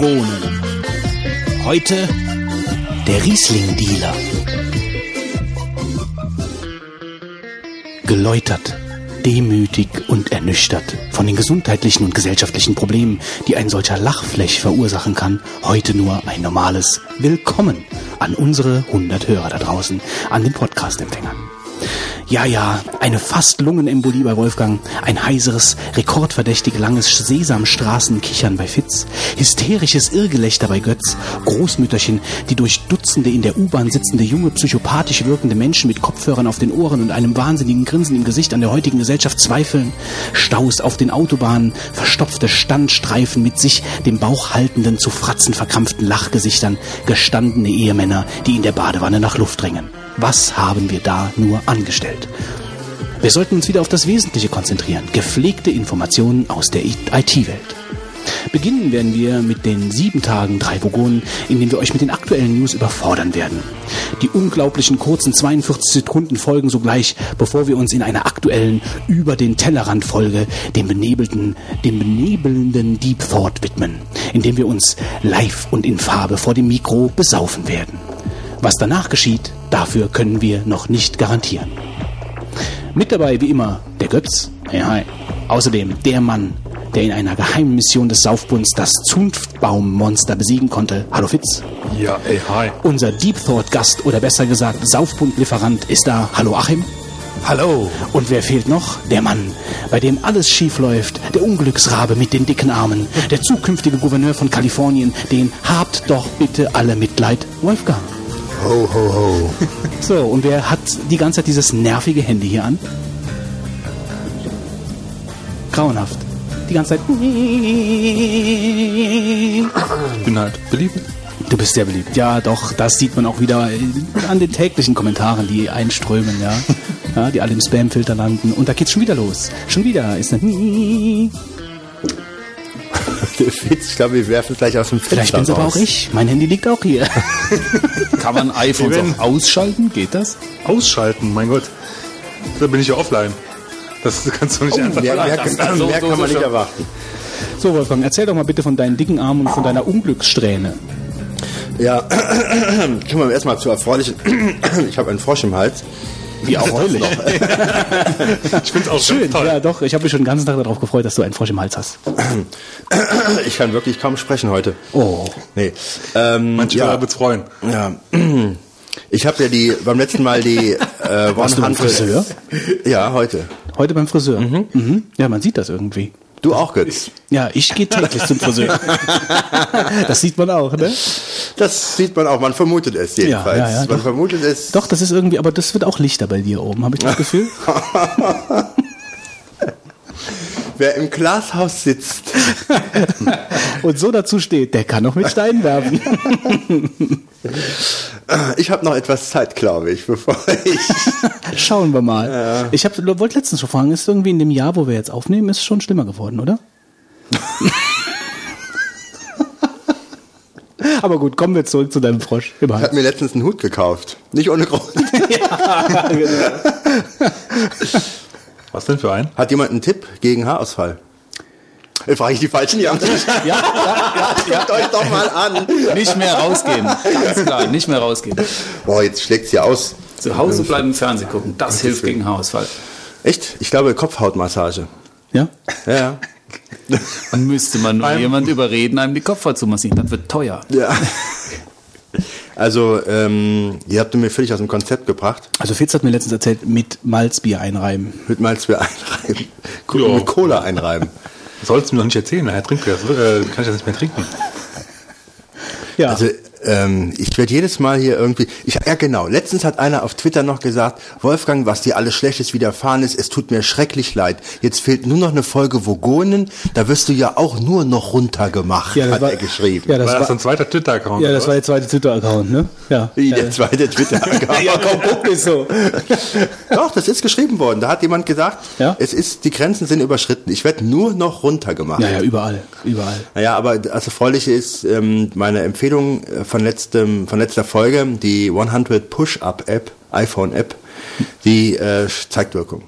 Vogonen. Heute der Riesling-Dealer. Geläutert, demütig und ernüchtert von den gesundheitlichen und gesellschaftlichen Problemen, die ein solcher Lachfläch verursachen kann, heute nur ein normales Willkommen an unsere 100 Hörer da draußen, an den Podcast-Empfängern. Ja, ja, eine fast Lungenembolie bei Wolfgang, ein heiseres, rekordverdächtig langes Sesamstraßenkichern bei Fitz, hysterisches Irrgelächter bei Götz, Großmütterchen, die durch Dutzende in der U-Bahn sitzende junge, psychopathisch wirkende Menschen mit Kopfhörern auf den Ohren und einem wahnsinnigen Grinsen im Gesicht an der heutigen Gesellschaft zweifeln, Staus auf den Autobahnen, verstopfte Standstreifen mit sich dem Bauch haltenden, zu Fratzen verkrampften Lachgesichtern, gestandene Ehemänner, die in der Badewanne nach Luft drängen. Was haben wir da nur angestellt? Wir sollten uns wieder auf das Wesentliche konzentrieren. Gepflegte Informationen aus der IT-Welt. Beginnen werden wir mit den sieben Tagen drei Vogonen, in denen wir euch mit den aktuellen News überfordern werden. Die unglaublichen kurzen 42 Sekunden folgen sogleich, bevor wir uns in einer aktuellen Über den Tellerrand Folge dem benebelten, dem benebelnden Deep Thought widmen, indem wir uns live und in Farbe vor dem Mikro besaufen werden. Was danach geschieht, dafür können wir noch nicht garantieren. Mit dabei wie immer der Götz. Hey, hi. Außerdem der Mann, der in einer geheimen Mission des Saufbunds das Zunftbaummonster besiegen konnte. Hallo Fitz. Ja, ey, hi. Unser Deep Thought Gast oder besser gesagt Saufbund-Lieferant ist da. Hallo Achim. Hallo. Und wer fehlt noch? Der Mann, bei dem alles schief läuft, der Unglücksrabe mit den dicken Armen, der zukünftige Gouverneur von Kalifornien, den habt doch bitte alle Mitleid, Wolfgang. Ho, ho, ho. So, und wer hat die ganze Zeit dieses nervige Handy hier an? Grauenhaft. Die ganze Zeit. Ich bin halt beliebt. Du bist sehr beliebt. Ja, doch, das sieht man auch wieder an den täglichen Kommentaren, die einströmen, ja. ja die alle im Spamfilter landen. Und da geht's schon wieder los. Schon wieder ist eine. Ich glaube, wir werfen gleich aus dem Fenster Vielleicht bin's aber raus. auch ich. Mein Handy liegt auch hier. Kann man iPhones auch ausschalten? Geht das? Ausschalten, mein Gott. Da bin ich ja offline. Das kannst du nicht einfach Mehr, mehr, Das- mehr, so- mehr so- kann so man nicht schon. erwarten. So, Wolfgang, erzähl doch mal bitte von deinen dicken Armen und von deiner Unglückssträhne. Ja, kommen wir erstmal zu erfreulichen. Ich habe einen Frosch im Hals. Wie erfreulich. Ich finde es auch Schön, toll. ja doch. Ich habe mich schon den ganzen Tag darauf gefreut, dass du einen Frosch im Hals hast. Ich kann wirklich kaum sprechen heute. Oh. Nee. Ähm, Manche ja, wird's freuen. ja. Ich habe ja die beim letzten Mal die äh, Warst du beim 100 Friseur? Ja, heute. Heute beim Friseur. Mhm. Ja, man sieht das irgendwie. Du auch, Götz. Ja, ich gehe täglich zum Friseur. das sieht man auch, ne? Das sieht man auch, man vermutet es jedenfalls. Ja, ja, ja, man doch. vermutet es. Doch, das ist irgendwie, aber das wird auch lichter bei dir oben, habe ich das Gefühl. Wer im Glashaus sitzt, Und so dazu steht, der kann auch mit Steinen werfen. ich habe noch etwas Zeit, glaube ich, bevor ich. Schauen wir mal. Ich hab, wollte letztens schon fragen, ist irgendwie in dem Jahr, wo wir jetzt aufnehmen, ist es schon schlimmer geworden, oder? Aber gut, kommen wir zurück zu deinem Frosch Ich habe mir letztens einen Hut gekauft. Nicht ohne Grund. Was denn für ein? Hat jemand einen Tipp gegen Haarausfall? Jetzt frage ich die Falschen ja. Ja, ja, ja, Guckt euch doch mal an. Nicht mehr rausgehen. Ganz klar, nicht mehr rausgehen. Boah, jetzt schlägt's hier aus. Zu Hause bleiben, Fernsehen gucken. Das hilft gegen Haarausfall. Echt? Ich glaube Kopfhautmassage. ja. Ja, ja. Dann müsste man nur jemand überreden, einem die Kopfhaut zu massieren. Das wird teuer. ja. Also, ähm, ihr habt mir völlig aus dem Konzept gebracht. Also Fitz hat mir letztens erzählt, mit Malzbier einreiben. Mit Malzbier einreiben. Ja. Mit Cola einreiben. Sollst du mir doch nicht erzählen, nachher trinkt das, äh, kann ich das nicht mehr trinken. Ja. Also, ähm, ich werde jedes Mal hier irgendwie. Ich, ja, genau. Letztens hat einer auf Twitter noch gesagt: Wolfgang, was dir alles Schlechtes widerfahren ist, es tut mir schrecklich leid. Jetzt fehlt nur noch eine Folge Vogonen. Da wirst du ja auch nur noch runtergemacht, Ja, das hat war- er geschrieben. ja, das war das war, ein zweiter Twitter-Account? ja, das oder war der zweite Twitter-Account, ne? Ja. Wie ja, der zweite Twitter-Account. ja, komm, guck nicht so. Doch, das ist geschrieben worden. Da hat jemand gesagt, Ja? es ist, die Grenzen sind überschritten. Ich werde nur noch runtergemacht. Ja, ja, überall, überall. Naja, aber das Erfreuliche ist ähm, meine Empfehlung äh, von, letztem, von letzter Folge, die 100 Push-Up-App, iPhone-App, die äh, zeigt Wirkung.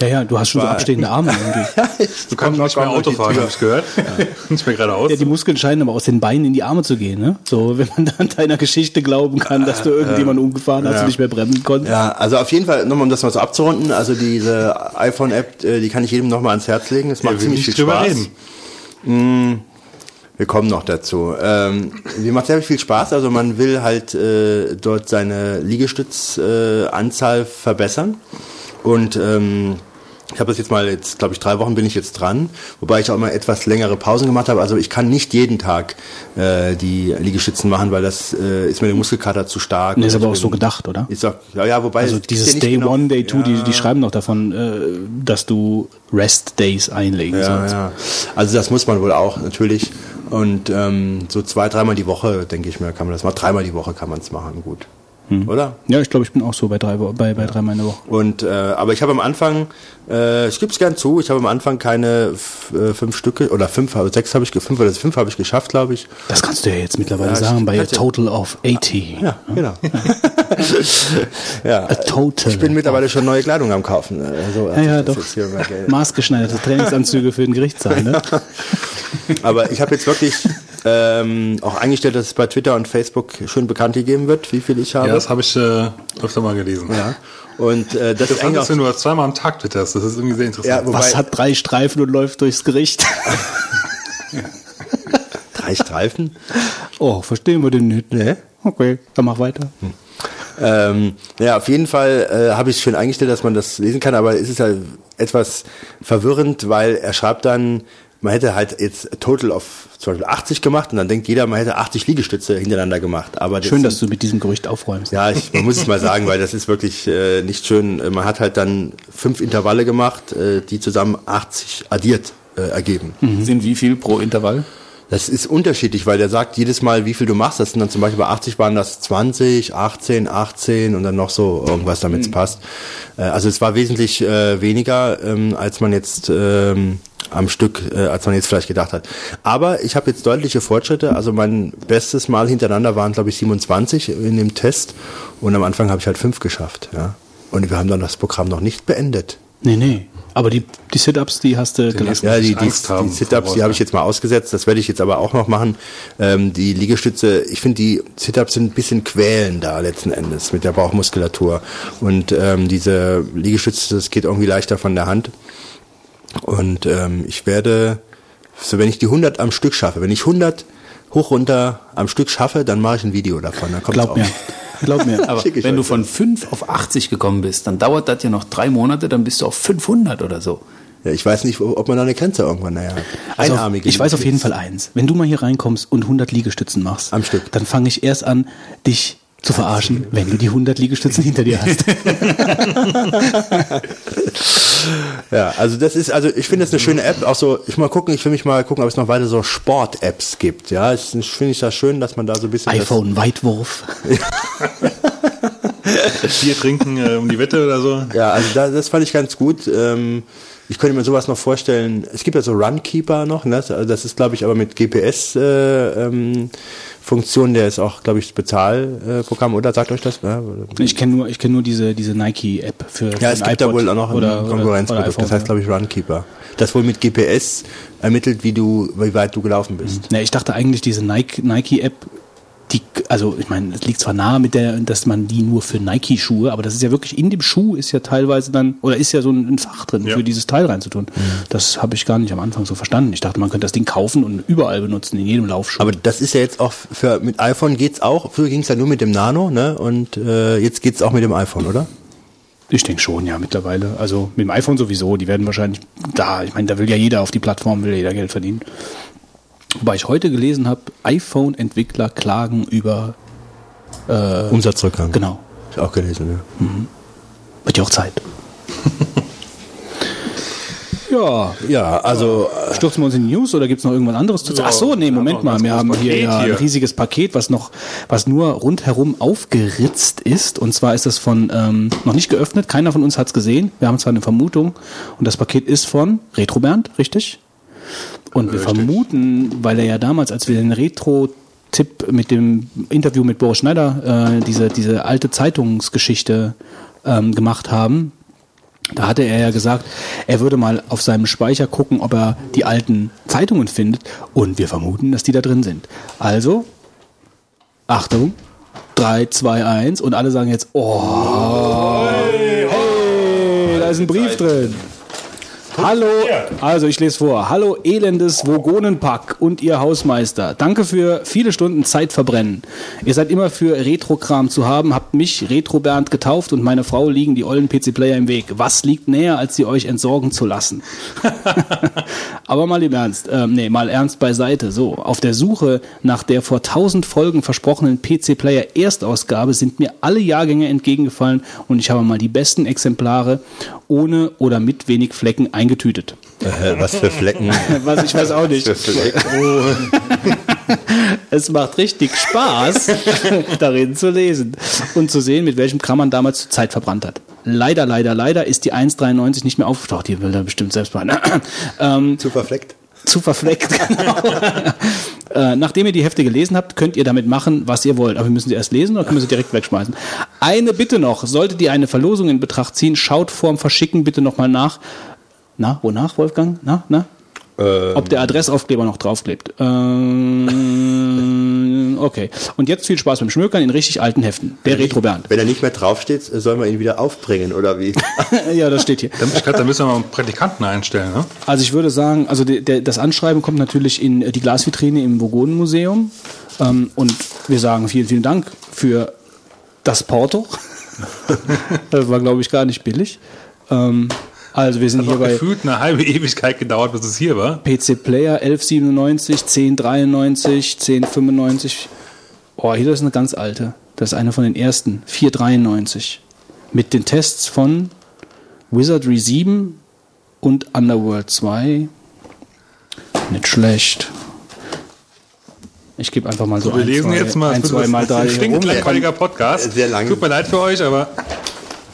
Ja, ja, du hast schon so War- abstehende Arme irgendwie. Du kannst nicht mehr Auto fahren, habe ich gehört. Nicht mehr geradeaus. Ja, die Muskeln scheinen aber aus den Beinen in die Arme zu gehen, ne? So, wenn man dann deiner Geschichte glauben kann, dass du irgendjemanden umgefahren hast Ja. und nicht mehr bremsen konntest. Ja, also auf jeden Fall, nochmal um das mal so abzurunden, also diese iPhone-App, äh, die kann ich jedem nochmal ans Herz legen. Es macht will ziemlich viel Spaß. reden. Wir kommen noch dazu. Ähm, mir macht sehr viel Spaß. Also man will halt äh, dort seine Liegestützanzahl äh, verbessern. Und ähm, ich habe das jetzt mal, jetzt glaube ich, drei Wochen bin ich jetzt dran, wobei ich auch immer etwas längere Pausen gemacht habe. Also ich kann nicht jeden Tag äh, die Liegestützen machen, weil das äh, ist mir der Muskelkater zu stark. Nee, ist aber auch so gedacht, oder? Ist auch, ja, ja, wobei Also dieses ja Day genau- One, Day Two, die, Ja. die schreiben doch davon, äh, dass du Rest Days einlegen Ja, sollst. ja. Also das muss man wohl auch natürlich. Und ähm, so zwei, dreimal die Woche, denke ich mir, kann man das machen. Dreimal die Woche kann man es machen, gut. Hm. Oder? Ja, ich glaube, ich bin auch so bei drei, bei, bei dreimal in der Woche. Und äh, aber ich habe am Anfang, äh, ich gebe es gern zu, ich habe am Anfang keine äh, fünf Stücke oder fünf, sechs habe ich, fünf oder fünf habe ich geschafft, glaube ich. Das kannst du ja jetzt mittlerweile Ja, sagen, bei a ja- total of 80. Ja, genau. ja, A total. ich bin mittlerweile schon neue Kleidung am kaufen. Also, Ja, ja, doch. Maßgeschneiderte Trainingsanzüge für den Gerichtssaal, ne? Aber ich habe jetzt wirklich ähm, auch eingestellt, dass es bei Twitter und Facebook schön bekannt gegeben wird, wie viel ich habe. Ja, das habe ich äh, öfter mal gelesen. Ja. Und äh, das, Das ist eigentlich ist, wenn auch, du das zweimal am Tag twitterst. Das ist irgendwie sehr interessant. Ja, wobei- Was hat drei Streifen und läuft durchs Gericht? drei Streifen. Oh, verstehen wir den nicht. Ne? Okay, dann mach weiter. Ähm, ja, auf jeden Fall äh, habe ich schön eingestellt, dass man das lesen kann, aber es ist halt etwas verwirrend, weil er schreibt dann, man hätte halt jetzt Total of zum Beispiel 80 gemacht und dann denkt jeder, man hätte 80 Liegestütze hintereinander gemacht. Aber das Schön, sind- dass du mit diesem Gerücht aufräumst. Ja, ich, man muss es mal sagen, weil das ist wirklich äh, nicht schön. Äh, Man hat halt dann fünf Intervalle gemacht, äh, die zusammen 80 addiert äh, ergeben. Sind wie viel pro Intervall? Das ist unterschiedlich, weil der sagt jedes Mal, wie viel du machst. Das sind dann zum Beispiel bei 80 waren das 20, 18, 18 und dann noch so irgendwas, damit es passt. Äh, also es war wesentlich äh, weniger, ähm, als man jetzt ähm, am Stück, äh, als man jetzt vielleicht gedacht hat. Aber ich habe jetzt deutliche Fortschritte. Also mein bestes Mal hintereinander waren, glaube ich, 27 in dem Test. Und am Anfang habe ich halt fünf geschafft. Ja. Und wir haben dann das Programm noch nicht beendet. Nee, nee. Aber die, die Sit-Ups, die hast du gelassen. Ja, die, die, die Sit-Ups, die habe ich jetzt mal ausgesetzt. Das werde ich jetzt aber auch noch machen. Ähm, die Liegestütze, ich finde, die Sit-Ups sind ein bisschen quälend da letzten Endes mit der Bauchmuskulatur. Und ähm, diese Liegestütze, das geht irgendwie leichter von der Hand. Und ähm, ich werde, so wenn ich die 100 am Stück schaffe, wenn ich 100 hoch runter am Stück schaffe, dann mache ich ein Video davon. Dann Glaub auf. mir. Glaub mir. Aber wenn du von 5 auf 80 gekommen bist, dann dauert das ja noch drei Monate, dann bist du auf 500 oder so. Ja, ich weiß nicht, ob man da eine Grenze irgendwann hat. Also, Einarmige ich weiß auf jeden. Fall eins. Wenn du mal hier reinkommst und 100 Liegestützen machst, Am Stück. dann fange ich erst an, dich zu verarschen, wenn du die 100 Liegestützen hinter dir hast. Ja, also das ist, also ich finde das eine schöne App. Auch so, ich mal gucken, ich will mich mal gucken, ob es noch weiter so Sport-Apps gibt. Ja, ich finde ich das schön, dass man da so ein bisschen. iPhone Weitwurf. Bier trinken äh, um die Wette oder so. Ja, also da, das fand ich ganz gut. Ähm, ich könnte mir sowas noch vorstellen. Es gibt ja so Runkeeper noch, ne? Also das ist, glaube ich, aber mit GPS äh, ähm, Funktion, der ist auch, glaube ich, das Bezahlprogramm, Programm, oder? Sagt euch das? Ja, Ich kenne nur, ich kenn nur diese, diese Nike-App für, für Ja, es gibt da wohl auch noch ein oder- oder- Konkurrenzprodukt. das heißt, glaube ich, Runkeeper. Das wohl mit GPS ermittelt, wie du, wie weit du gelaufen bist. Ne, ich dachte eigentlich, diese Nike- Nike-App, die, also ich meine, es liegt zwar nahe mit der, dass man die nur für Nike-Schuhe, aber das ist ja wirklich in dem Schuh ist ja teilweise dann, oder ist ja so ein, Fach drin, Ja. für dieses Teil reinzutun. Das habe ich gar nicht am Anfang so verstanden. Ich dachte, man könnte das Ding kaufen und überall benutzen, in jedem Laufschuh. Aber das ist ja jetzt auch für mit iPhone geht's auch. Früher ging's ja nur mit dem Nano, ne? Und äh, jetzt geht's auch mit dem iPhone, oder? Ich denke schon, ja, mittlerweile. Also mit dem iPhone sowieso, die werden wahrscheinlich da, ich meine, da will ja jeder auf die Plattform, will jeder Geld verdienen. Wobei ich heute gelesen habe, iPhone-Entwickler klagen über, Umsatzrückgang. genau, ich auch gelesen, ja. wird ja auch Zeit. ja, Ja, also äh, stürzen wir uns in die News oder gibt es noch irgendwas anderes zu Ach so, nee, Moment mal, wir haben hier, ja ein riesiges Paket, was noch, was nur rundherum aufgeritzt ist. Und zwar ist das von, ähm, noch nicht geöffnet, keiner von uns hat es gesehen. Wir haben zwar eine Vermutung. Und das Paket ist von Retro Bernd, richtig? Und wir Richtig. vermuten, weil er ja damals, als wir den Retro-Tipp mit dem Interview mit Boris Schneider, äh, diese, diese alte Zeitungsgeschichte ähm, gemacht haben, Da hatte er ja gesagt, er würde mal auf seinem Speicher gucken, ob er die alten Zeitungen findet. Und wir vermuten, dass die da drin sind. Also, Achtung, 3, 2, 1 und alle sagen jetzt, oh, hey, da ist ein Brief drin. Hallo, also ich lese vor. Hallo elendes Vogonenpack und ihr Hausmeister. Danke für viele Stunden Zeit verbrennen. Ihr seid immer für Retro-Kram zu haben, habt mich Retro Bernd getauft und meine Frau liegen die ollen PC-Player im Weg. Was liegt näher, als sie euch entsorgen zu lassen? Aber mal im Ernst, ähm, nee, mal ernst beiseite. So, auf der Suche nach der vor tausend Folgen versprochenen PC-Player Erstausgabe sind mir alle Jahrgänge entgegengefallen und ich habe mal die besten Exemplare ohne oder mit wenig Flecken eingetütet. Äh, was für Flecken. Was ich weiß auch nicht. es macht richtig Spaß, darin zu lesen und zu sehen, mit welchem Kram man damals Zeit verbrannt hat. Leider, leider, leider ist die 1,93 nicht mehr aufgetaucht. Die will da bestimmt selbst behalten. ähm, Zu verfleckt. zu verfleckt, genau. äh, nachdem ihr die Hefte gelesen habt, könnt ihr damit machen, was ihr wollt. Aber wir müssen sie erst lesen oder können wir sie direkt wegschmeißen? Eine Bitte noch, solltet ihr eine Verlosung in Betracht ziehen, schaut vorm Verschicken bitte nochmal nach. Na, wonach, Wolfgang? Na, na? Ob der Adressaufkleber noch draufklebt. Ähm, okay. Und jetzt viel Spaß beim Schmökern in richtig alten Heften. Der Retro Bernd. Wenn er nicht mehr draufsteht, sollen wir ihn wieder aufbringen, oder wie? ja, das steht hier. Da, ich glaub, da müssen wir mal einen Praktikanten einstellen, ne? Also ich würde sagen, also der, der, das Anschreiben kommt natürlich in äh, die Glasvitrine im Vogonenmuseum. Ähm, und wir sagen vielen, vielen Dank für das Porto. das war, glaube ich, gar nicht billig. Ähm, also wir sind Hat hier bei gefühlt eine halbe Ewigkeit gedauert, bis es hier war. PC Player 1197, 1093, 1095. Oh, hier ist eine ganz alte. Das ist eine von den ersten. 493. Mit den Tests von Wizardry 7 und Underworld 2. Nicht schlecht. Ich gebe einfach mal so, Wir ein, lesen zwei, jetzt mal. ein, zwei ist Mal da ein stinklangweiliger Podcast. Sehr lang. Tut mir leid für euch, aber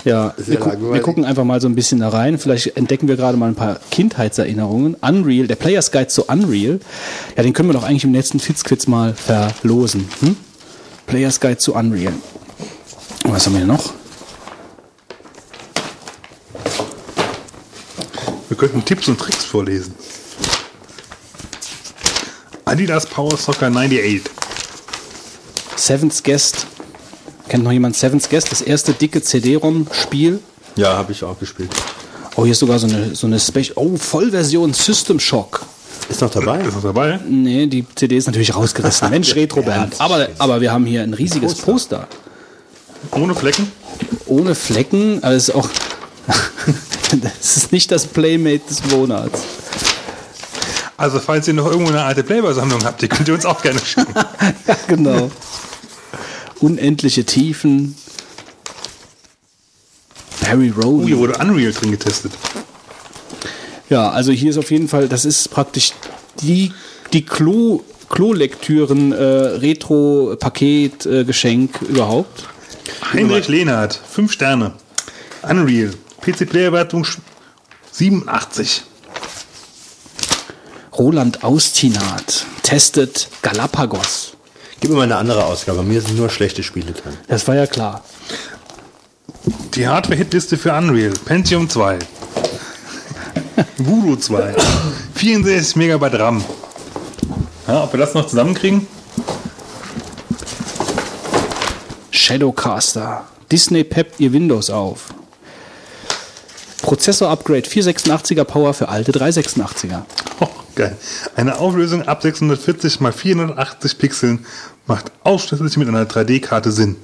Ja, wir, gu wir gucken einfach mal so ein bisschen da rein. Vielleicht entdecken wir gerade mal ein paar Kindheitserinnerungen. Unreal, der Players Guide zu Unreal. Ja, den können wir doch eigentlich im letzten Fitzquiz mal verlosen. Hm? Players Guide zu Unreal. Was haben wir noch? wir könnten Tipps und Tricks vorlesen. Adidas Power Soccer 98. Seventh Guest. Kennt noch jemand Seventh Guest? Das erste dicke CD-ROM-Spiel. Ja, habe ich auch gespielt. Oh, hier ist sogar so eine, so eine Special. Oh, Vollversion System Shock. Ist noch dabei? Ist noch dabei? Nee, die CD ist natürlich rausgerissen. Mensch, Retro-Band. Aber, aber wir haben hier ein riesiges Poster. Ohne Flecken? ohne Flecken, aber es ist auch. das ist nicht das Playmate des Monats. Also, falls ihr noch irgendwo eine alte Playboy-Sammlung habt, die könnt ihr uns auch gerne schicken. ja, genau. Unendliche Tiefen. Barry Oh, hier Rowan. wurde Unreal drin getestet. Ja, also hier ist auf jeden Fall, das ist praktisch die, die Klo, Klo-Lektüren, äh, Retro-Paket, äh, Geschenk überhaupt. Heinrich Lehnhardt, 5 Sterne. Unreal, PC-Player-Wertung 87. Roland Austinat testet Galapagos. Gib mir mal eine andere Ausgabe. Mir sind nur schlechte Spiele drin. Das war ja klar. Die Hardware-Hitliste für Unreal, Pentium 2. Voodoo 2. 64 Megabyte RAM. Ja, ob wir das noch zusammenkriegen? Shadowcaster. Disney peppt ihr Windows auf. Prozessor-Upgrade 486er Power für alte 386er. Geil. Eine Auflösung ab 640 x 480 Pixeln macht ausschließlich mit einer 3D-Karte Sinn.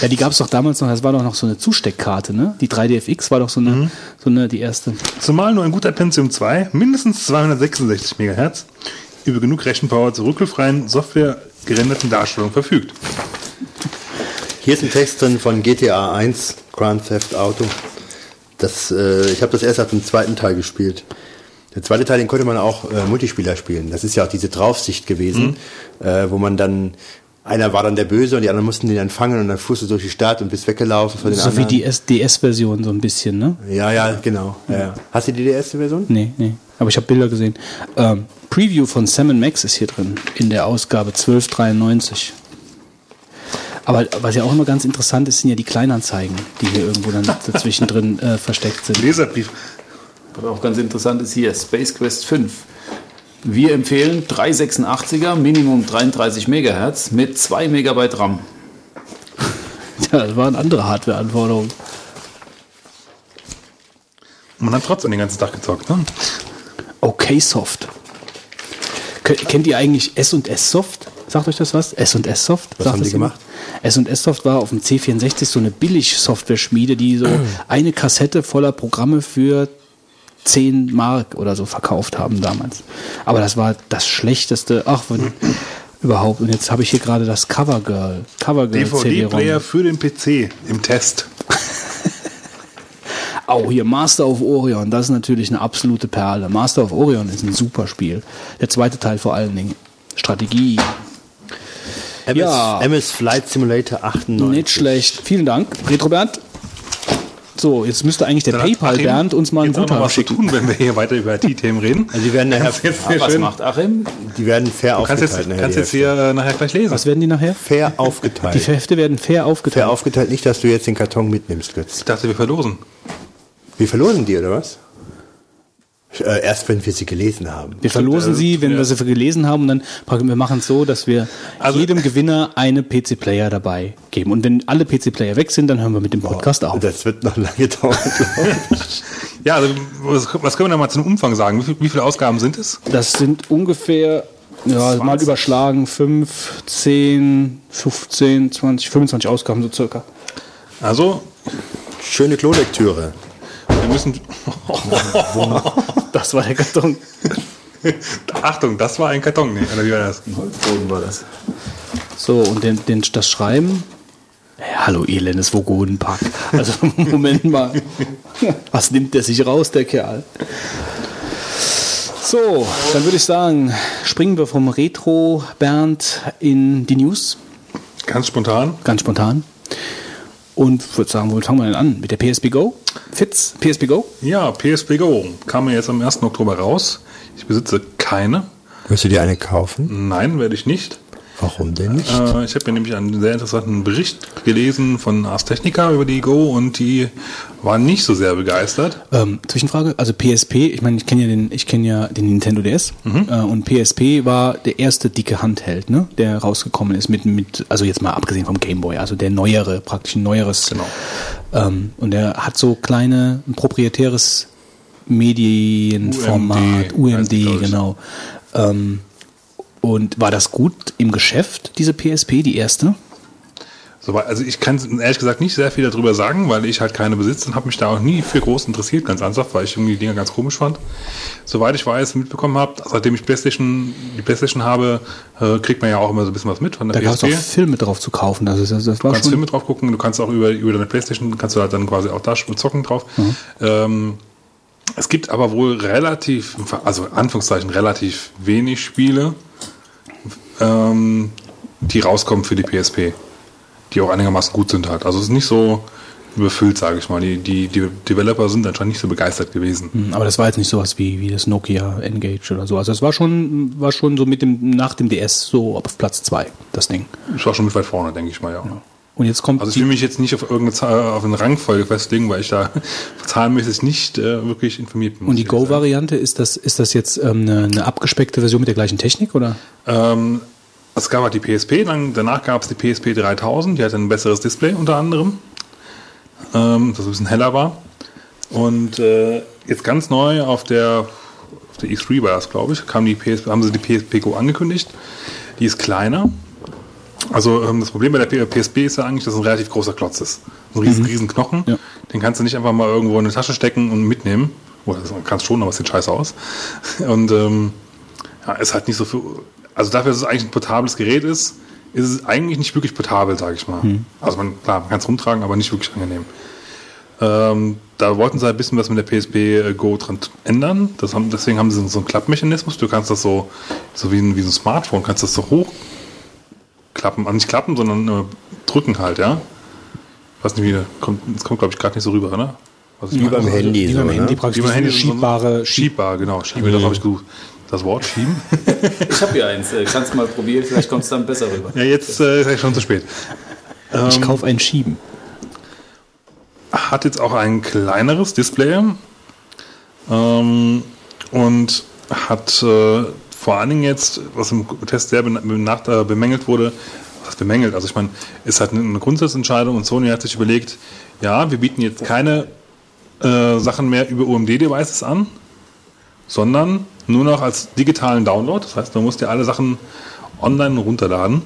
Ja, die gab es doch damals noch, das war doch noch so eine Zusteckkarte, ne? Die 3DFX war doch so eine, so eine die erste. Zumal nur ein guter Pentium 2 mindestens 266 MHz über genug Rechenpower zur rückelfreien, softwaregerenderten Darstellung verfügt. Hier ist ein Text drin von GTA 1, Grand Theft Auto. Das, äh, ich habe das erst ab dem zweiten Teil gespielt. Der zweite Teil, den konnte man auch äh, Multispieler spielen. Das ist ja auch diese Draufsicht gewesen, äh, wo man dann, einer war dann der Böse und die anderen mussten den dann fangen und dann fuhrst du durch die Stadt und bist weggelaufen von den So wie anderen. die DS-Version so ein bisschen, ne? ja, ja, genau. Ja. ja. Hast du die erste Version? Nee, nee. Aber ich habe Bilder gesehen. Ähm, Preview von Sam Max ist hier drin in der Ausgabe 1293. Aber was ja auch immer ganz interessant ist, sind ja die Kleinanzeigen, die hier irgendwo dann dazwischen drin äh, versteckt sind. Leserbrief. Was auch ganz interessant ist hier, Space Quest 5. Wir empfehlen 386er, Minimum 33 Megahertz mit 2 Megabyte RAM. Ja, das waren andere Hardware-Anforderungen. Man hat trotzdem den ganzen Tag gezockt, ne? Okay Soft. Kennt ihr eigentlich S&S Soft? Sagt euch das was? S&S Soft? Was Sagt haben die jemand? S&S Soft war auf dem C64 so eine Billig-Software-Schmiede, die so eine Kassette voller Programme für 10 Mark oder so verkauft haben damals. Aber das war das schlechteste, ach, von, überhaupt. Und jetzt habe ich hier gerade das Covergirl. Covergirl DVD-Player für den PC im Test. Auch hier Master of Orion, das ist natürlich eine absolute Perle. Master of Orion ist ein super Spiel. Der zweite Teil vor allen Dingen. Strategie. MS, Ja. MS Flight Simulator 98. Nicht schlecht. Vielen Dank, Retro Bernd. So, jetzt müsste eigentlich der Dann hat PayPal Achim Bernd uns mal einen Guthaben schicken. tun, wenn wir hier weiter über IT-Themen reden. Also die werden nachher, jetzt sehr Was schön, macht Achim? die werden fair kannst aufgeteilt. jetzt, nachher, kannst jetzt hier äh, nachher gleich lesen. Was werden die nachher? fair aufgeteilt. Die Hefte werden fair aufgeteilt. fair aufgeteilt, nicht, dass du jetzt den Karton mitnimmst, Götz. Ich dachte, wir verlosen. Wir verloren die, oder was? Äh, erst wenn wir sie gelesen haben. wir verlosen äh, sie, wenn ja. wir sie gelesen haben, und dann wir machen es so, dass wir Also- jedem Gewinner eine PC-Player dabei geben. Und wenn alle PC-Player weg sind, dann hören wir mit dem Podcast auf. Das wird noch lange dauern, glaube ich. Ja, also was, was können wir da mal zum Umfang sagen? Wie, viel, wie viele Ausgaben sind es? Das sind ungefähr, ja, mal überschlagen, 5, 10, 15, 20, 25 Ausgaben so circa. Also, Schöne Klolektüre. Wir müssen. Das war der Karton. Achtung, das war ein Karton. Nee, oder wie war das? Holzboden war das. So, und den, den, das Schreiben. Ja, hallo, elendes Vogodenpack. Also, Moment mal. Was nimmt der sich raus, der Kerl? So, dann würde ich sagen, springen wir vom Retro Bernd in die News. Ganz spontan. Ganz spontan. Und würde sagen, womit fangen wir denn an? Mit der PSP Go? Fitz, PSP Go? Ja, PSP Go kam ja jetzt am 1. Oktober raus. Ich besitze keine. Willst du dir eine kaufen? Nein, werde ich nicht. Warum denn nicht? Äh, ich habe mir nämlich einen sehr interessanten Bericht gelesen von Ars Technica über die Go und die waren nicht so sehr begeistert. Ähm, Zwischenfrage, also PSP, ich meine, ich kenne ja den, ich kenne ja den Nintendo DS äh, und PSP war der erste dicke Handheld, ne, der rausgekommen ist mit, mit, also jetzt mal abgesehen vom Game Boy, also der neuere, praktisch ein neueres. Genau. Ähm, und der hat so kleine, ein proprietäres Medienformat, UMD, UMD, genau. Ähm, und war das gut im Geschäft, diese PSP, die erste? Also ich kann ehrlich gesagt nicht sehr viel darüber sagen, weil ich halt keine besitze und habe mich da auch nie für groß interessiert, ganz ernsthaft, weil ich irgendwie die Dinger ganz komisch fand. Soweit ich weiß, mitbekommen habe, seitdem ich Playstation, die Playstation habe, äh, kriegt man ja auch immer so ein bisschen was mit von der Da gab es PSP. auch Filme drauf zu kaufen. Also das, das Du war kannst schon. Filme drauf gucken, du kannst auch über, über deine Playstation, kannst du halt dann quasi auch da zocken drauf. Mhm. Ähm, es gibt aber wohl relativ, also in Anführungszeichen relativ wenig Spiele, ähm, die rauskommen für die PSP, die auch einigermaßen gut sind halt. Also es ist nicht so überfüllt, sage ich mal. Die, die, die Developer sind anscheinend nicht so begeistert gewesen. Hm, Aber das war jetzt nicht sowas wie, wie das Nokia Engage oder so. Also es war schon, war schon so mit dem, nach dem DS so auf Platz zwei das Ding. Ich war schon mit weit vorne, denke ich mal, ja. Und jetzt kommt Also ich will mich jetzt nicht auf irgendeine Zahl, auf eine Rangfolge festlegen, weil ich da zahlenmäßig nicht äh, wirklich informiert bin. und die. Go-Variante, ist das, ist das jetzt ähm, eine, eine abgespeckte Version mit der gleichen Technik oder? Ähm, es gab halt die PSP, dann, danach gab es die PSP 3000, die hatte ein besseres Display unter anderem, ähm, das ein bisschen heller war. Und äh, jetzt ganz neu auf der, auf der E3 war das, glaube ich, kam die PSP, haben sie die PSP Go angekündigt. Die ist kleiner. Also ähm, das Problem bei der PSP ist ja eigentlich, dass es ein relativ großer Klotz ist. Ein riesen, riesen Knochen. Ja. Den kannst du nicht einfach mal irgendwo in eine Tasche stecken und mitnehmen. Oder das kannst schon, aber es sieht scheiße aus. Und ähm, ja, ist halt nicht so viel. Also dafür, dass es eigentlich ein portables Gerät ist, ist es eigentlich nicht wirklich portabel, sage ich mal. Also man, klar, man kann es rumtragen, aber nicht wirklich angenehm. Ähm, da wollten sie ein bisschen was mit der PSP Go dran ändern. Das haben, deswegen haben sie so einen Klappmechanismus. Du kannst das so, so wie ein, wie so ein Smartphone, kannst das so hochklappen. Also nicht klappen, sondern äh, drücken halt, ja. Ich weiß nicht, wie, kommt, das kommt, glaube ich, gerade nicht so rüber, ne? Was ich Wie beim Handy. Wie so, beim ne? Handy praktisch Wie beim Handy schiebbare, schieb Schiebbar, genau. Schiebe, das habe ich gesucht. Das Wort schieben. Ich habe hier eins. äh, Kannst mal probieren, vielleicht kommt es dann besser rüber. ja, jetzt äh, ist eigentlich schon zu spät. ich kaufe ein Schieben. Hat jetzt auch ein kleineres Display ähm, und hat äh, vor allen Dingen jetzt, was im Test sehr benacht, äh, bemängelt wurde, was bemängelt, also ich meine, ist halt eine Grundsatzentscheidung und Sony hat sich überlegt, ja, wir bieten jetzt keine äh, Sachen mehr über UMD-Devices an, sondern nur noch als digitalen Download. Das heißt, man muss dir alle Sachen online runterladen.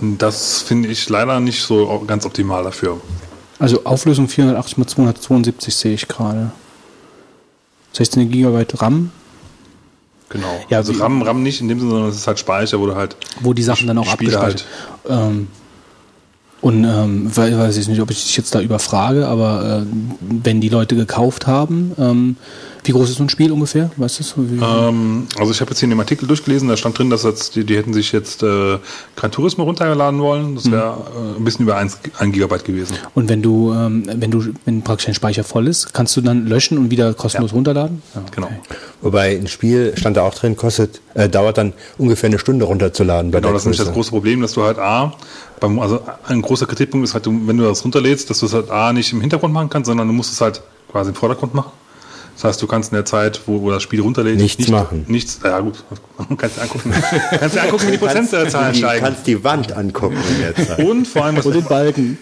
Und das finde ich leider nicht so ganz optimal dafür. Also Auflösung 480 x 272 sehe ich gerade. 16 GB RAM. Genau. Ja, also RAM, RAM nicht in dem Sinne, sondern es ist halt Speicher, wo du halt wo die Sachen dann auch Spiele abgespeichert. Ähm, und ähm, weiß ich nicht, ob ich dich jetzt da überfrage, aber äh, wenn die Leute gekauft haben, ähm, wie groß ist so ein Spiel ungefähr? Weißt du Ähm, also ich habe jetzt hier in dem Artikel durchgelesen, da stand drin, dass jetzt, die, die hätten sich jetzt äh, Gran Turismo runtergeladen wollen. Das wäre äh, ein bisschen über 1, 1 Gigabyte gewesen. und wenn du, ähm, wenn du, wenn praktisch dein Speicher voll ist, kannst du dann löschen und wieder kostenlos runterladen? Ja, okay. Genau. Wobei ein Spiel, stand da auch drin, kostet, äh, dauert dann ungefähr eine Stunde runterzuladen. Bei Genau, der das ist nämlich das große Problem, dass du halt A, beim, also ein großer Kritikpunkt ist halt, du, wenn du das runterlädst, dass du es halt A nicht im Hintergrund machen kannst, sondern du musst es halt quasi im Vordergrund machen. Das heißt, du kannst in der Zeit, wo, wo das Spiel runterlädt, Nichts nicht, machen. Nichts, ja gut, kannst dir angucken. kannst dir angucken, wie die Prozentzahlen Du steigen. kannst die Wand angucken in der Zeit. Und vor allem, Und den Balken.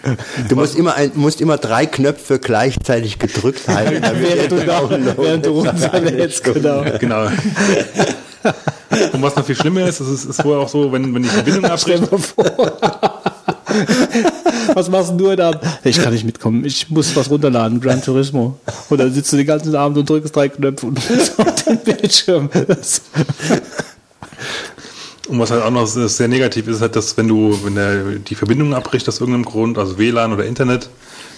Du musst immer, ein, musst immer drei Knöpfe gleichzeitig gedrückt halten, damit während, du Download während du runterlädst, genau. Genau. Und was noch viel schlimmer ist, es ist, ist wohl auch so, wenn, wenn die Verbindung Stell abbricht, dir vor. Was machst du heute Abend? Ich kann nicht mitkommen. Ich muss was runterladen, Gran Turismo. Und dann sitzt du den ganzen Abend und drückst drei Knöpfe und auf den Bildschirm. Und was halt auch noch sehr negativ ist, halt, dass wenn du, wenn der, die Verbindung abbricht aus irgendeinem Grund, also WLAN oder Internet,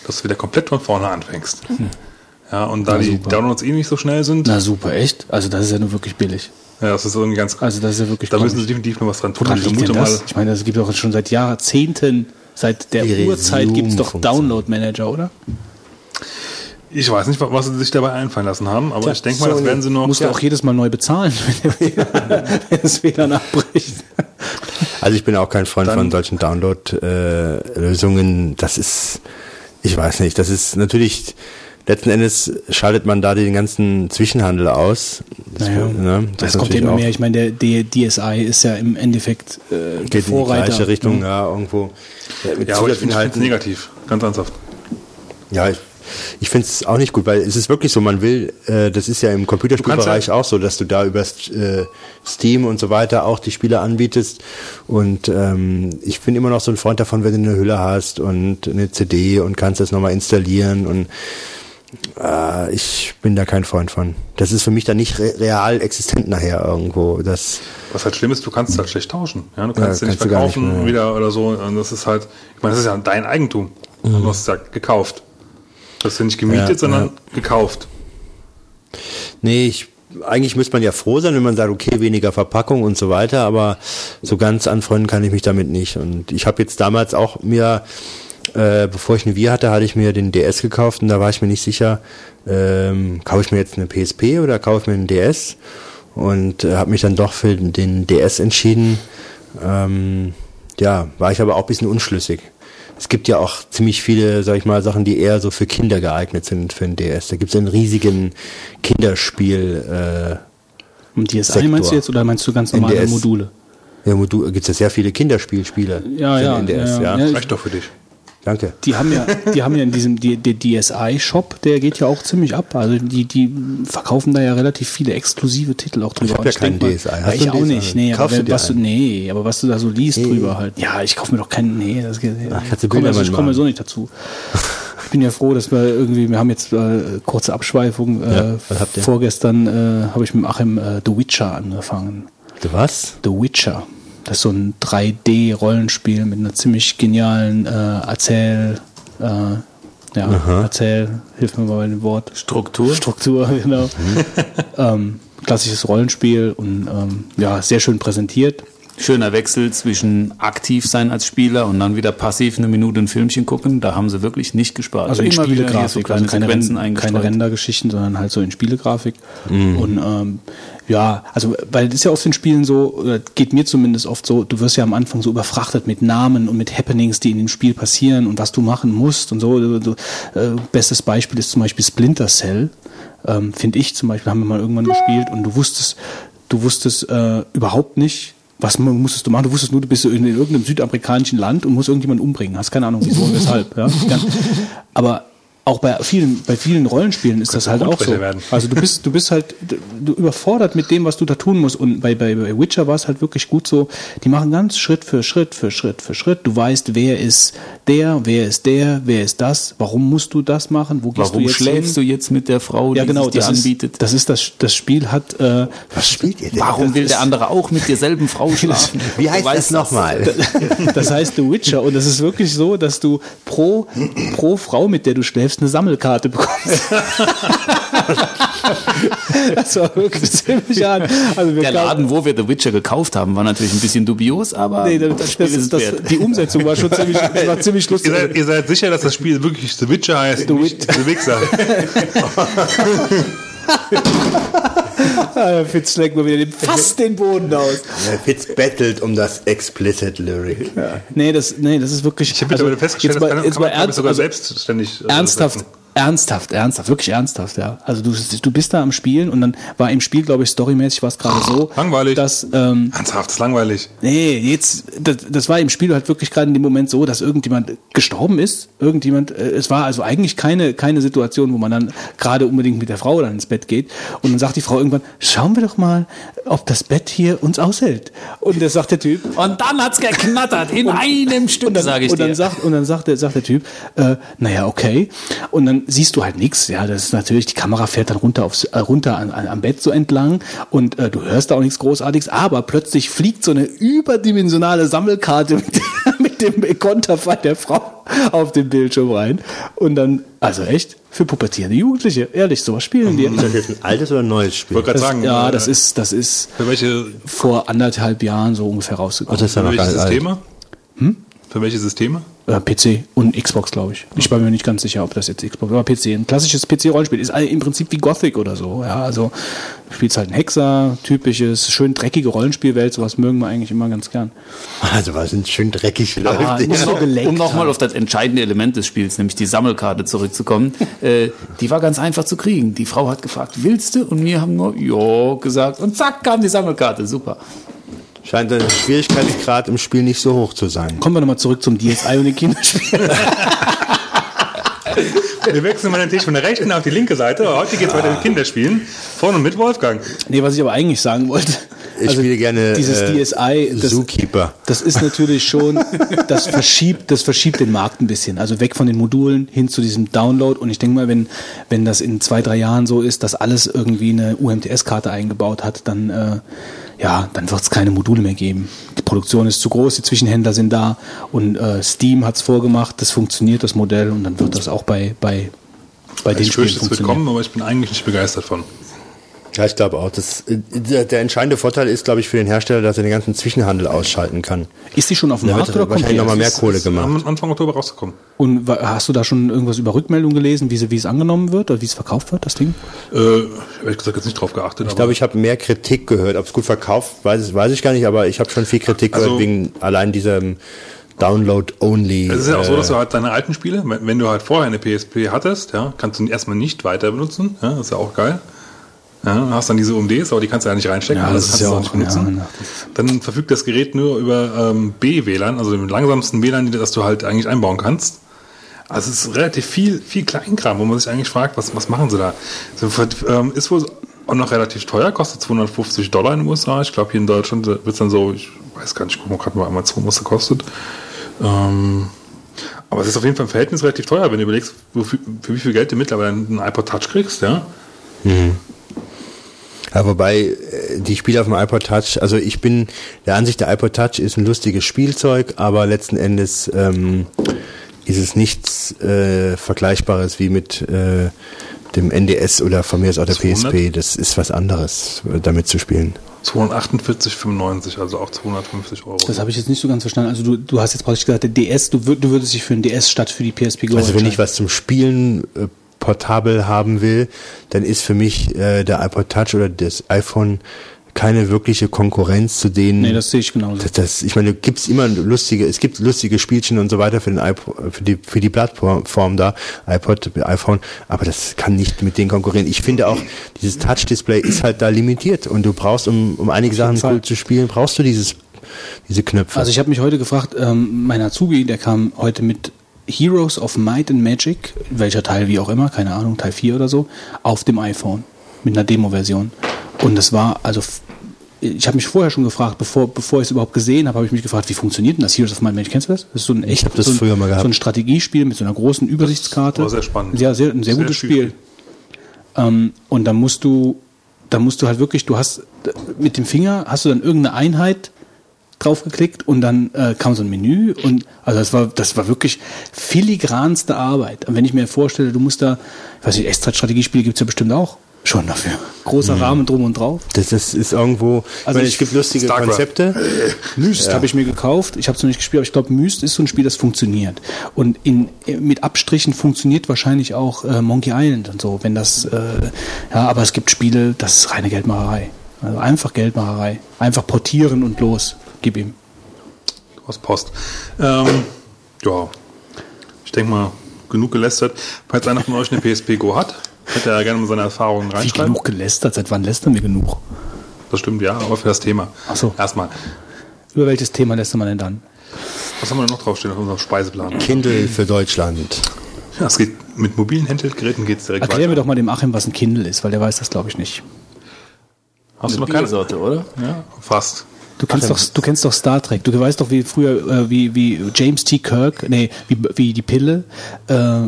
dass du wieder komplett von vorne anfängst. Ja, und da Na, die super. Downloads eh nicht so schnell sind, na super, echt? Also das ist ja nur wirklich billig. Ja, das ist irgendwie ganz, Also das ist ja wirklich da müssen sie definitiv noch was dran tun. Woran Ich liegt das? Ich meine, das gibt doch schon seit Jahrzehnten, seit der Die Urzeit gibt es doch. Download-Manager, oder? ich weiß nicht, was sie sich dabei einfallen lassen haben, aber ich denke mal, das werden sie noch. Musst du auch jedes Mal neu bezahlen, wenn, der- wenn das WLAN abbricht. Also ich bin auch kein Freund Dann- von solchen Download-Lösungen. das ist, ich weiß nicht, das ist natürlich, letzten Endes schaltet man da den ganzen Zwischenhandel aus. Das, Naja, ne, das, ist kommt immer mehr. Ich meine, der, der DSI ist ja im Endeffekt äh, Geht in die Vorreiter. gleiche Richtung, ne? ja, irgendwo. Ja, mit Ja, aber ich finde es negativ, ganz ernsthaft. Ja, ich, ich finde es auch nicht gut, weil es ist wirklich so, man will, äh, das ist ja im Computerspielbereich ja- auch so, dass du da über äh, Steam und so weiter auch die Spiele anbietest. Und ähm, ich bin immer noch so ein Freund davon, wenn du eine Hülle hast und eine CD und kannst das nochmal installieren und äh, ich bin da kein Freund von. Das ist für mich dann nicht re real existent nachher irgendwo. Das, Was halt schlimm ist, du kannst es halt schlecht tauschen. Ja, du kannst Ja, es nicht nicht verkaufen mehr. wieder oder so. Und das ist halt, ich meine, das ist ja dein Eigentum. Du hast es ja gekauft. Das ist ja nicht gemietet, Mhm. Ja, sondern ja. gekauft. Nee, ich, eigentlich müsste man ja froh sein, wenn man sagt, okay, weniger Verpackung und so weiter, aber so ganz anfreunden kann ich mich damit nicht. Und ich habe jetzt damals auch mir, äh, bevor ich eine Wii hatte, hatte ich mir den DS gekauft und da war ich mir nicht sicher, ähm, kaufe ich mir jetzt eine PSP oder kaufe ich mir einen DS? Und äh, habe mich dann doch für den DS entschieden. Ähm, ja, war ich aber auch ein bisschen unschlüssig. Es gibt ja auch ziemlich viele, sag ich mal, Sachen, die eher so für Kinder geeignet sind für den DS. Da gibt es einen riesigen Kinderspiel. Und DSI Sektor. meinst du jetzt oder meinst du ganz normale NDS. Module? Äh, ja, Modul gibt es ja sehr viele Kinderspielspiele Ja, für ja, den NDS. ja, Ja, ja. Reicht doch für dich. Danke. Die haben ja, die haben ja in diesem die, der DSI-Shop, der geht ja auch ziemlich ab. Also die, die verkaufen da ja relativ viele exklusive Titel auch drüber. hab Und ja keinen mal- DSI. Hast ich auch DSI? nicht. Nee, aber, wenn, was du, nee, aber was du da so liest drüber halt. Ja, ich kaufe mir doch keinen. Nee, das geht. Ach, ich komme ich komme so nicht dazu. Ich bin ja froh, dass wir irgendwie, wir haben jetzt äh, kurze Abschweifung. Äh, Ja, was habt ihr? Vorgestern äh, habe ich mit Achim äh, The Witcher angefangen. Du was? The Witcher. Das ist so ein 3D-Rollenspiel mit einer ziemlich genialen äh, Erzähl, äh, ja, Erzähl, hilf mir mal bei dem Wort. Struktur. Struktur, genau. ähm, klassisches Rollenspiel und ähm, ja, sehr schön präsentiert. Schöner Wechsel zwischen aktiv sein als Spieler und dann wieder passiv eine Minute ein Filmchen gucken. Da haben sie wirklich nicht gespart. Also in Immer wieder hier Spielegrafik, so also kleine keine, Sequenzen Ren keine. Rendergeschichten, sondern halt so in Spielegrafik. Und ähm, ja, also weil das ist ja oft in Spielen so, oder geht mir zumindest oft so, du wirst ja am Anfang so überfrachtet mit Namen und mit Happenings, die in dem Spiel passieren und was du machen musst und so. Du, du, äh, bestes Beispiel ist zum Beispiel Splinter Cell. Ähm, Finde ich zum Beispiel, haben wir mal irgendwann gespielt und du wusstest, du wusstest äh, überhaupt nicht, was mu- musstest du machen? Du wusstest nur, du bist in, in irgendeinem südamerikanischen Land und musst irgendjemanden umbringen. Hast keine Ahnung, wieso und weshalb. Ja? Aber auch bei vielen, bei vielen Rollenspielen ist das halt auch so. Werden. Also du bist, du bist halt du überfordert mit dem, was du da tun musst. Und bei, bei, bei Witcher war es halt wirklich gut so, die machen ganz Schritt für Schritt für Schritt für Schritt. Du weißt, wer ist der, wer ist der, wer ist das, warum musst du das machen, wo gehst Warum du jetzt schläfst hin? du jetzt mit der Frau, die ja, genau, sich dir das anbietet? Ist, das ist das, das Spiel hat, äh, Was spielt ihr denn? Warum Das will der andere auch mit derselben Frau schlafen? Wie Du heißt weißt das nochmal? das heißt The Witcher und es ist wirklich so, dass du pro, pro Frau, mit der du schläfst, eine Sammelkarte bekommst. das war wirklich ziemlich hart. Also wir Der Laden, wo wir The Witcher gekauft haben, war natürlich ein bisschen dubios, aber Nee, das, das Spiel das, ist das, wert. die Umsetzung war schon ziemlich, war ziemlich lustig. Ihr seid, ihr seid sicher, dass das Spiel wirklich The Witcher heißt? The Wit- The Wixer. Ah, Fitz schlägt mal wieder den, fast den Boden aus. Der Fitz bettelt um das explicit Lyric. Nee, das, nee, das ist wirklich. Ich habe mittlerweile festgestellt, jetzt mal, das kann, jetzt kann man ich, ernst, sogar also selbstständig äh, ernsthaft, setzen. Ernsthaft, ernsthaft, wirklich ernsthaft, ja. Also du, du bist da am Spielen und dann war im Spiel, glaube ich, storymäßig war es gerade so, Langweilig. dass ähm, Ernsthaft, ist langweilig. Nee, jetzt, das, das war im Spiel halt wirklich gerade in dem Moment so, dass irgendjemand gestorben ist. Irgendjemand, äh, es war also eigentlich keine, keine Situation, wo man dann gerade unbedingt mit der Frau dann ins Bett geht. Und dann sagt die Frau irgendwann, schauen wir doch mal, ob das Bett hier uns aushält. Und da sagt der Typ, Und dann hat's geknattert in einem Stück, und dann, sage ich und dann dir. sagt und dann sagt der, sagt der Typ, äh, naja, okay. Und dann siehst du halt nichts. Ja, das ist natürlich, die Kamera fährt dann runter aufs, äh, runter an, an, am Bett so entlang und äh, du hörst da auch nichts Großartiges, aber plötzlich fliegt so eine überdimensionale Sammelkarte mit, mit dem Konterfei der Frau auf den Bildschirm rein. Und dann, also echt, für pubertierende Jugendliche, ehrlich, sowas spielen die. Ist das jetzt ein altes oder ein neues Spiel? Ich wollte gerade sagen, ja, äh, das ist, das ist für welche, vor anderthalb Jahren so ungefähr rausgekommen. Das ist ja noch alt. Systeme? Für welche Systeme? Äh, PC und Xbox, glaube ich. Ich war mir nicht ganz sicher, ob das jetzt Xbox aber PC. Ein klassisches PC-Rollenspiel ist im Prinzip wie Gothic oder so. Ja, also du spielst halt ein Hexer, typisches, schön dreckige Rollenspielwelt. Sowas mögen wir eigentlich immer ganz gern. Also was sind schön dreckig Leute. muss so um nochmal auf das entscheidende Element des Spiels, nämlich die Sammelkarte zurückzukommen, äh, die war ganz einfach zu kriegen. Die Frau hat gefragt, willst du? Und wir haben nur, ja, gesagt. Und zack, kam die Sammelkarte. Super. Scheint der Schwierigkeitsgrad im Spiel nicht so hoch zu sein. Kommen wir nochmal zurück zum DSI und den Kinderspielen. Wir wechseln mal den Tisch von der rechten auf die linke Seite. Heute geht es weiter mit Kinderspielen. Von und mit Wolfgang. nee, was ich aber eigentlich sagen wollte. Ich spiele gerne, dieses äh, DSI, das, Zookeeper. das ist natürlich schon, das verschiebt, das verschiebt den Markt ein bisschen. Also weg von den Modulen hin zu diesem Download. Und ich denke mal, wenn, wenn das in zwei, drei Jahren so ist, dass alles irgendwie eine UMTS-Karte eingebaut hat, dann, äh, ja, dann wird es keine Module mehr geben. Die Produktion ist zu groß, die Zwischenhändler sind da und äh, Steam hat's vorgemacht, das funktioniert, das Modell, und dann wird das auch bei, bei, bei den Ich Spielen es wird funktionieren. kommen, aber ich bin eigentlich nicht begeistert von. Ja, ich glaube auch. Das, äh, der, der entscheidende Vorteil ist, glaube ich, für den Hersteller, dass er den ganzen Zwischenhandel ausschalten kann. Ist die schon auf dem Markt oder kommt wahrscheinlich nochmal mehr Kohle Ist gemacht. Am Anfang Oktober rausgekommen. Und hast du da schon irgendwas über Rückmeldungen gelesen, wie, sie, wie es angenommen wird oder wie es verkauft wird, das Ding? Äh, ehrlich gesagt jetzt nicht drauf geachtet. Ich glaube, ich habe mehr Kritik gehört. Ob es gut verkauft, weiß, weiß ich gar nicht, aber ich habe schon viel Kritik Also- gehört wegen allein diesem Download-Only. Es ist ja auch so, äh, dass du halt deine alten Spiele, wenn wenn du halt vorher eine PSP hattest, ja, kannst du ihn erstmal nicht weiter benutzen. Ja, das ist ja auch geil. Ja, hast dann diese UMDs, aber die kannst du ja nicht reinstecken, Ja, also das kannst ist du ja auch nicht benutzen. ja, dann verfügt das Gerät nur über ähm, B-WLAN, also dem langsamsten WLAN, das du halt eigentlich einbauen kannst. Also es ist relativ viel, viel Kleinkram, wo man sich eigentlich fragt, was, was machen sie da? Ähm, ist wohl auch noch relativ teuer, kostet 250 Dollar in den USA. Ich glaube, hier in Deutschland wird es dann so, ich weiß gar nicht, guck mal gerade mal Amazon, was das kostet. Ähm, aber es ist auf jeden Fall im Verhältnis relativ teuer, wenn du überlegst, wofür, für wie viel Geld du mittlerweile einen iPod Touch kriegst, ja. Ja, wobei äh, die Spiele auf dem iPod Touch, also ich bin der Ansicht, der iPod Touch ist ein lustiges Spielzeug, aber letzten Endes ähm, ist es nichts äh, Vergleichbares wie mit äh, dem NDS oder von mir aus auch der 200? PSP. Das ist was anderes, damit zu spielen. 248,95, also auch 250 Euro. Das habe ich jetzt nicht so ganz verstanden. Also du, du hast jetzt praktisch gesagt, der DS, du, würd, du würdest dich für den DS statt für die PSP Go Also wenn ich entscheiden. was zum Spielen äh, portabel haben will, dann ist für mich äh, der iPod Touch oder das iPhone keine wirkliche Konkurrenz zu denen. Nee, das sehe ich genauso. Das, das, ich meine, gibt's immer lustige, es gibt lustige Spielchen und so weiter für den iPod, für die für die Plattform da, iPod, iPhone, aber das kann nicht mit denen konkurrieren. Ich finde auch, dieses Touch-Display ist halt da limitiert und du brauchst, um, um einige Sachen cool zu spielen, brauchst du dieses diese Knöpfe. Also ich habe mich heute gefragt, ähm, mein Azubi, der kam heute mit Heroes of Might and Magic, welcher Teil wie auch immer, keine Ahnung, Teil 4 oder so, auf dem iPhone mit einer Demo-Version. Und das war, also ich habe mich vorher schon gefragt, bevor, bevor ich es überhaupt gesehen habe, habe ich mich gefragt, wie funktioniert denn das Heroes of Might and Magic? Kennst du das? Das ist so ein echt, das so ein, früher mal gehabt. so ein Strategiespiel mit so einer großen Übersichtskarte. war sehr spannend. Ja, sehr, ein sehr, Sehr gutes spielerisch. Spiel. Ähm, und dann musst du, dann musst du halt wirklich, du hast mit dem Finger hast du dann irgendeine Einheit draufgeklickt und dann äh, kam so ein Menü und also das war das war wirklich filigranste Arbeit. Und wenn ich mir vorstelle, du musst da, ich weiß nicht, extra Strategiespiele gibt's ja bestimmt auch schon dafür. Großer Rahmen drum und drauf. das, das ist irgendwo, ich Also meine, ich- es gibt lustige Starcraft. Konzepte. Myst habe ich mir gekauft. Ich habe es noch nicht gespielt, aber ich glaube, Myst ist so ein Spiel, das funktioniert. Und in, mit Abstrichen funktioniert wahrscheinlich auch äh, Monkey Island und so, wenn das, äh, ja, aber es gibt Spiele, das ist reine Geldmacherei. Also einfach Geldmacherei. Einfach portieren und los. Gib ihm. aus Post. Ähm, ja, ich denke mal, genug gelästert. Falls einer von euch eine PSP Go hat, ihr ja gerne mal seine Erfahrungen Wie reinschreiben. genug gelästert? Seit wann lästern wir genug? Das stimmt, ja, aber für das Thema. Ach so. Erstmal, Über welches Thema lästert man denn dann? was haben wir noch draufstehen auf unserem Speiseplan? Kindle für Deutschland. Ja, es geht mit mobilen Handheldgeräten geht es direkt Erklär mir weiter. doch mal dem Achim, was ein Kindle ist, weil der weiß das, glaube ich, nicht. Hast du Eine noch keine? Biersorte, oder? Ja, fast. Du kennst, doch, du kennst doch Star Trek. Du weißt doch, wie früher, äh, wie, wie James T. Kirk, nee, wie, wie die Pille, äh,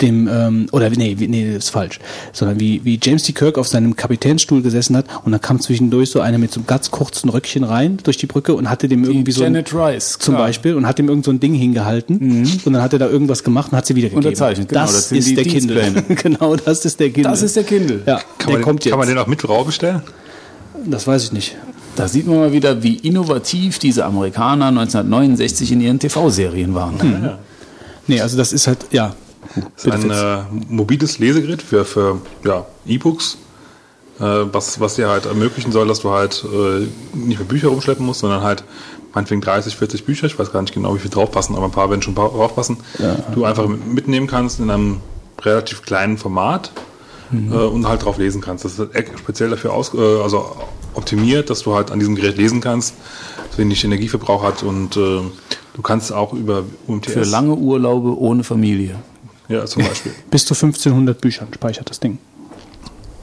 dem, ähm, oder nee, wie, nee, das ist falsch, sondern wie, wie James T. Kirk auf seinem Kapitänsstuhl gesessen hat und da kam zwischendurch so einer mit so einem ganz kurzen Röckchen rein durch die Brücke und hatte dem irgendwie so ein, Janet Rice, zum klar. Beispiel und hat dem irgend so ein Ding hingehalten und dann hat er da irgendwas gemacht und hat sie wieder gegeben. Unterzeichnet, genau, Das, das sind ist die der Kindle. Genau, das ist der Kindle. Das ist der Kindle. Ja, Kann, der man, kommt den, jetzt. kann man den auch mit Rau bestellen? das weiß ich nicht. Da sieht man mal wieder, wie innovativ diese Amerikaner 1969 in ihren TV-Serien waren. Nee, also das ist halt, ja. Das ist ein äh, mobiles Lesegerät für, für ja, E-Books, äh, was, was dir halt ermöglichen soll, dass du halt äh, nicht mehr Bücher rumschleppen musst, sondern halt meinetwegen 30, 40 Bücher, ich weiß gar nicht genau, wie viel draufpassen, aber ein paar werden schon pa- draufpassen, du einfach mitnehmen kannst in einem relativ kleinen Format äh, und halt drauf lesen kannst. Das ist speziell dafür aus, äh, also optimiert, dass du halt an diesem Gerät lesen kannst, wenig Energieverbrauch hat und äh, du kannst auch über UMTS, Für lange Urlaube ohne Familie. ja zum Beispiel, Bis zu 1500 Büchern speichert das Ding.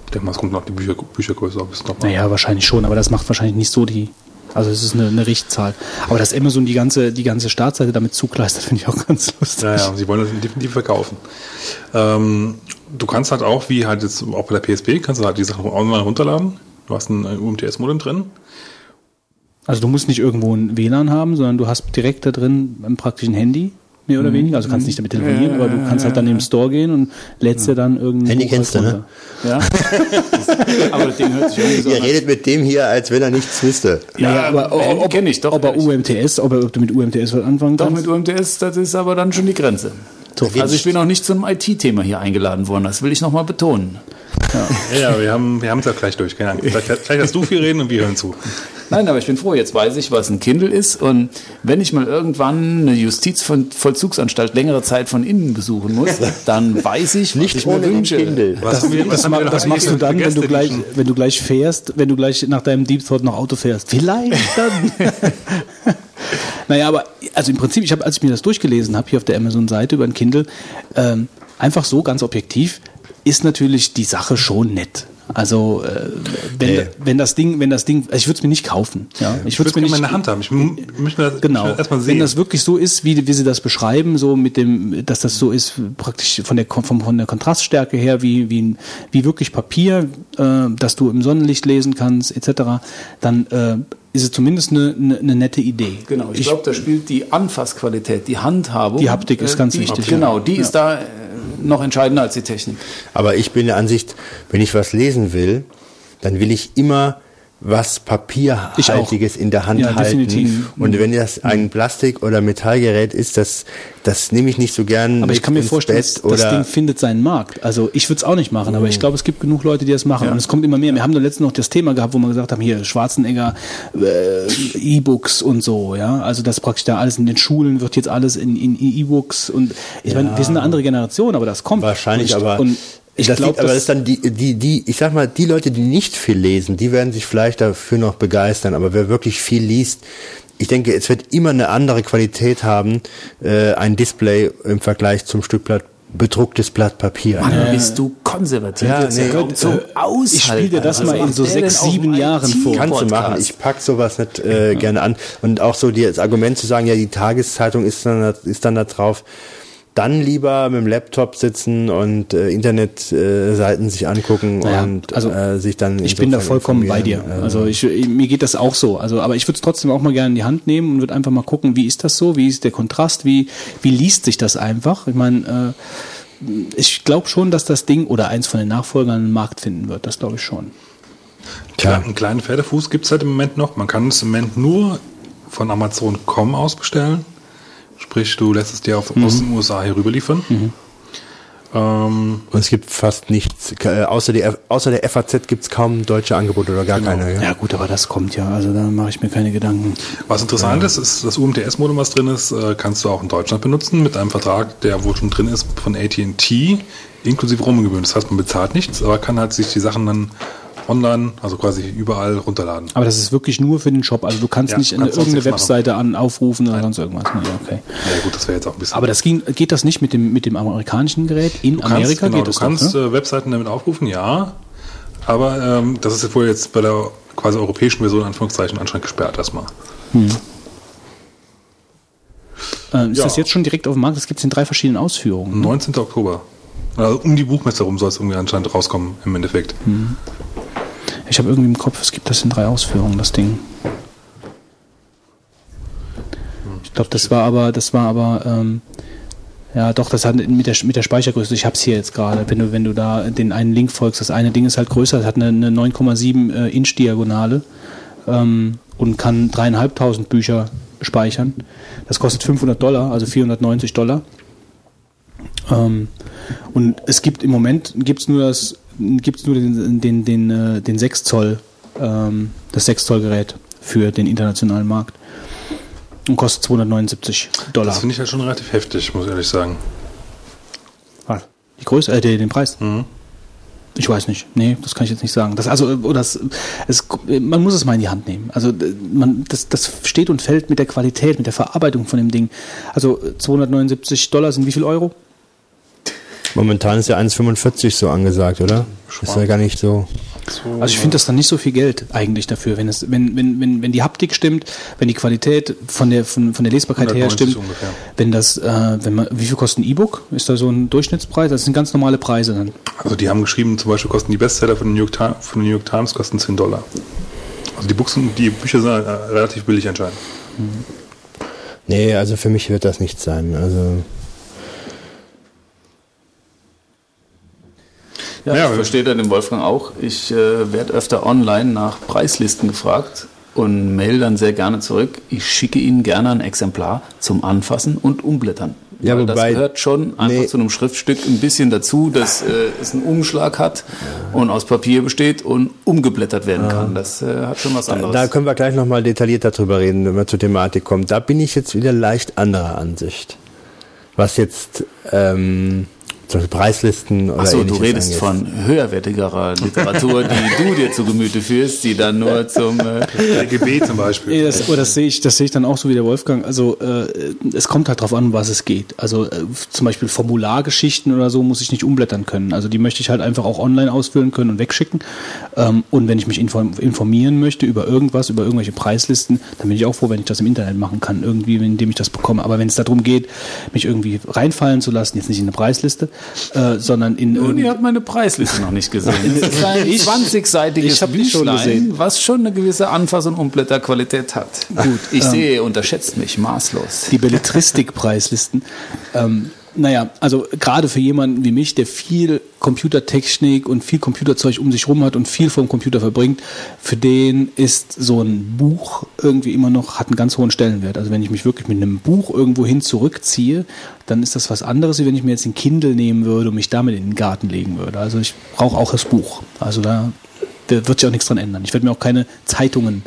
Ich denke mal, es kommt noch die Bücher, Büchergröße noch mal. Naja, wahrscheinlich schon, aber das macht wahrscheinlich nicht so die. Also es ist eine, eine Richtzahl. Aber dass Amazon die ganze, die ganze Startseite damit zugleistert, finde ich auch ganz lustig. Ja, ja, sie wollen das definitiv verkaufen. Ähm, du kannst halt auch, wie halt jetzt auch bei der PSP, kannst du halt die Sachen online runterladen. Du hast ein UMTS-Modem drin. Also du musst nicht irgendwo ein WLAN haben, sondern du hast direkt da drin praktisch ein Handy, mehr oder weniger. Also kannst nicht damit telefonieren, aber du kannst halt dann in den Store gehen und lädst dir dann irgendwo Handy kennst du, ne? Ja? aber das Ding hört sich irgendwie so Ihr an. redet mit dem hier, als wenn er nichts wüsste. Naja, Ja, aber ob, kenn ich, doch, ob er. UMTS, ob, er, ob du mit UMTS was anfangen Doch kannst. mit UMTS, das ist aber dann schon die Grenze. So, Also ich bin auch nicht zum IT-Thema hier eingeladen worden, das will ich nochmal betonen. Ja, ja, wir haben wir haben es ja gleich durch. Keine Angst. Gleich, gleich hast du viel reden und wir hören zu. Nein, aber ich bin froh, jetzt weiß ich, was ein Kindle ist. Und wenn ich mal irgendwann eine Justizvollzugsanstalt längere Zeit von innen besuchen muss, dann weiß ich, was Nicht ich mir wünsche. Kindle. Was haben wir- was das, wir das machst du dann, wenn du, gleich, wenn du gleich fährst, wenn du gleich nach deinem Deep Thought noch Auto fährst. Vielleicht dann. naja, aber also im Prinzip, ich habe, als ich mir das durchgelesen habe, hier auf der Amazon-Seite über ein Kindle, ähm, einfach so ganz objektiv, ist natürlich die Sache schon nett. Also äh, wenn, Nee. wenn das Ding, wenn das Ding, also ich würde es mir nicht kaufen. Ja, Ich würde es gerne mal in der Hand haben. Ich möchte mir das Genau. erstmal Wenn sehen. das wirklich so ist, wie, wie sie das beschreiben, so mit dem, dass das so ist, praktisch von der, von, von der Kontraststärke her, wie, wie, wie wirklich Papier, äh, dass du im Sonnenlicht lesen kannst, etc., dann äh, ist es zumindest eine, eine, eine nette Idee. Genau, ich, glaube, da spielt die Anfassqualität, die Handhabung. Die Haptik ist ganz die, wichtig, Genau, ja. die ist da äh, noch entscheidender als die Technik. Aber ich bin der Ansicht, wenn ich was lesen will, dann will ich immer was Papierhaltiges in der Hand Ja, halten. definitiv. Und wenn das ein Plastik- oder Metallgerät ist, das, das nehme ich nicht so gern. Aber ich kann mir vorstellen, Bett das, das Ding findet seinen Markt. Also ich würde es auch nicht machen, aber ich glaube, es gibt genug Leute, die das machen. Und es kommt immer mehr. Wir haben da letztens noch das Thema gehabt, wo wir gesagt haben, hier Schwarzenegger, äh, E-Books und so, ja. Also das praktisch da alles in den Schulen wird jetzt alles in in E-Books und ich meine, wir sind eine andere Generation, aber das kommt. Wahrscheinlich, und ich, aber und ich das glaube, liegt, aber das ist dann die, die, die, ich sag mal, die Leute, die nicht viel lesen, die werden sich vielleicht dafür noch begeistern. Aber wer wirklich viel liest, ich denke, es wird immer eine andere Qualität haben, äh, ein Display im Vergleich zum Stück Blatt, bedrucktes Blatt Papier. Mann, bist du konservativ. Ja, nee. kaum zum Aushalten. ich spiel dir das Also, mal in so sechs, sieben Jahren vor. Kannst du machen. Ich pack sowas nicht äh, gerne an. Und auch so das Argument zu sagen, ja, die Tageszeitung ist dann, da- ist dann da drauf. Dann lieber mit dem Laptop sitzen und äh, Internetseiten äh, sich angucken Naja, und also äh, sich dann. Ich bin da vollkommen bei dir. informieren. Also ich, mir geht das auch so. Also, aber ich würde es trotzdem auch mal gerne in die Hand nehmen und würde einfach mal gucken, wie ist das so, wie ist der Kontrast, wie wie liest sich das einfach. Ich meine, äh, ich glaube schon, dass das Ding oder eins von den Nachfolgern einen Markt finden wird. Das glaube ich schon. Tja. Einen kleinen Pferdefuß gibt es halt im Moment noch. Man kann es im Moment nur von Amazon.com aus bestellen. Sprich, du lässt es dir auf, aus den USA hier rüber liefern. Ähm, Und es gibt fast nichts, äh, außer, die, außer der FAZ gibt es kaum deutsche Angebote oder gar keine. Ja? Ja gut, aber das kommt ja. Also da mache ich mir keine Gedanken. was interessant ist, ist das UMTS-Modem, was drin ist, äh, kannst du auch in Deutschland benutzen mit einem Vertrag, der wohl schon drin ist von AT&T, inklusive Roaminggebühren. Das heißt, man bezahlt nichts, aber kann halt sich die Sachen dann online, also quasi überall runterladen. Aber das ist wirklich nur für den Shop. Also du kannst Ja, nicht du kannst irgendeine machen. Webseite an aufrufen oder sonst irgendwas. Ne? Ja, okay. Ja gut, das wäre jetzt auch ein bisschen... Aber das ging, geht das nicht mit dem mit dem amerikanischen Gerät in Du kannst, Amerika? genau, geht du das kannst doch, ne? äh, Webseiten damit aufrufen, ja. Aber ähm, das ist wohl jetzt bei der quasi europäischen Version in Anführungszeichen anscheinend gesperrt erstmal. Äh, ist ja. das jetzt schon direkt auf dem Markt? Das gibt es in drei verschiedenen Ausführungen. 19. Oktober. Also um die Buchmesse rum soll es irgendwie anscheinend rauskommen im Endeffekt. Ich habe irgendwie im Kopf, es gibt das in drei Ausführungen, das Ding. Ich glaube, das war aber, das war aber, ähm, ja, doch, das hat mit der, mit der Speichergröße. Ich habe es hier jetzt gerade. Wenn du, wenn du da den einen Link folgst, das eine Ding ist halt größer, das hat eine, eine 9,7 äh, ähm, und kann dreieinhalbtausend Bücher speichern. Das kostet 500 Dollar, also 490 Dollar. Ähm, und es gibt im Moment gibt's nur das gibt's nur den den den äh, den 6 Zoll ähm, das 6 Zoll Gerät für den internationalen Markt und kostet 279 Dollar. Das finde ich halt schon relativ heftig, muss ich ehrlich sagen. Was? Die Größe, äh, den, den Preis? Mhm. Ich weiß nicht. Nee, das kann ich jetzt nicht sagen. Das, also, oder das, es, man muss es mal in die Hand nehmen. Also, äh, man, das, das steht und fällt mit der Qualität, mit der Verarbeitung von dem Ding. Also, äh, 279 Dollar sind wie viel Euro? Momentan ist ja 1,45 so angesagt, oder? Ist ja gar nicht so. Also ich finde das dann nicht so viel Geld eigentlich dafür, wenn es, wenn, wenn, wenn, wenn die Haptik stimmt, wenn die Qualität von der von, von der Lesbarkeit her 190 stimmt, ungefähr. wenn das, äh, wenn man, wie viel kostet ein E-Book? Ist da so ein Durchschnittspreis? Das sind ganz normale Preise dann. Also die haben geschrieben, zum Beispiel kosten die Bestseller von den New York, Times, von den New York Times kosten 10 Dollar. Also die, Buchsen, die Bücher sind äh, relativ billig anscheinend. Nee, also für mich wird das nicht sein. Also Ja, Ja, ich verstehe da den Wolfgang auch. Ich äh, werde öfter online nach Preislisten gefragt und mail dann sehr gerne zurück. Ich schicke Ihnen gerne ein Exemplar zum Anfassen und Umblättern. Ja, wobei- das gehört schon einfach Nee. zu einem Schriftstück ein bisschen dazu, dass äh, es einen Umschlag hat und aus Papier besteht und umgeblättert werden kann. Das äh, hat schon was anderes. da können wir gleich nochmal detaillierter drüber reden, wenn wir zur Thematik kommen. Da bin ich jetzt wieder leicht anderer Ansicht. Was jetzt ähm, zum Beispiel Preislisten oder Achso, du redest angeht. von höherwertigerer Literatur, die du dir zu Gemüte führst, die dann nur zum äh, DGB zum Beispiel. Das, oh, das sehe ich, das sehe ich dann auch so wie der Wolfgang. Also äh, es kommt halt drauf an, um was es geht. Also äh, zum Beispiel Formulargeschichten oder so muss ich nicht umblättern können. Also die möchte ich halt einfach auch online ausfüllen können und wegschicken. Ähm, und wenn ich mich inform informieren möchte über irgendwas, über irgendwelche Preislisten, dann bin ich auch froh, wenn ich das im Internet machen kann, irgendwie, indem ich das bekomme. Aber wenn es darum geht, mich irgendwie reinfallen zu lassen, jetzt nicht in eine Preisliste, äh, sondern in Und ihr habt meine Preisliste noch nicht gesehen. Das ist ein Ich- 20-seitiges ich hab die schon Büchlein, gesehen. was schon eine gewisse Anfass- und Umblätterqualität hat. Gut, ich sehe, ihr unterschätzt mich maßlos. die Belletristik-Preislisten. Ähm, naja, also gerade für jemanden wie mich, der viel Computertechnik und viel Computerzeug um sich rum hat und viel vom Computer verbringt, für den ist so ein Buch irgendwie immer noch, hat einen ganz hohen Stellenwert. Also wenn ich mich wirklich mit einem Buch irgendwo hin zurückziehe, dann ist das was anderes, wie wenn ich mir jetzt den Kindle nehmen würde und mich damit in den Garten legen würde. Also ich brauche auch das Buch. Also da, da wird sich auch nichts dran ändern. Ich werde mir auch keine Zeitungen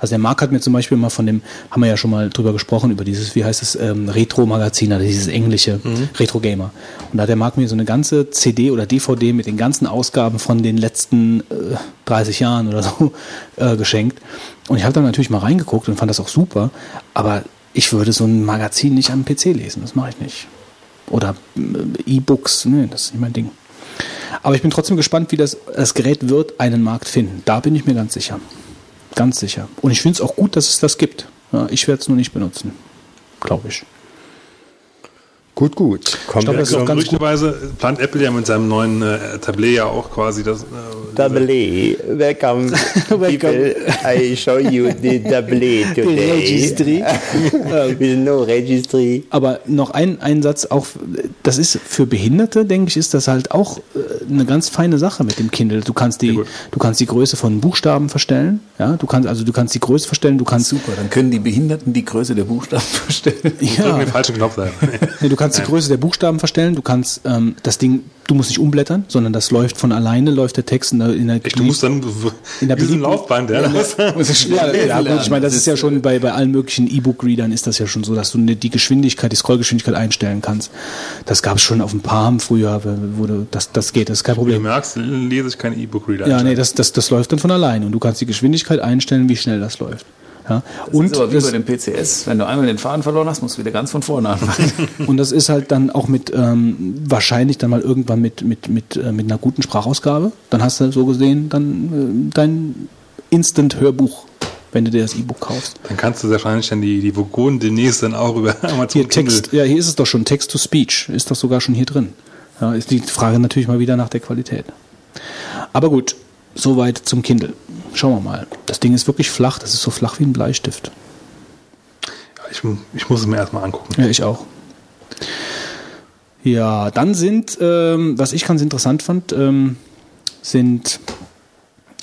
also der Marc hat mir zum Beispiel mal von dem, haben wir ja schon mal drüber gesprochen, über dieses, wie heißt es, ähm, Retro-Magazin, also dieses englische Retro-Gamer. Und da hat der Marc mir so eine ganze CD oder DVD mit den ganzen Ausgaben von den letzten äh, 30 Jahren oder so äh, geschenkt. Und ich habe da natürlich mal reingeguckt und fand das auch super, aber ich würde so ein Magazin nicht am PC lesen, das mache ich nicht. Oder äh, E-Books, nee, das ist nicht mein Ding. Aber ich bin trotzdem gespannt, wie das, das Gerät wird einen Markt finden. Da bin ich mir ganz sicher. Ganz sicher. Und ich finde es auch gut, dass es das gibt. Ja, ich werde es nur nicht benutzen. Glaube ich. Gut, gut. Kommt glaub, das ist auch ganz gut. plant Apple ja mit seinem neuen äh, Tablet ja auch quasi das. Äh, E. Welcome, people. I show you the E today. Registry. With no registry. Aber noch ein, ein Satz auch, das ist für Behinderte, denke ich, ist das halt auch äh, eine ganz feine Sache mit dem Kindle. Du kannst die, gut. du kannst die Größe von Buchstaben verstellen. Ja, du kannst, also du kannst die Größe verstellen, du kannst, Super, dann können die Behinderten die Größe der Buchstaben verstellen. ja, den falschen Knopf da. nee, du kannst die Größe der Buchstaben verstellen, du kannst ähm, das Ding, du musst nicht umblättern, sondern das läuft von alleine, läuft der Text in der, in der Du musst dann In der ein beliebten- Laufband, ja. Ja, ja gut, ich meine, das ist ja schon bei, bei allen möglichen E-Book-Readern ist das ja schon so, dass du die Geschwindigkeit, die Scrollgeschwindigkeit einstellen kannst. Das gab es schon auf dem Palm früher, wo du, das, das geht, das ist kein Wie du Problem. merkst, lese ich kein E-Book-Reader. Ja, nee, das, das, das läuft dann von alleine und du kannst die Geschwindigkeit einstellen, wie schnell das läuft. Ja. Und, Und aber wie das, bei dem PCS, wenn du einmal den Faden verloren hast, musst du wieder ganz von vorne anfangen. und das ist halt dann auch mit, ähm, wahrscheinlich dann mal irgendwann mit, mit, mit, äh, mit einer guten Sprachausgabe. Dann hast du so gesehen dann äh, dein Instant-Hörbuch, wenn du dir das E-Book kaufst. Dann kannst du wahrscheinlich dann die, die Vogonen demnächst dann auch über Amazon Hier Text, ja, hier ist es doch schon, Text-to-Speech ist doch sogar schon hier drin. Ja, ist die Frage natürlich mal wieder nach der Qualität. Aber gut, soweit zum Kindle. Schauen wir mal. Das Ding ist wirklich flach, das ist so flach wie ein Bleistift. Ich, ich muss es mir erstmal angucken. Ja, ich auch. Ja, dann sind, ähm, was ich ganz interessant fand, ähm, sind,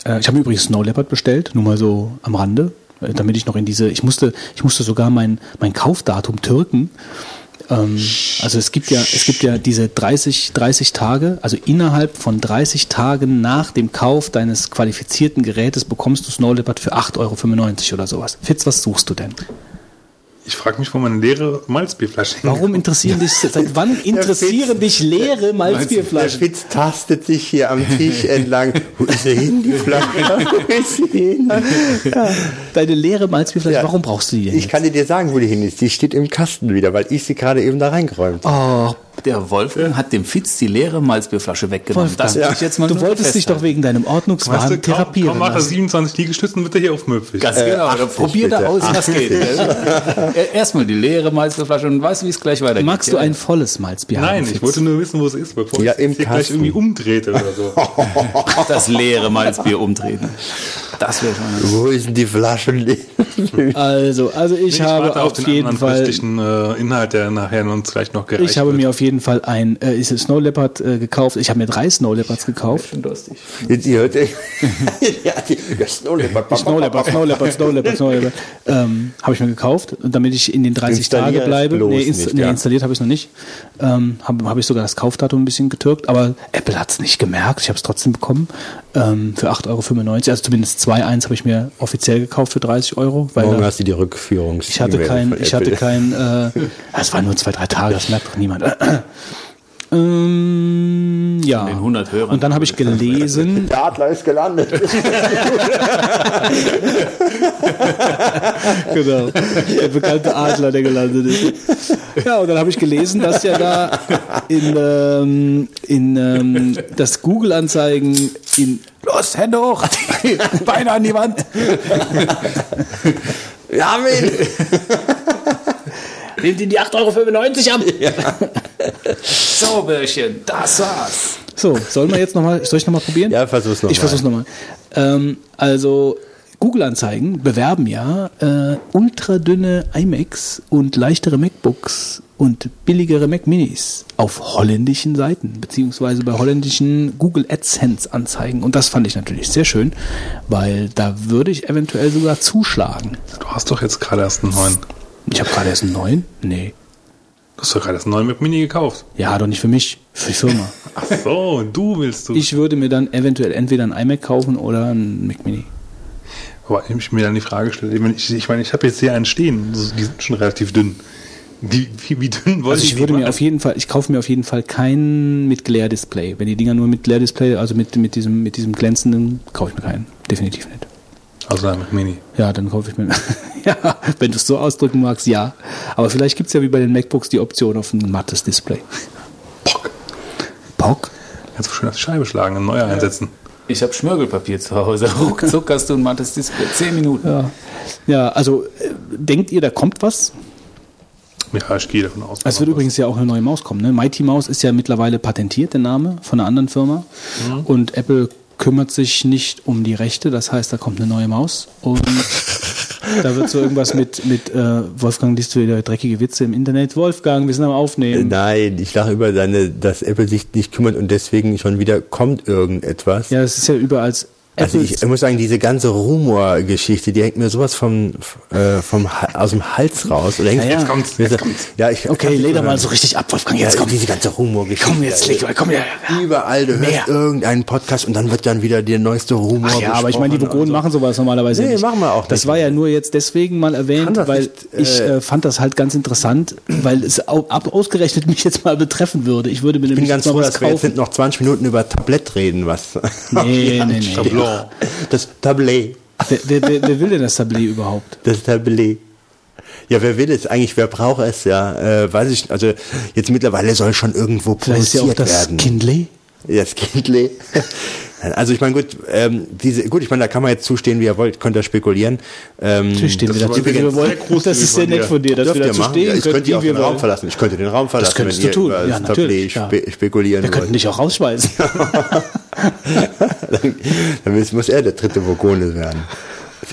äh, ich habe übrigens Snow Leopard bestellt, nur mal so am Rande, äh, damit ich noch in diese, ich musste, ich musste sogar mein, mein Kaufdatum türken. Ähm, also es gibt ja, es gibt ja diese 30, 30 Tage, also innerhalb von 30 Tagen nach dem Kauf deines qualifizierten Gerätes bekommst du Snow Leopard für 8,95 Euro oder sowas. Fitz, was suchst du denn? Ich frage mich, wo meine leere Malzbierflasche Warum interessieren dich, seit wann interessieren dich leere Der Malzbierflaschen? Fitz tastet sich hier am Tisch entlang. Wo ist er hin, die Flasche? Wo ist sie hin? Deine leere Malzbierflasche, Ja. warum brauchst du die denn? Ich kann dir sagen, wo die hin ist. Die steht im Kasten wieder, weil ich sie gerade eben da reingeräumt habe. Oh, Der Wolfgang hat dem Fitz die leere Malzbierflasche weggenommen. Wolfgang, Das will ich jetzt mal du wolltest dich doch festhalten. wegen deinem Ordnungswahn Weißt du, therapieren er lassen. 27 Liegestützen, wird er hier aufmüpfig. Ganz genau. Dann probier da bitte. aus, was geht. Er- Erstmal die leere Malzbierflasche und weißt, wie es gleich weitergeht. Magst du Ja. ein volles Malzbier haben? Nein, ich Fitz? wollte nur wissen, wo es ist, bevor Ja, ich es hier gleich irgendwie umdrehte oder so. das leere Malzbier umtreten? Das wäre schon. Wo ist denn die Flasche? Also, also ich, habe warte auf den jeden Fall, köstlichen äh, Inhalt, der nachher uns gleich noch gereicht ich habe wird. mir auf jeden Fall ein äh, ist es Snow Leopard äh, gekauft. Ich habe mir drei Snow Leopards gekauft. Schon durstig. Ihr hört, ja, die, das Snow Leopard. Snow Leopard, Snow Leopard, Snow Leopard, Snow Leopard. Ähm, habe ich mir gekauft, damit ich in den 30 Installier Tage bleibe. bloß Nee, inst nicht, nee ja. installiert habe ich es noch nicht. Ähm, habe hab ich sogar das Kaufdatum ein bisschen getürkt, aber Apple hat es nicht gemerkt. Ich habe es trotzdem bekommen ähm, für 8,95 Euro. Also zumindest 2,1 habe ich mir offiziell gekauft für 30 Euro. Weil Morgen da, hast du die Rückführungs. ich hatte kein, ich hatte kein, äh, es waren nur zwei, drei Tage, das merkt doch niemand. Ähm, ja. den 100 Hörern. Und dann habe ich gelesen, Der Adler ist gelandet. genau. Der bekannte Adler, der gelandet ist. Ja, und dann habe ich gelesen, dass ja da in, ähm, in ähm, das Google-Anzeigen in Los, Hände hoch! Beine an die Wand! Wir haben ihn. Nehmt ihn die 8,95 Euro ab. So, Bärchen, das war's. So, sollen wir jetzt nochmal, soll ich nochmal probieren? Ja, versuch's noch Ich versuch's nochmal. Ähm, also, Google-Anzeigen bewerben ja äh, ultradünne iMacs und leichtere MacBooks und billigere Mac Minis auf holländischen Seiten, beziehungsweise bei holländischen Google AdSense Anzeigen. Und das fand ich natürlich sehr schön, weil da würde ich eventuell sogar zuschlagen. Du hast doch jetzt gerade erst einen neuen. Ich habe gerade erst einen neuen? Nee. Du hast doch gerade einen neuen Mac Mini gekauft. Ja, doch nicht für mich, für die Firma. Ach so, und du willst du. Ich würde mir dann eventuell entweder ein iMac kaufen oder ein Mac Mini. Aber ich mir dann die Frage stelle, ich meine, ich, ich, meine, ich habe jetzt hier einen stehen, die sind schon relativ dünn. Die, wie, wie dünn wollen Also ich die würde mir machen? auf jeden Fall, ich kaufe mir auf jeden Fall keinen mit Glare-Display. Wenn die Dinger nur mit Glare-Display, also mit, mit, diesem, mit diesem glänzenden, kaufe ich mir keinen. Definitiv nicht. Also ein Mac Mini. Ja, dann kaufe ich mir. ja, wenn du es so ausdrücken magst, ja. Aber vielleicht gibt es ja wie bei den MacBooks die Option auf ein mattes Display. Pock. Pock? Kannst du schön auf die Scheibe schlagen, ein neuer einsetzen. Ich habe Schmirgelpapier zu Hause. Ruckzuck hast du ein mattes Display. Zehn Minuten. Ja. Ja, also äh, denkt ihr, da kommt was? Ja, ich gehe davon aus. Es wird übrigens ja auch eine neue Maus kommen. Ne? Mighty Mouse ist ja mittlerweile patentiert, der Name, von einer anderen Firma. Und Apple kümmert sich nicht um die Rechte. Das heißt, da kommt eine neue Maus. Und da wird so irgendwas mit, mit äh, Wolfgang, liest du wieder dreckige Witze im Internet? Wolfgang, wir sind am Aufnehmen. Nein, ich lache über deine, dass Apple sich nicht kümmert und deswegen schon wieder kommt irgendetwas. Ja, es ist ja überall als Also ich, ich muss sagen, diese ganze Rumor-Geschichte, die hängt mir sowas vom, äh, vom aus dem Hals raus. Oder hängt, Ja, ja. Jetzt kommt's, Mir jetzt so- kommt's. Ja, ich okay, leder mal so richtig ab, Wolfgang. Jetzt ja, komm. diese ganze Rumor-Geschichte. Komm, jetzt leg mal, komm her. Überall, du hörst Mehr. irgendeinen Podcast und dann wird dann wieder der neueste Rumor Ach ja, aber ich meine, die Vogonen so. machen sowas normalerweise Nee, nicht. machen wir auch Das nicht. war ja nur jetzt deswegen mal erwähnt, das weil nicht, ich äh, äh, fand das halt ganz interessant, weil es ausgerechnet mich jetzt mal betreffen würde. Ich würde mir Ich bin ganz froh, dass wir jetzt noch 20 Minuten über Tablett reden, was. Nee, nee, nee. Tableau. Das Tablet. Wer, wer, wer, will denn das Tablet überhaupt? Das Tablet. Ja, wer will es eigentlich? Wer braucht es? Ja, äh, weiß ich. Also jetzt mittlerweile soll schon irgendwo Vielleicht ist ja auch produziert das werden. Kindle. Das Kindle. Also ich meine, gut, ähm, diese, gut, ich meine, da kann man jetzt zustehen, wie ihr wollt, könnt ihr spekulieren. Ähm, Natürlich stehen das wie übrigens wir wollen. Das ist sehr nett von dir, dass wir ihr dazu machen. stehen Ja, ich könnte wie den Raum verlassen. Ich könnte den Raum verlassen, könntest wenn du ihr tun. Ja, das natürlich, ja. spe spekulieren Wir könnten wollt. dich auch rausschmeißen. dann, dann muss- muss er der dritte Vogone werden.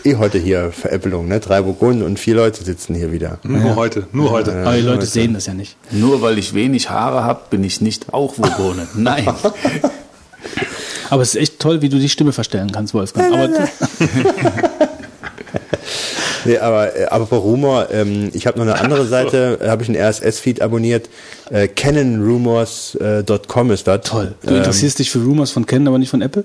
Ist eh heute hier Veräppelung, ne? Drei Vogonen und vier Leute sitzen hier wieder. Nur heute, nur heute. Aber die Leute sehen das ja nicht. Nur weil ich wenig Haare habe, bin ich nicht auch Vogone. Nein. Aber es ist echt toll, wie du die Stimme verstellen kannst, Wolfgang. Aber Nee, aber äh, aber bei Rumor, ähm, ich habe noch eine andere Seite, äh, habe ich einen RSS-Feed abonniert. Äh, CanonRumors.com ist das. toll. Du Ähm, interessierst dich für Rumors von Canon, aber nicht von Apple?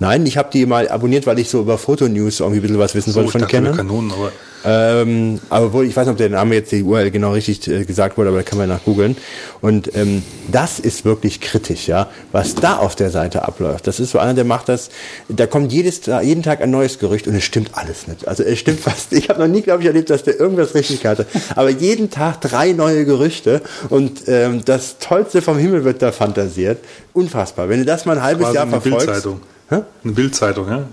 Nein, ich habe die mal abonniert, weil ich so über Fotonews irgendwie ein bisschen was wissen So, wollte ich von Canon. Kanonen, aber Ähm, aber wohl, ich weiß nicht, ob der Name jetzt die URL genau richtig äh, gesagt wurde, aber da kann man nach googeln. Und ähm, das ist wirklich kritisch, ja, was da auf der Seite abläuft. Das ist so einer, der macht das, da kommt jedes, jeden Tag ein neues Gerücht und es stimmt alles nicht. Also es stimmt fast. Ich habe noch nie, glaube ich, erlebt, dass der irgendwas richtig hatte. Aber jeden Tag drei neue Gerüchte und ähm, das Tollste vom Himmel wird da fantasiert. Unfassbar. Wenn du das mal ein halbes quasi Jahr verfolgst. Bildzeitung. Hä? Eine Bildzeitung, ja?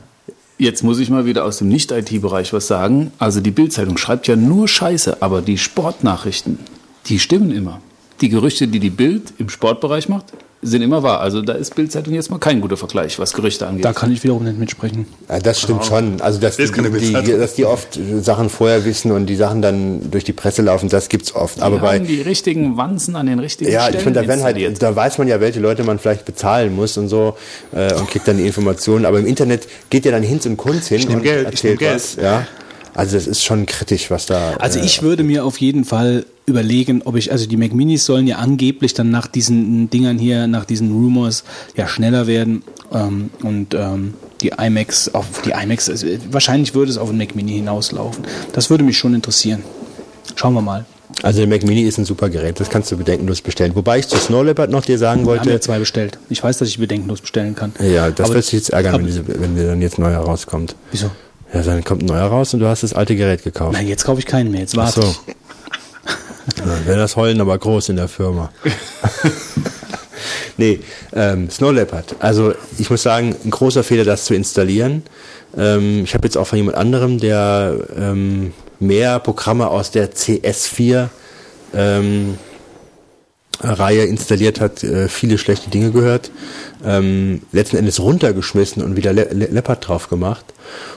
Jetzt muss ich mal wieder aus dem Nicht-IT-Bereich was sagen. Also die Bild-Zeitung schreibt ja nur Scheiße, aber die Sportnachrichten, die stimmen immer. Die Gerüchte, die die Bild im Sportbereich macht, sind immer wahr. Also da ist Bild-Zeitung jetzt mal kein guter Vergleich, was Gerüchte angeht. Da kann ich wiederum nicht mitsprechen. Ja, das stimmt schon. Also, dass die, die, dass die oft Sachen vorher wissen und die Sachen dann durch die Presse laufen, das gibt's oft. Aber die bei, haben die richtigen Wanzen an den richtigen ja, Stellen ich finde, da werden halt, da weiß man ja, welche Leute man vielleicht bezahlen muss und so äh, und kriegt dann die Informationen. Aber im Internet geht ja dann Hinz und Kunz hin nehm und Geld, ich erzählt Geld. was. Ja. Also das ist schon kritisch, was da. Also äh, ich würde mir auf jeden Fall überlegen, ob ich, also die Mac Minis sollen ja angeblich dann nach diesen Dingern hier, nach diesen Rumors ja schneller werden ähm, und ähm, die iMacs, auf die iMacs, also wahrscheinlich würde es auf ein Mac Mini hinauslaufen. Das würde mich schon interessieren. Schauen wir mal. Also der Mac Mini ist ein super Gerät, das kannst du bedenkenlos bestellen. Wobei ich zu Snow Leopard noch dir sagen Wir haben wollte. ja zwei bestellt. Ich weiß, dass ich bedenkenlos bestellen kann. Ja, das Aber- wird dich jetzt ärgern, aber- wenn, diese, wenn dir dann jetzt neuer rauskommt. Wieso? Ja, dann kommt ein neuer raus und du hast das alte Gerät gekauft. Na, jetzt kaufe ich keinen mehr. Jetzt Ach warte so. ich. Dann wäre das Heulen aber groß in der Firma. nee, ähm, Snow Leopard. Also ich muss sagen, ein großer Fehler, das zu installieren. Ähm, ich habe jetzt auch von jemand anderem, der ähm, mehr Programme aus der CS4 ähm, Reihe installiert hat, äh, viele schlechte Dinge gehört, ähm, letzten Endes runtergeschmissen und wieder Le Le Leopard drauf gemacht.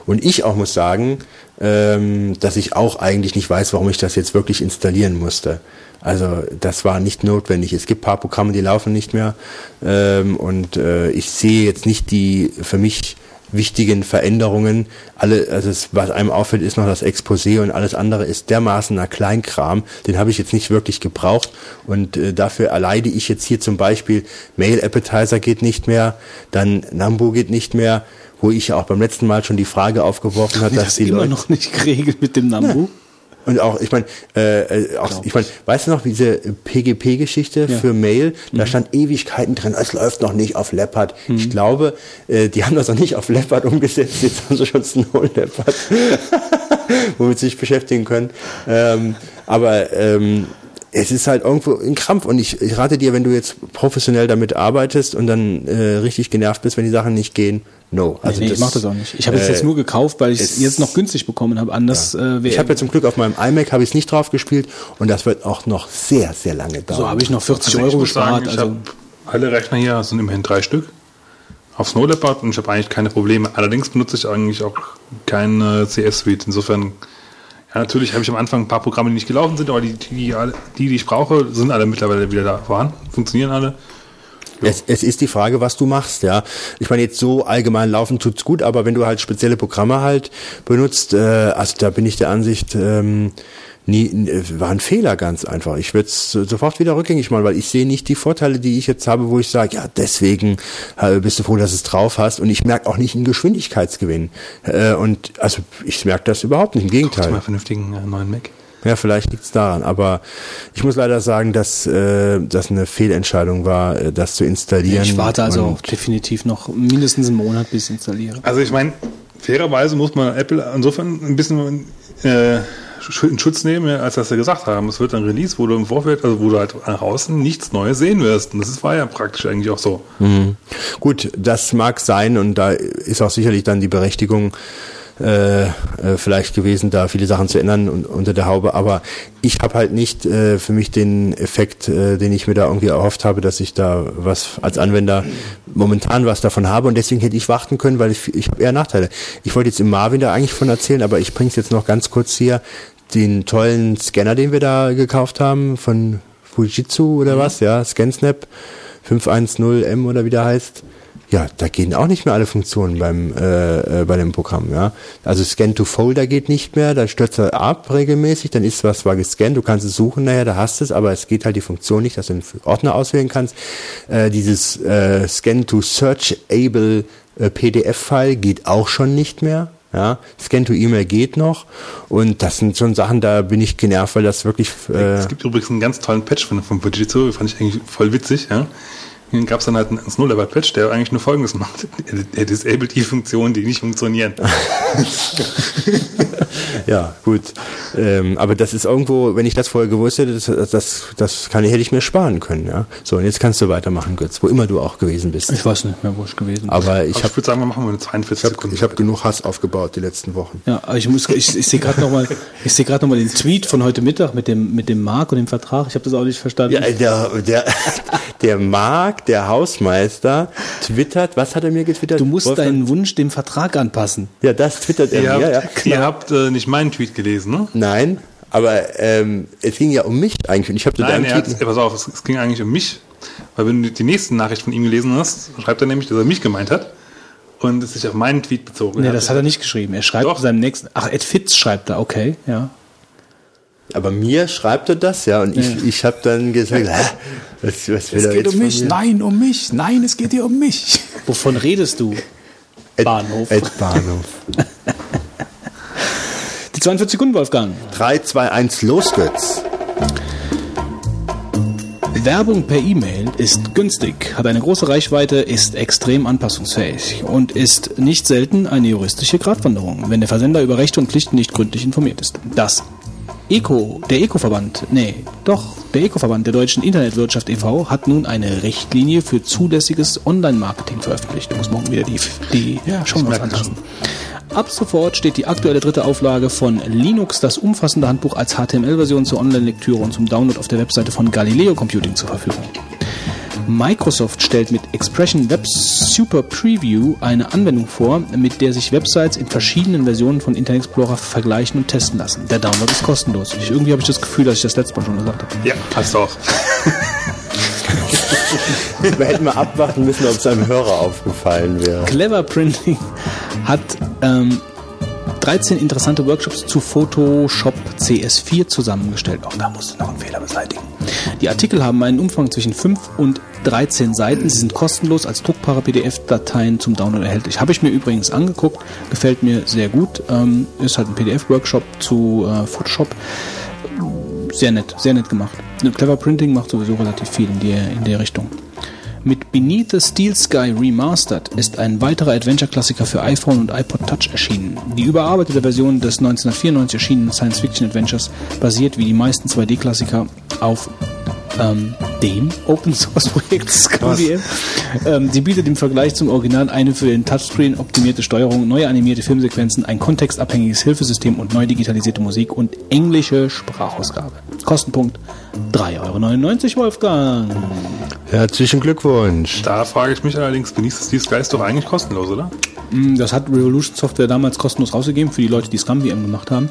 Und ich auch muss sagen, ähm, dass ich auch eigentlich nicht weiß, warum ich das jetzt wirklich installieren musste. Also das war nicht notwendig. Es gibt paar Programme, die laufen nicht mehr ähm, und äh, ich sehe jetzt nicht die für mich wichtigen Veränderungen. Alle, also es, was einem auffällt, ist noch das Exposé und alles andere ist dermaßener Kleinkram. Den habe ich jetzt nicht wirklich gebraucht und äh, dafür erleide ich jetzt hier zum Beispiel Mail Appetizer geht nicht mehr, dann Nambu geht nicht mehr, wo ich ja auch beim letzten Mal schon die Frage aufgeworfen habe, dass das die immer Leute noch nicht geregelt mit dem Nambu. Und auch, ich meine, äh, äh, auch, ich meine, weißt du noch, diese PGP-Geschichte für Mail, da stand Ewigkeiten drin, es läuft noch nicht auf Leopard. Ich glaube, äh, die haben das noch nicht auf Leopard umgesetzt, jetzt haben sie schon Snow Leopard, womit sie sich beschäftigen können. Ähm, aber ähm, es ist halt irgendwo ein Krampf und ich, ich rate dir, wenn du jetzt professionell damit arbeitest und dann äh, richtig genervt bist, wenn die Sachen nicht gehen, no. Also nee, ich mach das auch nicht. Ich habe es äh, jetzt nur gekauft, weil ich es jetzt noch günstig bekommen habe. Anders äh, wäre Ich habe ja zum Glück auf meinem iMac habe ich es nicht drauf gespielt und das wird auch noch sehr, sehr lange dauern. so habe ich noch 40 Also ich Euro sagen, gespart. ich also habe alle Rechner hier, das sind immerhin drei Stück, auf Snow Leopard und ich habe eigentlich keine Probleme. Allerdings benutze ich eigentlich auch keine CS-Suite. Insofern, ja, natürlich habe ich am Anfang ein paar Programme, die nicht gelaufen sind, aber die, die, die, die ich brauche, sind alle mittlerweile wieder da vorhanden, funktionieren alle. Es, es ist die Frage, was du machst, ja. Ich meine, jetzt so allgemein laufen tut's gut, aber wenn du halt spezielle Programme halt benutzt, äh, also da bin ich der Ansicht, ähm, nie, äh, war ein Fehler ganz einfach. Ich würde es sofort wieder rückgängig machen, weil ich sehe nicht die Vorteile, die ich jetzt habe, wo ich sage, ja, deswegen äh, bist du froh, dass du es drauf hast. Und ich merke auch nicht einen Geschwindigkeitsgewinn. Äh, und also ich merke das überhaupt nicht, im Gegenteil. mal einen vernünftigen äh, neuen Mac. Ja, vielleicht liegt's daran, aber ich muss leider sagen, dass äh, das eine Fehlentscheidung war, das zu installieren. ich warte also definitiv noch mindestens einen Monat, bis ich installiere. Also ich meine, fairerweise muss man Apple insofern ein bisschen äh, in Schutz nehmen, als dass sie gesagt haben, es wird ein Release, wo du im Vorfeld, also wo du halt nach außen nichts Neues sehen wirst. Und das war ja praktisch eigentlich auch so. Gut, das mag sein und da ist auch sicherlich dann die Berechtigung äh, äh, vielleicht gewesen, da viele Sachen zu ändern und, unter der Haube. Aber ich habe halt nicht äh, für mich den Effekt, äh, den ich mir da irgendwie erhofft habe, dass ich da was als Anwender momentan was davon habe und deswegen hätte ich warten können, weil ich, ich habe eher Nachteile. Ich wollte jetzt im Marvin da eigentlich von erzählen, aber ich bringe es jetzt noch ganz kurz hier. Den tollen Scanner, den wir da gekauft haben von Fujitsu oder was, ja, ScanSnap 510M oder wie der heißt. Ja, da gehen auch nicht mehr alle Funktionen beim äh, äh, bei dem Programm, ja. Also Scan to Folder geht nicht mehr, dann stürzt er ab regelmäßig, dann ist was zwar gescannt, du kannst es suchen, naja, da hast es, aber es geht halt die Funktion nicht, dass du einen Ordner auswählen kannst. Äh, dieses äh, Scan to Searchable äh, PDF-File geht auch schon nicht mehr. Ja, Scan to E-Mail geht noch und das sind schon Sachen, da bin ich genervt, weil das wirklich äh, Es gibt übrigens einen ganz tollen Patch von, von Fujitsu, fand ich eigentlich voll witzig. Ja. Dann gab es dann halt einen Snow-Level-Patch, der eigentlich nur Folgendes macht. Er, disabled die Funktionen, die nicht funktionieren. Ja, gut. Ähm, aber das ist irgendwo, wenn ich das vorher gewusst hätte, das, das, das kann, hätte ich mir sparen können. Ja. So, und jetzt kannst du weitermachen, Götz, wo immer du auch gewesen bist. Ich weiß nicht mehr, wo ich gewesen bin. Aber ich Ich, habe würde sagen, wir machen mal eine 42 ich Sekunden. ich hab genug Hass aufgebaut die letzten Wochen. Ja, aber ich muss, ich, ich sehe gerade noch mal, ich sehe gerade noch mal den Tweet von heute Mittag mit dem mit dem Mark und dem Vertrag. Ich habe das auch nicht verstanden. Ja, der, der, der Marc, der Hausmeister, twittert, was hat er mir getwittert? du musst Wolfgang? deinen Wunsch dem Vertrag anpassen. Ja, das twittert er Ihr mir, habt, ja. ihr habt äh, nicht meinen Tweet gelesen, ne? Nein, aber ähm, es ging ja um mich eigentlich. Und ich habe zu Nein, deinem er hat, Tweet... pass auf, es, es ging eigentlich um mich. Weil wenn du die nächste Nachricht von ihm gelesen hast, schreibt er nämlich, dass er mich gemeint hat und es sich auf meinen Tweet bezogen Nee, das hat er nicht geschrieben. Er schreibt Doch. in seinem nächsten. Ach, Ed Fitz schreibt er, okay, ja. Aber mir schreibt er das, ja, und ich, ich habe dann gesagt, hä, was, was will Es er geht jetzt um mich, nein, um mich, nein, es geht hier um mich. Wovon redest du? Ed- Bahnhof. Ed Bahnhof. Die 42 Sekunden, Wolfgang. 3, 2, 1, los, Götz. Werbung per E-Mail ist günstig, hat eine große Reichweite, ist extrem anpassungsfähig und ist nicht selten eine juristische Gratwanderung, wenn der Versender über Rechte und Pflichten nicht gründlich informiert ist. Das ECO, der ECO-Verband, nee, doch, der ECO-Verband der deutschen Internetwirtschaft e.V. hat nun eine Richtlinie für zulässiges Online-Marketing veröffentlicht. Du musst morgen wieder die, die Ja, ich merke anpassen. Ab sofort steht die aktuelle dritte Auflage von Linux, das umfassende Handbuch als HTML-Version zur Online-Lektüre und zum Download auf der Webseite von Galileo Computing zur Verfügung. Microsoft stellt mit Expression Web Super Preview eine Anwendung vor, mit der sich Websites in verschiedenen Versionen von Internet Explorer vergleichen und testen lassen. Der Download ist kostenlos. Ich, irgendwie habe ich das Gefühl, dass ich das letzte Mal schon gesagt habe. Ja, hast du auch. Wir hätten mal abwarten müssen, ob es einem Hörer aufgefallen wäre. Clever Printing hat ähm, 13 interessante Workshops zu Photoshop CS4 zusammengestellt. Auch da musst du noch einen Fehler beseitigen. Die Artikel haben einen Umfang zwischen 5 und 13 Seiten. Sie sind kostenlos als druckbare PDF-Dateien zum Download erhältlich. Habe ich mir übrigens angeguckt, gefällt mir sehr gut. Ähm, ist halt ein PDF-Workshop zu äh, Photoshop. Sehr nett, sehr nett gemacht. Clever Printing macht sowieso relativ viel in der, in der Richtung. Mit Beneath the Steel Sky Remastered ist ein weiterer Adventure-Klassiker für iPhone und iPod Touch erschienen. Die überarbeitete Version des 1994 erschienenen Science-Fiction-Adventures basiert wie die meisten 2D-Klassiker auf ähm, dem Open Source Projekt ScumVM. Ähm, sie bietet im Vergleich zum Original eine für den Touchscreen optimierte Steuerung, neue animierte Filmsequenzen, ein kontextabhängiges Hilfesystem und neu digitalisierte Musik und englische Sprachausgabe. Kostenpunkt 3,99 Euro, Wolfgang. Herzlichen Glückwunsch. Da frage ich mich allerdings, Beneath the Sky ist doch eigentlich kostenlos, oder? Mm, Das hat Revolution Software damals kostenlos rausgegeben für die Leute, die ScumVM gemacht haben.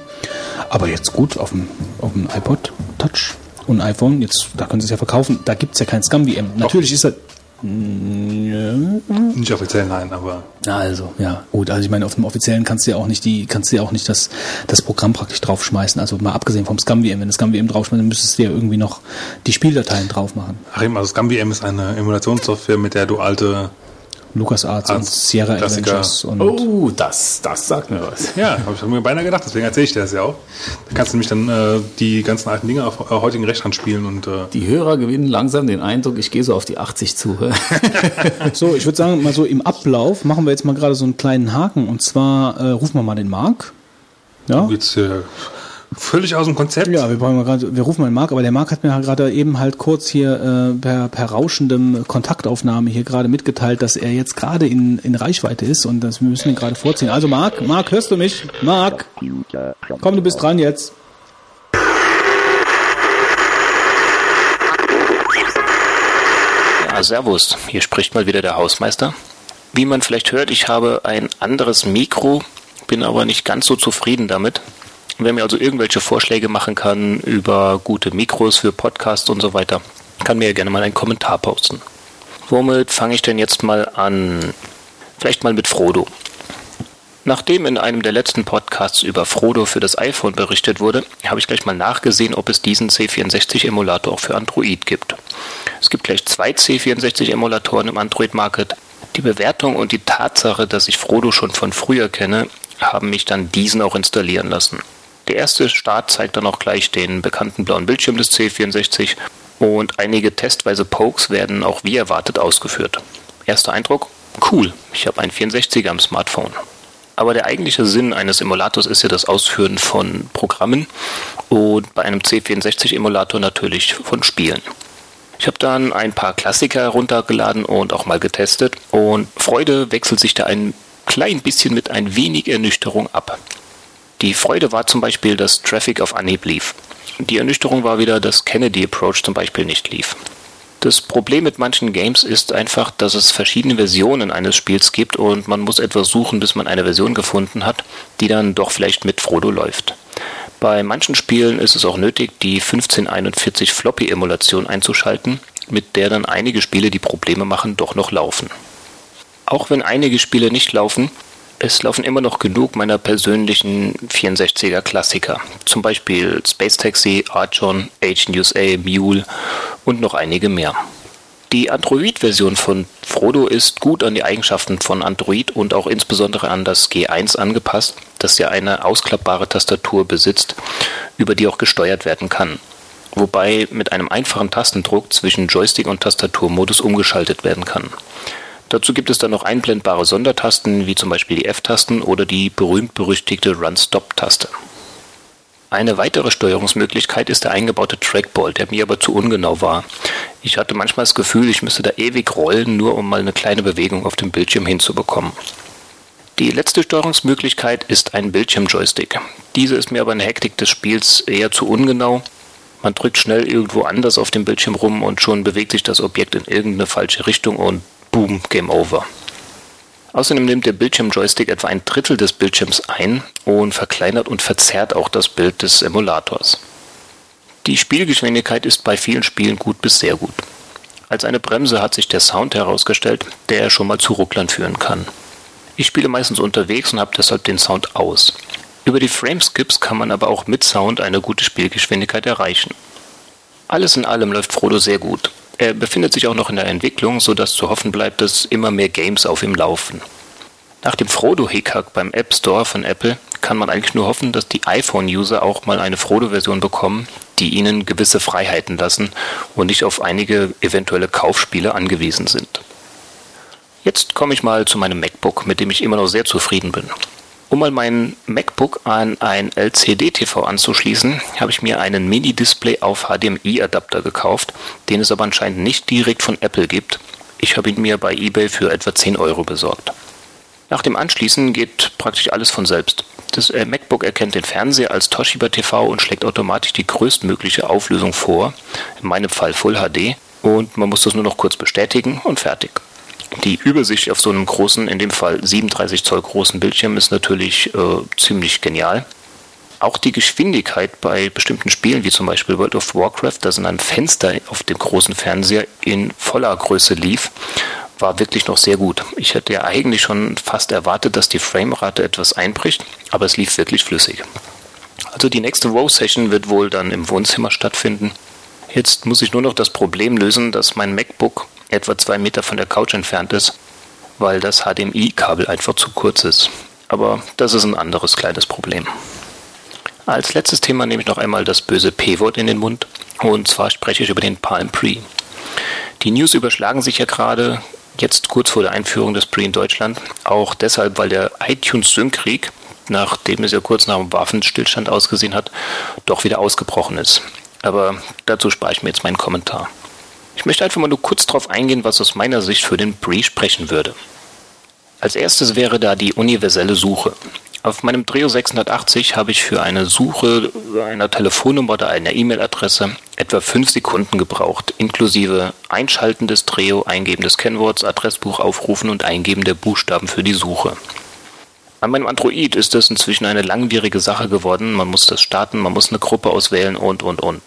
Aber jetzt gut auf dem, auf dem iPod Touch und iPhone, jetzt, da können sie es ja verkaufen. Da gibt es ja kein ScumVM. Natürlich ist das. Nicht offiziell, nein, aber also, ja, gut. Also ich meine, auf dem offiziellen kannst du ja auch nicht die, kannst du ja auch nicht das, das Programm praktisch draufschmeißen. Also mal abgesehen vom ScumVM, wenn du ScumVM draufschmeißt, dann müsstest du ja irgendwie noch die Spieldateien drauf machen. Ach eben, also ScumVM ist eine Emulationssoftware, mit der du alte LucasArts und Arts, Sierra Klassiker. Adventures und Oh, das, das sagt mir was. Ja, habe ich mir beinahe gedacht, deswegen erzähle ich dir das ja auch. Da kannst du nämlich dann äh, die ganzen alten Dinge auf äh, heutigen Rechnern spielen und äh, Die Hörer gewinnen langsam den Eindruck, ich gehe so auf die 80 zu. So, ich würde sagen, mal so im Ablauf machen wir jetzt mal gerade so einen kleinen Haken. Und zwar äh, rufen wir mal den Marc. Ja? jetzt äh, völlig aus dem Konzept. Ja, wir, grad, wir rufen mal den Marc, aber der Marc hat mir halt gerade eben halt kurz hier äh, per, per rauschendem Kontaktaufnahme hier gerade mitgeteilt, dass er jetzt gerade in, in Reichweite ist und das, wir müssen ihn gerade vorziehen. Also Marc, Marc, hörst du mich? Marc, komm, du bist dran jetzt. Ja, servus. Hier spricht mal wieder der Hausmeister. Wie man vielleicht hört, ich habe ein anderes Mikro, bin aber nicht ganz so zufrieden damit. Wer mir also irgendwelche Vorschläge machen kann über gute Mikros für Podcasts und so weiter, kann mir gerne mal einen Kommentar posten. Womit fange ich denn jetzt mal an? Vielleicht mal mit Frodo. Nachdem in einem der letzten Podcasts über Frodo für das iPhone berichtet wurde, habe ich gleich mal nachgesehen, ob es diesen C64-Emulator auch für Android gibt. Es gibt gleich zwei C64-Emulatoren im Android-Market. Die Bewertung und die Tatsache, dass ich Frodo schon von früher kenne, haben mich dann diesen auch installieren lassen. Der erste Start zeigt dann auch gleich den bekannten blauen Bildschirm des C64 und einige testweise Pokes werden auch wie erwartet ausgeführt. Erster Eindruck? Cool, ich habe einen 64er am Smartphone. Aber der eigentliche Sinn eines Emulators ist ja das Ausführen von Programmen und bei einem C64-Emulator natürlich von Spielen. Ich habe dann ein paar Klassiker heruntergeladen und auch mal getestet und Freude wechselt sich da ein klein bisschen mit ein wenig Ernüchterung ab. Die Freude war zum Beispiel, dass Traffic auf Anhieb lief. Die Ernüchterung war wieder, dass Kennedy Approach zum Beispiel nicht lief. Das Problem mit manchen Games ist einfach, dass es verschiedene Versionen eines Spiels gibt und man muss etwas suchen, bis man eine Version gefunden hat, die dann doch vielleicht mit Frodo läuft. Bei manchen Spielen ist es auch nötig, die 1541 Floppy-Emulation einzuschalten, mit der dann einige Spiele, die Probleme machen, doch noch laufen. Auch wenn einige Spiele nicht laufen, es laufen immer noch genug meiner persönlichen 64er Klassiker. Zum Beispiel Space Taxi, Archon, Agent USA, Mule und noch einige mehr. Die Android-Version von Frodo ist gut an die Eigenschaften von Android und auch insbesondere an das G1 angepasst, das ja eine ausklappbare Tastatur besitzt, über die auch gesteuert werden kann. Wobei mit einem einfachen Tastendruck zwischen Joystick und Tastaturmodus umgeschaltet werden kann. Dazu gibt es dann noch einblendbare Sondertasten, wie zum Beispiel die F-Tasten oder die berühmt-berüchtigte Run-Stop-Taste. Eine weitere Steuerungsmöglichkeit ist der eingebaute Trackball, der mir aber zu ungenau war. Ich hatte manchmal das Gefühl, ich müsste da ewig rollen, nur um mal eine kleine Bewegung auf dem Bildschirm hinzubekommen. Die letzte Steuerungsmöglichkeit ist ein Bildschirmjoystick. Diese ist mir aber in der Hektik des Spiels eher zu ungenau. Man drückt schnell irgendwo anders auf dem Bildschirm rum und schon bewegt sich das Objekt in irgendeine falsche Richtung und boom, Game Over. Außerdem nimmt der Bildschirmjoystick etwa ein Drittel des Bildschirms ein und verkleinert und verzerrt auch das Bild des Emulators. Die Spielgeschwindigkeit ist bei vielen Spielen gut bis sehr gut. Als eine Bremse hat sich der Sound herausgestellt, der schon mal zu Rucklern führen kann. Ich spiele meistens unterwegs und habe deshalb den Sound aus. Über die Frameskips kann man aber auch mit Sound eine gute Spielgeschwindigkeit erreichen. Alles in allem läuft Frodo sehr gut. Er befindet sich auch noch in der Entwicklung, sodass zu hoffen bleibt, dass immer mehr Games auf ihm laufen. Nach dem Frodo-Hickhack beim App Store von Apple kann man eigentlich nur hoffen, dass die iPhone-User auch mal eine Frodo-Version bekommen, die ihnen gewisse Freiheiten lassen und nicht auf einige eventuelle Kaufspiele angewiesen sind. Jetzt komme ich mal zu meinem MacBook, mit dem ich immer noch sehr zufrieden bin. Um mal mein MacBook an ein LCD-TV anzuschließen, habe ich mir einen Mini-Display auf HDMI-Adapter gekauft, den es aber anscheinend nicht direkt von Apple gibt. Ich habe ihn mir bei eBay für etwa 10 Euro besorgt. Nach dem Anschließen geht praktisch alles von selbst. Das äh, MacBook erkennt den Fernseher als Toshiba TV und schlägt automatisch die größtmögliche Auflösung vor, in meinem Fall Full HD, und man muss das nur noch kurz bestätigen und fertig. Die Übersicht auf so einem großen, in dem Fall 37 Zoll großen Bildschirm ist natürlich äh, ziemlich genial. Auch die Geschwindigkeit bei bestimmten Spielen, wie zum Beispiel World of Warcraft, das in einem Fenster auf dem großen Fernseher in voller Größe lief, war wirklich noch sehr gut. Ich hätte ja eigentlich schon fast erwartet, dass die Framerate etwas einbricht, aber es lief wirklich flüssig. Also die nächste Row-Session wird wohl dann im Wohnzimmer stattfinden. Jetzt muss ich nur noch das Problem lösen, dass mein MacBook etwa zwei Meter von der Couch entfernt ist, weil das HDMI-Kabel einfach zu kurz ist. Aber das ist ein anderes kleines Problem. Als letztes Thema nehme ich noch einmal das böse P-Wort in den Mund. Und zwar spreche ich über den Palm Pre. Die News überschlagen sich ja gerade jetzt kurz vor der Einführung des Pre in Deutschland. Auch deshalb, weil der iTunes Sync-Krieg, nachdem es ja kurz nach dem Waffenstillstand ausgesehen hat, doch wieder ausgebrochen ist. Aber dazu spare ich mir jetzt meinen Kommentar. Ich möchte einfach mal nur kurz darauf eingehen, was aus meiner Sicht für den Pre sprechen würde. Als erstes wäre da die universelle Suche. Auf meinem Dreo 680 habe ich für eine Suche einer Telefonnummer oder einer E-Mail-Adresse etwa 5 Sekunden gebraucht, inklusive Einschalten des Dreo, Eingeben des Kennworts, Adressbuch aufrufen und Eingeben der Buchstaben für die Suche. An meinem Android ist das inzwischen eine langwierige Sache geworden. Man muss das starten, man muss eine Gruppe auswählen und, und, und.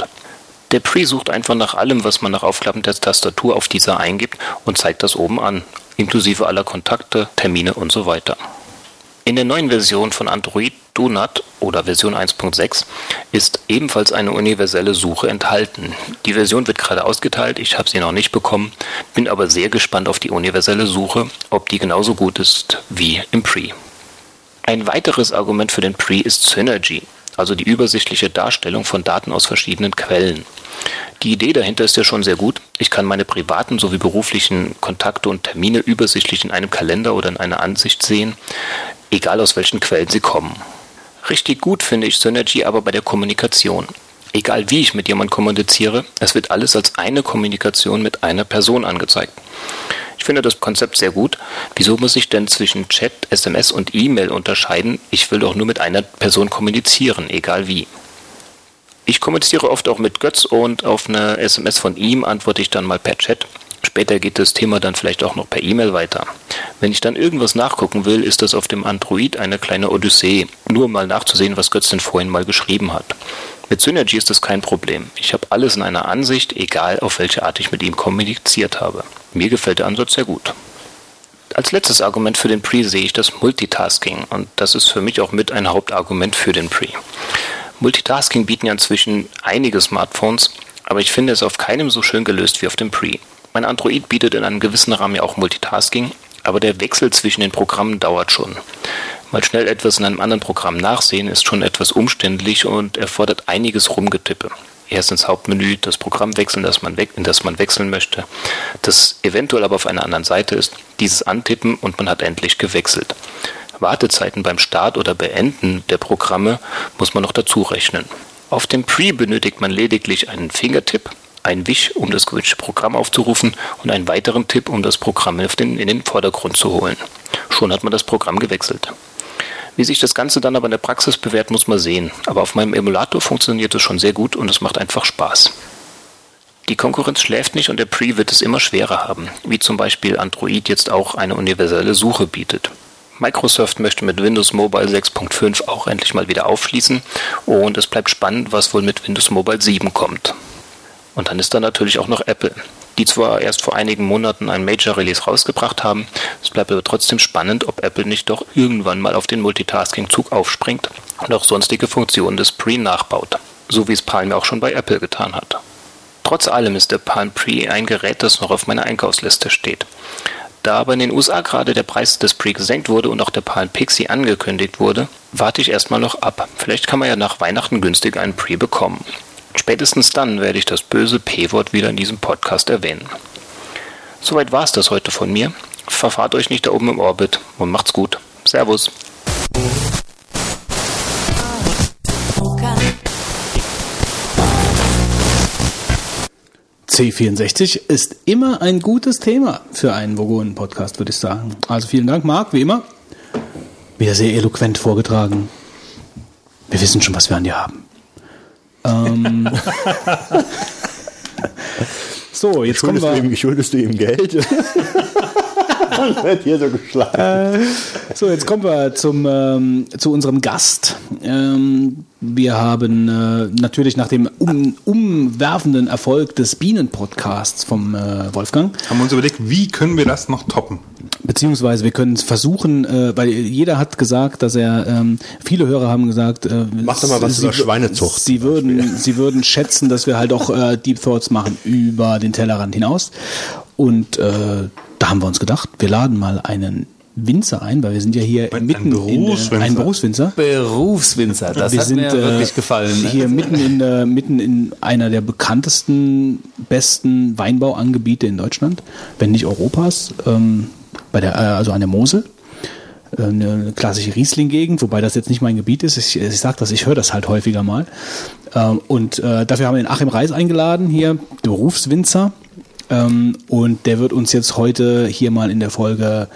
Der Pre sucht einfach nach allem, was man nach Aufklappen der Tastatur auf dieser eingibt und zeigt das oben an, inklusive aller Kontakte, Termine und so weiter. In der neuen Version von Android Donut oder Version 1.6 ist ebenfalls eine universelle Suche enthalten. Die Version wird gerade ausgeteilt, ich habe sie noch nicht bekommen, bin aber sehr gespannt auf die universelle Suche, ob die genauso gut ist wie im Pre. Ein weiteres Argument für den Pre ist Synergy also die übersichtliche Darstellung von Daten aus verschiedenen Quellen. Die Idee dahinter ist ja schon sehr gut. Ich kann meine privaten sowie beruflichen Kontakte und Termine übersichtlich in einem Kalender oder in einer Ansicht sehen, egal aus welchen Quellen sie kommen. Richtig gut finde ich Synergy aber bei der Kommunikation. Egal wie ich mit jemandem kommuniziere, es wird alles als eine Kommunikation mit einer Person angezeigt. Ich finde das Konzept sehr gut. Wieso muss ich denn zwischen Chat, SMS und E-Mail unterscheiden? Ich will doch nur mit einer Person kommunizieren, egal wie. Ich kommuniziere oft auch mit Götz und auf eine SMS von ihm antworte ich dann mal per Chat. Später geht das Thema dann vielleicht auch noch per E-Mail weiter. Wenn ich dann irgendwas nachgucken will, ist das auf dem Android eine kleine Odyssee, nur mal nachzusehen, was Götz denn vorhin mal geschrieben hat. Mit Synergy ist das kein Problem. Ich habe alles in einer Ansicht, egal auf welche Art ich mit ihm kommuniziert habe. Mir gefällt der Ansatz sehr gut. Als letztes Argument für den Pre sehe ich das Multitasking und das ist für mich auch mit ein Hauptargument für den Pre. Multitasking bieten ja inzwischen einige Smartphones, aber ich finde es auf keinem so schön gelöst wie auf dem Pre. Mein Android bietet in einem gewissen Rahmen ja auch Multitasking, aber der Wechsel zwischen den Programmen dauert schon. Mal schnell etwas in einem anderen Programm nachsehen ist schon etwas umständlich und erfordert einiges Rumgetippe. Erst ins Hauptmenü das Programm wechseln, das man in das man wechseln möchte, das eventuell aber auf einer anderen Seite ist, dieses antippen und man hat endlich gewechselt. Wartezeiten beim Start oder Beenden der Programme muss man noch dazu rechnen. Auf dem Pre benötigt man lediglich einen Fingertipp ein Wisch, um das gewünschte Programm aufzurufen und einen weiteren Tipp, um das Programm in den Vordergrund zu holen. Schon hat man das Programm gewechselt. Wie sich das Ganze dann aber in der Praxis bewährt, muss man sehen. Aber auf meinem Emulator funktioniert es schon sehr gut und es macht einfach Spaß. Die Konkurrenz schläft nicht und der Pre wird es immer schwerer haben, wie zum Beispiel Android jetzt auch eine universelle Suche bietet. Microsoft möchte mit Windows Mobile 6.5 auch endlich mal wieder aufschließen und es bleibt spannend, was wohl mit Windows Mobile 7 kommt. Und dann ist da natürlich auch noch Apple, die zwar erst vor einigen Monaten ein Major Release rausgebracht haben, es bleibt aber trotzdem spannend, ob Apple nicht doch irgendwann mal auf den Multitasking-Zug aufspringt und auch sonstige Funktionen des Pre nachbaut, so wie es Palm auch schon bei Apple getan hat. Trotz allem ist der Palm Pre ein Gerät, das noch auf meiner Einkaufsliste steht. Da aber in den USA gerade der Preis des Pre gesenkt wurde und auch der Palm Pixie angekündigt wurde, warte ich erstmal noch ab. Vielleicht kann man ja nach Weihnachten günstig einen Pre bekommen. Spätestens dann werde ich das böse P-Wort wieder in diesem Podcast erwähnen. Soweit war es das heute von mir. Verfahrt euch nicht da oben im Orbit und macht's gut. Servus. C64 ist immer ein gutes Thema für einen Vogonen-Podcast, würde ich sagen. Also vielen Dank, Marc, wie immer. Wieder sehr eloquent vorgetragen. Wir wissen schon, was wir an dir haben. Ähm, so, jetzt kommen wir. du ihm, schuldest du ihm Geld? Wird hier so geschlagen. So, jetzt kommen wir zum, ähm, zu unserem Gast. Ähm, wir haben äh, natürlich nach dem um, umwerfenden Erfolg des Bienen-Podcasts vom äh, Wolfgang, Haben wir uns überlegt, wie können wir das noch toppen? beziehungsweise wir können es versuchen, äh, weil jeder hat gesagt, dass er, ähm, viele Hörer haben gesagt, äh, Mach doch mal was sie, über Schweinezucht Sie würden, sie würden schätzen, dass wir halt auch äh, Deep Thoughts machen über den Tellerrand hinaus. Und äh, da haben wir uns gedacht, wir laden mal einen Winzer ein, weil wir sind ja hier Ein mitten in Berufswinzer. der, ein Berufswinzer. Berufswinzer, das wir hat sind mir äh, wirklich gefallen. Ne? hier mitten in der, mitten in einer der bekanntesten, besten Weinbauangebiete in Deutschland, wenn nicht Europas, ähm, bei der, äh, also an der Mosel. Äh, Eine klassische Riesling-Gegend, wobei das jetzt nicht mein Gebiet ist. Ich, ich sage das, ich höre das halt häufiger mal. Ähm, und äh, dafür haben wir den Achim Reis eingeladen, hier Berufswinzer. Ähm, und der wird uns jetzt heute hier mal in der Folge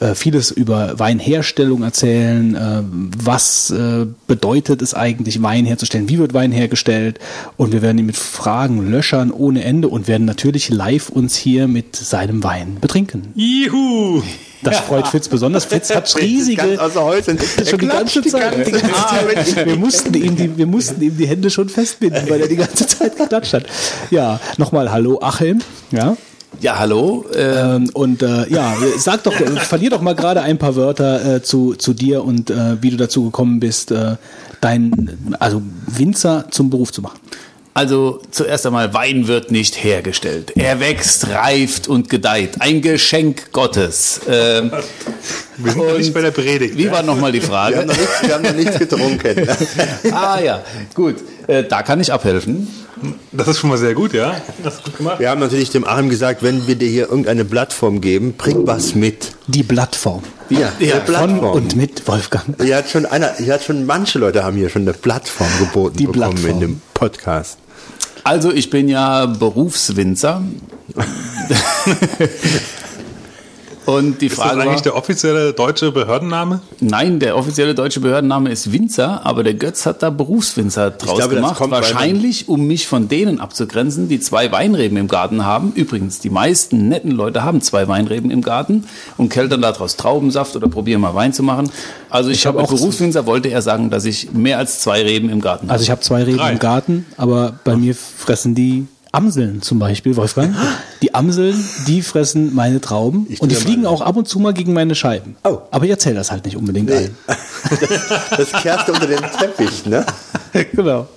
äh, vieles über Weinherstellung erzählen. Äh, was äh, bedeutet es eigentlich, Wein herzustellen? Wie wird Wein hergestellt? Und wir werden ihn mit Fragen löchern ohne Ende und werden natürlich live uns hier mit seinem Wein betrinken. Juhu! Das freut Fitz besonders. Fitz hat riesige. Außer Häuschen. Schon die ganze Zeit. wir, mussten ihm die, wir mussten ihm die Hände schon festbinden, weil er die ganze Zeit geklatscht hat. Ja, nochmal Hallo Achim. Ja. Ja, hallo. Äh, Ähm, und äh, ja, sag doch, äh, verlier doch mal gerade ein paar Wörter äh, zu, zu dir und äh, wie du dazu gekommen bist, äh, dein, also Winzer zum Beruf zu machen. Also zuerst einmal, Wein wird nicht hergestellt. Er wächst, reift und gedeiht. Ein Geschenk Gottes. Ähm, Wir sind noch nicht bei der Predigt. wie war nochmal die Wir Frage? haben noch nichts, wir haben noch nichts getrunken. ah ja, gut. Äh, da kann ich abhelfen. Das ist schon mal sehr gut, ja? Das ist gut gemacht. Wir haben natürlich dem Arm gesagt, wenn wir dir hier irgendeine Plattform geben, bring was mit. Die Blattform. Ja, Ja, eine Von Plattform. und mit Wolfgang. Hier hat schon einer, hier hat schon manche Leute haben hier schon eine Plattform geboten Die bekommen Plattform. in dem Podcast. Also ich bin ja Berufswinzer. Und die Ist das Frage eigentlich war, der offizielle deutsche Behördenname? nein, der offizielle deutsche Behördenname ist Winzer, aber der Götz hat da Berufswinzer draus glaube, das gemacht. kommt, Wahrscheinlich, um mich von denen abzugrenzen, die zwei Weinreben im Garten haben. Übrigens, die meisten netten Leute haben zwei Weinreben im Garten und keltern daraus Traubensaft oder probieren mal Wein zu machen. Also ich, Ich hab habe auch- als Berufswinzer wollte er sagen, dass ich mehr als zwei Reben im Garten habe. Also ich habe zwei Reben Drei. im Garten, aber bei mir fressen die Amseln zum Beispiel, Wolfgang. Die Amseln, die fressen meine Trauben Ich und die fliegen auch ab und zu mal gegen meine Scheiben. Oh. Aber ich erzähle das halt nicht unbedingt Nee. allen. Das kehrst du unter den Teppich, ne? genau.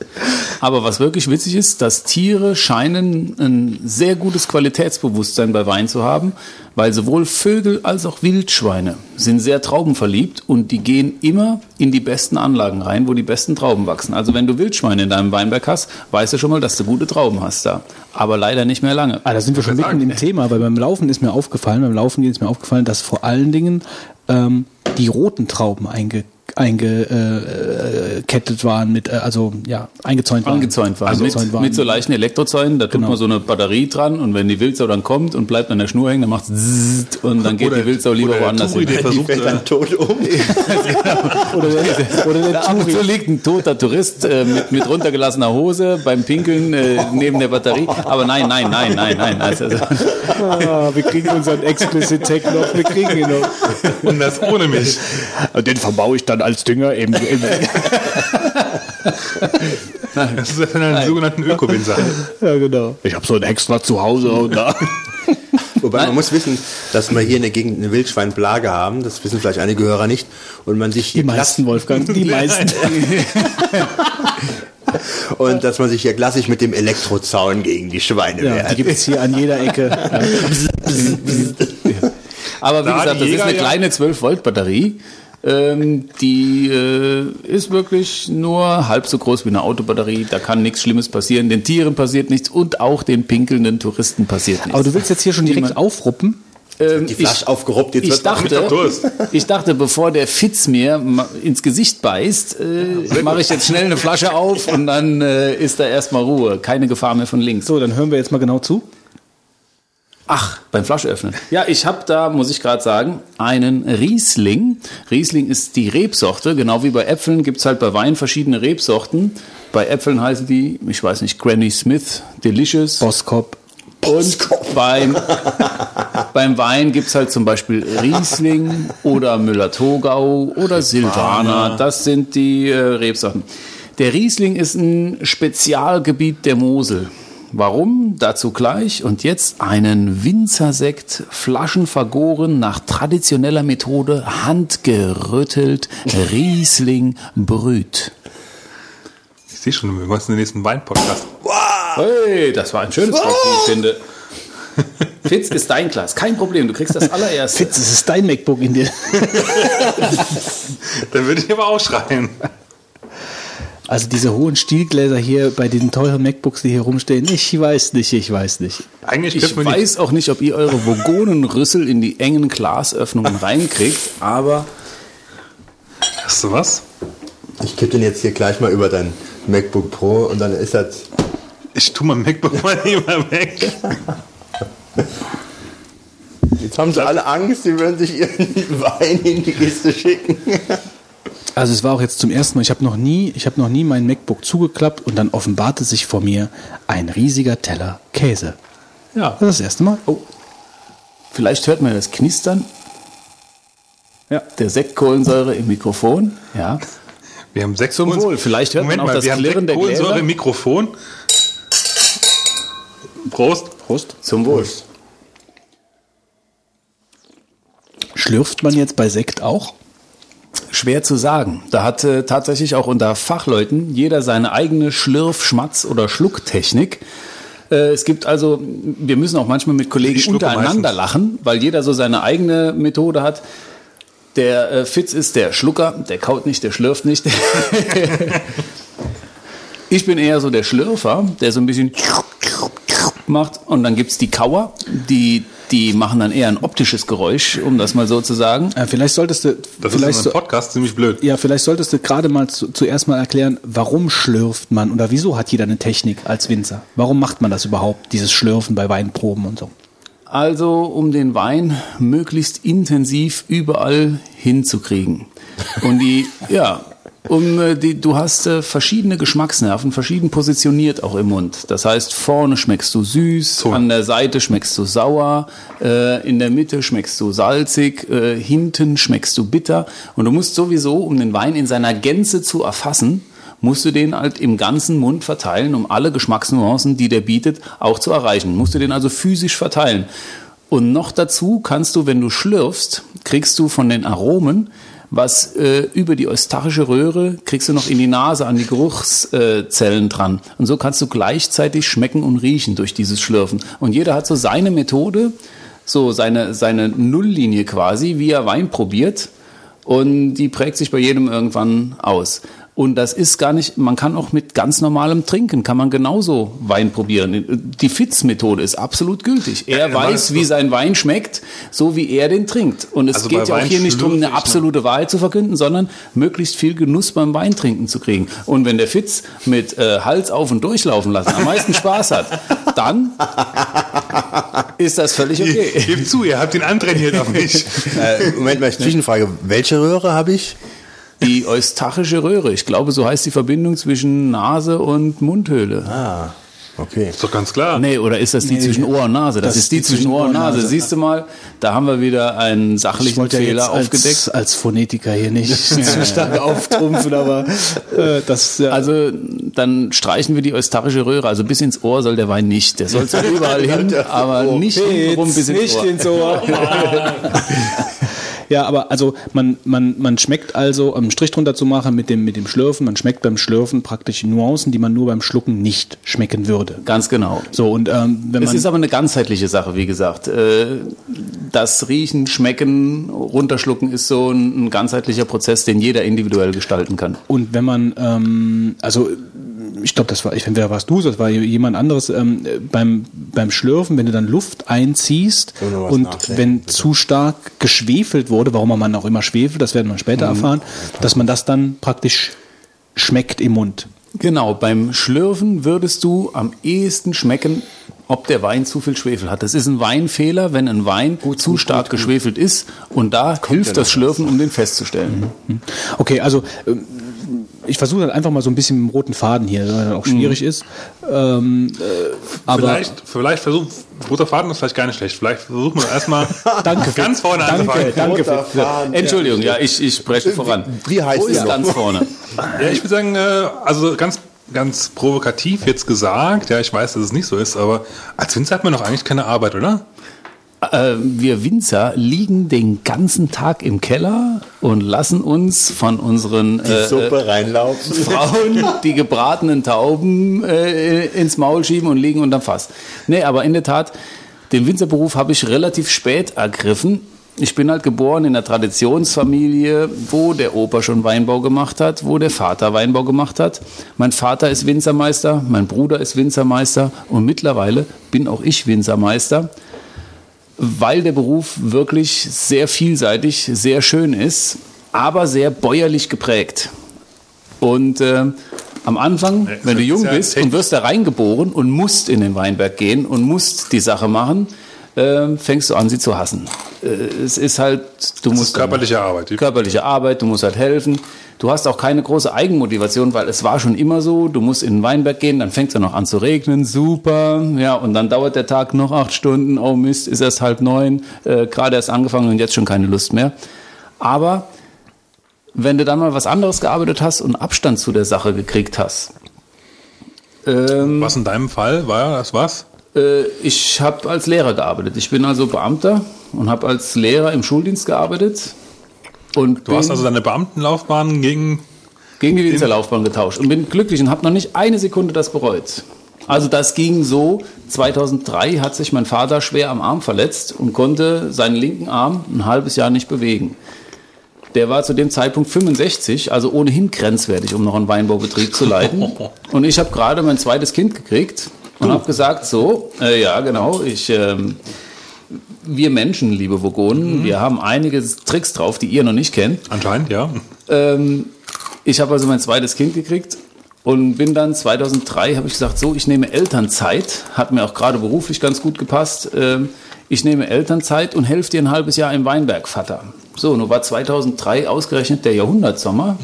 Aber was wirklich witzig ist, dass Tiere scheinen ein sehr gutes Qualitätsbewusstsein bei Wein zu haben, weil sowohl Vögel als auch Wildschweine sind sehr traubenverliebt und die gehen immer in die besten Anlagen rein, wo die besten Trauben wachsen. Also wenn du Wildschweine in deinem Weinberg hast, weißt du schon mal, dass du gute Trauben hast da. Aber leider nicht mehr lange. Ah, da sind wir schon mitten im Thema, weil beim Laufen ist mir aufgefallen, beim Laufen ist mir aufgefallen, dass vor allen Dingen ähm, die roten Trauben einge eingekettet waren, mit, äh, also ja, eingezäunt waren. angezäunt waren. Angezäunt mit, waren. mit so leichten Elektrozäunen, da tut Genau. man so eine Batterie dran und wenn die Wildsau dann kommt und bleibt an der Schnur hängen, dann macht es und dann geht die Wildsau lieber oder der woanders Turi, hin. der versucht, fällt dann äh, tot um. oder der, oder der Ab und zu liegt ein toter Tourist äh, mit, mit runtergelassener Hose beim Pinkeln äh, neben der Batterie. Aber nein, nein, nein, nein, nein. Also, also, Ah, wir kriegen unseren Explicit Tech noch, wir kriegen ihn noch. und das ohne mich. Den verbaue ich dann als Dünger im, im Das ist dann einen sogenannten Öko-Winzer. Ja, genau. Ich habe so ein extra zu Hause und da. Wobei man muss wissen, dass wir hier in der Gegend eine Wildschweinplage haben. Das wissen vielleicht einige Hörer nicht. Und man sich Die hier meisten, Wolfgang, die meisten. und dass man sich hier klassisch mit dem Elektrozaun gegen die Schweine Ja, wehrt. die gibt es hier an jeder Ecke. Aber wie Da gesagt, die das ist Jäger eine ja- kleine 12-Volt-Batterie. Ähm, die äh, ist wirklich nur halb so groß wie eine Autobatterie. Da kann nichts Schlimmes passieren. Den Tieren passiert nichts und auch den pinkelnden Touristen passiert nichts. Aber du willst jetzt hier schon direkt aufruppen? ähm, die Flasche aufgeruppt, jetzt ich wird dachte, ich dachte, bevor der Fitz mir ins Gesicht beißt, äh, mache ich jetzt schnell eine Flasche auf und dann äh, ist da erstmal Ruhe. Keine Gefahr mehr von links. So, dann hören wir jetzt mal genau zu. Ach, beim Flasche öffnen. Ja, ich habe da, muss ich gerade sagen, einen Riesling. Riesling ist die Rebsorte. Genau wie bei Äpfeln gibt's halt bei Wein verschiedene Rebsorten. Bei Äpfeln heißen die, ich weiß nicht, Granny Smith, Delicious. Boskop. Und beim, beim Wein gibt's halt zum Beispiel Riesling oder Müller-Thurgau oder Silvaner. Das sind die äh, Rebsorten. Der Riesling ist ein Spezialgebiet der Mosel. Warum? Dazu gleich. Und jetzt einen Winzersekt, flaschenvergoren, nach traditioneller Methode, handgerüttelt, Riesling Brüt. Ich sehe schon, wir machen den nächsten Wein-Podcast. Hey, das war ein schönes Wort, wie ich finde. Fitz ist dein Glas, kein Problem, du kriegst das allererste. Fitz, es ist dein MacBook in dir. Dann würde ich aber auch schreien. Also diese hohen Stielgläser hier bei diesen teuren MacBooks, die hier rumstehen, ich weiß nicht, ich weiß nicht. Eigentlich Ich könnte man die, weiß auch nicht, ob ihr eure Vogonenrüssel in die engen Glasöffnungen reinkriegt, aber Hast du was? Ich kippe den jetzt hier gleich mal über dein MacBook Pro und dann ist das. Ich tue mein MacBook mal lieber weg. Jetzt haben sie alle Angst, sie würden sich ihren Wein in die Kiste schicken. Also es war auch jetzt zum ersten Mal, ich habe noch nie, ich habe noch nie mein MacBook zugeklappt und dann offenbarte sich vor mir ein riesiger Teller Käse. Ja. Das ist das erste Mal. oh, vielleicht hört man das Knistern. Ja, der Sektkohlensäure im Mikrofon. Ja, Wir haben sechs Zum Wohl. Vielleicht hört man auch das wir haben Klirren der Kohlensäure Gläser. im Mikrofon. Prost. Prost. zum Wohl. Schlürft man jetzt bei Sekt auch? Schwer zu sagen. Da hat äh, tatsächlich auch unter Fachleuten jeder seine eigene Schlürf-, Schmatz- oder Schlucktechnik. Äh, es gibt also, wir müssen auch manchmal mit Kollegen untereinander meistens. lachen, weil jeder so seine eigene Methode hat. Der äh, Fitz ist der Schlucker, der kaut nicht, der schlürft nicht. ich bin eher so der Schlürfer, der so ein bisschen macht. Und dann gibt's die Kauer, die, die machen dann eher ein optisches Geräusch, um das mal so zu sagen. Äh, vielleicht solltest du, Das vielleicht ist so, in einem Podcast ziemlich blöd. ja, vielleicht solltest du gerade mal zu, zuerst mal erklären, warum schlürft man oder wieso hat jeder eine Technik als Winzer? Warum macht man das überhaupt, dieses Schlürfen bei Weinproben und so? Also, um den Wein möglichst intensiv überall hinzukriegen. Und die, ja, um äh, die, du hast äh, verschiedene Geschmacksnerven, verschieden positioniert auch im Mund. Das heißt, vorne schmeckst du süß, Zunge. an der Seite schmeckst du sauer, äh, in der Mitte schmeckst du salzig, äh, hinten schmeckst du bitter. Und du musst sowieso, um den Wein in seiner Gänze zu erfassen, musst du den halt im ganzen Mund verteilen, um alle Geschmacksnuancen, die der bietet, auch zu erreichen. Musst du den also physisch verteilen. Und noch dazu kannst du, wenn du schlürfst, kriegst du von den Aromen, was äh, über die eustachische Röhre kriegst du noch in die Nase an die Geruchszellen Zellen dran. Und so kannst du gleichzeitig schmecken und riechen durch dieses Schlürfen. Und jeder hat so seine Methode, so seine, seine Nulllinie quasi, wie er Wein probiert. Und die prägt sich bei jedem irgendwann aus. Und das ist gar nicht, man kann auch mit ganz normalem Trinken, kann man genauso Wein probieren. Die Fitz-Methode ist absolut gültig. Er Ja, weiß, wie sein Wein schmeckt, so wie er den trinkt. Und es Also geht ja auch Wein hier nicht darum, eine absolute Wahrheit zu verkünden, sondern möglichst viel Genuss beim Weintrinken zu kriegen. Und wenn der Fitz mit äh, Hals auf und durchlaufen lassen am meisten Spaß hat, dann ist das völlig okay. Gebt zu, ihr habt ihn antrainiert auf mich. Äh, Moment mal, Zwischenfrage. Welche Röhre habe ich? Die eustachische Röhre, ich glaube, so heißt die Verbindung zwischen Nase und Mundhöhle. Ah, okay. Ist doch ganz klar. Nee, oder ist das die Nee, zwischen Ohr und Nase? Das, ist die zwischen Ohr und Nase. Siehst du mal, da haben wir wieder einen Ich sachlichen wollte ja Fehler jetzt als, aufgedeckt. als Phonetiker hier nicht zu stark auftrumpfen, aber äh, das ja, Also dann streichen wir die eustachische Röhre. Also bis ins Ohr soll der Wein nicht. Der soll zwar überall hin, aber nicht hintenrum bis ins nicht Ohr. ins Ohr. Ja, aber also man, man, man schmeckt also, um einen Strich drunter zu machen mit dem, mit dem Schlürfen, man schmeckt beim Schlürfen praktisch Nuancen, die man nur beim Schlucken nicht schmecken würde. Ganz genau. So, und ähm, wenn Es man. ist aber eine ganzheitliche Sache, wie gesagt. Äh, Das Riechen, Schmecken, Runterschlucken ist so ein ein ganzheitlicher Prozess, den jeder individuell gestalten kann. Und wenn man, ähm, also ich glaube, das war, ich entweder warst du, das war jemand anderes, ähm, beim, beim Schlürfen, wenn du dann Luft einziehst und wenn bitte. zu stark geschwefelt wurde, warum man auch immer schwefelt, das werden wir später erfahren, dass man das dann praktisch schmeckt im Mund. Genau, beim Schlürfen würdest du am ehesten schmecken, ob der Wein zu viel Schwefel hat. Das ist ein Weinfehler, wenn ein Wein zu stark geschwefelt ist und da hilft das Schlürfen, um den festzustellen. Okay, also ähm, ich versuche dann einfach mal so ein bisschen mit dem roten Faden hier, weil er auch schwierig ist. Ähm, äh, aber vielleicht, vielleicht versucht, roter Faden ist vielleicht gar nicht schlecht. Vielleicht versuchen wir erstmal Danke. ganz vorne danke, anzufangen. danke für, Faden. Entschuldigung, ja, ich, ich spreche voran. wie heißt noch? ganz vorne? Ja, ich würde sagen, äh, also ganz, ganz provokativ jetzt gesagt, ja, ich weiß, dass es nicht so ist, aber als Winzer hat man doch eigentlich keine Arbeit, oder? Äh, wir Winzer liegen den ganzen Tag im Keller und lassen uns von unseren äh, reinlaufen. Frauen die gebratenen Tauben äh, ins Maul schieben und liegen unterm Fass. Nee, aber in der Tat, den Winzerberuf habe ich relativ spät ergriffen. Ich bin halt geboren in einer Traditionsfamilie, wo der Opa schon Weinbau gemacht hat, wo der Vater Weinbau gemacht hat. Mein Vater ist Winzermeister, mein Bruder ist Winzermeister und mittlerweile bin auch ich Winzermeister weil der Beruf wirklich sehr vielseitig, sehr schön ist, aber sehr bäuerlich geprägt. Und äh, am Anfang, Ja, wenn du jung bist und wirst da reingeboren und musst in den Weinberg gehen und musst die Sache machen, äh, fängst du an, sie zu hassen. Äh, es ist halt, du Das musst körperliche Arbeit. Die- körperliche Arbeit, du musst halt helfen. Du hast auch keine große Eigenmotivation, weil es war schon immer so, du musst in den Weinberg gehen, dann fängt es ja noch an zu regnen, super, ja, und dann dauert der Tag noch acht Stunden, oh Mist, ist erst halb neun, äh, gerade erst angefangen und jetzt schon keine Lust mehr. Aber wenn du dann mal was anderes gearbeitet hast und Abstand zu der Sache gekriegt hast, ähm, Was in deinem Fall war das was? äh, ich habe als Lehrer gearbeitet. Ich bin also Beamter und habe als Lehrer im Schuldienst gearbeitet. Und Du hast also deine Beamtenlaufbahn gegen gegen die Winzerlaufbahn getauscht und bin glücklich und habe noch nicht eine Sekunde das bereut. Also das ging so, 2003 hat sich mein Vater schwer am Arm verletzt und konnte seinen linken Arm ein halbes Jahr nicht bewegen. Der war zu dem Zeitpunkt 65, also ohnehin grenzwertig, um noch einen Weinbaubetrieb zu leiten. Und ich habe gerade mein zweites Kind gekriegt und habe gesagt, so, äh, ja genau, ich... Ähm, wir Menschen, liebe Vogonen, wir haben einige Tricks drauf, die ihr noch nicht kennt. anscheinend, ja. Ähm, ich habe also mein zweites Kind gekriegt und bin dann 2003, habe ich gesagt, so, ich nehme Elternzeit, hat mir auch gerade beruflich ganz gut gepasst. Ähm, ich nehme Elternzeit und helfe dir ein halbes Jahr im Weinberg, Vater. So, nun war 2003 ausgerechnet der Jahrhundertsommer,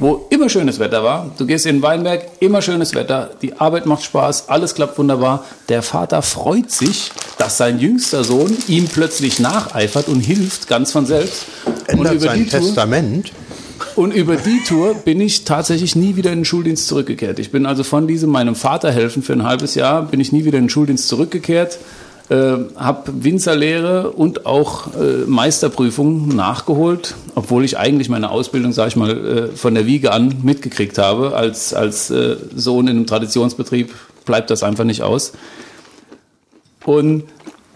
wo immer schönes Wetter war. Du gehst in den Weinberg, immer schönes Wetter, die Arbeit macht Spaß, alles klappt wunderbar. Der Vater freut sich, dass sein jüngster Sohn ihm plötzlich nacheifert und hilft, ganz von selbst. Ändert sein Tour- Testament. und über die Tour bin ich tatsächlich nie wieder in den Schuldienst zurückgekehrt. Ich bin also von diesem meinem Vater helfen für ein halbes Jahr, bin ich nie wieder in den Schuldienst zurückgekehrt, äh, habe Winzerlehre und auch äh, Meisterprüfung nachgeholt, obwohl ich eigentlich meine Ausbildung, sage ich mal, äh, von der Wiege an mitgekriegt habe. Als, als äh, Sohn in einem Traditionsbetrieb bleibt das einfach nicht aus. Und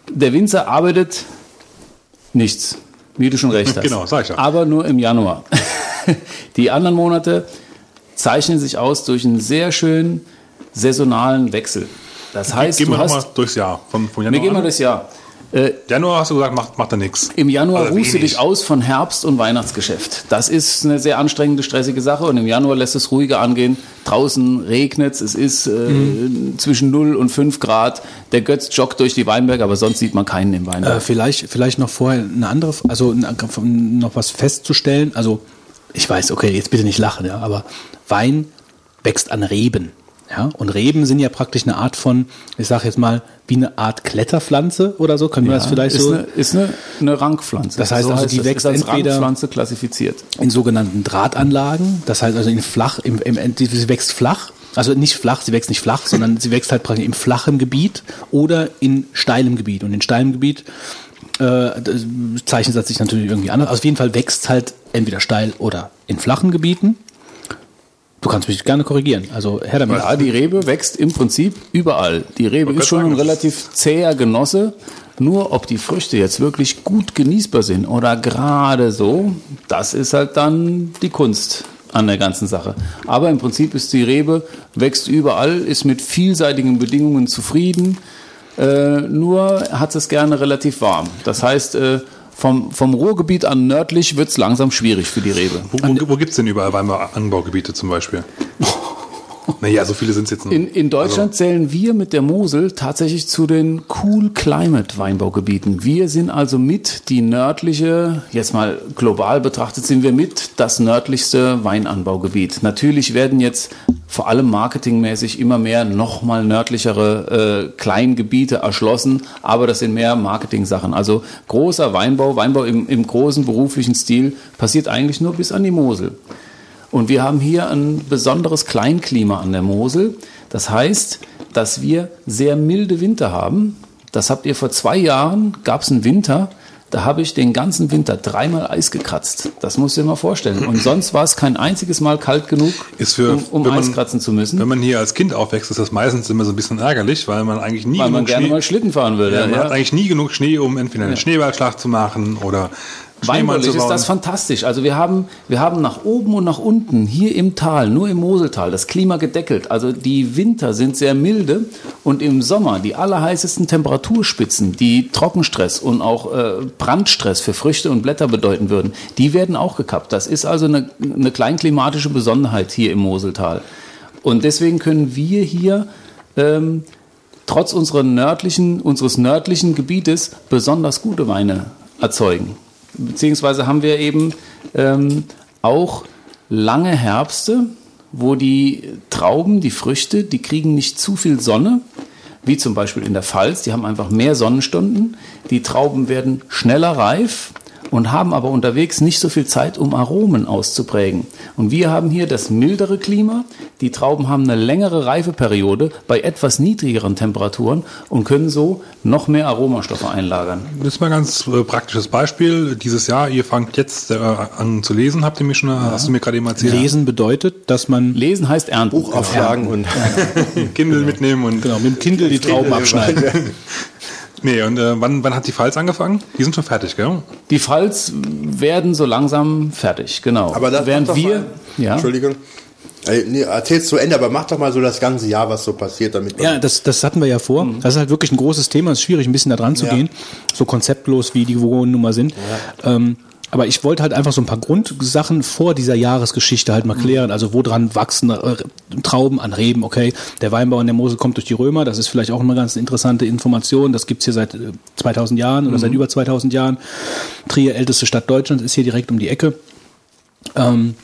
der Winzer arbeitet nichts, wie du schon recht hast. Genau, sag ich ja. Aber nur im Januar. Die anderen Monate zeichnen sich aus durch einen sehr schönen saisonalen Wechsel. Das heißt, Gehen wir du nochmal durchs Jahr. Von, von wir Januar gehen mal durchs Jahr. Äh, Januar hast du gesagt, macht, macht er nichts. Im Januar Also ruhst du dich aus von Herbst- und Weihnachtsgeschäft. Das ist eine sehr anstrengende, stressige Sache und im Januar lässt es ruhiger angehen. Draußen regnet es, ist äh, zwischen 0 und 5 Grad. Der Götz joggt durch die Weinberge, aber sonst sieht man keinen im Weinberg. Äh, vielleicht, vielleicht noch vorher eine andere, also noch was festzustellen. Also ich weiß, okay, jetzt bitte nicht lachen, ja, aber Wein wächst an Reben. Ja, und Reben sind ja praktisch eine Art von, ich sage jetzt mal, wie eine Art Kletterpflanze oder so. Können wir das vielleicht ist so eine, ist eine, eine Rankpflanze. Das heißt also, die das, wächst entweder- Rankpflanze klassifiziert. in sogenannten Drahtanlagen. Das heißt also in flach, im, im, sie wächst flach. Also nicht flach, sie wächst nicht flach, sondern sie wächst halt praktisch im flachen Gebiet oder in steilem Gebiet. Und in steilem Gebiet äh, zeichnet das sich natürlich irgendwie anders. Auf jeden Fall wächst halt entweder steil oder in flachen Gebieten. Du kannst mich gerne korrigieren. Also Herr damit. Ja, die Rebe wächst im Prinzip überall. Die Rebe ist schon kann ein sagen, relativ zäher Genosse. Nur ob die Früchte jetzt wirklich gut genießbar sind oder gerade so, das ist halt dann die Kunst an der ganzen Sache. Aber im Prinzip ist die Rebe, wächst überall, ist mit vielseitigen Bedingungen zufrieden, äh, nur hat es gerne relativ warm. Das heißt, äh, vom, vom Ruhrgebiet an nördlich wird es langsam schwierig für die Rebe. Wo, wo, wo gibt es denn überall Weinanbaugebiete zum Beispiel? naja, so viele sind es jetzt nicht. In, in Deutschland zählen wir mit der Mosel tatsächlich zu den Cool Climate Weinbaugebieten. Wir sind also mit die nördliche, jetzt mal global betrachtet, sind wir mit das nördlichste Weinanbaugebiet. Natürlich werden jetzt vor allem marketingmäßig immer mehr nochmal nördlichere äh, Kleingebiete erschlossen, aber das sind mehr Marketing-Sachen. Also großer Weinbau, Weinbau im, im großen beruflichen Stil passiert eigentlich nur bis an die Mosel. Und wir haben hier ein besonderes Kleinklima an der Mosel. Das heißt, dass wir sehr milde Winter haben. Das habt ihr vor zwei Jahren, gab es einen Winter, da habe ich den ganzen Winter dreimal Eis gekratzt. Das musst du dir mal vorstellen. Und sonst war es kein einziges Mal kalt genug, für, um, um man- Eis kratzen zu müssen. Wenn man hier als Kind aufwächst, ist das meistens immer so ein bisschen ärgerlich, weil man eigentlich nie weil man genug gerne Schnee, mal Schlitten fahren würde. ja, man ja. hat eigentlich nie genug Schnee, um entweder einen Schneeballschlag zu machen oder Weinbaulich ist das fantastisch. Also wir haben, wir haben nach oben und nach unten hier im Tal, nur im Moseltal, das Klima gedeckelt. Also die Winter sind sehr milde und im Sommer die allerheißesten Temperaturspitzen, die Trockenstress und auch äh, Brandstress für Früchte und Blätter bedeuten würden, die werden auch gekappt. Das ist also eine, eine kleinklimatische Besonderheit hier im Moseltal. Und deswegen können wir hier ähm, trotz unserer nördlichen, unseres nördlichen Gebietes besonders gute Weine erzeugen. Beziehungsweise haben wir eben ähm, auch lange Herbste, wo die Trauben, die Früchte, die kriegen nicht zu viel Sonne, wie zum Beispiel in der Pfalz, die haben einfach mehr Sonnenstunden. Die Trauben werden schneller reif und haben aber unterwegs nicht so viel Zeit, um Aromen auszuprägen. Und wir haben hier das mildere Klima. Die Trauben haben eine längere Reifeperiode bei etwas niedrigeren Temperaturen und können so noch mehr Aromastoffe einlagern. Das ist mal ein ganz äh, praktisches Beispiel. Dieses Jahr, ihr fangt jetzt äh, an zu lesen, habt ihr mir schon, hast du mir gerade eben erzählt. Lesen bedeutet, dass man Lesen heißt Ernten. Buchauflagen und Kindle mitnehmen und. genau, mit dem Kindle die Trauben abschneiden. Nee, und äh, wann, wann hat die Pfalz angefangen? Die sind schon fertig, gell? Die Pfalz werden so langsam fertig, genau. Aber das Während wir, mal, ja, Entschuldigung. Nee, erzähl's zu Ende, aber mach doch mal so das ganze Jahr, was so passiert, damit Ja, das, das hatten wir ja vor. Das ist halt wirklich ein großes Thema. Es ist schwierig, ein bisschen da dran zu Ja. gehen. So konzeptlos, wie die Vogonen nun mal sind. Ähm, aber ich wollte halt einfach so ein paar Grundsachen vor dieser Jahresgeschichte halt mal klären. Also woran wachsen äh, Trauben an Reben? Okay, der Weinbau in der Mosel kommt durch die Römer. Das ist vielleicht auch eine ganz interessante Information. Das gibt's hier seit äh, 2000 Jahren oder seit über 2000 Jahren. Trier, älteste Stadt Deutschlands, ist hier direkt um die Ecke. Ähm,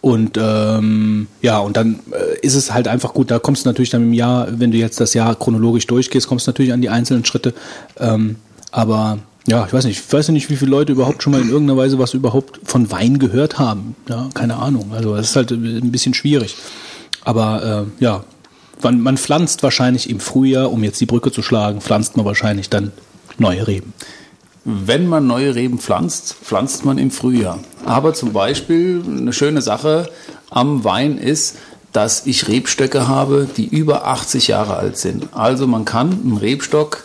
und ähm, ja, und dann äh, ist es halt einfach gut, da kommst du natürlich dann im Jahr, wenn du jetzt das Jahr chronologisch durchgehst, kommst du natürlich an die einzelnen Schritte. Ähm, aber ja, ich weiß nicht, ich weiß nicht, wie viele Leute überhaupt schon mal in irgendeiner Weise was überhaupt von Wein gehört haben. Ja, keine Ahnung. Also das ist halt ein bisschen schwierig. Aber äh, ja, man, man pflanzt wahrscheinlich im Frühjahr, um jetzt die Brücke zu schlagen, pflanzt man wahrscheinlich dann neue Reben. wenn man neue Reben pflanzt, pflanzt man im Frühjahr. Aber zum Beispiel eine schöne Sache am Wein ist, dass ich Rebstöcke habe, die über 80 Jahre alt sind. Also man kann einen Rebstock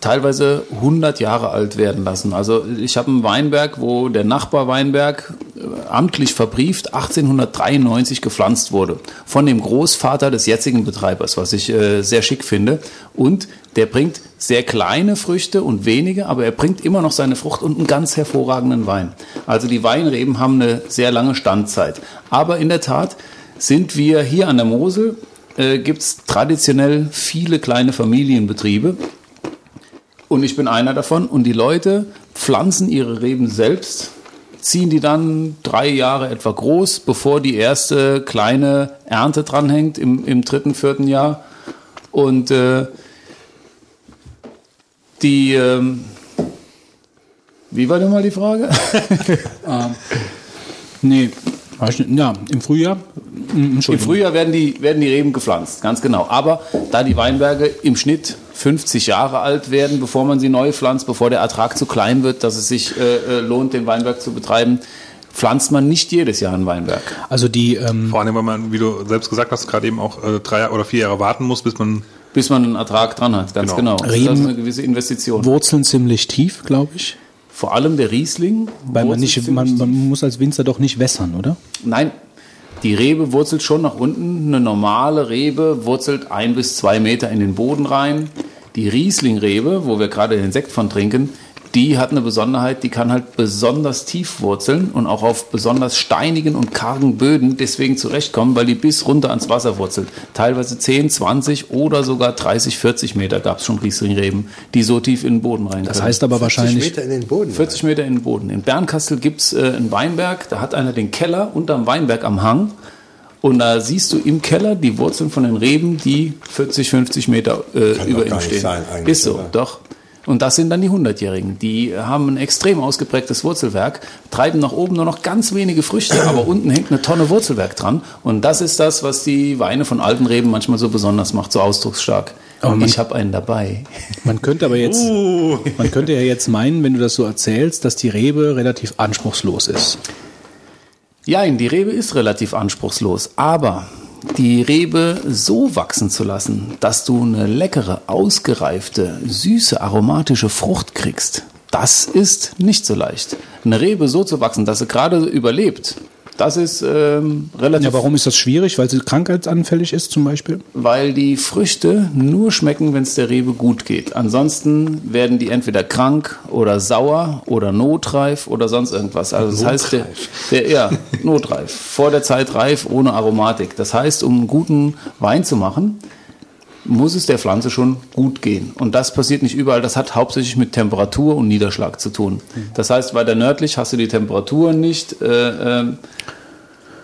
teilweise 100 Jahre alt werden lassen. Also ich habe einen Weinberg, wo der Nachbarweinberg äh, amtlich verbrieft 1893 gepflanzt wurde. Von dem Großvater des jetzigen Betreibers, was ich äh, sehr schick finde. Und der bringt sehr kleine Früchte und wenige, aber er bringt immer noch seine Frucht und einen ganz hervorragenden Wein. Also die Weinreben haben eine sehr lange Standzeit. Aber in der Tat sind wir hier an der Mosel, äh, gibt es traditionell viele kleine Familienbetriebe. Und ich bin einer davon. Und die Leute pflanzen ihre Reben selbst, ziehen die dann drei Jahre etwa groß, bevor die erste kleine Ernte dranhängt im, im dritten, vierten Jahr. Und äh, die, ähm, wie war denn mal die Frage? Nee, weiß nicht. ja, im Frühjahr. Im Frühjahr werden die, werden die Reben gepflanzt, ganz genau. Aber da die Weinberge im Schnitt 50 Jahre alt werden, bevor man sie neu pflanzt, bevor der Ertrag zu klein wird, dass es sich äh, äh, lohnt, den Weinberg zu betreiben, pflanzt man nicht jedes Jahr ein Weinberg. Also die, ähm, Vor allem, weil man, wie du selbst gesagt hast, gerade eben auch äh, drei oder vier Jahre warten muss, bis man Bis man einen Ertrag dran hat, ganz Genau. genau. Reben- das ist eine gewisse Investition. Wurzeln ziemlich tief, glaube ich. Vor allem der Riesling. Weil man nicht, man, man muss als Winzer doch nicht wässern, oder? Nein, die Rebe wurzelt schon nach unten. Eine normale Rebe wurzelt ein bis zwei Meter in den Boden rein. Die Rieslingrebe, wo wir gerade den Sekt von trinken, die hat eine Besonderheit, die kann halt besonders tief wurzeln und auch auf besonders steinigen und kargen Böden deswegen zurechtkommen, weil die bis runter ans Wasser wurzelt. Teilweise 10, 20 oder sogar 30, 40 Meter gab es schon Rieslingreben, die so tief in den Boden rein Das heißt aber 40 wahrscheinlich, Meter in den Boden. 40 Meter in den Boden. In Bernkastel gibt es äh, einen Weinberg, da hat einer den Keller unterm Weinberg am Hang. Und da siehst du im Keller die Wurzeln von den Reben, die 40, 50 Meter äh, über ihm nicht stehen. sein eigentlich, Ist so, oder? doch. Und das sind dann die 100-Jährigen. Die haben ein extrem ausgeprägtes Wurzelwerk, treiben nach oben nur noch ganz wenige Früchte, aber unten hängt eine Tonne Wurzelwerk dran. Und das ist das, was die Weine von alten Reben manchmal so besonders macht, so ausdrucksstark. Aber Und man- ich habe einen dabei. man könnte aber jetzt, man könnte ja jetzt meinen, wenn du das so erzählst, dass die Rebe relativ anspruchslos ist. Ja, die Rebe ist relativ anspruchslos, aber die Rebe so wachsen zu lassen, dass du eine leckere, ausgereifte, süße, aromatische Frucht kriegst, das ist nicht so leicht. Eine Rebe so zu wachsen, dass sie gerade überlebt, das ist ähm, relativ Ja, warum ist das schwierig? Weil sie krankheitsanfällig ist zum Beispiel? weil die Früchte nur schmecken, wenn es der Rebe gut geht. Ansonsten werden die entweder krank oder sauer oder notreif oder sonst irgendwas. Also das heißt, der, der ja, notreif, vor der Zeit reif, ohne Aromatik. Das heißt, um einen guten Wein zu machen, muss es der Pflanze schon gut gehen. Und das passiert nicht überall. Das hat hauptsächlich mit Temperatur und Niederschlag zu tun. Das heißt, weiter nördlich hast du die Temperaturen nicht äh, ähm,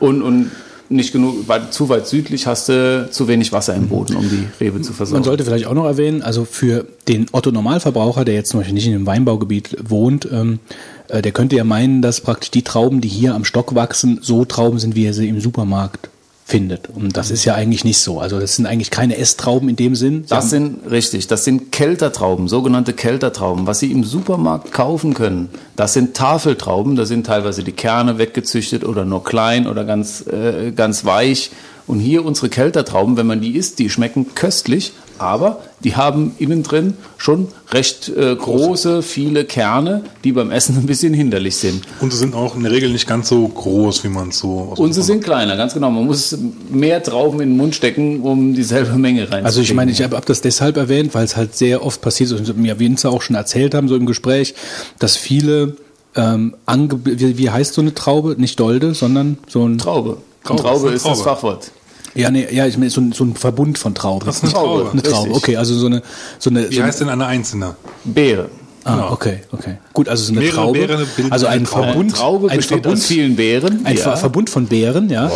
und, und nicht genug, weit, zu weit südlich hast du zu wenig Wasser im Boden, um die Rebe zu versorgen. Man sollte vielleicht auch noch erwähnen, also für den Otto-Normalverbraucher, der jetzt zum Beispiel nicht in einem Weinbaugebiet wohnt, ähm, äh, der könnte ja meinen, dass praktisch die Trauben, die hier am Stock wachsen, so Trauben sind, wie er sie im Supermarkt findet. Und das ist ja eigentlich nicht so. Also das sind eigentlich keine Esstrauben in dem Sinn. Das sind richtig, das sind Keltertrauben, sogenannte Keltertrauben. Was Sie im Supermarkt kaufen können, das sind Tafeltrauben, da sind teilweise die Kerne weggezüchtet oder nur klein oder ganz, äh, ganz weich. Und hier unsere Keltertrauben, wenn man die isst, die schmecken köstlich, aber die haben innen drin schon recht äh, große, viele Kerne, die beim Essen ein bisschen hinderlich sind. Und sie sind auch in der Regel nicht ganz so groß, wie man es so aus Und sie sind kleiner, ganz genau. Man muss mehr Trauben in den Mund stecken, um dieselbe Menge reinzukriegen. Also ich meine, ich habe hab das deshalb erwähnt, weil es halt sehr oft passiert ist, und mir Winzer auch schon erzählt haben, so im Gespräch, dass viele, ähm, ange wie, wie heißt so eine Traube? Nicht Dolde, sondern so ein... Traube. Traube, Traube, ist eine das Traube. Fachwort. Ja, nee, ja, ich meine, so ein, so ein Verbund von Trauben. Das ist eine Traube. Eine Traube, Richtig. okay, also so eine... So eine Wie so heißt denn eine einzelne? Beere. Ah, okay, okay. Gut, also so eine Mehrere Traube, Beeren bilden also ein. Verbund, Traube ein Verbund, aus vielen Beeren. ein ja. Ver Verbund von Beeren, ja.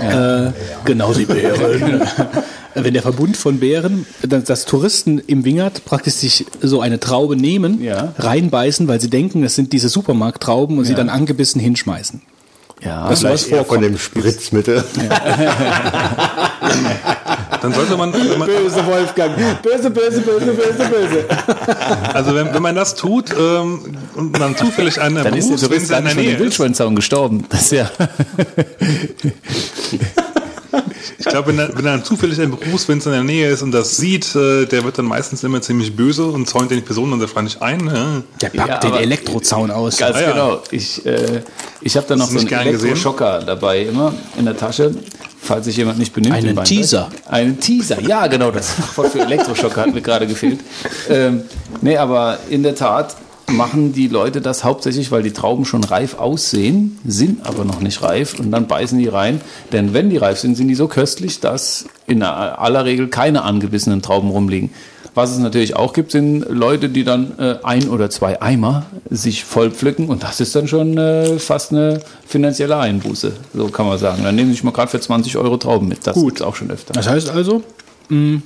Äh, genau die Beeren. Wenn der Verbund von Beeren, dass, dass Touristen im Wingert praktisch sich so eine Traube nehmen, Ja. reinbeißen, weil sie denken, das sind diese Supermarkttrauben und sie dann angebissen hinschmeißen. Ja. Das Vielleicht eher von dem Spritzmittel. Dann sollte man, man Böse Wolfgang. Böse, böse, böse, böse, böse. also wenn, wenn man das tut ähm, und man zufällig einen Dann ist der Tourist in der Nähe Wildschweinzaun gestorben. Das ist ja. Ich glaube, wenn, da- wenn dann zufällig ein Berufswinzer in der Nähe ist und das sieht, äh, der wird dann meistens immer ziemlich böse und zäunt den Personen dann wahrscheinlich ein. Ja. Der packt Ja, den Elektrozaun aus. Ganz Ah, ja. genau. Ich, äh, ich habe da noch so einen gern gesehen? Elektroschocker dabei immer in der Tasche, falls sich jemand nicht benimmt. Einen. Teaser. Einen Teaser, ja genau, das Fachwort für Elektroschocker hat mir gerade gefehlt. Ähm, nee, aber in der Tat machen die Leute das hauptsächlich, weil die Trauben schon reif aussehen, sind aber noch nicht reif und dann beißen die rein. Denn wenn die reif sind, sind die so köstlich, dass in aller Regel keine angebissenen Trauben rumliegen. Was es natürlich auch gibt, sind Leute, die dann äh, ein oder zwei Eimer sich voll pflücken und das ist dann schon äh, fast eine finanzielle Einbuße, so kann man sagen. Dann nehmen sie sich mal gerade für 20 Euro Trauben mit. Das gibt's auch schon öfter. Das heißt also, mh,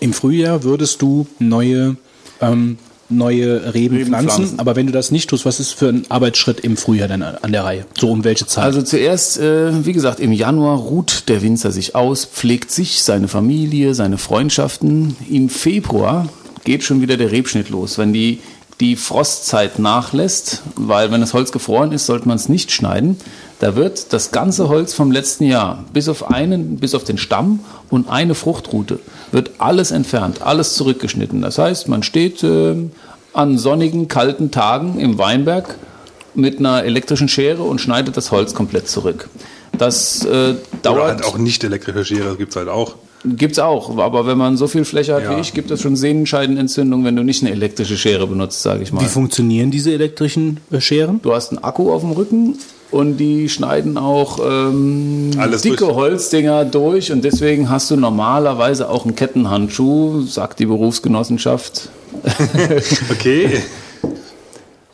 im Frühjahr würdest du neue, ähm, neue Reben, Reben pflanzen, pflanzen. aber wenn du das nicht tust, was ist für ein Arbeitsschritt im Frühjahr dann an der Reihe? So um welche Zeit? Also zuerst, äh, wie gesagt, im Januar ruht der Winzer sich aus, pflegt sich, seine Familie, seine Freundschaften. Im Februar geht schon wieder der Rebschnitt los. Wenn die, die Frostzeit nachlässt, weil wenn das Holz gefroren ist, sollte man es nicht schneiden. Da wird das ganze Holz vom letzten Jahr, bis auf einen, bis auf den Stamm und eine Fruchtrute, wird alles entfernt, alles zurückgeschnitten. Das heißt, man steht äh, an sonnigen, kalten Tagen im Weinberg mit einer elektrischen Schere und schneidet das Holz komplett zurück. Das äh, Oder dauert, halt auch nicht elektrische Schere, gibt es halt auch. gibt's auch, aber wenn man so viel Fläche hat Ja. wie ich, gibt es schon Sehnenscheidenentzündung, wenn du nicht eine elektrische Schere benutzt, sage ich mal. Wie funktionieren diese elektrischen äh, Scheren? Du hast einen Akku auf dem Rücken und die schneiden auch ähm, dicke durch. Holzdinger durch und deswegen hast du normalerweise auch einen Kettenhandschuh, sagt die Berufsgenossenschaft. Okay.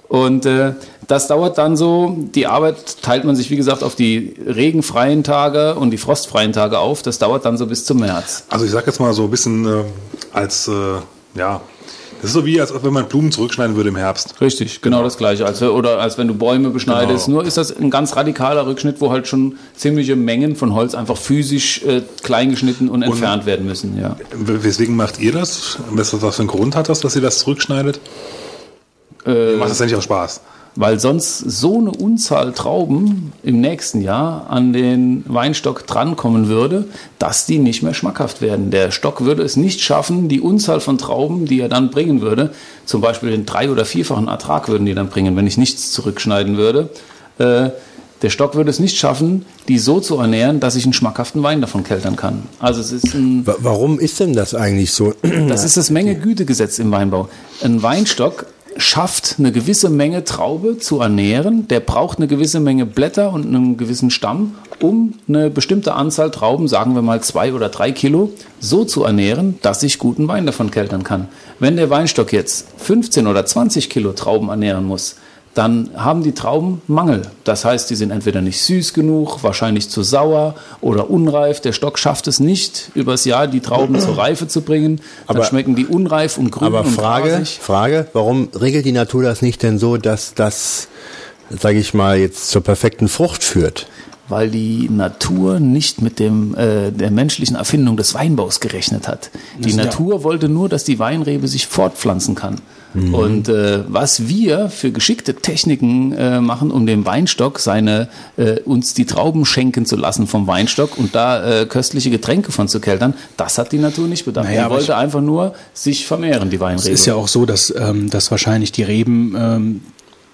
Und äh, das dauert dann so, die Arbeit teilt man sich, wie gesagt, auf die regenfreien Tage und die frostfreien Tage auf. Das dauert dann so bis zum März. Also ich sag jetzt mal so ein bisschen äh, als, äh, ja, das ist so wie, als ob wenn man Blumen zurückschneiden würde im Herbst. Richtig, genau, das gleiche. Als, oder als wenn du Bäume beschneidest. Genau. Nur ist das ein ganz radikaler Rückschnitt, wo halt schon ziemliche Mengen von Holz einfach physisch äh, klein geschnitten und entfernt werden müssen. Ja. Weswegen macht ihr das? Was, für einen Grund hat das, dass ihr das zurückschneidet? Äh, macht das ja nicht aus Spaß. Weil sonst so eine Unzahl Trauben im nächsten Jahr an den Weinstock drankommen würde, dass die nicht mehr schmackhaft werden. Der Stock würde es nicht schaffen, die Unzahl von Trauben, die er dann bringen würde, zum Beispiel den drei- oder vierfachen Ertrag würden die dann bringen, wenn ich nichts zurückschneiden würde. Äh, der Stock würde es nicht schaffen, die so zu ernähren, dass ich einen schmackhaften Wein davon keltern kann. Also es ist ein Wa- Warum ist denn das eigentlich so? das ist das Menge-Güte-Gesetz im Weinbau. Ein Weinstock schafft eine gewisse Menge Traube zu ernähren. Der braucht eine gewisse Menge Blätter und einen gewissen Stamm, um eine bestimmte Anzahl Trauben, sagen wir mal zwei oder drei Kilo, so zu ernähren, dass ich guten Wein davon keltern kann. Wenn der Weinstock jetzt 15 oder 20 Kilo Trauben ernähren muss, dann haben die Trauben Mangel. Das heißt, die sind entweder nicht süß genug, wahrscheinlich zu sauer oder unreif. Der Stock schafft es nicht, übers Jahr die Trauben zur Reife zu bringen. Dann Aber- schmecken die unreif und grün Aber und Frage, grasig. Frage, warum regelt die Natur das nicht denn so, dass das, sage ich mal, jetzt zur perfekten Frucht führt? Weil die Natur nicht mit dem, äh, der menschlichen Erfindung des Weinbaus gerechnet hat. Die Natur wollte nur, dass die Weinrebe sich fortpflanzen kann. Und äh, was wir für geschickte Techniken äh, machen, um dem Weinstock seine äh, uns die Trauben schenken zu lassen vom Weinstock und da äh, köstliche Getränke von zu keltern, das hat die Natur nicht bedacht. Naja, die aber wollte einfach nur sich vermehren, die Weinrebe. Es ist ja auch so, dass, ähm, dass wahrscheinlich die Reben, ähm,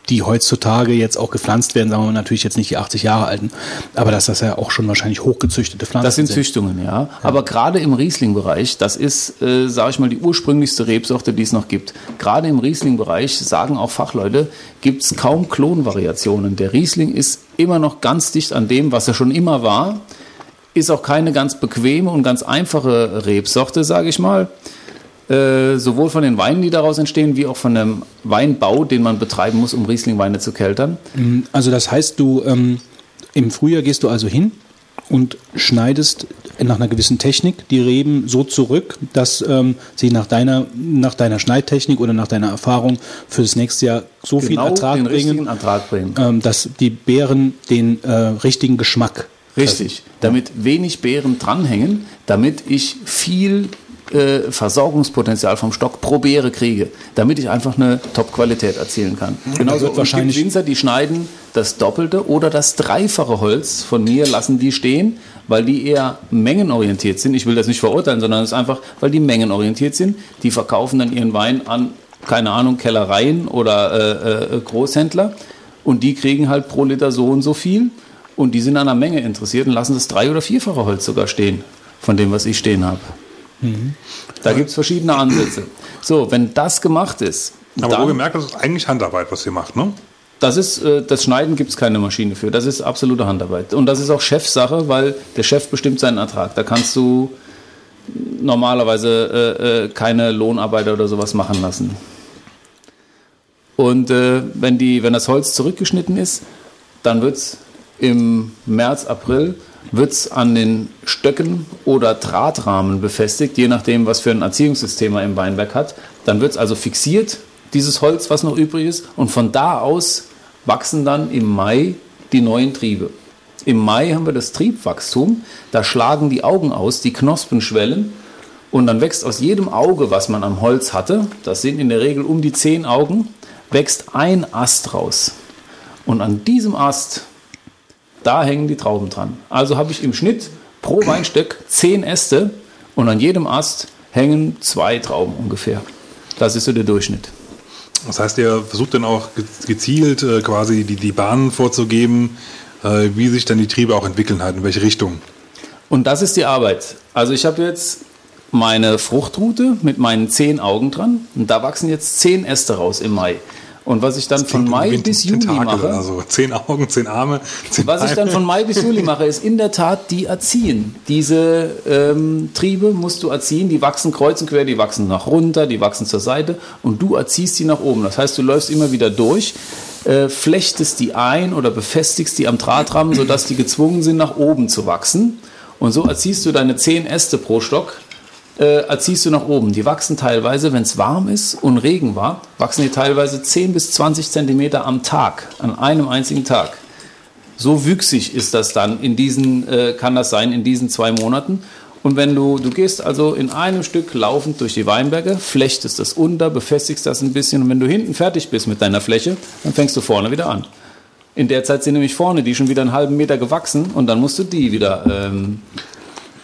die heutzutage jetzt auch gepflanzt werden, sagen wir mal natürlich jetzt nicht die 80 Jahre alten, aber dass das ja auch schon wahrscheinlich hochgezüchtete Pflanzen Das sind Züchtungen, ja. Aber gerade im Riesling-Bereich, das ist, äh, sage ich mal, die ursprünglichste Rebsorte, die es noch gibt. Gerade im Riesling-Bereich, sagen auch Fachleute, gibt es kaum Klonvariationen. Der Riesling ist immer noch ganz dicht an dem, was er schon immer war. Ist auch keine ganz bequeme und ganz einfache Rebsorte, sage ich mal. Äh, sowohl von den Weinen, die daraus entstehen, wie auch von dem Weinbau, den man betreiben muss, um Riesling-Weine zu keltern. Also das heißt, du ähm, im Frühjahr gehst du also hin und schneidest nach einer gewissen Technik die Reben so zurück, dass ähm, sie nach deiner, nach deiner Schneidtechnik oder nach deiner Erfahrung für das nächste Jahr so viel Genau Ertrag den bringen, Ertrag bringen. ähm, dass die Beeren den äh, richtigen Geschmack Richtig, damit wenig Beeren dranhängen, damit ich viel äh, Versorgungspotenzial vom Stock pro Beere kriege, damit ich einfach eine Top-Qualität erzielen kann. Genauso wird wahrscheinlich- gibt Winzer, die schneiden das doppelte oder das dreifache Holz von mir, lassen die stehen, weil die eher mengenorientiert sind. Ich will das nicht verurteilen, sondern es ist einfach, weil die mengenorientiert sind. Die verkaufen dann ihren Wein an, keine Ahnung, Kellereien oder äh, äh, Großhändler und die kriegen halt pro Liter so und so viel und die sind an der Menge interessiert und lassen das drei- oder vierfache Holz sogar stehen von dem, was ich stehen habe. Da gibt es verschiedene Ansätze. So, wenn das gemacht ist, Aber dann- wohlgemerkt, das ist eigentlich Handarbeit, was ihr macht, ne? das ist, äh, das Schneiden gibt es keine Maschine für. Das ist absolute Handarbeit. Und das ist auch Chefsache, weil der Chef bestimmt seinen Ertrag. Da kannst du normalerweise äh, äh, keine Lohnarbeiter oder sowas machen lassen. Und äh, wenn, die, wenn das Holz zurückgeschnitten ist, dann wird es im März, April wird's an den Stöcken oder Drahtrahmen befestigt, je nachdem, was für ein Erziehungssystem er im Weinberg hat. Dann wird es also fixiert, dieses Holz, was noch übrig ist, und von da aus wachsen dann im Mai die neuen Triebe. Im Mai haben wir das Triebwachstum, da schlagen die Augen aus, die Knospen schwellen und dann wächst aus jedem Auge, was man am Holz hatte, das sind in der Regel um die zehn Augen, wächst ein Ast raus. Und an diesem Ast, da hängen die Trauben dran. Also habe ich im Schnitt pro Weinstück zehn Äste und an jedem Ast hängen zwei Trauben ungefähr. Das ist so der Durchschnitt. Das heißt, ihr versucht dann auch ge- gezielt äh, quasi die, die Bahnen vorzugeben, äh, wie sich dann die Triebe auch entwickeln halt, in welche Richtung. Und das ist die Arbeit. Also ich habe jetzt meine Fruchtroute mit meinen zehn Augen dran und da wachsen jetzt zehn Äste raus im Mai. Und was ich dann von Mai bis Juli Tentakel mache, Also zehn Augen, zehn Arme, zehn was ich dann von Mai bis Juli mache, ist in der Tat die erziehen. Diese ähm, Triebe musst du erziehen, die wachsen kreuz und quer, die wachsen nach runter, die wachsen zur Seite und du erziehst die nach oben. Das heißt, du läufst immer wieder durch, äh, flechtest die ein oder befestigst die am Drahtrahmen, sodass die gezwungen sind, nach oben zu wachsen. Und so erziehst du deine zehn Äste pro Stock äh, erziehst du nach oben. Die wachsen teilweise, wenn es warm ist und Regen war, wachsen die teilweise 10 bis 20 Zentimeter am Tag, an einem einzigen Tag. So wüchsig ist das dann in diesen, äh, kann das sein in diesen zwei Monaten. Und wenn du, du gehst also in einem Stück laufend durch die Weinberge, flechtest das unter, befestigst das ein bisschen und wenn du hinten fertig bist mit deiner Fläche, dann fängst du vorne wieder an. In der Zeit sind nämlich vorne die schon wieder einen halben Meter gewachsen und dann musst du die wieder ähm,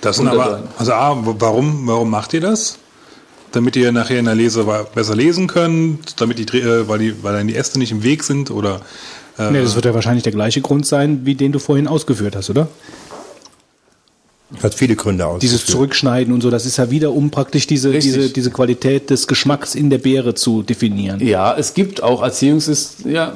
Das sind aber, also A, warum, warum macht ihr das? Damit ihr nachher in der Lese besser lesen könnt, damit die, äh, weil, die, weil dann die Äste nicht im Weg sind oder äh, Nee, das wird ja wahrscheinlich der gleiche Grund sein, wie den du vorhin ausgeführt hast, oder? Hat viele Gründe aus. Dieses Zurückschneiden und so, das ist ja wieder, um praktisch diese, Richtig. diese, diese Qualität des Geschmacks in der Beere zu definieren. Ja, es gibt auch Erziehungssysteme, ja,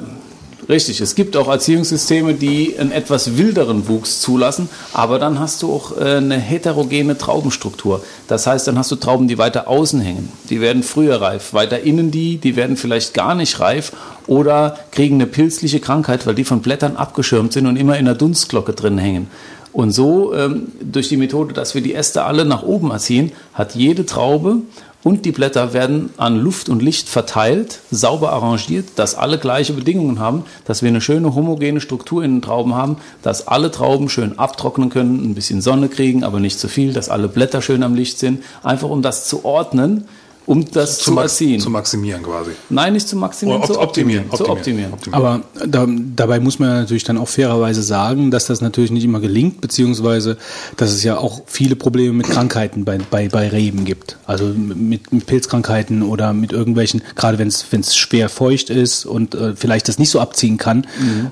richtig, es gibt auch Erziehungssysteme, die einen etwas wilderen Wuchs zulassen, aber dann hast du auch äh, eine heterogene Traubenstruktur. Das heißt, dann hast du Trauben, die weiter außen hängen, die werden früher reif, weiter innen die, die werden vielleicht gar nicht reif oder kriegen eine pilzliche Krankheit, weil die von Blättern abgeschirmt sind und immer in der Dunstglocke drin hängen. Und so, ähm, durch die Methode, dass wir die Äste alle nach oben erziehen, hat jede Traube und die Blätter werden an Luft und Licht verteilt, sauber arrangiert, dass alle gleiche Bedingungen haben, dass wir eine schöne homogene Struktur in den Trauben haben, dass alle Trauben schön abtrocknen können, ein bisschen Sonne kriegen, aber nicht zu viel, dass alle Blätter schön am Licht sind, einfach um das zu ordnen, um das zu, max- erziehen. zu maximieren quasi. Nein, nicht zu maximieren, Oder zu optimieren. Zu optimieren. Aber da, dabei muss man natürlich dann auch fairerweise sagen, dass das natürlich nicht immer gelingt, beziehungsweise dass es ja auch viele Probleme mit Krankheiten bei, bei, bei Reben gibt. Also mit, mit Pilzkrankheiten oder mit irgendwelchen, gerade wenn es schwer feucht ist und äh, vielleicht das nicht so abziehen kann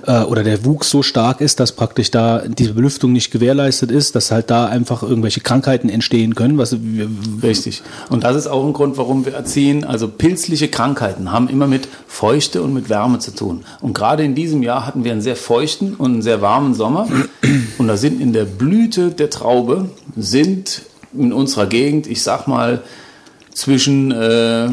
äh, oder der Wuchs so stark ist, dass praktisch da diese Belüftung nicht gewährleistet ist, dass halt da einfach irgendwelche Krankheiten entstehen können. Was, Richtig. Und das ist auch ein Grund, warum wir erziehen. Also pilzliche Krankheiten haben immer mit Feuchte und mit Wärme zu tun. Und gerade in diesem Jahr hatten wir einen sehr feuchten und einen sehr warmen Sommer. Und da sind in der Blüte der Traube sind in unserer Gegend, ich sag mal, zwischen, äh,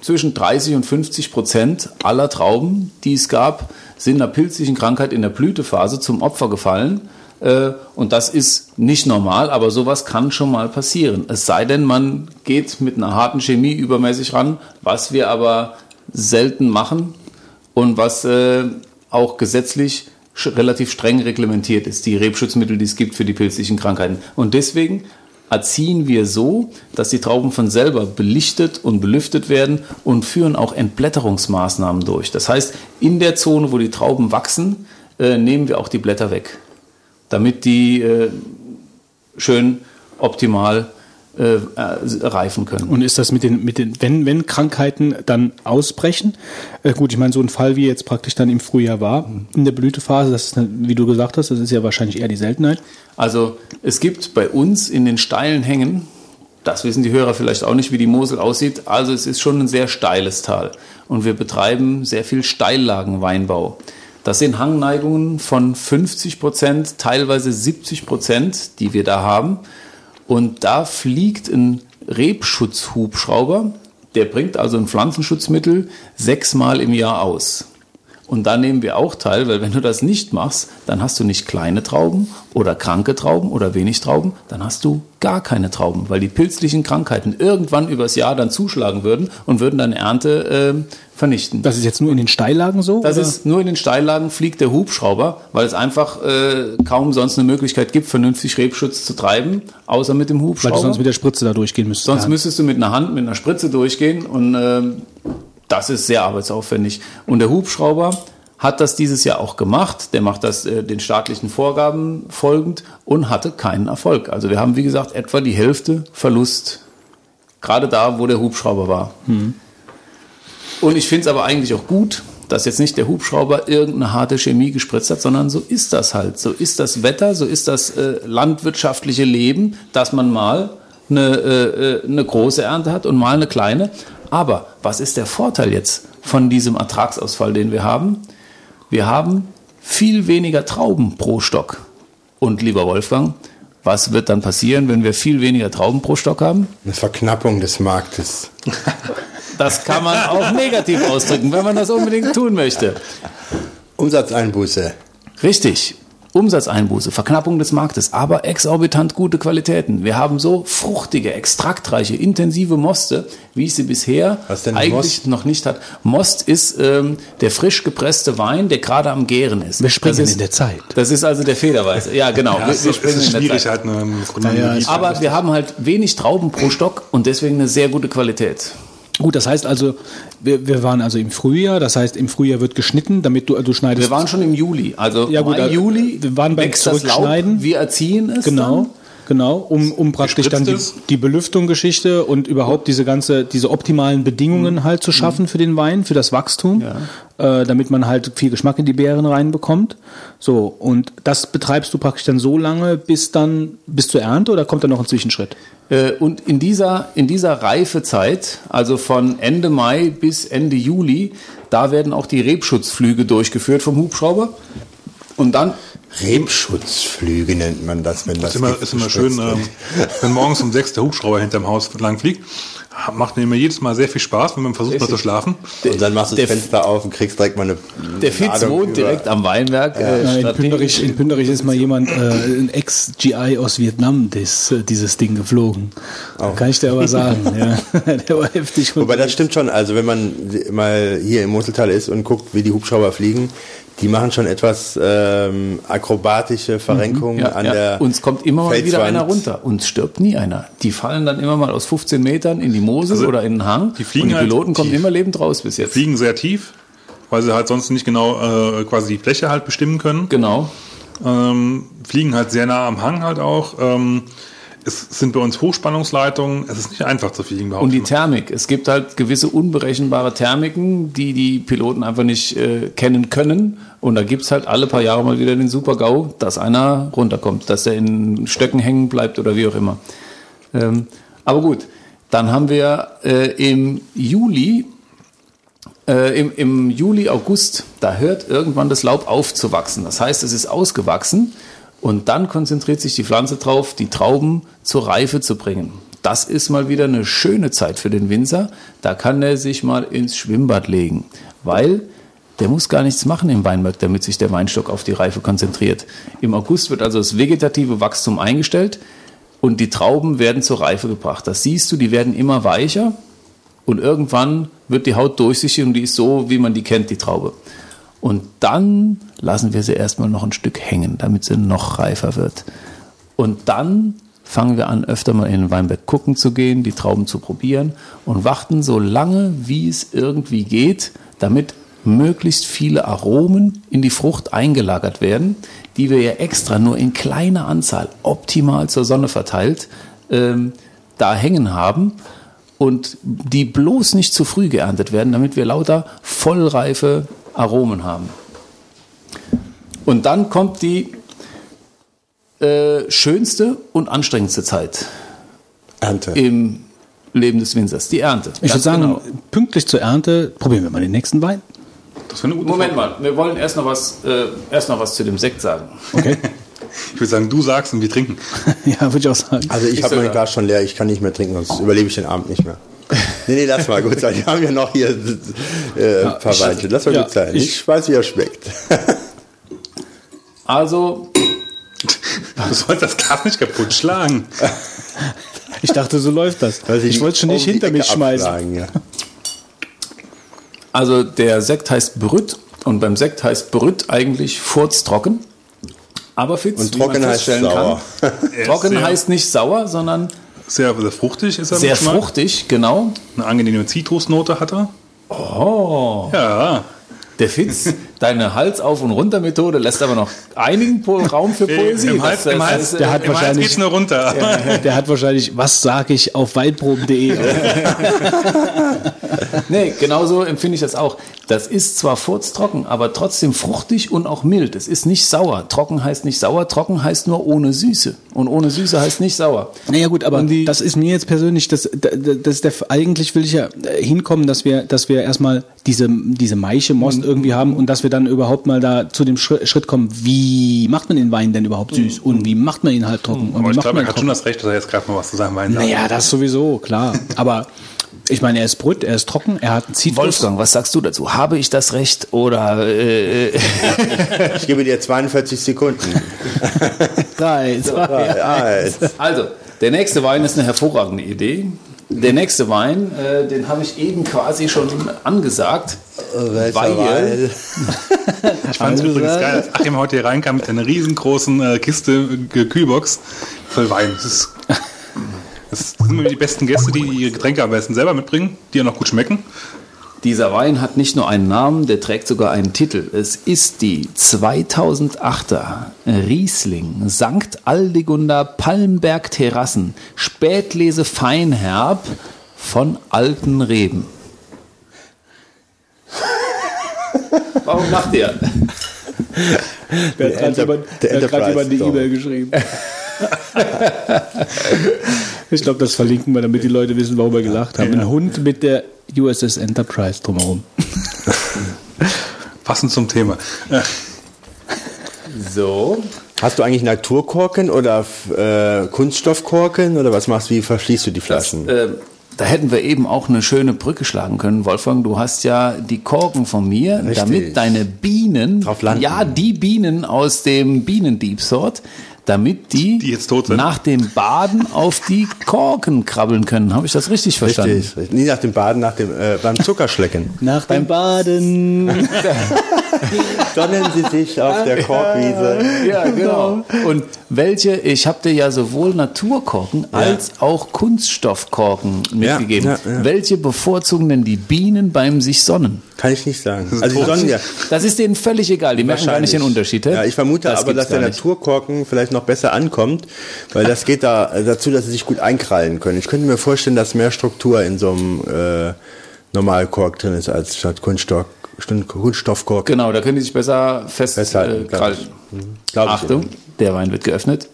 zwischen 30 und 50 Prozent aller Trauben, die es gab, sind einer pilzlichen Krankheit in der Blütephase zum Opfer gefallen. Äh, Und das ist nicht normal, aber sowas kann schon mal passieren. Es sei denn, man geht mit einer harten Chemie übermäßig ran, was wir aber selten machen und was äh, auch gesetzlich relativ streng reglementiert ist, die Rebschutzmittel, die es gibt für die pilzlichen Krankheiten. Und deswegen erziehen wir so, dass die Trauben von selber belichtet und belüftet werden und führen auch Entblätterungsmaßnahmen durch. Das heißt, in der Zone, wo die Trauben wachsen, äh, nehmen wir auch die Blätter weg, damit die äh, schön optimal äh, äh, reifen können. Und ist das mit den, mit den wenn, wenn Krankheiten dann ausbrechen? Äh, gut, ich meine, so ein Fall wie jetzt praktisch dann im Frühjahr war, in der Blütephase, das ist, wie du gesagt hast, das ist ja wahrscheinlich eher die Seltenheit. Also es gibt bei uns in den steilen Hängen, das wissen die Hörer vielleicht auch nicht, wie die Mosel aussieht, also es ist schon ein sehr steiles Tal. Und wir betreiben sehr viel Steillagenweinbau. Das sind Hangneigungen von 50 Prozent, teilweise 70 Prozent, die wir da haben. Und da fliegt ein Rebschutzhubschrauber, der bringt also ein Pflanzenschutzmittel sechsmal im Jahr aus. Und da nehmen wir auch teil, weil wenn du das nicht machst, dann hast du nicht kleine Trauben oder kranke Trauben oder wenig Trauben, dann hast du gar keine Trauben, weil die pilzlichen Krankheiten irgendwann übers Jahr dann zuschlagen würden und würden deine Ernte äh, vernichten. Das ist jetzt nur in den Steillagen so? Das oder? ist nur in den Steillagen fliegt der Hubschrauber, weil es einfach äh, kaum sonst eine Möglichkeit gibt, vernünftig Rebschutz zu treiben, außer mit dem Hubschrauber. Weil du sonst mit der Spritze da durchgehen müsstest. Sonst müsstest du mit einer Hand, mit einer Spritze durchgehen und ähm, das ist sehr arbeitsaufwendig. Und der Hubschrauber hat das dieses Jahr auch gemacht. Der macht das äh, den staatlichen Vorgaben folgend und hatte keinen Erfolg. Also wir haben, wie gesagt, etwa die Hälfte Verlust. Gerade da, wo der Hubschrauber war. Und ich finde es aber eigentlich auch gut, dass jetzt nicht der Hubschrauber irgendeine harte Chemie gespritzt hat, sondern so ist das halt. So ist das Wetter, so ist das äh, landwirtschaftliche Leben, dass man mal eine, äh, äh, eine große Ernte hat und mal eine kleine. Aber was ist der Vorteil jetzt von diesem Ertragsausfall, den wir haben? Wir haben viel weniger Trauben pro Stock. Und lieber Wolfgang, was wird dann passieren, wenn wir viel weniger Trauben pro Stock haben? Eine Verknappung des Marktes. Das kann man auch negativ ausdrücken, wenn man das unbedingt tun möchte. Umsatzeinbuße. Richtig. Umsatzeinbuße, Verknappung des Marktes, aber exorbitant gute Qualitäten. Wir haben so fruchtige, extraktreiche, intensive Moste, wie ich sie bisher Was denn eigentlich Most? noch nicht hat. Most ist ähm, der frisch gepresste Wein, der gerade am Gären ist. Wir springen ist, in der Zeit. Das ist also der Federweiße. Ja, genau. Ja, wir, wir springen ist in der schwierig, Zeit. halt eine Chronologie. zu Aber wir haben halt wenig Trauben pro Stock und deswegen eine sehr gute Qualität. Gut, das heißt also, wir, wir waren also im Frühjahr, das heißt, im Frühjahr wird geschnitten, damit du, du schneidest. Wir waren schon im Juli. Also Ja, gut, also Juli wir waren beim das Laub, Zurückschneiden. wir erziehen es Genau, dann. genau, um, um praktisch dann die, die Belüftung-Geschichte und überhaupt diese ganze, diese optimalen Bedingungen halt zu schaffen für den Wein, für das Wachstum, äh, damit man halt viel Geschmack in die Beeren reinbekommt. So, und das betreibst du praktisch dann so lange, bis dann, bis zur Ernte oder kommt da noch ein Zwischenschritt? Äh, Und in dieser, in dieser Reifezeit, also von Ende Mai bis Ende Juli, da werden auch die Rebschutzflüge durchgeführt vom Hubschrauber. Und dann, Rebschutzflüge nennt man das, wenn das ist immer, ist immer schön, ähm, wenn morgens um sechs der Hubschrauber hinterm Haus lang fliegt. Macht mir immer jedes Mal sehr viel Spaß, wenn man versucht mal zu schlafen. Und dann machst du das Fenster auf und kriegst direkt mal eine. der Fitz wohnt direkt am Weinberg. äh, Ja, in. Pünderich, in Pünderich ist mal jemand, äh, ein Ex-GI aus Vietnam, das, äh, dieses Ding geflogen. Kann ich dir aber sagen. ja. Der war heftig. Wobei das stimmt schon, also wenn man mal hier im Moseltal ist und guckt, wie die Hubschrauber fliegen, die machen schon etwas ähm, akrobatische Verrenkungen Ja, an ja. der Uns kommt immer mal wieder einer runter. Uns stirbt nie einer. Die fallen dann immer mal aus 15 Metern in die Mosel oder in den Hang. die fliegen und die halt Piloten kommen tief. immer lebend raus bis jetzt. Fliegen sehr tief, weil sie halt sonst nicht genau äh, quasi die Fläche halt bestimmen können. Genau. Ähm, fliegen halt sehr nah am Hang halt auch. Ähm, es sind bei uns Hochspannungsleitungen. Es ist nicht einfach zu fliegen, Und die. Thermik. Es gibt halt gewisse unberechenbare Thermiken, die die Piloten einfach nicht äh, kennen können. Und da gibt's halt alle paar Jahre mal wieder den Super-GAU, dass einer runterkommt, dass er in Stöcken hängen bleibt oder wie auch immer. Ähm, aber gut, dann haben wir äh, im Juli, äh, im, im Juli, August, da hört irgendwann das Laub auf zu wachsen. Das heißt, es ist ausgewachsen und dann konzentriert sich die Pflanze drauf, die Trauben zur Reife zu bringen. Das ist mal wieder eine schöne Zeit für den Winzer. Da kann er sich mal ins Schwimmbad legen, weil der muss gar nichts machen im Weinberg, damit sich der Weinstock auf die Reife konzentriert. Im August wird also das vegetative Wachstum eingestellt und die Trauben werden zur Reife gebracht. Das siehst du, die werden immer weicher und irgendwann wird die Haut durchsichtig und die ist so, wie man die kennt, die Traube. Und dann lassen wir sie erstmal noch ein Stück hängen, damit sie noch reifer wird. Und dann fangen wir an, öfter mal in den Weinberg gucken zu gehen, die Trauben zu probieren und warten so lange, wie es irgendwie geht, damit möglichst viele Aromen in die Frucht eingelagert werden, die wir ja extra nur in kleiner Anzahl optimal zur Sonne verteilt ähm, da hängen haben und die bloß nicht zu früh geerntet werden, damit wir lauter vollreife Aromen haben. Und dann kommt die äh, schönste und anstrengendste Zeit Ernte. im Leben des Winzers, die Ernte. Ich würde sagen, genau. pünktlich zur Ernte probieren wir mal den nächsten Wein. Das eine gute Moment Frage. mal, wir wollen erst noch was, äh, erst noch was zu dem Sekt sagen. Okay? Ich würde sagen, du sagst und wir trinken. ja, würde ich auch sagen. Also ich habe mein Glas schon leer, ich kann nicht mehr trinken, sonst überlebe ich den Abend nicht mehr. Nee, nee, lass mal gut sein. Wir haben ja noch hier äh, ein paar Weinchen. Lass mal ja, gut sein. ich- Ich, weiß, wie er schmeckt. Also, Du sollst das Glas nicht kaputt schlagen. Ich dachte, so läuft das. Weiß Ich wollte schon um nicht hinter mich schmeißen. Ja. Also der Sekt heißt Brüt und beim Sekt heißt Brüt eigentlich furztrocken. Aber Fitz, Und wie man trocken heißt sauer. Er trocken heißt nicht sauer, sondern Sehr, sehr fruchtig ist er. sehr Geschmack. fruchtig, genau. Eine angenehme Zitrusnote hat er. Oh, Ja. der Fitz, deine Hals auf und runter Methode lässt aber noch einigen Raum für Poesie. Im Hals, im Hals, das- der hat im Hals wahrscheinlich- geht's nur runter. Der hat wahrscheinlich, was sage ich auf weinproben.de? Nee, genauso empfinde ich das auch. Das ist zwar furztrocken, aber trotzdem fruchtig und auch mild. Es ist nicht sauer. Trocken heißt nicht sauer, trocken heißt nur ohne Süße. Und ohne Süße heißt nicht sauer. Naja gut, aber die- das ist mir jetzt persönlich, das, das, das der, eigentlich will ich ja äh, hinkommen, dass wir, dass wir erstmal diese, diese Maische, Most irgendwie haben und dass wir dann überhaupt mal da zu dem Schritt, Schritt kommen, wie macht man den Wein denn überhaupt süß und wie macht man ihn halbtrocken und Aber wie ich macht glaube, man er hat schon das Recht, dass er jetzt gerade mal was zu seinem Wein sagt. Naja, das sowieso, klar. Aber ich meine, er ist Brüt, er ist trocken, er hat einen Zitrus. Wolfgang, was sagst du dazu? Habe ich das Recht oder äh, äh, Ich gebe dir 42 Sekunden. Drei, zwei, eins. Also, der nächste Wein ist eine hervorragende Idee. Der nächste Wein, äh, den habe ich eben quasi schon angesagt. Welcher Weil- Wein? Ich fand es übrigens geil, als Achim heute hier reinkam mit einer riesengroßen äh, Kiste äh, Kühlbox voll Wein. Das, ist, das sind immer die besten Gäste, die ihre Getränke am besten selber mitbringen, die ja noch gut schmecken. Dieser Wein hat nicht nur einen Namen, der trägt sogar einen Titel. Es ist die 2008er Riesling St. Aldegunda Palmberg Terrassen Spätlese Feinherb von alten Reben. Warum macht ihr? Der hat gerade jemand, der der hat gerade Enterprise jemand eine. E-Mail geschrieben. ich glaube, das verlinken wir, damit die Leute wissen, warum wir gelacht haben. Ein Hund mit der USS Enterprise drumherum. Passend zum Thema. So. Hast du eigentlich Naturkorken oder äh, Kunststoffkorken oder was machst du? Wie verschließt du die Flaschen? Äh, da hätten wir eben auch eine schöne Brücke schlagen können. Wolfgang, du hast ja die Korken von mir, Richtig. damit deine Bienen, Drauf landen. ja, die Bienen aus dem Bienendiebsort, damit die, Die jetzt tot sind. nach dem Baden auf die Korken krabbeln können. Habe ich das richtig verstanden? Richtig, richtig. Nie nach dem Baden, nach dem, äh, beim Zuckerschlecken. Nach dem Baden. Sonnen Sie sich auf der Korkwiese. Ja, genau. Und welche, ich habe dir ja sowohl Naturkorken als auch Kunststoffkorken mitgegeben. ja, ja. Welche bevorzugen denn die Bienen beim sich sonnen? Kann ich nicht sagen. Also die Sonnen ja. Das ist denen völlig egal, die merken gar nicht den Unterschied. hä? Ja, ich vermute Das aber, dass der. Naturkorken vielleicht noch besser ankommt, weil das geht da dazu, dass sie sich gut einkrallen können. Ich könnte mir vorstellen, dass mehr Struktur in so einem äh, Normalkork drin ist als statt Kunststoff, statt Kunststoffkork. Genau, da können die sich besser fest Festhalten, äh, glaub ich. Glaub ich Achtung, der Wein wird geöffnet.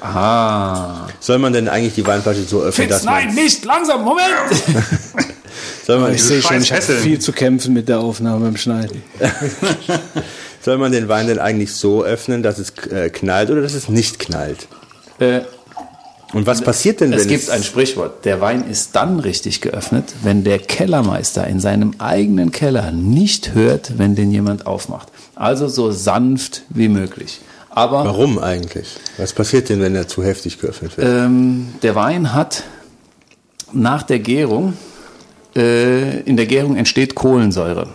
Ah. Soll man denn eigentlich die Weinflasche so öffnen, Fitz, dass man, nein, nicht langsam, Moment! soll man, Ich sehe schon, ich habe viel zu kämpfen mit der Aufnahme beim Schneiden. soll man den Wein denn eigentlich so öffnen, dass es äh, knallt oder dass es nicht knallt? äh, Und was passiert denn, es wenn gibt ein Sprichwort. Der Wein ist dann richtig geöffnet, wenn der Kellermeister in seinem eigenen Keller nicht hört, wenn den jemand aufmacht. Also so sanft wie möglich. Aber Warum eigentlich? Was passiert denn, wenn er zu heftig geöffnet wird? Ähm, der Wein hat nach der Gärung, äh, in der Gärung entsteht Kohlensäure.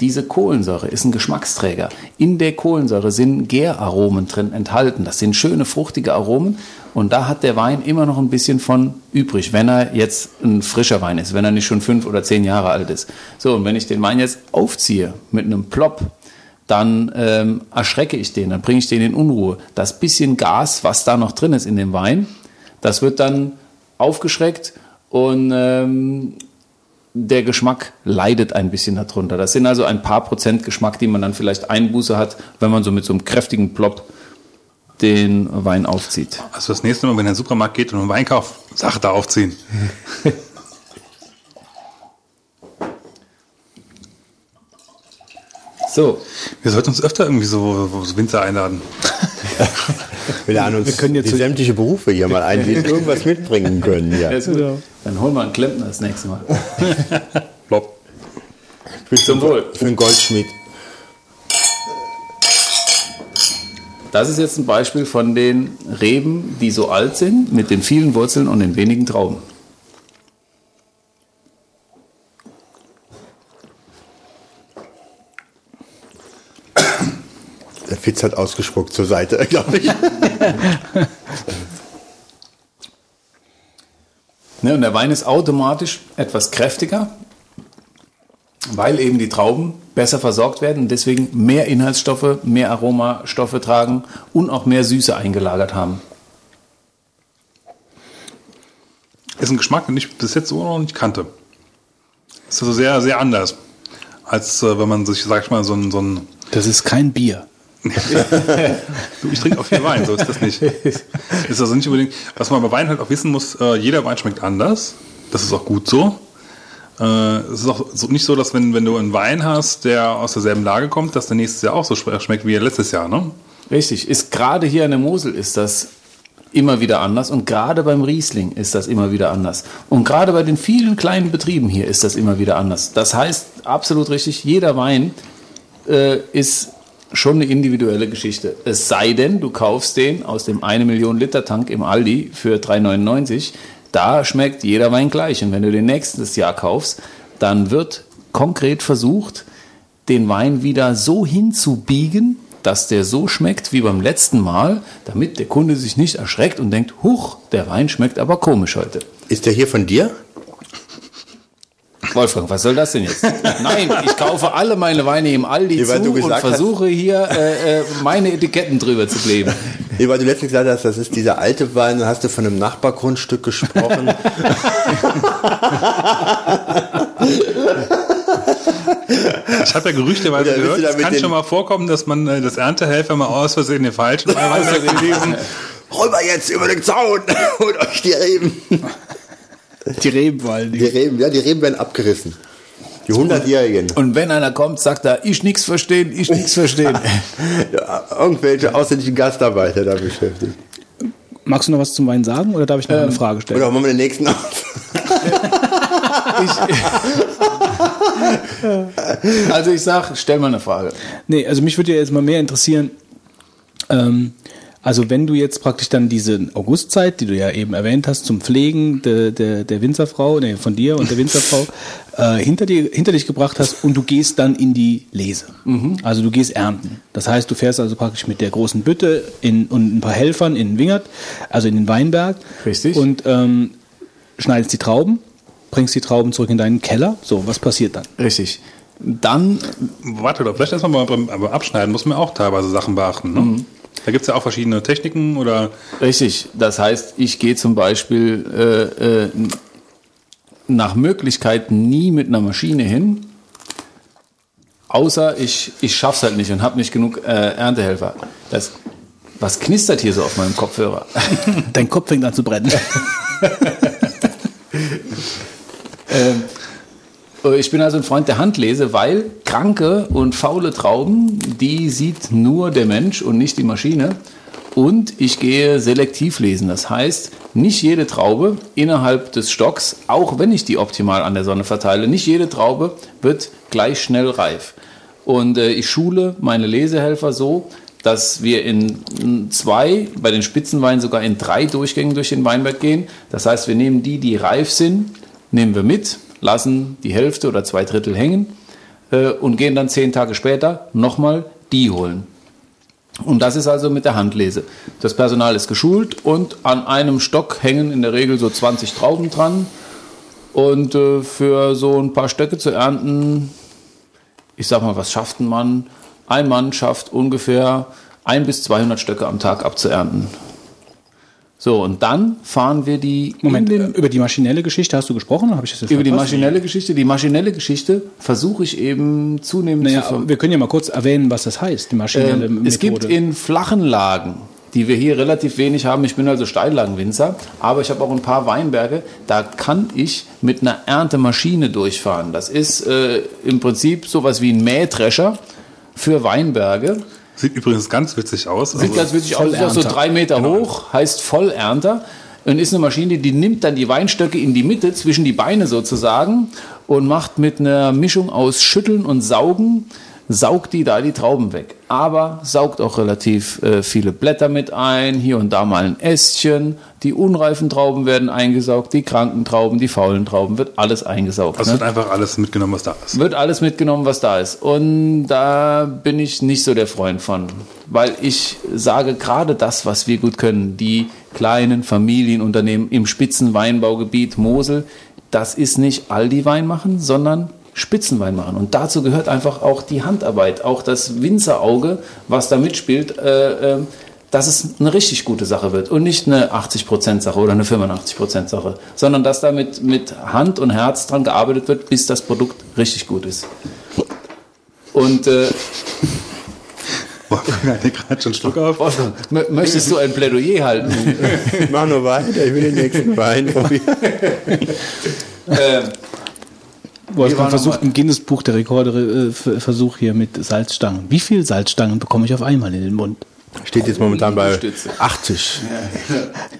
Diese Kohlensäure ist ein Geschmacksträger. In der Kohlensäure sind Gäraromen drin enthalten. Das sind schöne, fruchtige Aromen. Und da hat der Wein immer noch ein bisschen von übrig, wenn er jetzt ein frischer Wein ist, wenn er nicht schon fünf oder zehn Jahre alt ist. So, und wenn ich den Wein jetzt aufziehe mit einem Plop, dann ähm, erschrecke ich den, dann bringe ich den in Unruhe. Das bisschen Gas, was da noch drin ist in dem Wein, das wird dann aufgeschreckt und ähm, der Geschmack leidet ein bisschen darunter. Das sind also ein paar Prozent Geschmack, die man dann vielleicht Einbuße hat, wenn man so mit so einem kräftigen Plop den Wein aufzieht. Also das nächste Mal, wenn er in den Supermarkt geht und einen Wein kauft, Sache da aufziehen. So, Wir sollten uns öfter irgendwie so, so Winzer einladen. Wir uns Wir können jetzt sämtliche Berufe hier mal ein, die irgendwas mitbringen können. Ja. dann holen wir einen Klempner das nächste Mal. Plopp. Zum Wohl. Für einen Goldschmied. Das ist jetzt ein Beispiel von den Reben, die so alt sind, mit den vielen Wurzeln und den wenigen Trauben. Der Fitz hat ausgespuckt zur Seite, glaube ich. Ne, und der Wein ist automatisch etwas kräftiger, weil eben die Trauben besser versorgt werden und deswegen mehr Inhaltsstoffe, mehr Aromastoffe tragen und auch mehr Süße eingelagert haben. Ist ein Geschmack, den ich bis jetzt so noch nicht kannte. Ist also sehr, sehr anders. Als äh, wenn man sich, sag ich mal, so ein, so ein Das ist kein Bier. Du, ich trinke auch viel Wein, so ist das nicht. Ist also nicht unbedingt, was man bei Wein halt auch wissen muss, äh, jeder Wein schmeckt anders. Das ist auch gut so. Äh, es ist auch so, nicht so, dass wenn, wenn du einen Wein hast, der aus derselben Lage kommt, dass der nächstes Jahr auch so schme- schmeckt wie letztes Jahr, ne? Richtig, ist gerade hier an der Mosel ist das immer wieder anders und gerade beim Riesling ist das immer wieder anders. Und gerade bei den vielen kleinen Betrieben hier ist das immer wieder anders. Das heißt, absolut richtig, jeder Wein äh, ist schon eine individuelle Geschichte. Es sei denn, du kaufst den aus dem 1 Million Liter Tank im Aldi für 3,99. Da schmeckt jeder Wein gleich. Und wenn du den nächstes Jahr kaufst, dann wird konkret versucht, den Wein wieder so hinzubiegen, dass der so schmeckt wie beim letzten Mal, damit der Kunde sich nicht erschreckt und denkt, huch, der Wein schmeckt aber komisch heute. Ist der hier von dir? Wolfgang, was soll das denn jetzt? Nein, ich kaufe alle meine Weine im Aldi Ja, zu und gesagt hast- versuche hier äh, äh, meine Etiketten drüber zu kleben. Nee, weil du letztens gesagt hast, das ist dieser alte Wein, dann hast du von einem Nachbargrundstück gesprochen. Ich habe ja gerüchteweise Oder bist gehört, es kann schon mal vorkommen, dass man äh, das Erntehelfer mal aus Versehen den falschen Wein gelesen. Rüber jetzt über den Zaun und euch die Reben. Die Reben vor allen Die. Reben, ja, die Reben werden abgerissen. Die Hundertjährigen. Und wenn einer kommt, sagt er, ich nix verstehen, ich nix verstehen. Ja, irgendwelche ausländischen Gastarbeiter da beschäftigt. Magst du noch was zum Wein sagen oder darf ich noch Ähm, eine Frage stellen? Oder machen wir den nächsten auf? Also ich sag, stell mal eine Frage. Nee, also mich würde ja jetzt mal mehr interessieren, ähm, also wenn du jetzt praktisch dann diese Augustzeit, die du ja eben erwähnt hast, zum Pflegen der, der, der Winzerfrau, nee, von dir und der Winzerfrau, äh, hinter, dir, hinter dich gebracht hast und du gehst dann in die Lese. Also du gehst ernten. Das heißt, du fährst also praktisch mit der großen Bütte in, und ein paar Helfern in den Wingert, also in den Weinberg. Richtig. Und ähm, schneidest die Trauben, bringst die Trauben zurück in deinen Keller. So, was passiert dann? Richtig. Dann, Warte doch, vielleicht erstmal beim, beim Abschneiden muss man auch teilweise Sachen beachten. Ne? Da gibt es ja auch verschiedene Techniken oder richtig, das heißt, ich gehe zum Beispiel äh, äh, nach Möglichkeit nie mit einer Maschine hin, außer ich, ich schaff's halt nicht und habe nicht genug äh, Erntehelfer. Das, was knistert hier so auf meinem Kopfhörer? Dein Kopf fängt an zu brennen. Ähm, äh, Ich bin also ein Freund der Handlese, weil kranke und faule Trauben, die sieht nur der Mensch und nicht die Maschine. Und ich gehe selektiv lesen. Das heißt, nicht jede Traube innerhalb des Stocks, auch wenn ich die optimal an der Sonne verteile, nicht jede Traube wird gleich schnell reif. Und äh, ich schule meine Lesehelfer so, dass wir in zwei, bei den Spitzenweinen sogar in drei Durchgängen durch den Weinberg gehen. Das heißt, wir nehmen die, die reif sind, nehmen wir mit, lassen die Hälfte oder zwei Drittel hängen, äh, und gehen dann zehn Tage später nochmal die holen. Und das ist also mit der Handlese. Das Personal ist geschult und an einem Stock hängen in der Regel so 20 Trauben dran. Und äh, für so ein paar Stöcke zu ernten, ich sag mal, was schafft ein Mann? Ein Mann schafft ungefähr ein bis 200 Stöcke am Tag abzuernten. So, und dann fahren wir die Moment, den, äh, über die maschinelle Geschichte hast du gesprochen? Habe ich das jetzt über die verpasst? maschinelle Geschichte. Die maschinelle Geschichte versuche ich eben zunehmend Naja, zu wir können ja mal kurz erwähnen, was das heißt, die maschinelle ähm, Methode. es gibt in flachen Lagen, die wir hier relativ wenig haben, ich bin also Steillagenwinzer, aber ich habe auch ein paar Weinberge, da kann ich mit einer Erntemaschine durchfahren. Das ist äh, im Prinzip sowas wie ein Mähdrescher für Weinberge. Sieht übrigens ganz witzig aus. Sieht Also, ganz witzig aus, ist auch so drei Meter hoch, heißt Vollernter. Und ist eine Maschine, die nimmt dann die Weinstöcke in die Mitte, zwischen die Beine sozusagen, und macht mit einer Mischung aus Schütteln und Saugen, saugt die da die Trauben weg. Aber saugt auch relativ äh, viele Blätter mit ein, hier und da mal ein Ästchen. Die unreifen Trauben werden eingesaugt, die kranken Trauben, die faulen Trauben, wird alles eingesaugt. also ne? wird einfach alles mitgenommen, was da ist. Wird alles mitgenommen, was da ist. Und da bin ich nicht so der Freund von. Weil ich sage, gerade das, was wir gut können, die kleinen Familienunternehmen im Spitzenweinbaugebiet Mosel, das ist nicht Aldi Wein machen, sondern Spitzenwein machen. Und dazu gehört einfach auch die Handarbeit, auch das Winzerauge, was da mitspielt, äh, äh, dass es eine richtig gute Sache wird und nicht eine 80%-Sache oder eine 85%-Sache, sondern dass da mit, mit Hand und Herz dran gearbeitet wird, bis das Produkt richtig gut ist. Und äh, Wolfgang hat hier gerade schon Schluck auf. Wolfgang, mö- möchtest du ein Plädoyer halten? Mach nur weiter, ich will den nächsten Wein probieren. äh, Wolfgang versucht im Guinness-Buch der Rekorde äh, hier mit Salzstangen. Wie viel Salzstangen bekomme ich auf einmal in den Mund? Steht jetzt momentan bei Liegestütze. 80.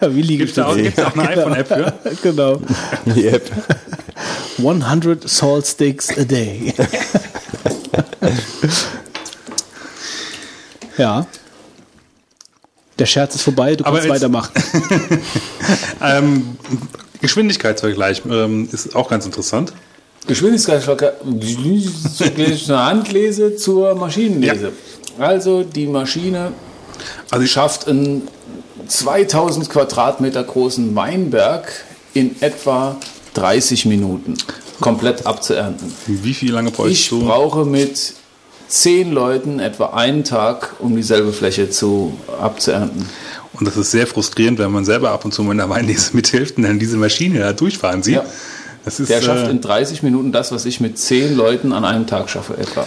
Ja, wie da auch, Liegestütze. gibt's da auch eine iPhone-App für? genau. Die App. 100 Salt Sticks a day. ja. Der Scherz ist vorbei, du kannst weitermachen. Ähm, Geschwindigkeitsvergleich ähm, ist auch ganz interessant. Geschwindigkeitsverkehr, Handlese zur Maschinenlese. Also die Maschine Also ich schafft einen 2000 Quadratmeter großen Weinberg in etwa 30 Minuten komplett abzuernten. wie viel lange bräuchst Ich du? brauche mit zehn Leuten etwa einen Tag, um dieselbe Fläche zu abzuernten. Und das ist sehr frustrierend, wenn man selber ab und zu mal in der Weinlese mithilft und dann diese Maschine da durchfahren sieht. Ja. Das ist, Der schafft äh, in 30 Minuten das, was ich mit zehn Leuten an einem Tag schaffe etwa.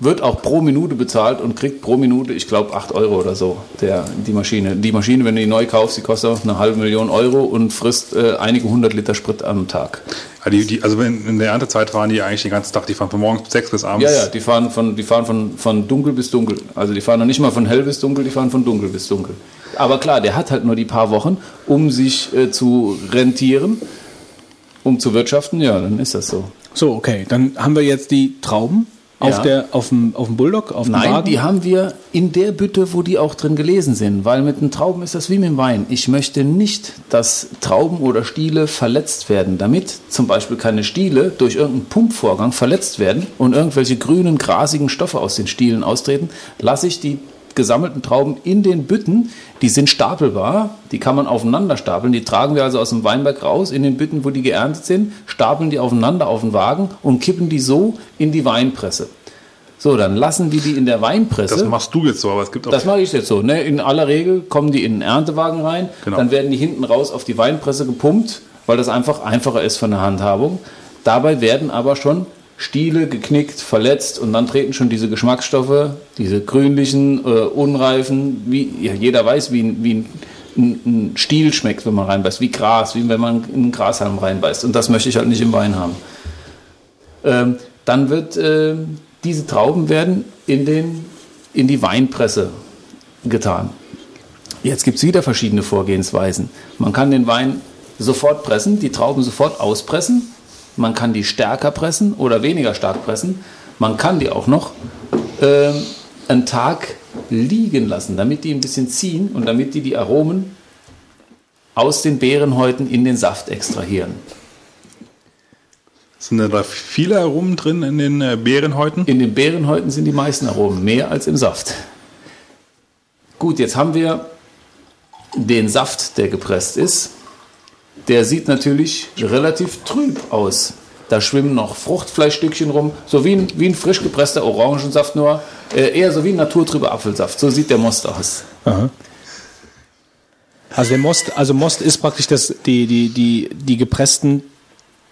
Wird auch pro Minute bezahlt und kriegt pro Minute, ich glaube, 8 Euro oder so, der, die Maschine. Die Maschine, wenn du die neu kaufst, die kostet auch eine halbe Million Euro und frisst äh, einige hundert Liter Sprit am Tag. ja, die, die, also wenn, in der Erntezeit fahren die eigentlich den ganzen Tag, die fahren von morgens bis sechs bis abends. Ja, ja, die fahren, von, die fahren von, von dunkel bis dunkel. Also die fahren noch nicht mal von hell bis dunkel, die fahren von dunkel bis dunkel. Aber klar, der hat halt nur die paar Wochen, um sich äh, zu rentieren, um zu wirtschaften. Ja, dann ist das so. So, okay, dann haben wir jetzt die Trauben auf, Ja. der, auf, dem, auf dem Bulldog, auf dem Nein, Wagen. die haben wir in der Bütte, wo die auch drin gelesen sind. Weil mit den Trauben ist das wie mit dem Wein. Ich möchte nicht, dass Trauben oder Stiele verletzt werden. Damit zum Beispiel keine Stiele durch irgendeinen Pumpvorgang verletzt werden und irgendwelche grünen, grasigen Stoffe aus den Stielen austreten, lasse ich die gesammelten Trauben in den Bütten. Die sind stapelbar, die kann man aufeinander stapeln. Die tragen wir also aus dem Weinberg raus in den Bütten, wo die geerntet sind, stapeln die aufeinander auf den Wagen und kippen die so in die Weinpresse. So, dann lassen wir die in der Weinpresse. Das machst du jetzt so, aber es gibt auch. Das mache ich jetzt so. Ne? In aller Regel kommen die in den Erntewagen rein, Genau. dann werden die hinten raus auf die Weinpresse gepumpt, weil das einfach einfacher ist von der Handhabung. Dabei werden aber schon Stiele geknickt, verletzt und dann treten schon diese Geschmacksstoffe, diese grünlichen, äh, unreifen, wie ja, jeder weiß, wie, ein- wie ein, ein, Stiel schmeckt, wenn man reinbeißt, wie Gras, wie wenn man in einen Grashalm reinbeißt. Und das möchte ich halt nicht im Wein haben. Ähm, dann wird ähm, diese Trauben werden in, den, in die Weinpresse getan. Jetzt gibt es wieder verschiedene Vorgehensweisen. Man kann den Wein sofort pressen, die Trauben sofort auspressen. Man kann die stärker pressen oder weniger stark pressen. Man kann die auch noch ähm, einen Tag liegen lassen, damit die ein bisschen ziehen und damit die die Aromen aus den Beerenhäuten in den Saft extrahieren. Sind da viele Aromen drin in den äh, Beerenhäuten? In den Beerenhäuten sind die meisten Aromen, mehr als im Saft. Gut, jetzt haben wir den Saft, der gepresst ist. Der sieht natürlich relativ trüb aus. Da schwimmen noch Fruchtfleischstückchen rum, so wie ein, wie ein frisch gepresster Orangensaft, nur äh, eher so wie ein naturtrüber Apfelsaft. So sieht der Most aus. Also der Most, also Most ist praktisch das, die, die, die, die gepressten,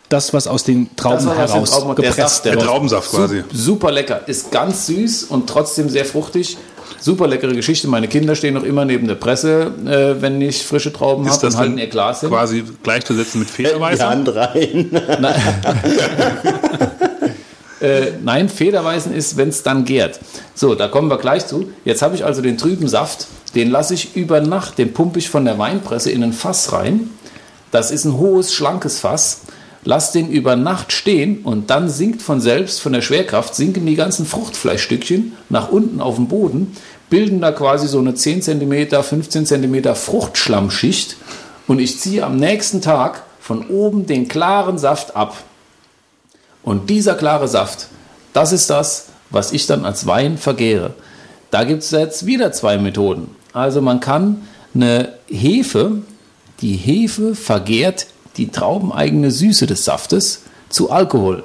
das, was aus den Trauben Das, was aus den heraus Trauben- der gepresst Saft, der Der wird. Traubensaft quasi. Super lecker. Ist ganz süß und trotzdem sehr fruchtig. Super leckere Geschichte. Meine Kinder stehen noch immer neben der Presse, äh, wenn ich frische Trauben Ist habe das und halten dann ihr Glas hin. quasi gleichzusetzen mit Federweißer? Hand rein. Äh, nein, Federweißen ist, wenn es dann gärt. So, da kommen wir gleich zu. Jetzt habe ich also den trüben Saft. Den lasse ich über Nacht, den pumpe ich von der Weinpresse in ein Fass rein. Das ist ein hohes, schlankes Fass. Lass den über Nacht stehen und dann sinkt von selbst, von der Schwerkraft, sinken die ganzen Fruchtfleischstückchen nach unten auf den Boden, bilden da quasi so eine 10 cm, 15 cm Fruchtschlammschicht und ich ziehe am nächsten Tag von oben den klaren Saft ab. Und dieser klare Saft, das ist das, was ich dann als Wein vergehre. Da gibt es jetzt wieder zwei Methoden. Also man kann eine Hefe, die Hefe vergehrt die traubeneigene Süße des Saftes zu Alkohol.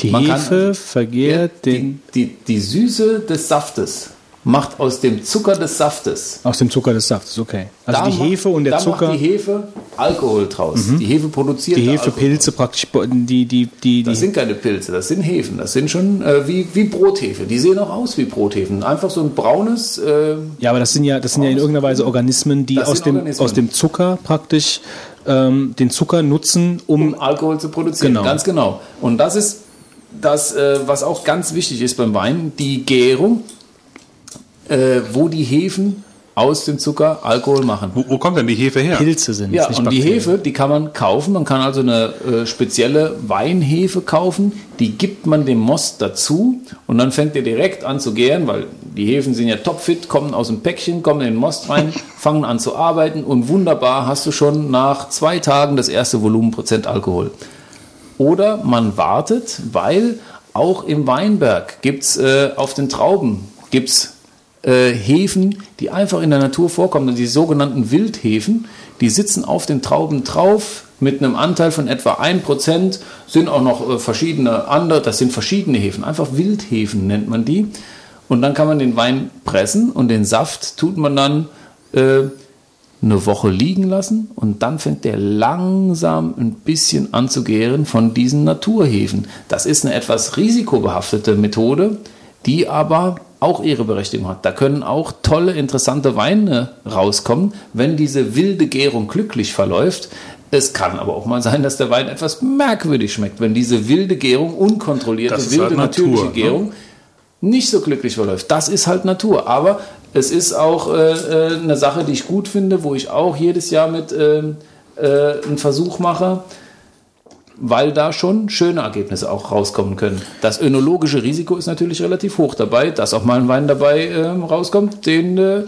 Die Man kann Hefe also- vergehrt den, die, die, die Süße des Saftes macht aus dem Zucker des Saftes aus dem Zucker des Saftes, okay. Also da die Hefe und der da Zucker, macht die die, Hefe Alkohol draus. Die Hefe produziert da Alkohol. Hefepilze praktisch, die, die, die, Das die, sind keine Pilze, das sind Hefen. Das sind schon äh, wie, wie Brothefe. Die sehen auch aus wie Brothefen. Einfach so ein braunes. Äh, ja, aber das sind ja, das sind ja in irgendeiner Weise Organismen, die aus dem, Organismen. aus dem Zucker praktisch ähm, den Zucker nutzen, um, um Alkohol zu produzieren. Genau. Ganz genau. Und das ist das, äh, was auch ganz wichtig ist beim Wein, die Gärung, äh, wo die Hefen aus dem Zucker Alkohol machen. Wo, wo kommt denn die Hefe her? Pilze sind. Ja, nicht und die. Hefe, die kann man kaufen. Man kann also eine äh, spezielle Weinhefe kaufen. Die gibt man dem Most dazu und dann fängt er direkt an zu gären, weil die Hefen sind ja topfit, kommen aus dem Päckchen, kommen in den Most rein, fangen an zu arbeiten und wunderbar hast du schon nach zwei Tagen das erste Volumenprozent Alkohol. Oder man wartet, weil auch im Weinberg gibt es äh, auf den Trauben gibt's, äh, Hefen, die einfach in der Natur vorkommen, die sogenannten Wildhefen, die sitzen auf den Trauben drauf mit einem Anteil von etwa 1%, sind auch noch äh, verschiedene andere, das sind verschiedene Hefen, einfach Wildhefen nennt man die. Und dann kann man den Wein pressen und den Saft tut man dann äh, eine Woche liegen lassen und dann fängt der langsam ein bisschen an zu gären von diesen Naturhefen. Das ist eine etwas risikobehaftete Methode, die aber auch ihre Berechtigung hat. Da können auch tolle, interessante Weine rauskommen, wenn diese wilde Gärung glücklich verläuft. Es kann aber auch mal sein, dass der Wein etwas merkwürdig schmeckt, wenn diese wilde Gärung, unkontrollierte, wilde, halt Natur, natürliche ne? Gärung nicht so glücklich verläuft. Das ist halt Natur. Aber es ist auch äh, äh, eine Sache, die ich gut finde, wo ich auch jedes Jahr mit ähm, äh, einen Versuch mache, weil da schon schöne Ergebnisse auch rauskommen können. Das önologische Risiko ist natürlich relativ hoch dabei, dass auch mal ein Wein dabei ähm, rauskommt, den äh, äh,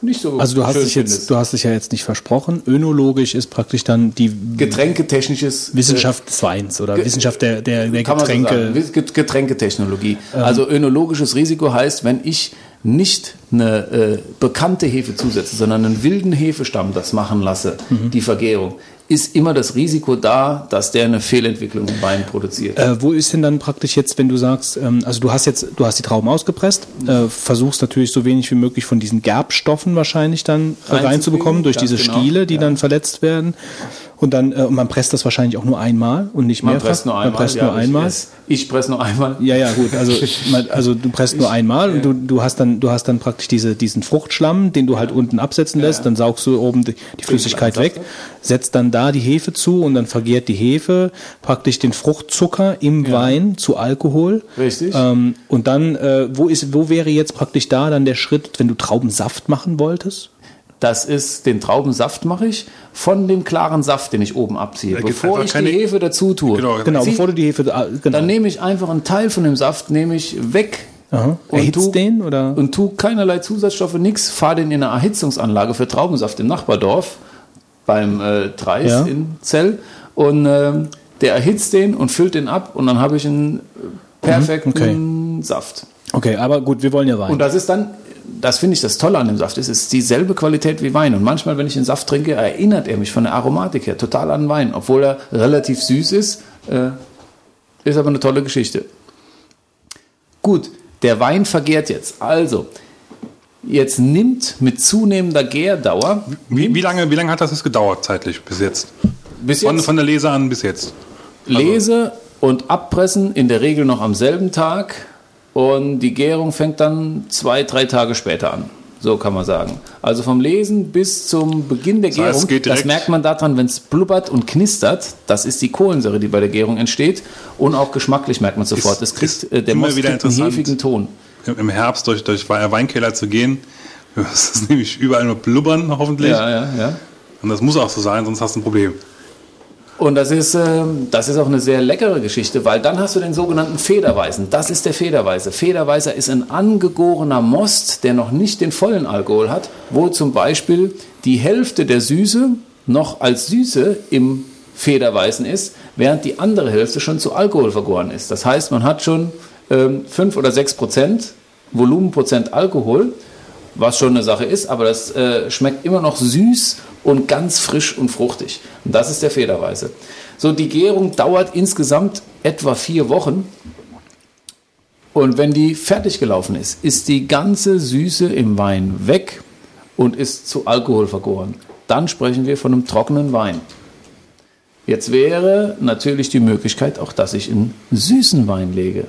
nicht so Also du hast dich jetzt, du hast dich ja jetzt nicht versprochen. Önologisch ist praktisch dann die Getränketechnisches Wissenschaft des Weins oder Wissenschaft der, der, der so Getränke. Get- Getränketechnologie. Also önologisches Risiko heißt, wenn ich nicht eine äh, bekannte Hefe zusetze, sondern einen wilden Hefestamm das machen lasse, die Vergärung, ist immer das Risiko da, dass der eine Fehlentwicklung im Wein produziert. Äh, wo ist denn dann praktisch jetzt, wenn du sagst, ähm, also du hast jetzt, du hast die Trauben ausgepresst, äh, versuchst natürlich so wenig wie möglich von diesen Gerbstoffen wahrscheinlich dann äh, reinzubekommen durch diese genau, Stiele, die ja. dann verletzt werden. Und dann, äh, und man presst das wahrscheinlich auch nur einmal und nicht Man mehrfach. presst nur einmal. Man presst ja, nur einmal. Ich, ich presse nur einmal. Ja, ja, gut. Also, man, also du presst nur einmal und du, du hast dann, du hast dann praktisch diese, diesen Fruchtschlamm, den du halt unten absetzen lässt. Dann saugst du oben die, die Flüssigkeit weg, setzt dann da die Hefe zu und dann vergärt die Hefe praktisch den Fruchtzucker im Wein zu Alkohol. Richtig. Ähm, und dann, äh, wo ist, wo wäre jetzt praktisch da dann der Schritt, wenn du Traubensaft machen wolltest? Das ist, den Traubensaft mache ich von dem klaren Saft, den ich oben abziehe. Bevor ich keine- die Hefe dazu tue. Genau, Genau, Sie- bevor du die Hefe, äh, genau. Dann nehme ich einfach einen Teil von dem Saft, nehme ich weg. Aha. und Erhitzt tu- den oder? Und tu keinerlei Zusatzstoffe, nix, fahre den in eine Erhitzungsanlage für Traubensaft im Nachbardorf beim äh, Treis Ja. in Zell und ähm, der erhitzt den und füllt den ab und dann habe ich einen perfekten Saft. Okay, aber gut, wir wollen ja Wein. Und das ist dann, das finde ich das Tolle an dem Saft, es ist dieselbe Qualität wie Wein. Und manchmal, wenn ich den Saft trinke, erinnert er mich von der Aromatik her total an Wein, obwohl er relativ süß ist. Äh, ist aber eine tolle Geschichte. Gut, der Wein vergärt jetzt. Also, jetzt nimmt mit zunehmender Gärdauer, Wie, wie, lange, wie lange hat das jetzt gedauert zeitlich bis jetzt? bis Von, jetzt von der Lese an bis jetzt. Lese und Abpressen in der Regel noch am selben Tag und die Gärung fängt dann zwei, drei Tage später an. So kann man sagen. Also vom Lesen bis zum Beginn der Das heißt, Gärung, das merkt man daran, wenn es blubbert und knistert, das ist die Kohlensäure, die bei der Gärung entsteht. Und auch geschmacklich merkt man sofort, Ist- es kriegt, äh, der immer Most wieder kriegt einen hefigen Ton. Im im Herbst durch, durch Weinkeller zu gehen. Das ist nämlich überall nur blubbern, hoffentlich. Ja, ja, ja. Und das muss auch so sein, sonst hast du ein Problem. Und das ist, ähm, das ist auch eine sehr leckere Geschichte, weil dann hast du den sogenannten Federweißen. Das ist der Federweiße. Federweißer ist ein angegorener Most, der noch nicht den vollen Alkohol hat, wo zum Beispiel die Hälfte der Süße noch als Süße im Federweißen ist, während die andere Hälfte schon zu Alkohol vergoren ist. Das heißt, man hat schon ähm, 5 oder 6 Prozent Volumenprozent Alkohol, was schon eine Sache ist, aber das äh, schmeckt immer noch süß und ganz frisch und fruchtig. Und das ist der Federweiße. So, die Gärung dauert insgesamt etwa vier Wochen. Und wenn die fertig gelaufen ist, ist die ganze Süße im Wein weg und ist zu Alkohol vergoren. Dann sprechen wir von einem trockenen Wein. Jetzt wäre natürlich die Möglichkeit auch, dass ich einen süßen Wein lege.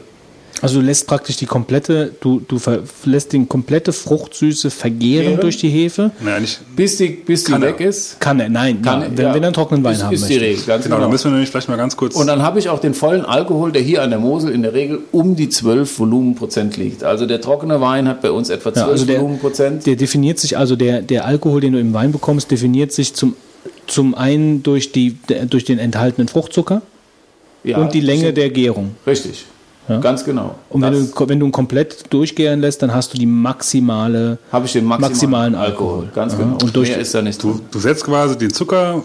Also du lässt praktisch die komplette, du, du ver- lässt die komplette Fruchtsüße vergären Gären? durch die Hefe. Naja, nicht, Bis die, bis die Kann er. weg ist. Kann er, nein, Kann, ja, wenn, wenn er einen trockenen Wein ist, haben ist möchte. die Regel, ganz genau, genau. da müssen wir nämlich vielleicht mal ganz kurz. Und dann habe ich auch den vollen Alkohol, der hier an der Mosel in der Regel um die 12 Volumenprozent liegt. Also der trockene Wein hat bei uns etwa 12 Ja, also der, Volumenprozent. der definiert sich, also der, der Alkohol, den du im Wein bekommst, definiert sich zum, zum einen durch, die, durch den enthaltenen Fruchtzucker Ja, und die Länge der Gärung. Richtig, ganz genau. Und wenn du, wenn du ihn komplett durchgären lässt, dann hast du die maximale, habe ich den maximalen, maximalen Alkohol. Ganz Aha. genau. Und durch- Mehr ist da nicht drin. Du, du setzt quasi den Zucker,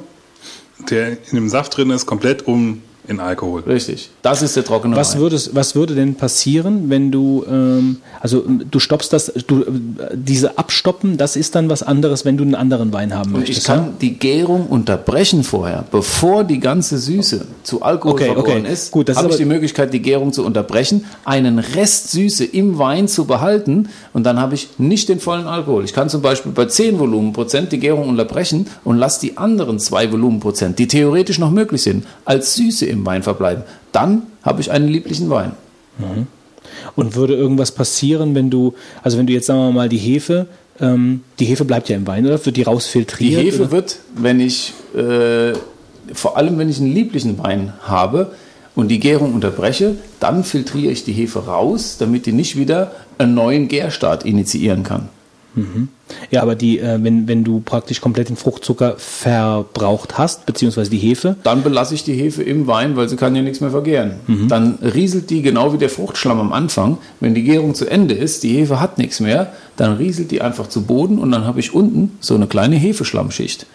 der in dem Saft drin ist, komplett um in Alkohol. Richtig. Das ist der trockene Was, Wein. würdest, was würde denn passieren, wenn du, ähm, also ähm, du stoppst das, du, äh, diese Abstoppen, das ist dann was anderes, wenn du einen anderen Wein haben Und möchtest. ich kann die Gärung unterbrechen vorher, bevor die ganze Süße zu Alkohol Okay, vergoren okay. ist. Gut, das ist habe ich die Möglichkeit, die Gärung zu unterbrechen, einen Rest Süße im Wein zu behalten und dann habe ich nicht den vollen Alkohol. Ich kann zum Beispiel bei 10 Volumenprozent die Gärung unterbrechen und lasse die anderen zwei Volumenprozent, die theoretisch noch möglich sind, als Süße im Wein verbleiben. Dann habe ich einen lieblichen Wein. Und würde irgendwas passieren, wenn du, also wenn du jetzt sagen wir mal die Hefe, ähm, die Hefe bleibt ja im Wein, oder? Wird die Die rausfiltriert? Hefe oder? wird, wenn ich, äh, vor allem wenn ich einen lieblichen Wein habe und die Gärung unterbreche, dann filtriere ich die Hefe raus, damit die nicht wieder einen neuen Gärstart initiieren kann. Ja, aber die, äh, wenn, wenn du praktisch komplett den Fruchtzucker verbraucht hast, beziehungsweise die Hefe, Dann belasse ich die Hefe im Wein, weil sie kann ja nichts mehr vergären. Dann rieselt die genau wie der Fruchtschlamm am Anfang. Wenn die Gärung zu Ende ist, die Hefe hat nichts mehr, dann rieselt die einfach zu Boden und dann habe ich unten so eine kleine Hefeschlammschicht.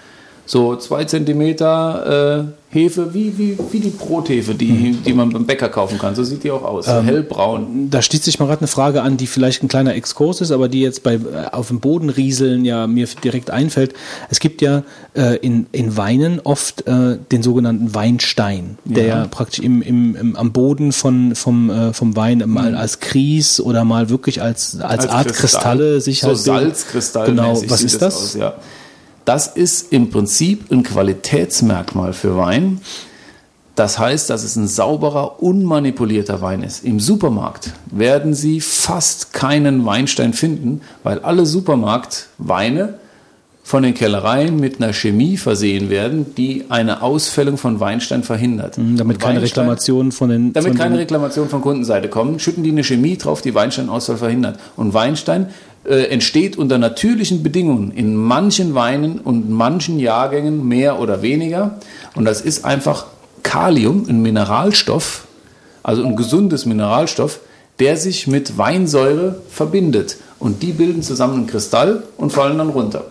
So zwei Zentimeter äh, Hefe, wie, wie, wie die Brothefe, die, die man beim Bäcker kaufen kann. So sieht die auch aus. So hellbraun. da schließt sich mal gerade eine Frage an, die vielleicht ein kleiner Exkurs ist, aber die jetzt bei, äh, auf dem Boden rieseln ja mir direkt einfällt. Es gibt ja äh, in, in Weinen oft äh, den sogenannten Weinstein, der ja praktisch im, im, im, am Boden von, vom, äh, vom Wein mal als Kries oder mal wirklich als, als, Art Kristalle sich so halt. Salzkristall. Genau, was ist das? Aus, ja. Das ist im Prinzip ein Qualitätsmerkmal für Wein. Das heißt, dass es ein sauberer, unmanipulierter Wein ist. Im Supermarkt werden Sie fast keinen Weinstein finden, weil alle Supermarktweine von den Kellereien mit einer Chemie versehen werden, die eine Ausfällung von Weinstein verhindert. Mhm, Damit keine Weinstein- Reklamationen von den. damit von keine den, Reklamation von Kundenseite kommen, schütten die eine Chemie drauf, die Weinsteinausfall verhindert. Und Weinstein äh, entsteht unter natürlichen Bedingungen in manchen Weinen und manchen Jahrgängen mehr oder weniger. Und das ist einfach Kalium, ein Mineralstoff, also ein gesundes Mineralstoff, der sich mit Weinsäure verbindet. Und die bilden zusammen einen Kristall und fallen dann runter.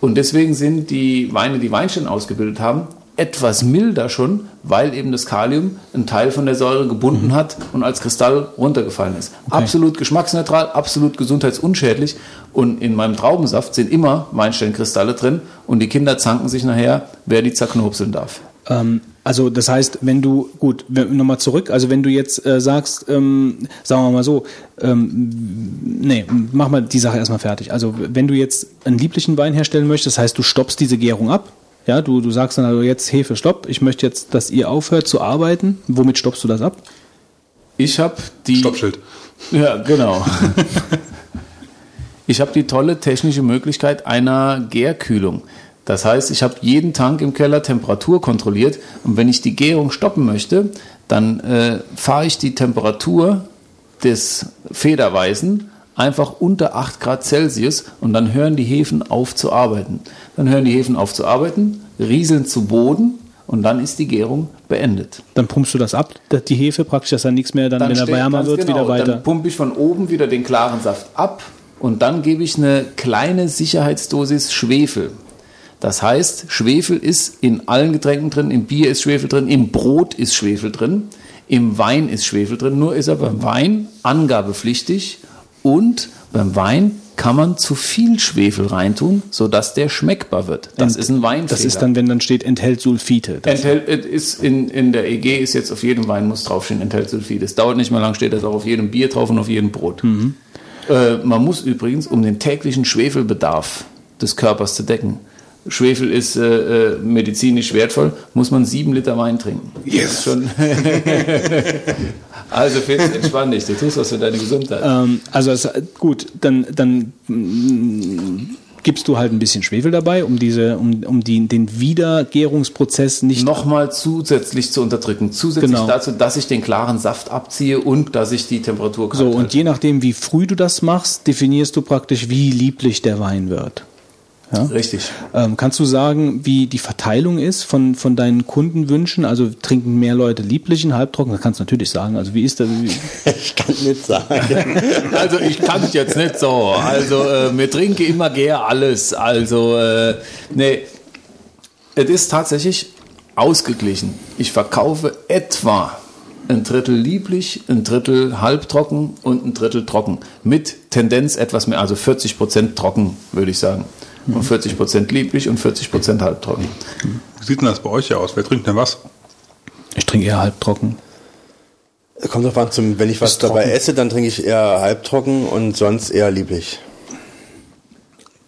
Und deswegen sind die Weine, die Weinstein ausgebildet haben, etwas milder schon, weil eben das Kalium einen Teil von der Säure gebunden hat und als Kristall runtergefallen ist. Absolut geschmacksneutral, absolut gesundheitsunschädlich. Und in meinem Traubensaft sind immer Weinstellenkristalle drin und die Kinder zanken sich nachher, wer die zerknopseln darf. Ähm, also das heißt, wenn du, gut, nochmal zurück, also wenn du jetzt äh, sagst, ähm, sagen wir mal so, ähm, nee, mach mal die Sache erstmal fertig. Also wenn du jetzt einen lieblichen Wein herstellen möchtest, das heißt, du stoppst diese Gärung ab, ja, du, du sagst dann also jetzt Hefe, stopp, ich möchte jetzt, dass ihr aufhört zu arbeiten. Womit stoppst du das ab? Ich habe die... Stoppschild. Ja, genau. ich habe die tolle technische Möglichkeit einer Gärkühlung. Das heißt, ich habe jeden Tank im Keller Temperatur kontrolliert und wenn ich die Gärung stoppen möchte, dann äh, fahre ich die Temperatur des Federweißen einfach unter 8 Grad Celsius und dann hören die Hefen auf zu arbeiten. Dann hören die Hefen auf zu arbeiten, rieseln zu Boden und dann ist die Gärung beendet. Dann pumpst du das ab, die Hefe praktisch, dass dann nichts mehr, dann, Dann wenn er wärmer wird, genau, wieder weiter. Dann pumpe ich von oben wieder den klaren Saft ab und dann gebe ich eine kleine Sicherheitsdosis Schwefel. Das heißt, Schwefel ist in allen Getränken drin, im Bier ist Schwefel drin, im Brot ist Schwefel drin, im Wein ist Schwefel drin, nur ist er beim Wein angabepflichtig und beim Wein kann man zu viel Schwefel reintun, sodass der schmeckbar wird. Das Und ist ein Weinfehler. Das ist dann, wenn dann steht, enthält Sulfite. Das, Enthält, es ist in, in der EG ist jetzt auf jedem Wein muss draufstehen, enthält Sulfid. Es dauert nicht mal lang, steht das auch auf jedem Bier drauf und auf jedem Brot. Äh, man muss übrigens, um den täglichen Schwefelbedarf des Körpers zu decken, Schwefel ist äh, äh, medizinisch wertvoll, muss man sieben Liter Wein trinken. Yes. Schon also Fitz, entspann dich, du tust was für deine Gesundheit. ähm, also es, gut, dann, dann mm, gibst du halt ein bisschen Schwefel dabei, um diese, um, um die, den Wiedergärungsprozess nicht Nochmal zusätzlich zu unterdrücken. Zusätzlich Genau. dazu, dass ich den klaren Saft abziehe und dass ich die Temperatur kalt so halte. und je nachdem, wie früh du das machst, definierst du praktisch, wie lieblich der Wein wird. Richtig. Ähm, kannst du sagen, wie die Verteilung ist von, von deinen Kundenwünschen? Also trinken mehr Leute lieblichen, halbtrocken? Das kannst du natürlich sagen. Also wie ist das? Ich kann nicht sagen. Also ich kann es jetzt nicht so. Also äh, mir trinke immer gern alles. Also äh, nee, es ist tatsächlich ausgeglichen. Ich verkaufe etwa ein Drittel lieblich, ein Drittel halbtrocken und ein Drittel trocken. Mit Tendenz etwas mehr, also 40 Prozent trocken, würde ich sagen. Und 40 Prozent lieblich und 40 Prozent halbtrocken. Wie sieht denn das bei euch aus? Wer trinkt denn was? ich trinke eher halbtrocken. Kommt drauf an, zum, wenn ich was dabei trocken. esse, dann trinke ich eher halbtrocken und sonst eher lieblich.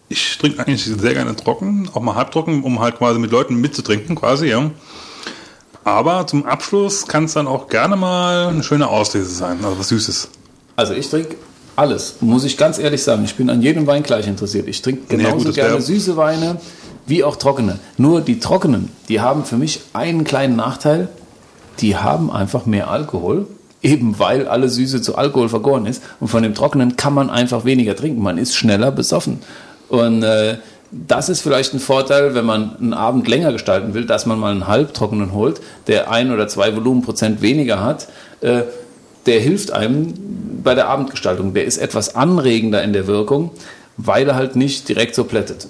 Ich trinke eigentlich sehr gerne trocken, auch mal halbtrocken, um halt quasi mit Leuten mitzutrinken, quasi, ja. Aber zum Abschluss kann es dann auch gerne mal eine schöne Auslese sein, also was Süßes. Also ich trinke alles, muss ich ganz ehrlich sagen. Ich bin an jedem Wein gleich interessiert. Ich trinke Ja, genauso gut, das gerne süße Weine wie auch trockene. Nur die trockenen, die haben für mich einen kleinen Nachteil. Die haben einfach mehr Alkohol, eben weil alle Süße zu Alkohol vergoren ist. Und von dem trockenen kann man einfach weniger trinken. Man ist schneller besoffen. Und äh, das ist vielleicht ein Vorteil, wenn man einen Abend länger gestalten will, dass man mal einen halbtrockenen holt, der ein oder zwei Volumenprozent weniger hat. Äh, der hilft einem bei der Abendgestaltung. Der ist etwas anregender in der Wirkung, weil er halt nicht direkt so plättet.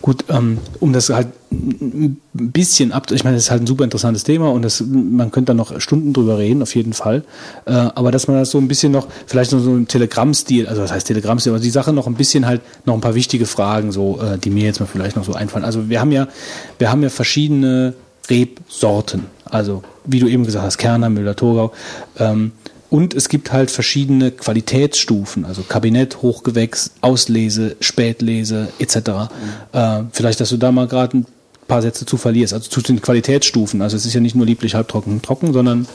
Gut, ähm, um das halt ein bisschen ab, ich meine, das ist halt ein super interessantes Thema und das, man könnte da noch Stunden drüber reden, auf jeden Fall. Äh, aber dass man das so ein bisschen noch, vielleicht noch so im Telegram-Stil, also was heißt Telegram-Stil, aber die Sache noch ein bisschen halt, noch ein paar wichtige Fragen, so, äh, die mir jetzt mal vielleicht noch so einfallen. Also wir haben ja, wir haben ja verschiedene Rebsorten. Also, wie du eben gesagt hast, Kerner, Müller-Thurgau. Ähm, und es gibt halt verschiedene Qualitätsstufen, also Kabinett, Hochgewächs, Auslese, Spätlese etc. Äh, vielleicht, dass du da mal gerade ein paar Sätze zu verlierst, also zu den Qualitätsstufen. Also es ist ja nicht nur lieblich, halbtrocken, trocken, sondern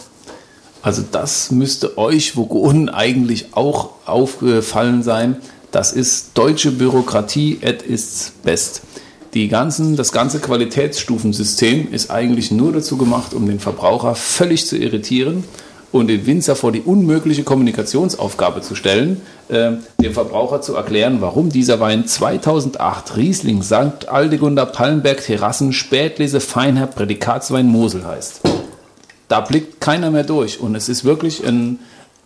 Also das müsste euch Vogonen eigentlich auch aufgefallen sein. Das ist deutsche Bürokratie at its best. Die ganzen, das ganze Qualitätsstufensystem ist eigentlich nur dazu gemacht, um den Verbraucher völlig zu irritieren und den Winzer vor die unmögliche Kommunikationsaufgabe zu stellen, äh, dem Verbraucher zu erklären, warum dieser Wein 2008 Riesling St. Aldegunder Pallenberg Terrassen Spätlese Feinherr Prädikatswein Mosel heißt da blickt keiner mehr durch. Und es ist wirklich ein,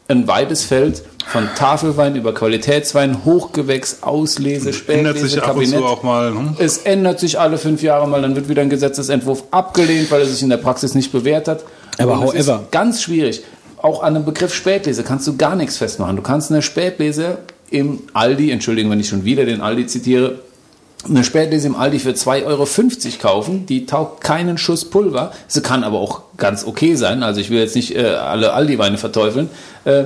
ein weites Feld von Tafelwein über Qualitätswein, Hochgewächs, Auslese, Ändert sich Spätlese, ab und Kabinett. zu auch mal. Hm? Es ändert sich alle fünf Jahre mal, dann wird wieder ein Gesetzesentwurf abgelehnt, weil er sich in der Praxis nicht bewährt hat. Aber es ist however- ganz schwierig. Auch an einem Begriff Spätlese kannst du gar nichts festmachen. Du kannst eine Spätlese im Aldi, entschuldigen, wenn ich schon wieder den Aldi zitiere, eine Spätlese im Aldi für 2,50 Euro kaufen, die taugt keinen Schuss Pulver. Sie kann aber auch ganz okay sein. Also ich will jetzt nicht äh, alle Aldi-Weine verteufeln. Äh,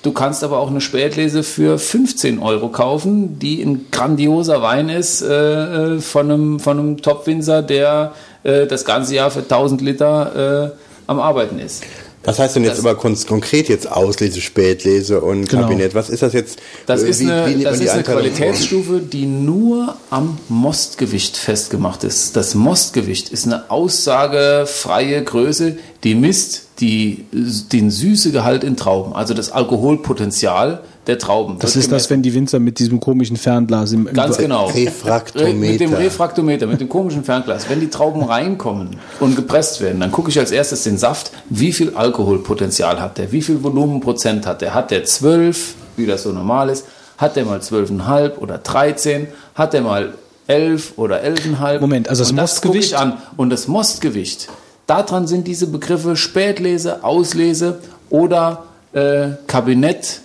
du kannst aber auch eine Spätlese für 15 Euro kaufen, die ein grandioser Wein ist äh, äh, von einem, von einem Top-Winzer, der äh, das ganze Jahr für 1000 Liter äh, am Arbeiten ist. Was heißt denn jetzt Das- aber kon konkret jetzt Auslese, Spätlese und Genau. Kabinett? Was ist das jetzt? Das Äh, ist wie- eine, wie das ist eine? Qualitätsstufe, die nur am Mostgewicht festgemacht ist. Das Mostgewicht ist eine aussagefreie Größe, die misst die, den Süßegehalt in Trauben, also das Alkoholpotenzial der Trauben. Das ist das, gemessen. wenn die Winzer mit diesem komischen Fernglas im, Ganz genau. Refraktometer. Mit dem Refraktometer, mit dem komischen Fernglas. Wenn die Trauben reinkommen und gepresst werden, dann gucke ich als erstes den Saft, wie viel Alkoholpotenzial hat der, wie viel Volumenprozent hat der. Hat der 12, wie das so normal ist? Hat der mal 12,5 oder 13? Hat der mal 11 oder 11,5? Moment, also das und das Mostgewicht- an. Und das Mostgewicht, daran sind diese Begriffe Spätlese, Auslese oder äh, Kabinett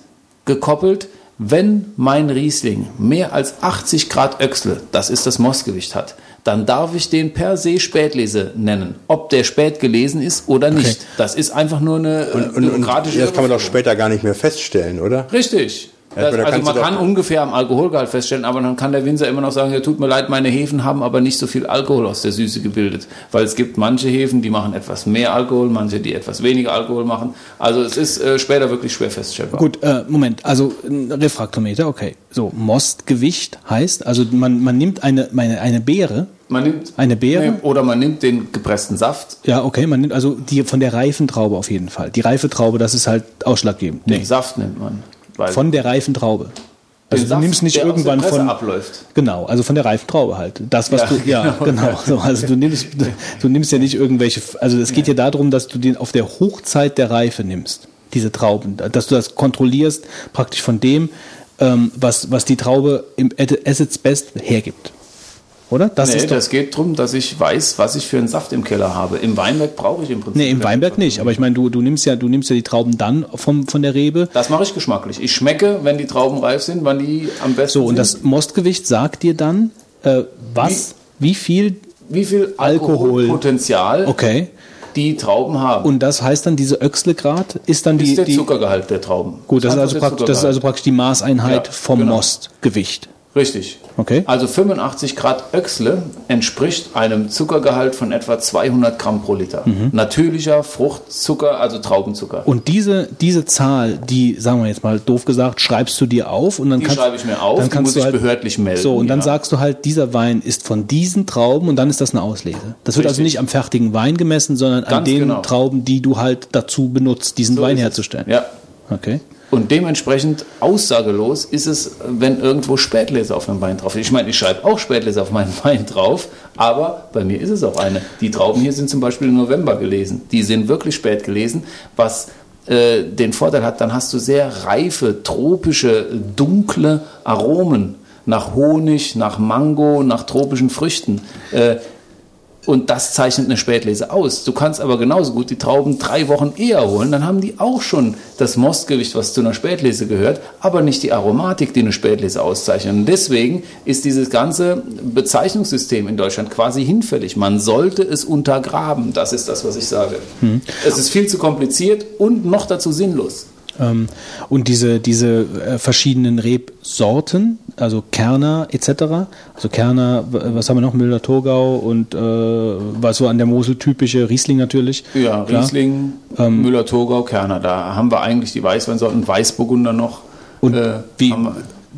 gekoppelt. Wenn mein Riesling mehr als 80 Grad Öchsle, das ist das Mostgewicht hat, dann darf ich den per se Spätlese nennen. Ob der spät gelesen ist oder nicht. Das ist einfach nur eine Und, und, bürokratische das kann man doch später gar nicht mehr feststellen, oder? Richtig. Das, also man kann ungefähr am Alkoholgehalt feststellen, aber dann kann der Winzer immer noch sagen, ja tut mir leid, meine Hefen haben aber nicht so viel Alkohol aus der Süße gebildet. Weil es gibt manche Hefen, die machen etwas mehr Alkohol, manche, die etwas weniger Alkohol machen. Also es ist äh, später wirklich schwer feststellbar. Gut, äh, Moment, also ein Refraktometer, okay. So, Mostgewicht heißt, also man, man nimmt eine, meine, eine Beere, Man nimmt Eine Beere? Nee, oder man nimmt den gepressten Saft, ja, okay, man nimmt also die von der reifen Traube auf jeden Fall. Die reife Traube, das ist halt ausschlaggebend. den Saft nimmt man. Weil Von der reifen Traube. Also du nimmst nicht irgendwann von abläuft. Genau, also von der reifen Traube halt. Das, was Ja, du, ja, genau. genau. So, also du nimmst, du, nimmst ja nicht irgendwelche, also es geht ja darum, dass du den auf der Hochzeit der Reife nimmst, diese Trauben, dass du das kontrollierst praktisch von dem, ähm, was, was die Traube im its best hergibt. Oder? Das Nee, ist doch, das geht darum, dass ich weiß, was ich für einen Saft im Keller habe. Im Weinberg brauche ich im Prinzip. nee, im Weinberg nicht, aber ich meine, du, du nimmst ja, du nimmst ja die Trauben dann vom, von der Rebe. Das mache ich geschmacklich. Ich schmecke, wenn die Trauben reif sind, wann die am besten So, und sind. das Mostgewicht sagt dir dann, äh, was, wie viel, wie viel Alkohol- Alkoholpotenzial okay. die Trauben haben. Und das heißt dann, diese Öchslegrad ist dann die, ist der die Zuckergehalt der Trauben. Gut, das ist, also der praktisch, das ist also praktisch die Maßeinheit Ja, vom genau. Mostgewicht. Richtig. Okay. Also 85 Grad Öchsle entspricht einem Zuckergehalt von etwa 200 Gramm pro Liter. Natürlicher Fruchtzucker, also Traubenzucker. Mhm. Und diese, diese Zahl, die, sagen wir jetzt mal doof gesagt, schreibst du dir auf und dann die kannst, schreibe ich mir auf, dann die kannst muss du ich halt, behördlich melden. So, und dann ja. sagst du halt, dieser Wein ist von diesen Trauben und dann ist das eine Auslese. Das wird also nicht am fertigen Wein gemessen, sondern an Ganz den genau. Trauben, die du halt dazu benutzt, diesen So Wein herzustellen. Ja. Okay. Und dementsprechend aussagelos ist es, wenn irgendwo Spätlese auf einem Wein drauf ist. Ich meine, ich schreibe auch Spätlese auf meinen Wein drauf, aber bei mir ist es auch eine. Die Trauben hier sind zum Beispiel im November gelesen. Die sind wirklich spät gelesen, was äh, den Vorteil hat, dann hast du sehr reife, tropische, dunkle Aromen nach Honig, nach Mango, nach tropischen Früchten. Äh, und das zeichnet eine Spätlese aus. Du kannst aber genauso gut die Trauben drei Wochen eher holen, dann haben die auch schon das Mostgewicht, was zu einer Spätlese gehört, aber nicht die Aromatik, die eine Spätlese auszeichnet. Und deswegen ist dieses ganze Bezeichnungssystem in Deutschland quasi hinfällig. Man sollte es untergraben. Das ist das, was ich sage. Es ist viel zu kompliziert und noch dazu sinnlos. Ähm, und diese, diese äh, verschiedenen Rebsorten, also Kerner etc., also Kerner, was haben wir noch, Müller-Thurgau und äh, was so an der Mosel typische, Riesling natürlich. Ja, Klar. Riesling, Ähm, Müller-Thurgau, Kerner. Da haben wir eigentlich die Weißweinsorten, Weißburgunder noch. Und Äh, wie,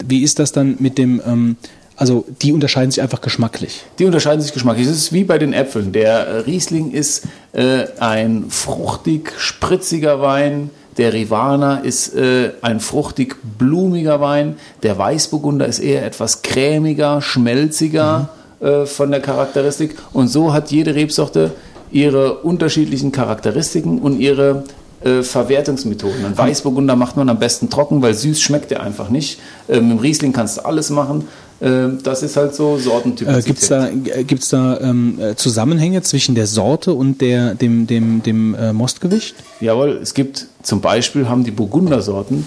wie ist das dann mit dem, ähm, also die unterscheiden sich einfach geschmacklich. Die unterscheiden sich geschmacklich. Es ist wie bei den Äpfeln. Der äh, Riesling ist äh, ein fruchtig, spritziger Wein. Der Rivana ist äh, ein fruchtig, blumiger Wein. Der Weißburgunder ist eher etwas cremiger, schmelziger äh, von der Charakteristik. Und so hat jede Rebsorte ihre unterschiedlichen Charakteristiken und ihre äh, Verwertungsmethoden. Ein Weißburgunder macht man am besten trocken, weil süß schmeckt der einfach nicht. Äh, mit dem Riesling kannst du alles machen. Äh, das ist halt so Sortentypizität. Äh, Gibt es da, äh, gibt's da ähm, äh, Zusammenhänge zwischen der Sorte und der, dem, dem, dem äh, Mostgewicht? Jawohl, es gibt zum Beispiel haben die Burgundersorten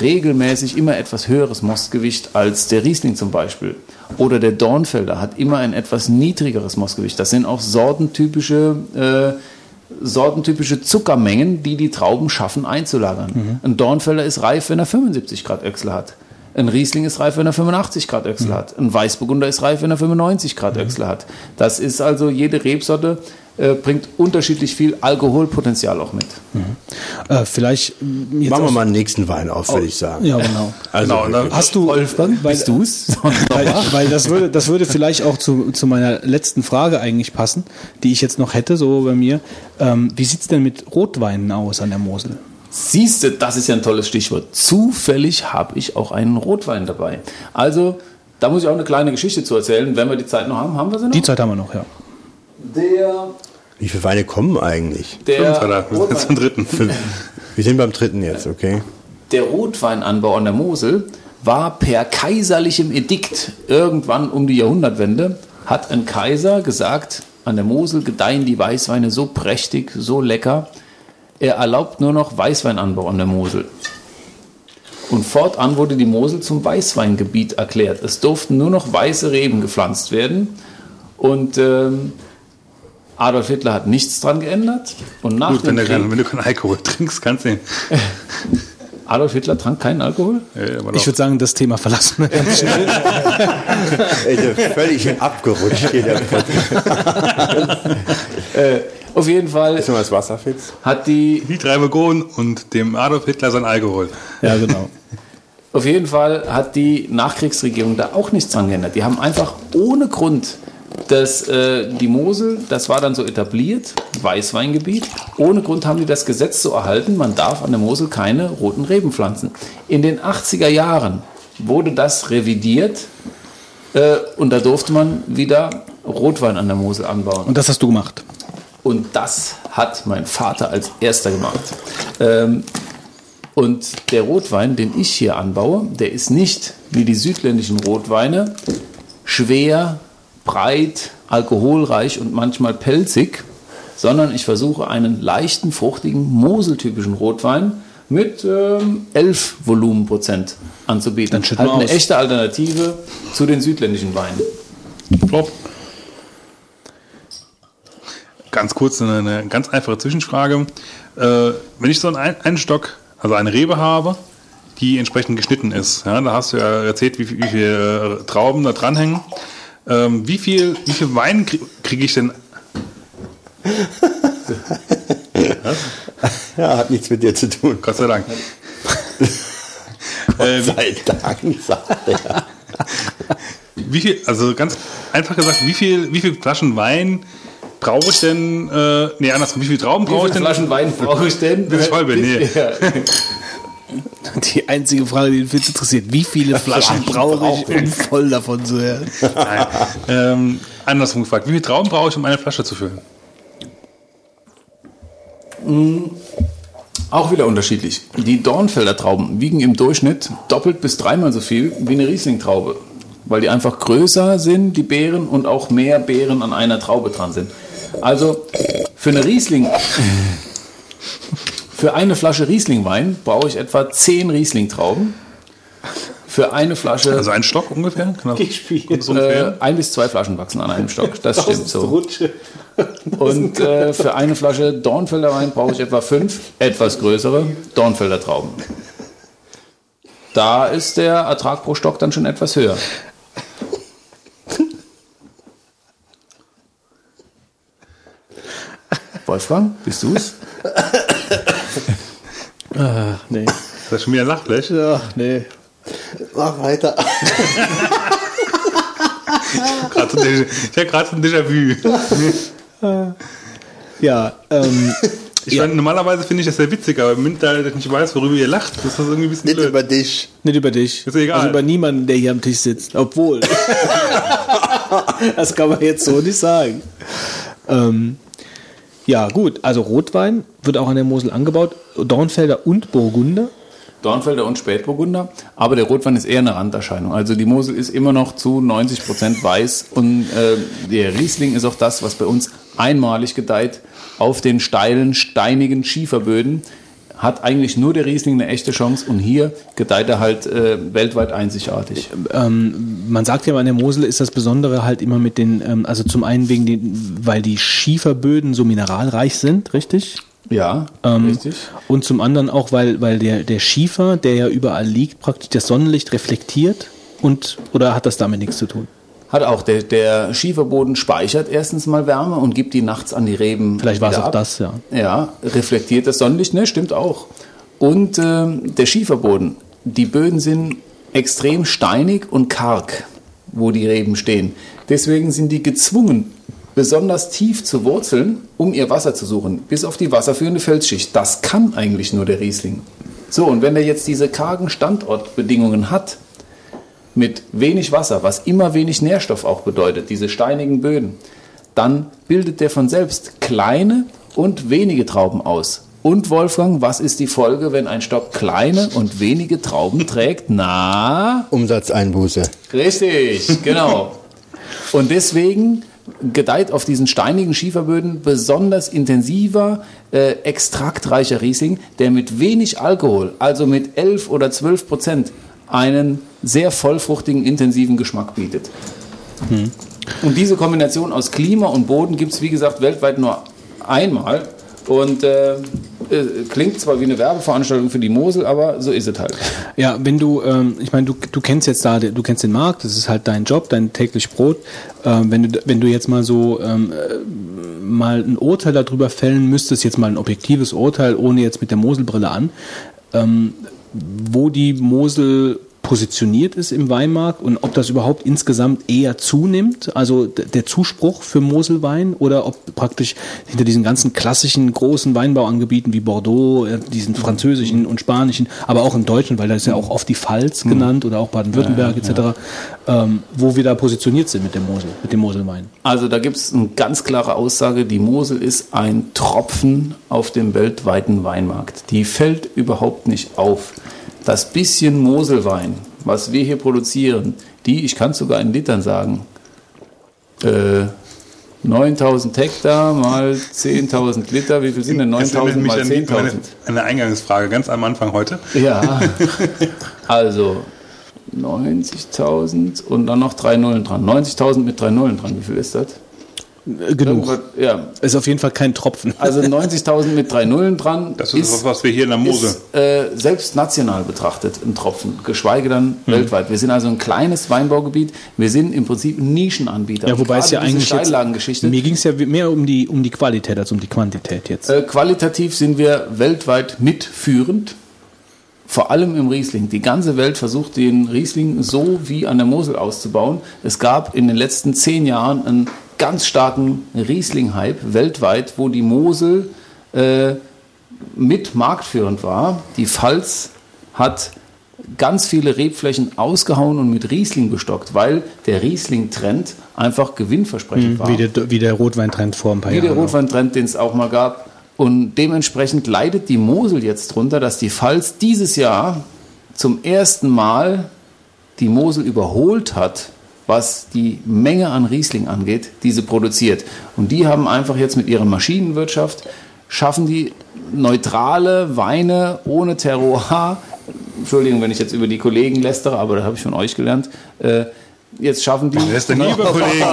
regelmäßig immer etwas höheres Mostgewicht als der Riesling zum Beispiel. Oder der Dornfelder hat immer ein etwas niedrigeres Mostgewicht. Das sind auch sortentypische, äh, sortentypische Zuckermengen, die die Trauben schaffen einzulagern. Ein Dornfelder ist reif, wenn er 75 Grad Öchsel hat. Ein Riesling ist reif, wenn er 85 Grad Öchsel hat. Ein Weißburgunder ist reif, wenn er 95 Grad Öchsel hat. Das ist also, jede Rebsorte äh, bringt unterschiedlich viel Alkoholpotenzial auch mit. Äh, vielleicht mm, jetzt Machen wir mal den nächsten Wein auf, würde ich sagen. Ja, genau. Also, Genau, dann- Hast du, Wolfgang, weil, bist du's? weil, weil das würde, das würde vielleicht auch zu, zu meiner letzten Frage eigentlich passen, die ich jetzt noch hätte, so bei mir. Ähm, wie sieht's denn mit Rotweinen aus an der Mosel? Siehst du, das ist ja ein tolles Stichwort. Zufällig habe ich auch einen Rotwein dabei. Also, da muss ich auch eine kleine Geschichte zu erzählen. Wenn wir die Zeit noch haben, haben wir sie noch? Die Zeit haben wir noch, ja. der wie viele Weine kommen eigentlich? der, Fünf. Wir sind Rotwein, am dritten. Wir sind beim dritten jetzt, okay? der Rotweinanbau an der Mosel war per kaiserlichem Edikt irgendwann um die Jahrhundertwende, hat ein Kaiser gesagt, an der Mosel gedeihen die Weißweine so prächtig, so lecker, er erlaubt nur noch Weißweinanbau an der Mosel. Und fortan wurde die Mosel zum Weißweingebiet erklärt. Es durften nur noch weiße Reben gepflanzt werden. Und ähm, Adolf Hitler hat nichts dran geändert. Und nach Gut, wenn, dem du Krieg, kein, wenn du keinen Alkohol trinkst, kannst du ihn. Adolf Hitler trank keinen Alkohol. Ich würde sagen, das Thema verlassen wir ganz schnell. Völlig abgerutscht hier, der Podcast. Auf jeden Fall Ist noch das Wasser, Fitz? hat die die drei Burgonen und dem Adolf Hitler sein Alkohol. Ja, genau. Auf jeden Fall hat die Nachkriegsregierung da auch nichts dran geändert. Die haben einfach ohne Grund das, äh, die Mosel, das war dann so etabliert, Weißweingebiet. Ohne Grund haben die das Gesetz so erhalten, man darf an der Mosel keine roten Reben pflanzen. In den 80er Jahren wurde das revidiert äh, und da durfte man wieder Rotwein an der Mosel anbauen. Und das hast du gemacht. Und das hat mein Vater als erster gemacht. Ähm, und der Rotwein, den ich hier anbaue, der ist nicht wie die südländischen Rotweine schwer, breit, alkoholreich und manchmal pelzig, sondern ich versuche einen leichten, fruchtigen, moseltypischen Rotwein mit ähm, 11 Volumenprozent anzubieten. Dann halt eine aus. echte Alternative zu den südländischen Weinen. Plopp. Ganz kurz eine, eine ganz einfache Zwischenfrage. Äh, wenn ich so einen, einen Stock, also eine Rebe habe, die entsprechend geschnitten ist, ja, da hast du ja erzählt, wie, viel- wie viele äh, Trauben da dranhängen. Ähm, wie viel, wie viel Wein kriege krieg ich denn? Ja, hat nichts mit dir zu tun. Gott sei Dank. äh, wie, Sei Dank, sagt er. wie viel, also ganz einfach gesagt, wie viel, wie viel Flaschen Wein brauche ich denn? Äh, nee, andersrum, wie viel Trauben brauche ich viele denn? Flaschen Wein brauche ich denn? Bis Schwalbe, nee. Ja. Die einzige Frage, die den Fitz interessiert, wie viele Flaschen brauche ich, um voll davon zu werden? Nein. ähm, andersrum gefragt, wie viel Trauben brauche ich, um eine Flasche zu füllen? Auch wieder unterschiedlich. Die Dornfelder Trauben wiegen im Durchschnitt doppelt bis dreimal so viel wie eine Riesling-Traube, weil die einfach größer sind, die Beeren, und auch mehr Beeren an einer Traube dran sind. Also für eine Riesling, für eine Flasche Riesling-Wein brauche ich etwa 10 Riesling-Trauben. Für eine Flasche Also ein Stock ungefähr? Das- kommt das äh, ein bis zwei Flaschen wachsen an einem Stock. Das stimmt so. Und äh, für eine Flasche Dornfelder Wein brauche ich etwa fünf etwas größere Dornfelder Trauben. Da ist der Ertrag pro Stock dann schon etwas höher. Wolfgang, bist du's? Nee. Ist das schon wieder Lachfleisch? Ach, nee. Mach weiter. Ich habe gerade so ein Déjà-vu. Ja, ähm, Ich meine, normalerweise finde ich das sehr witzig, aber im Moment, da ich nicht weiß, worüber ihr lacht, ist das irgendwie ein bisschen Nicht blöd. über dich. nicht über dich. Ist egal. Also über niemanden, der hier am Tisch sitzt. Obwohl. das kann man jetzt so nicht sagen. Ähm, Ja, gut. Also Rotwein wird auch an der Mosel angebaut. Dornfelder und Burgunder. Dornfelder und Spätburgunder, aber der Rotwein ist eher eine Randerscheinung. Also die Mosel ist immer noch zu 90 Prozent weiß und äh, der Riesling ist auch das, was bei uns einmalig gedeiht auf den steilen, steinigen Schieferböden. Hat eigentlich nur der Riesling eine echte Chance und hier gedeiht er halt äh, weltweit einzigartig. Ähm, man sagt ja, an der Mosel ist das Besondere halt immer mit den, ähm, also zum einen wegen den, weil die Schieferböden so mineralreich sind, richtig? Ja, Ähm, richtig. Und zum anderen auch, weil, weil der, der Schiefer, der ja überall liegt, praktisch das Sonnenlicht reflektiert und oder hat das damit nichts zu tun? Hat auch der, der Schieferboden speichert erstens mal Wärme und gibt die nachts an die Reben. Vielleicht war es auch ab. das, ja. Ja, reflektiert das Sonnenlicht, ne, stimmt auch. Und ähm, der Schieferboden, die Böden sind extrem steinig und karg, wo die Reben stehen. Deswegen sind die gezwungen, besonders tief zu wurzeln, um ihr Wasser zu suchen, bis auf die wasserführende Felsschicht. Das kann eigentlich nur der Riesling. So, und wenn er jetzt diese kargen Standortbedingungen hat, mit wenig Wasser, was immer wenig Nährstoff auch bedeutet, diese steinigen Böden, dann bildet der von selbst kleine und wenige Trauben aus. Und Wolfgang, was ist die Folge, wenn ein Stock kleine und wenige Trauben trägt? Na, Umsatzeinbuße. richtig, genau. Und deswegen gedeiht auf diesen steinigen Schieferböden besonders intensiver, äh, extraktreicher Riesling, der mit wenig Alkohol, also mit 11 oder 12 Prozent, einen sehr vollfruchtigen, intensiven Geschmack bietet. Und diese Kombination aus Klima und Boden gibt es, wie gesagt, weltweit nur einmal. Und äh, äh, klingt zwar wie eine Werbeveranstaltung für die Mosel, aber so ist es halt. Ja, wenn du, ähm, ich meine, du, du kennst jetzt da, du kennst den Markt, das ist halt dein Job, dein täglich Brot. Ähm, wenn du, wenn du jetzt mal so ähm, äh, mal ein Urteil darüber fällen müsstest, jetzt mal ein objektives Urteil, ohne jetzt mit der Moselbrille an, ähm, wo die Mosel positioniert ist im Weinmarkt und ob das überhaupt insgesamt eher zunimmt, also der Zuspruch für Moselwein oder ob praktisch hinter diesen ganzen klassischen großen Weinbauangebieten wie Bordeaux, äh, diesen französischen und spanischen, aber auch im deutschen, weil da ist ja auch oft die Pfalz genannt oder auch Baden-Württemberg etc., Ähm, wo wir da positioniert sind mit dem Mosel, mit dem Moselwein. Also da gibt es eine ganz klare Aussage, die Mosel ist ein Tropfen auf dem weltweiten Weinmarkt. Die fällt überhaupt nicht auf. Das bisschen Moselwein, was wir hier produzieren, die, ich kann es sogar in Litern sagen, äh, 9000 Hektar mal 10.000 Liter, wie viel sind denn Das 9000 erinnert mich mal an die- 10.000? Eine, eine Eingangsfrage ganz am Anfang heute. Ja, also 90.000 und dann noch drei Nullen dran. 90.000 mit drei Nullen dran, wie viel ist das? Äh, genug. Irgendwas- Ja, Ist auf jeden Fall kein Tropfen. also 90.000 mit drei Nullen dran. Das ist, was, was wir hier in der Mose. ist äh, selbst national betrachtet ein Tropfen, geschweige dann Hm. weltweit. Wir sind also ein kleines Weinbaugebiet. Wir sind im Prinzip ein Nischenanbieter. Ja, wobei es ja eigentlich jetzt, mir ging es ja mehr um die, um die Qualität als um die Quantität jetzt. Äh, qualitativ sind wir weltweit mitführend. Vor allem im Riesling. Die ganze Welt versucht, den Riesling so wie an der Mosel auszubauen. Es gab in den letzten zehn Jahren einen ganz starken Riesling-Hype weltweit, wo die Mosel äh, mit marktführend war. Die Pfalz hat ganz viele Rebflächen ausgehauen und mit Riesling bestockt, weil der Riesling-Trend einfach gewinnversprechend war Wie der, wie der Rotweintrend vor ein paar wie der Jahren. Rotweintrend, den es auch mal gab. Und dementsprechend leidet die Mosel jetzt drunter, dass die Pfalz dieses Jahr zum ersten Mal die Mosel überholt hat, was die Menge an Riesling angeht, die sie produziert. Und die haben einfach jetzt mit ihrer Maschinenwirtschaft, schaffen die neutrale Weine ohne Terroir. Entschuldigung, wenn ich jetzt über die Kollegen lästere, aber das habe ich von euch gelernt. Äh, jetzt schaffen die er nie über Kollegen.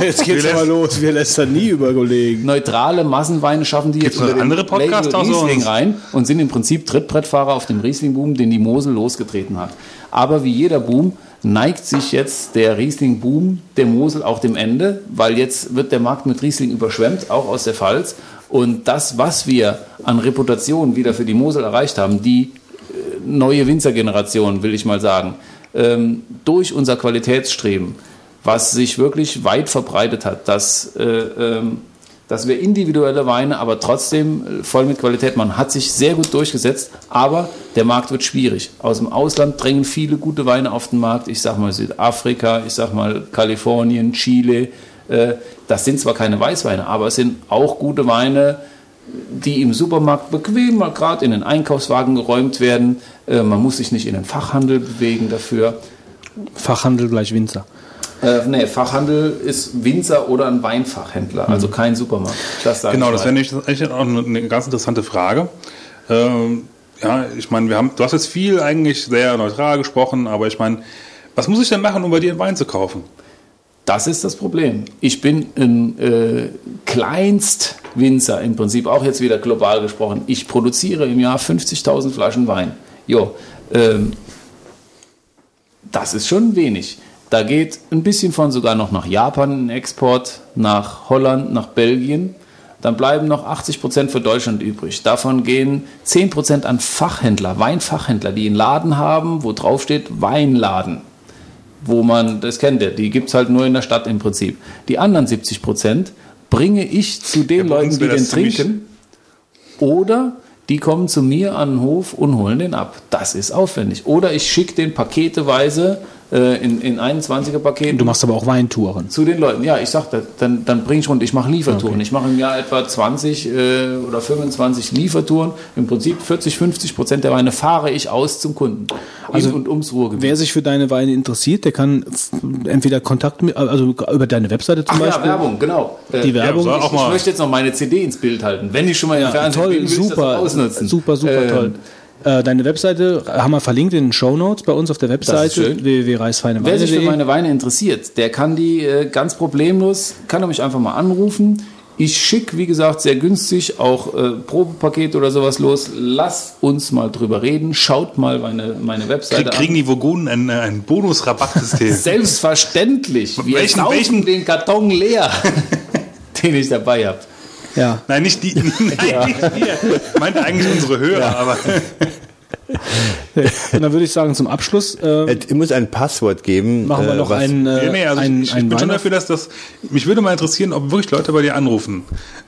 Jetzt geht's Wir aber los. Wir lästern nie über Kollegen. neutrale Massenweine schaffen die jetzt Gibt's unter dem andere Podcasts Label Riesling uns? rein und sind im Prinzip Trittbrettfahrer auf dem Riesling-Boom, den die Mosel losgetreten hat. Aber wie jeder Boom neigt sich jetzt der Riesling-Boom der Mosel auch dem Ende, weil jetzt wird der Markt mit Riesling überschwemmt, auch aus der Pfalz. Und das, was wir an Reputation wieder für die Mosel erreicht haben, die äh, neue Winzergeneration, will ich mal sagen, ähm, durch unser Qualitätsstreben, was sich wirklich weit verbreitet hat, dass, äh, ähm, dass wir individuelle Weine, aber trotzdem äh, voll mit Qualität machen, hat sich sehr gut durchgesetzt, aber der Markt wird schwierig. Aus dem Ausland drängen viele gute Weine auf den Markt, ich sag mal Südafrika, ich sag mal Kalifornien, Chile, Äh, das sind zwar keine Weißweine, aber es sind auch gute Weine, die im Supermarkt bequem mal gerade in den Einkaufswagen geräumt werden. Äh, man muss sich nicht in den Fachhandel bewegen dafür. Fachhandel gleich Winzer. Äh, nee, Fachhandel ist Winzer oder ein Weinfachhändler, also kein Supermarkt. Das Genau, das wäre eigentlich auch eine, eine ganz interessante Frage. Ähm, ja, ich meine, wir haben, du hast jetzt viel eigentlich sehr neutral gesprochen, aber ich meine, was muss ich denn machen, um bei dir einen Wein zu kaufen? Das ist das Problem. Ich bin ein äh, Kleinstwinzer im Prinzip, auch jetzt wieder global gesprochen. Ich produziere im Jahr 50.000 Flaschen Wein. Jo, ähm, das ist schon wenig. Da geht ein bisschen von sogar noch nach Japan ein Export, nach Holland, nach Belgien. Dann bleiben noch 80 Prozent für Deutschland übrig. Davon gehen 10 Prozent an Fachhändler, Weinfachhändler, die einen Laden haben, wo drauf steht Weinladen wo man, das kennt ihr, die gibt es halt nur in der Stadt im Prinzip. Die anderen 70 Prozent bringe ich zu den Ja, Leuten, die den trinken. Oder die kommen zu mir an den Hof und holen den ab. Das ist aufwendig. Oder ich schicke den paketeweise äh, in, in 21er Paketen Du machst aber auch Weintouren. zu den Leuten. Ja, ich sag, dann, dann bringe ich rund, ich mache Liefertouren. Ich mache im Jahr etwa 20 äh, oder 25 Liefertouren. Im Prinzip 40, 50 Prozent der Weine fahre ich aus zum Kunden. Also, und ums Ruhrgebiet. Wer sich für deine Weine interessiert, der kann entweder Kontakt mit, also über deine Webseite zum Ach ja, Beispiel. Werbung, genau. Äh, Die Werbung. soll Ich, ich möchte jetzt noch meine CD ins Bild halten. Wenn ich schon mal im Fernsehen toll, bin, will ich das super, ausnutzen. super, super Ähm, toll. Äh, deine Webseite haben wir verlinkt in den Show Notes bei uns auf der Webseite schön. Wer sich für www.reisfeineweine.de. meine Weine interessiert, der kann die äh, ganz problemlos, kann er mich einfach mal anrufen. Ich schicke, wie gesagt, sehr günstig auch äh, Probepaket oder sowas los. Lass uns mal drüber reden. Schaut mal meine, meine Webseite Krieg, kriegen an. die Vogonen ein, ein Bonusrabattsystem? Selbstverständlich. Wir Welchen- welchen- den Karton leer, den ich dabei habe. Ja. Nein, nicht die. Nein, nicht wir. Ich meinte eigentlich unsere Hörer, aber Und dann würde ich sagen, zum Abschluss äh, Es muss ein Passwort geben. machen wir äh, noch was- einen, äh, Nee, nee, also einen, ich, ich einen bin schon dafür, dass das. Mich würde mal interessieren, ob wirklich Leute bei dir anrufen.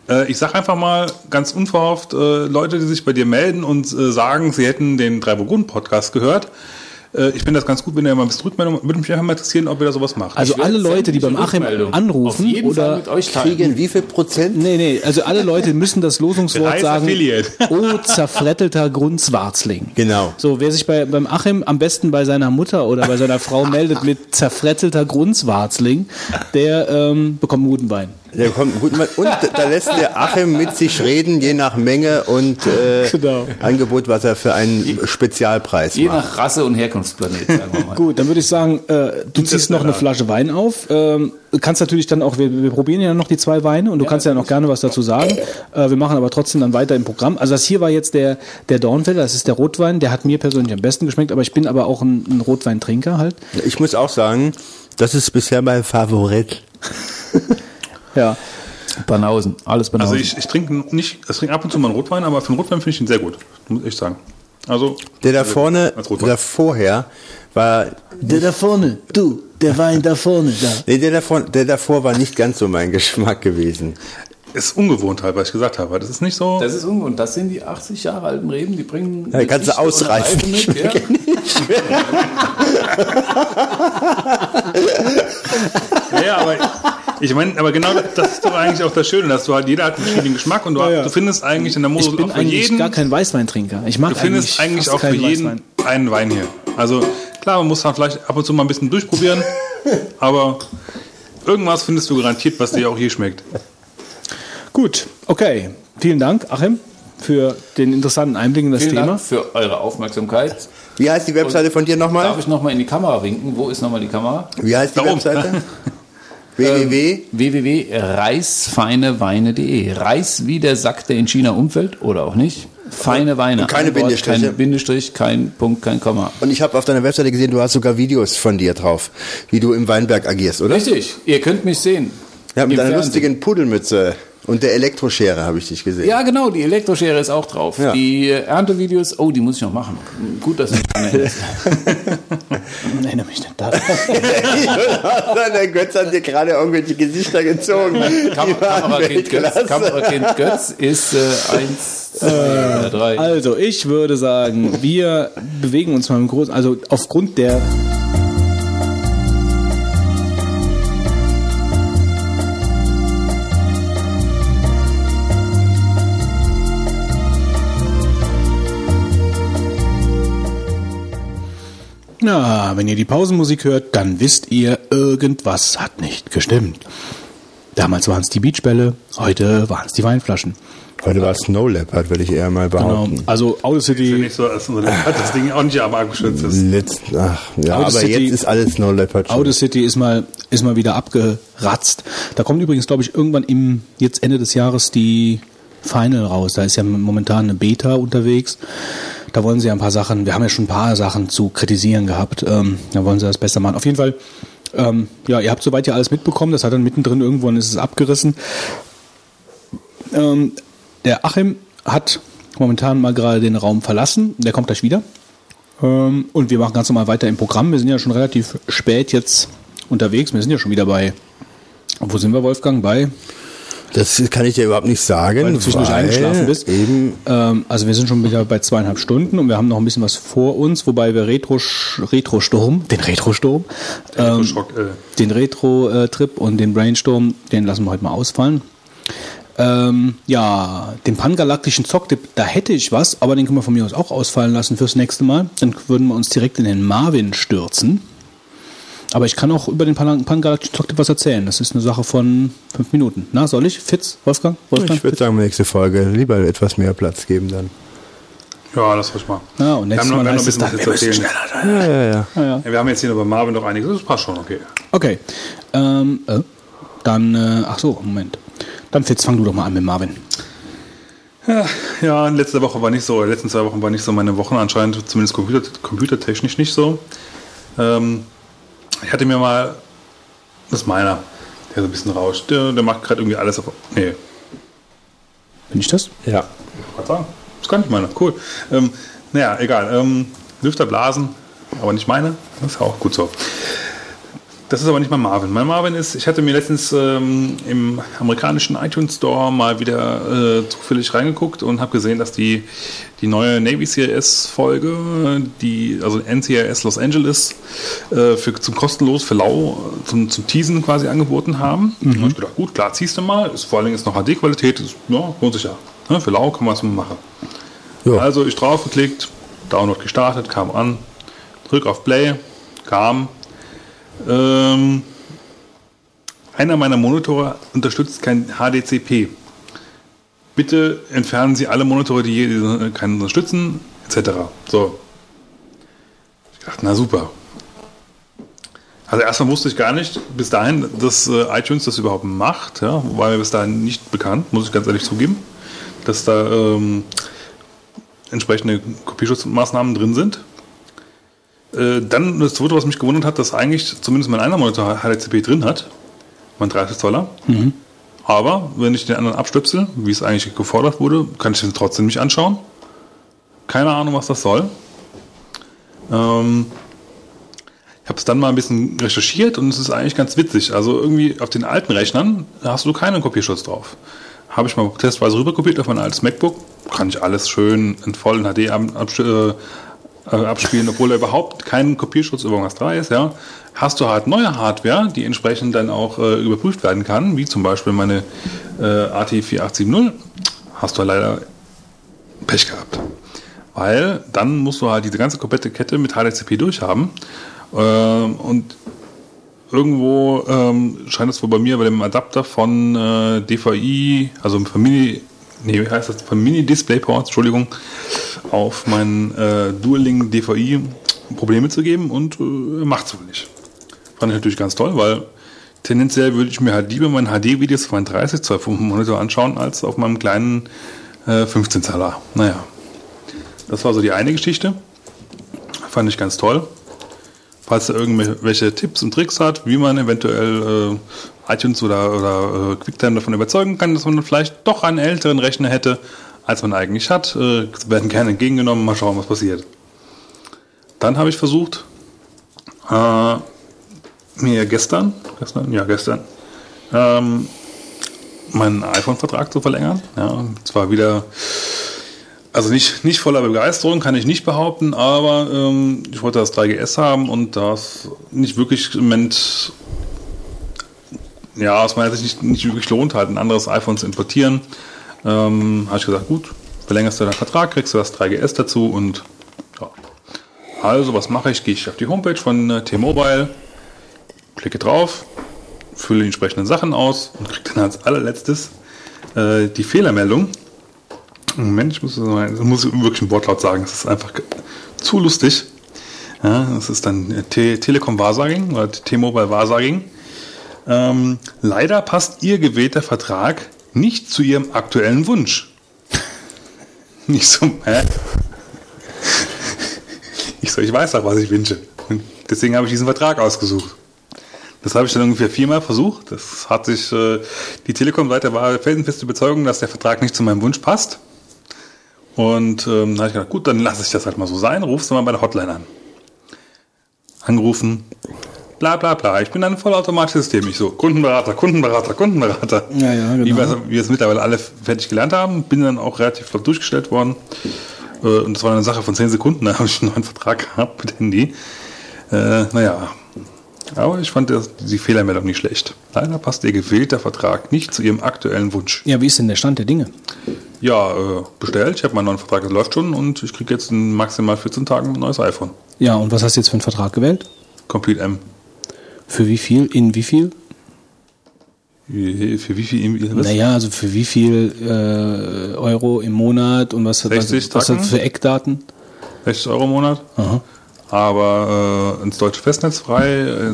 Äh, ich sag einfach mal ganz unverhofft, äh, Leute, die sich bei dir melden und äh, sagen, sie hätten den Drei Burgunden Podcast gehört. Äh, ich finde das ganz gut, wenn ihr mal ein bisschen Rückmeldung. Würde mich einfach mal interessieren, ob ihr da sowas macht. Also alle Leute, die beim Achim anrufen oder mit euch. Kriegen wie viel Prozent? Nee, nee, also alle Leute müssen das Losungswort sagen. Affiliate. Oh, zerfrettelter Grundswarzling. Genau. So, wer sich bei, beim Achim am besten bei seiner Mutter oder bei seiner Frau meldet mit zerfrettelter Grundswarzling, der ähm, bekommt einen guten Wein. Der kommt gut mit. Und da lässt der Achim mit sich reden, je nach Menge und äh, Genau. Angebot, was er für einen Spezialpreis Je macht. nach Rasse und Herkunftsplanet, sagen wir mal. Gut, dann würde ich sagen, äh, du ziehst noch eine Flasche Wein auf. Ähm, du kannst natürlich dann auch, wir, wir probieren ja noch die zwei Weine und du kannst ja noch gerne was dazu sagen. Äh, wir machen aber trotzdem dann weiter im Programm. Also das hier war jetzt der, der Dornfelder, das ist der Rotwein, der hat mir persönlich am besten geschmeckt, aber ich bin aber auch ein, ein Rotweintrinker halt. Ich muss auch sagen, das ist bisher mein Favorit. Ja. Banausen, alles Banausen. Also ich, ich trinke nicht, ich trinke ab und zu mal einen Rotwein, aber für einen Rotwein finde ich ihn sehr gut, muss ich sagen. Also Der da vorne, als Rotwein. der vorher, war, Der da vorne, du, der Wein da vorne, da. nee, der davor, der davor war nicht ganz so mein Geschmack gewesen. ist ungewohnt halt, was ich gesagt habe. Das ist nicht so. Das ist ungewohnt. Das sind die 80 Jahre alten Reben, die bringen. Ja, kannst du ausreißen. Mit, ja. Ja, aber ich meine, aber genau das, ist doch eigentlich auch das Schöne, dass du halt jeder hat einen verschiedenen Geschmack und du, du findest eigentlich in der Mosel Ich bin auch für eigentlich jeden, gar kein Weißweintrinker. Ich mag du findest eigentlich, fast auch für keinen jeden Weißwein. einen Wein hier. Also klar, man muss dann vielleicht ab und zu mal ein bisschen durchprobieren, aber irgendwas findest du garantiert, was dir auch hier schmeckt. Gut, okay. Vielen Dank, Achim, für den interessanten Einblick in das Vielen Thema. Dank für eure Aufmerksamkeit. Wie heißt die Webseite von dir Darf nochmal? ich nochmal in die Kamera winken? Wo ist nochmal die Kamera? Wie heißt die Da oben. Webseite? www. www.reisfeineweine.de. Reis wie der Sack, der in China umfällt oder auch nicht. Feine Weine. Und keine Ein Wort, Bindestriche. Kein Bindestrich, kein Punkt, kein Komma. Und ich habe auf deiner Webseite gesehen, du hast sogar Videos von dir drauf, wie du im Weinberg agierst, oder? Richtig, ihr könnt mich sehen. Ja, mit Im deiner Fernsehen. lustigen Pudelmütze und der Elektroschere habe ich dich gesehen. Ja, genau, die Elektroschere ist auch drauf. Ja. Die äh, Erntevideos, oh, die muss ich noch machen. Gut, dass du mich dran. Erinnere mich nicht daran. der Götz hat dir gerade irgendwelche Gesichter gezogen. Kam Kamerakind Götz. Kamerakind Götz ist äh, eins, zwei, oder drei. Also, ich würde sagen, wir bewegen uns mal im Großen, also aufgrund der Na, wenn ihr die Pausenmusik hört, dann wisst ihr, irgendwas hat nicht gestimmt. Damals waren es die Beachbälle, heute waren es die Weinflaschen. Heute war es Snow Leopard, würde ich eher mal Genau. behaupten. Also Ist ja nicht so, als hat das Ding auch nicht am Arm geschützt ist. Letzt, ach, ja, Auto aber City- jetzt ist alles Snow Leopard. schon. Audacity ist mal, ist mal wieder abgeratzt. Da kommt übrigens, glaube ich, irgendwann im, jetzt Ende des Jahres die Final raus. Da ist ja momentan eine Beta unterwegs. Da wollen sie ja ein paar Sachen, wir haben ja schon ein paar Sachen zu kritisieren gehabt. Ähm, da wollen sie das besser machen. Auf jeden Fall, ähm, ja, ihr habt soweit ja alles mitbekommen. Das hat dann mittendrin irgendwann ist es abgerissen. Ähm, der Achim hat momentan mal gerade den Raum verlassen. Der kommt gleich wieder. Ähm, und wir machen ganz normal weiter im Programm. Wir sind ja schon relativ spät jetzt unterwegs. Wir sind ja schon wieder bei. Wo sind wir, Wolfgang? Bei, Das kann ich dir überhaupt nicht sagen, weil du zwischendurch weil eingeschlafen bist. Eben, Ähm, also wir sind schon wieder bei zweieinhalb Stunden und wir haben noch ein bisschen was vor uns, wobei wir Retro Retro-Sturm, den Retro-Sturm, ähm, Schock, äh, den Retro-Trip und den Brainstorm, den lassen wir heute mal ausfallen. Ähm, ja, den pangalaktischen Zocktipp, da hätte ich was, aber den können wir von mir aus auch ausfallen lassen fürs nächste Mal. Dann würden wir uns direkt in den Marvin stürzen. Aber ich kann auch über den Pan- pangalaktischen Zocktipp was erzählen. Das ist eine Sache von fünf Minuten. Na, soll ich? Fitz? Wolfgang? Wolfgang? ich würde sagen, nächste Folge lieber etwas mehr Platz geben dann. ja, das ruhig mal. Ja, und nächstes wir haben Mal noch, wir haben noch ein bisschen was wir müssen erzählen. Ja, ja, ja. Ah, ja. Ja, wir haben jetzt hier noch bei Marvin noch einiges, das passt schon, okay. Okay. Ähm, äh, dann, äh, ach so, Moment. Dann Fitz, fang du doch mal an mit Marvin. Ja, ja, letzte Woche war nicht so, letzten zwei Wochen war nicht so meine Wochen anscheinend, zumindest computer, computertechnisch nicht so. Ähm, ich hatte mir mal, das ist meiner, der so ein bisschen rauscht, der, der macht gerade irgendwie alles auf, nee, Bin ich das? Ja. was sagen? Das kann nicht meiner, cool. Ähm, naja, egal, ähm, Lüfter blasen, aber nicht meine, das ist auch gut so. Das ist aber nicht mein Marvin. Mein Marvin ist, ich hatte mir letztens ähm, im amerikanischen iTunes Store mal wieder äh, zufällig reingeguckt und habe gesehen, dass die, die neue Navy CRS Folge, die, also NCRS Los Angeles, äh, für, zum kostenlos für Lau zum, zum Teasen quasi angeboten haben. Mhm. habe ich gedacht, gut, klar, ziehst du mal. Ist vor allen Dingen ist noch HD-Qualität, ist, ja, lohnt sich ja. Ne, für Lau kann man es mal machen. Ja. Also ich drauf geklickt, Download gestartet, kam an, drück auf Play, kam. Ähm, einer meiner Monitore unterstützt kein HDCP. Bitte entfernen Sie alle Monitore, die hier keinen unterstützen, etc. So. Ich dachte, na super. Also erstmal wusste ich gar nicht bis dahin, dass äh, iTunes das überhaupt macht, ja, war mir bis dahin nicht bekannt, muss ich ganz ehrlich zugeben, dass da ähm, entsprechende Kopierschutzmaßnahmen drin sind. Äh, dann das zweite, was mich gewundert hat, dass eigentlich zumindest mein einer Monitor HDCP drin hat, mein 30 Zoller. Aber wenn ich den anderen abstöpsel, wie es eigentlich gefordert wurde, kann ich den trotzdem nicht anschauen. Keine Ahnung, was das soll. Ähm, ich habe es dann mal ein bisschen recherchiert und es ist eigentlich ganz witzig. Also irgendwie auf den alten Rechnern hast du keinen Kopierschutz drauf. Habe ich mal testweise rüberkopiert auf mein altes MacBook. Kann ich alles schön in vollen HD ab, abs- äh, abspielen, obwohl da überhaupt kein Kopierschutz über was 3 ist. Ja. Hast du halt neue Hardware, die entsprechend dann auch äh, überprüft werden kann, wie zum Beispiel meine äh, AT4870, hast du leider Pech gehabt. Weil dann musst du halt diese ganze komplette Kette mit HDCP durchhaben. Ähm, und irgendwo ähm, scheint es wohl bei mir bei dem Adapter von äh, DVI, also Mini, nee, wie heißt das, von Mini DisplayPort, Entschuldigung, auf meinen äh, Dual-Link DVI Probleme zu geben und äh, macht es wohl nicht. Fand ich natürlich ganz toll, weil tendenziell würde ich mir halt lieber meine HD-Videos auf meinen 30 Zoll Monitor anschauen, als auf meinem kleinen äh, 15 Zahler. Naja, das war so die eine Geschichte. Fand ich ganz toll. Falls ihr irgendwelche Tipps und Tricks hat, wie man eventuell äh, iTunes oder, oder äh, QuickTime davon überzeugen kann, dass man vielleicht doch einen älteren Rechner hätte, als man eigentlich hat, äh, werden gerne entgegengenommen. Mal schauen, was passiert. Dann habe ich versucht, äh, mir gestern, gestern, ja gestern, ähm, meinen iPhone-Vertrag zu verlängern. Ja, zwar wieder, also nicht, nicht voller Begeisterung, kann ich nicht behaupten, aber ähm, ich wollte das 3GS haben und das nicht wirklich im Moment, ja, aus meiner Sicht nicht, nicht wirklich lohnt, halt ein anderes iPhone zu importieren. Ähm, habe ich gesagt, gut, verlängerst du deinen Vertrag, kriegst du das 3GS dazu und ja. Also, was mache ich? Gehe ich auf die Homepage von äh, T-Mobile, klicke drauf, fülle die entsprechenden Sachen aus und kriege dann als allerletztes äh, die Fehlermeldung. Moment, ich muss, muss wirklich ein Wortlaut sagen. Das ist einfach zu lustig. Ja, das ist dann äh, Te Telekom Wahrsagen oder T-Mobile Wahrsagen. Ähm, leider passt Ihr gewählter Vertrag nicht zu Ihrem aktuellen Wunsch. Nicht so, hä? Ich so, ich weiß doch, was ich wünsche. Und deswegen habe ich diesen Vertrag ausgesucht. Das habe ich dann ungefähr viermal versucht. Das hat sich, äh, die Telekom-Seite war felsenfeste Überzeugung, dass der Vertrag nicht zu meinem Wunsch passt. Und ähm, da habe ich gedacht, gut, dann lasse ich das halt mal so sein, rufst du mal bei der Hotline an. Angerufen, bla bla bla. Ich bin ein vollautomatisches System. Ich so, Kundenberater, Kundenberater, Kundenberater. Ja, ja, genau. Wie wir, wie wir es mittlerweile alle fertig gelernt haben, bin dann auch relativ flott durchgestellt worden. Äh, Und das war eine Sache von 10 Sekunden, da habe ich einen neuen Vertrag gehabt mit Handy. Äh, naja, aber ich fand das, die Fehlermeldung nicht schlecht. Leider passt Ihr gewählter Vertrag nicht zu Ihrem aktuellen Wunsch. Ja, wie ist denn der Stand der Dinge? Ja, äh, bestellt. Ich habe meinen neuen Vertrag, das läuft schon und ich kriege jetzt in maximal 14 Tagen ein neues iPhone. Ja, und was hast du jetzt für einen Vertrag gewählt? Complete M. Für wie viel? In wie viel? Wie- Für wie viel? Was? Naja, also für wie viel äh, Euro im Monat und was, 60 was, was hat für Eckdaten? 60 Euro im Monat. Aha. Aber äh, ins deutsche Festnetz frei,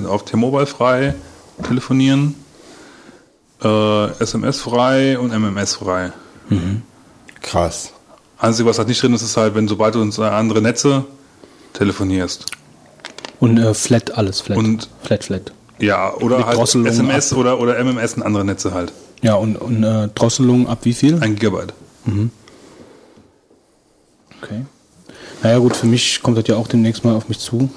äh, auf T-Mobile frei, telefonieren, äh, SMS frei und MMS frei. Krass. Einzige, was halt nicht drin ist, ist halt, wenn sobald du ins äh, andere Netze telefonierst. Und äh, Flat, alles Flat. Und- Flat, Flat. Ja, oder Mit halt Drosselung SMS oder, oder MMS in andere Netze halt. Ja, und, und äh, Drosselung ab wie viel? Ein Gigabyte. Okay. Naja gut, für mich kommt das ja auch demnächst mal auf mich zu.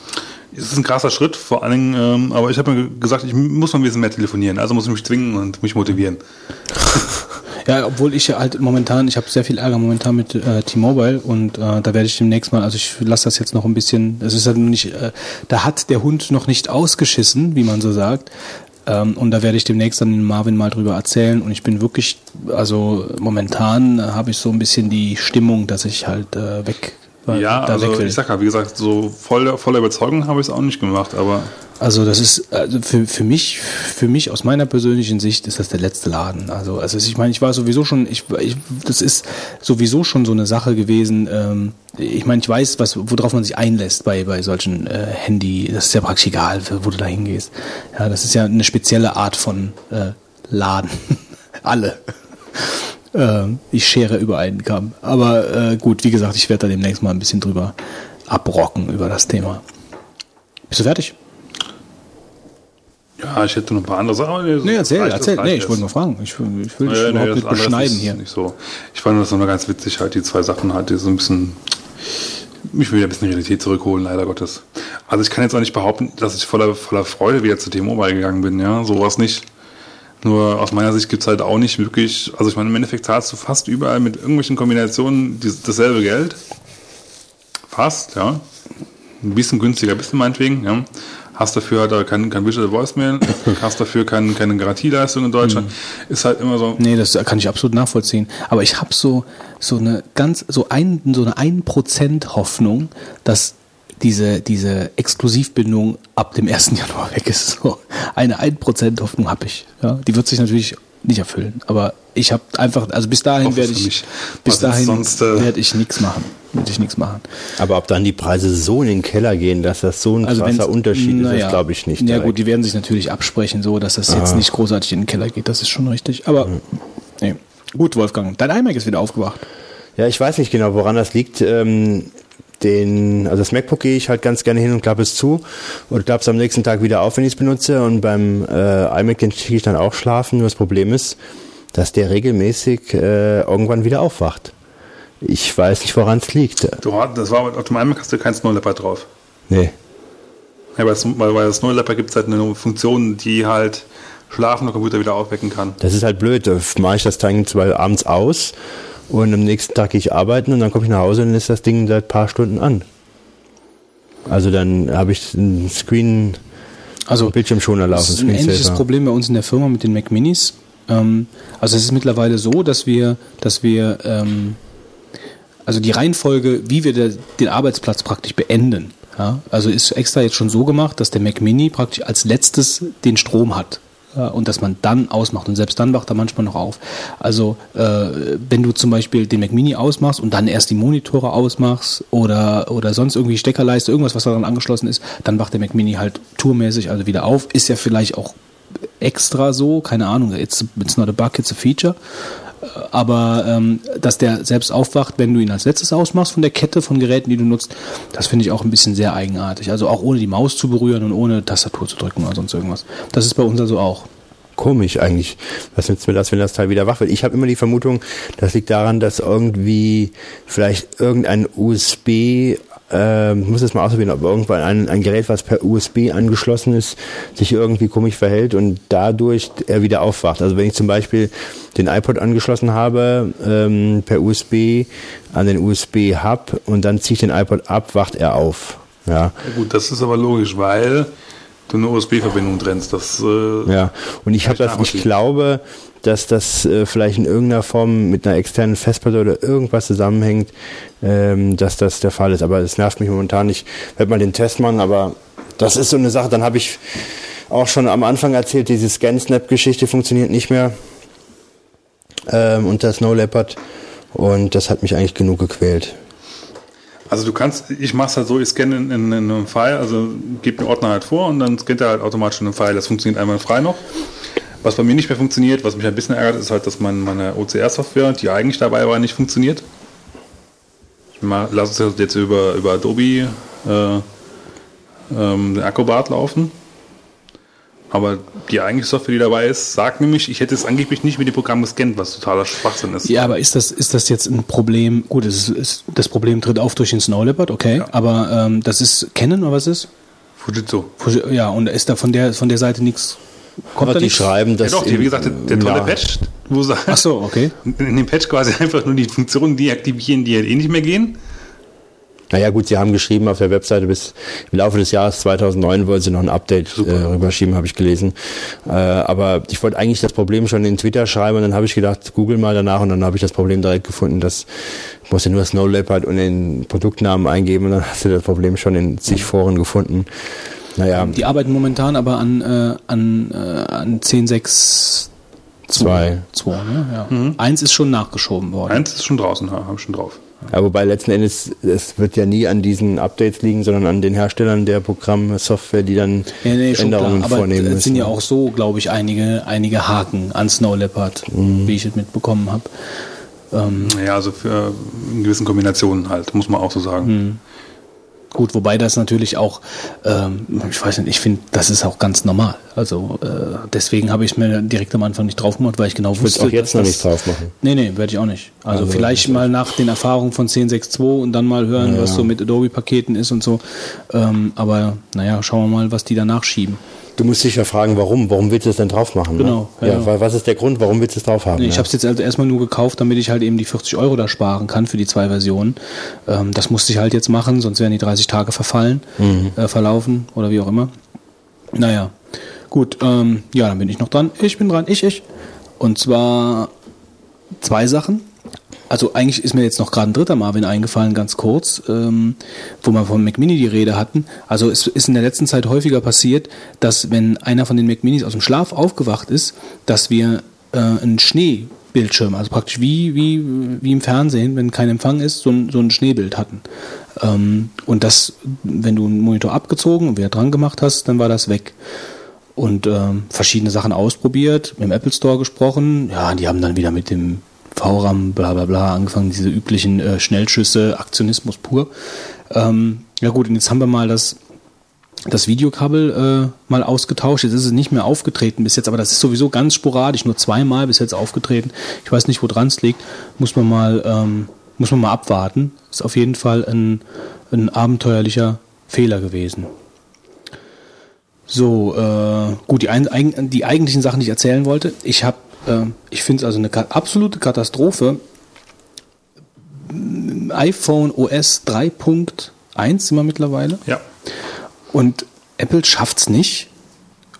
Es ist ein krasser Schritt, vor allen Dingen, ähm, aber ich habe mir gesagt, ich muss mal ein bisschen mehr telefonieren, also muss ich mich zwingen und mich motivieren. Ja, obwohl ich ja halt momentan, ich habe sehr viel Ärger momentan mit äh, T-Mobile und äh, da werde ich demnächst mal, also ich lasse das jetzt noch ein bisschen, es ist halt nicht, äh, da hat der Hund noch nicht ausgeschissen, wie man so sagt. Ähm, und da werde ich demnächst dann den Marvin mal drüber erzählen und ich bin wirklich, also momentan äh, habe ich so ein bisschen die Stimmung, dass ich halt äh, weg, Ja, also ich sag ja, wie gesagt, so voll, voller Überzeugung habe ich es auch nicht gemacht, aber Also das ist also für, für mich für mich aus meiner persönlichen Sicht ist das der letzte Laden. Also also ich meine ich war sowieso schon ich, ich das ist sowieso schon so eine Sache gewesen. Ähm, ich meine ich weiß was worauf man sich einlässt bei bei solchen äh, Handy. Das ist ja praktisch egal wo du da hingehst. Ja das ist ja eine spezielle Art von äh, Laden. Alle. Ähm, ich schere über einen Kamm. Aber äh, gut wie gesagt ich werde da demnächst mal ein bisschen drüber abrocken über das Thema. Bist du fertig? ja, ich hätte noch ein paar andere Sachen. das Nee, erzähl, reicht, erzähl. Nee, ich wollte nur fragen. Ich, will- ich will dich Nee, nee, überhaupt das nicht beschneiden hier. Nicht so. Ich fand das nur ganz witzig, halt die zwei Sachen halt, die so ein bisschen mich wieder ein bisschen Realität zurückholen, leider Gottes. Also ich kann jetzt auch nicht behaupten, dass ich voller, voller Freude wieder zu T-Mobile gegangen bin, ja, sowas nicht. Nur aus meiner Sicht gibt's halt auch nicht wirklich, also ich meine, im Endeffekt zahlst du fast überall mit irgendwelchen Kombinationen dasselbe Geld. Fast, ja. Ein bisschen günstiger bist du meinetwegen, ja. Hast dafür halt kein, kein Visual Voicemail, hast dafür kein, keine Garantieleistung in Deutschland. Ist halt immer so, Nee, das kann ich absolut nachvollziehen. Aber ich habe so, so eine ganz, so ein, so eine 1% Hoffnung, dass diese, diese Exklusivbindung ab dem 1. Januar weg ist. So eine 1% Hoffnung habe ich. Ja, die wird sich natürlich nicht erfüllen. Aber ich habe einfach, also bis dahin werde ich, bis Was dahin ist sonst, äh, werde ich nichts machen. Werde ich nichts machen. Aber ob dann die Preise so in den Keller gehen, dass das so ein krasser wenn's- Unterschied ist, naja, das glaube ich nicht. Ja gut, die werden sich natürlich absprechen, so dass das jetzt nicht großartig in den Keller geht. Das ist schon richtig. Aber nee. gut, Wolfgang, dein iMac ist wieder aufgewacht. Ja, ich weiß nicht genau, woran das liegt. Ähm, den, also das MacBook gehe ich halt ganz gerne hin und klappe es zu und klappe es am nächsten Tag wieder auf, wenn ich es benutze. Und beim äh, iMac, den schicke ich dann auch schlafen. Nur das Problem ist, dass der regelmäßig äh, irgendwann wieder aufwacht. Ich weiß nicht, woran es liegt. du, hast- das war, auf dem iMac hast du kein Snow Leopard drauf. Nee. Ja, bei, bei, Snow Leopard gibt es halt eine Funktion, die halt schlafende Computer wieder aufwecken kann. Das ist halt blöd. Mache ich das dann zwar abends aus und am nächsten Tag gehe ich arbeiten und dann komme ich nach Hause und dann ist das Ding seit ein paar Stunden an. Also dann habe ich einen Screen, Also Bildschirmschoner laufen. Das ist ein ähnliches. Problem bei uns in der Firma mit den Mac Minis. Ähm, also es ist mittlerweile so, dass wir, dass wir, ähm, also die Reihenfolge, wie wir der, den Arbeitsplatz praktisch beenden, Ja, also ist extra jetzt schon so gemacht, dass der Mac Mini praktisch als letztes den Strom hat und dass man dann ausmacht und selbst dann wacht er manchmal noch auf. Also äh, wenn du zum Beispiel den Mac Mini ausmachst und dann erst die Monitore ausmachst oder oder sonst irgendwie Steckerleiste, irgendwas, was daran angeschlossen ist, dann wacht der Mac Mini halt tourmäßig also wieder auf. Ist ja vielleicht auch extra so, keine Ahnung, it's, it's not a bug, it's a feature. Aber ähm, dass der selbst aufwacht, wenn du ihn als letztes ausmachst von der Kette von Geräten, die du nutzt, das finde ich auch ein bisschen sehr eigenartig. Also auch ohne die Maus zu berühren und ohne Tastatur zu drücken oder sonst irgendwas. Das ist bei uns also auch. Komisch eigentlich. Was nützt mir das, wenn das Teil wieder wach wird? Ich habe immer die Vermutung, das liegt daran, dass irgendwie vielleicht irgendein USB ähm, ich muss das mal ausprobieren, ob irgendwann ein, ein Gerät, was per USB angeschlossen ist, sich irgendwie komisch verhält und dadurch er wieder aufwacht. Also wenn ich zum Beispiel den iPod angeschlossen habe ähm, per USB an den USB-Hub und dann ziehe ich den iPod ab, wacht er auf. Ja. Ja gut, das ist aber logisch, weil du eine USB-Verbindung trennst. Das, äh, Ja, und ich habe das, ich glaube, dass das äh, vielleicht in irgendeiner Form mit einer externen Festplatte oder irgendwas zusammenhängt, ähm, dass das der Fall ist. Aber es nervt mich momentan nicht. Ich werde mal den Test machen, aber das ist so eine Sache. Dann habe ich auch schon am Anfang erzählt, diese Scan-Snap-Geschichte funktioniert nicht mehr ähm, unter Snow Leopard. Und das hat mich eigentlich genug gequält. Also du kannst, ich mache es halt so, ich scanne in, in, in einem File, also gebe den Ordner halt vor und dann scannt er halt automatisch in einem File. Das funktioniert einmal frei noch. Was bei mir nicht mehr funktioniert, was mich ein bisschen ärgert, ist halt, dass mein, meine OCR-Software, die eigentlich dabei war, nicht funktioniert. Ich lasse es jetzt über, über Adobe äh, ähm, den Acrobat laufen. Aber die eigentliche Software, die dabei ist, sagt nämlich, ich hätte es angeblich nicht mit dem Programm gescannt, was totaler Schwachsinn ist. Ja, aber ist das, ist das jetzt ein Problem? Gut, ist, ist, das Problem tritt auf durch den Snow Leopard, okay. Ja. Aber ähm, das ist Canon oder was ist? Fujitsu. Fuji- Ja, und ist da von der, von der Seite nichts? Kommt Aber da die nichts? schreiben Ja das. doch, die, wie gesagt, der, der tolle ja. Patch, wo sie Ach so, okay. in dem Patch quasi einfach nur die Funktionen deaktivieren, die halt eh nicht mehr gehen. Naja gut, sie haben geschrieben auf der Webseite, bis im Laufe des Jahres 2009 wollen sie noch ein Update äh, rüberschieben, habe ich gelesen. Äh, aber ich wollte eigentlich das Problem schon in Twitter schreiben und dann habe ich gedacht, google mal danach und dann habe ich das Problem direkt gefunden, dass ich musste nur Snow Leopard und den Produktnamen eingeben und dann hast du das Problem schon in zig Foren gefunden. Naja, Die arbeiten momentan aber an, äh, an, äh, an 10.6 zwei. 2, ne? Ja. Eins ist schon nachgeschoben worden. Eins ist schon draußen, habe ich schon drauf. Ja, wobei letzten Endes, es wird ja nie an diesen Updates liegen, sondern an den Herstellern der Programmsoftware, die dann Ja, nee, klar. Änderungen Aber vornehmen es müssen. sind ja auch so, glaube ich, einige, einige Haken an Snow Leopard, wie ich es mitbekommen habe. Ähm, Ja, also für in gewissen Kombinationen halt, muss man auch so sagen. Gut, wobei das natürlich auch, ähm, ich weiß nicht, ich finde, das ist auch ganz normal. Also äh, deswegen habe ich mir direkt am Anfang nicht drauf gemacht, weil ich genau Willst wusste. auch jetzt noch das- nicht drauf machen. Nee, nee, werde ich auch nicht. Also, Also, vielleicht mal nach den Erfahrungen von 10.6.2 und dann mal hören, was so mit Adobe-Paketen ist und so. Ähm, aber naja, schauen wir mal, was die danach schieben. Du musst dich ja fragen, warum? Warum willst du es denn drauf machen? Genau, Ne? Ja, ja. weil was ist der Grund, warum willst du es drauf haben? Ich ja? habe es jetzt also erstmal nur gekauft, damit ich halt eben die 40 Euro da sparen kann für die zwei Versionen. Ähm, das musste ich halt jetzt machen, sonst wären die 30 Tage verfallen, äh, verlaufen oder wie auch immer. Naja, gut, ähm, ja, dann bin ich noch dran. Ich bin dran, ich, ich. Und zwar zwei Sachen. Also eigentlich ist mir jetzt noch gerade ein dritter Marvin eingefallen, ganz kurz, ähm, wo wir vom Mac Mini die Rede hatten. Also es ist in der letzten Zeit häufiger passiert, dass wenn einer von den Mac Minis aus dem Schlaf aufgewacht ist, dass wir äh, einen Schneebildschirm, also praktisch wie, wie, wie im Fernsehen, wenn kein Empfang ist, so ein, so ein Schneebild hatten. Ähm, und das, wenn du einen Monitor abgezogen und wieder dran gemacht hast, dann war das weg und ähm, verschiedene Sachen ausprobiert, mit dem Apple Store gesprochen. Ja, die haben dann wieder mit dem VRAM, bla bla bla, angefangen, diese üblichen äh, Schnellschüsse, Aktionismus pur. Ähm, ja gut, und jetzt haben wir mal das, das Videokabel äh, mal ausgetauscht. Jetzt ist es nicht mehr aufgetreten bis jetzt, aber das ist sowieso ganz sporadisch, nur zweimal bis jetzt aufgetreten. Ich weiß nicht, woran es liegt. Muss man mal, ähm, muss man mal abwarten. Ist auf jeden Fall ein, ein abenteuerlicher Fehler gewesen. So, äh, gut, die, ein, die eigentlichen Sachen, die ich erzählen wollte. Ich habe, ich finde es also eine absolute Katastrophe. iPhone OS 3.1 sind wir mittlerweile. Ja. Und Apple schafft es nicht,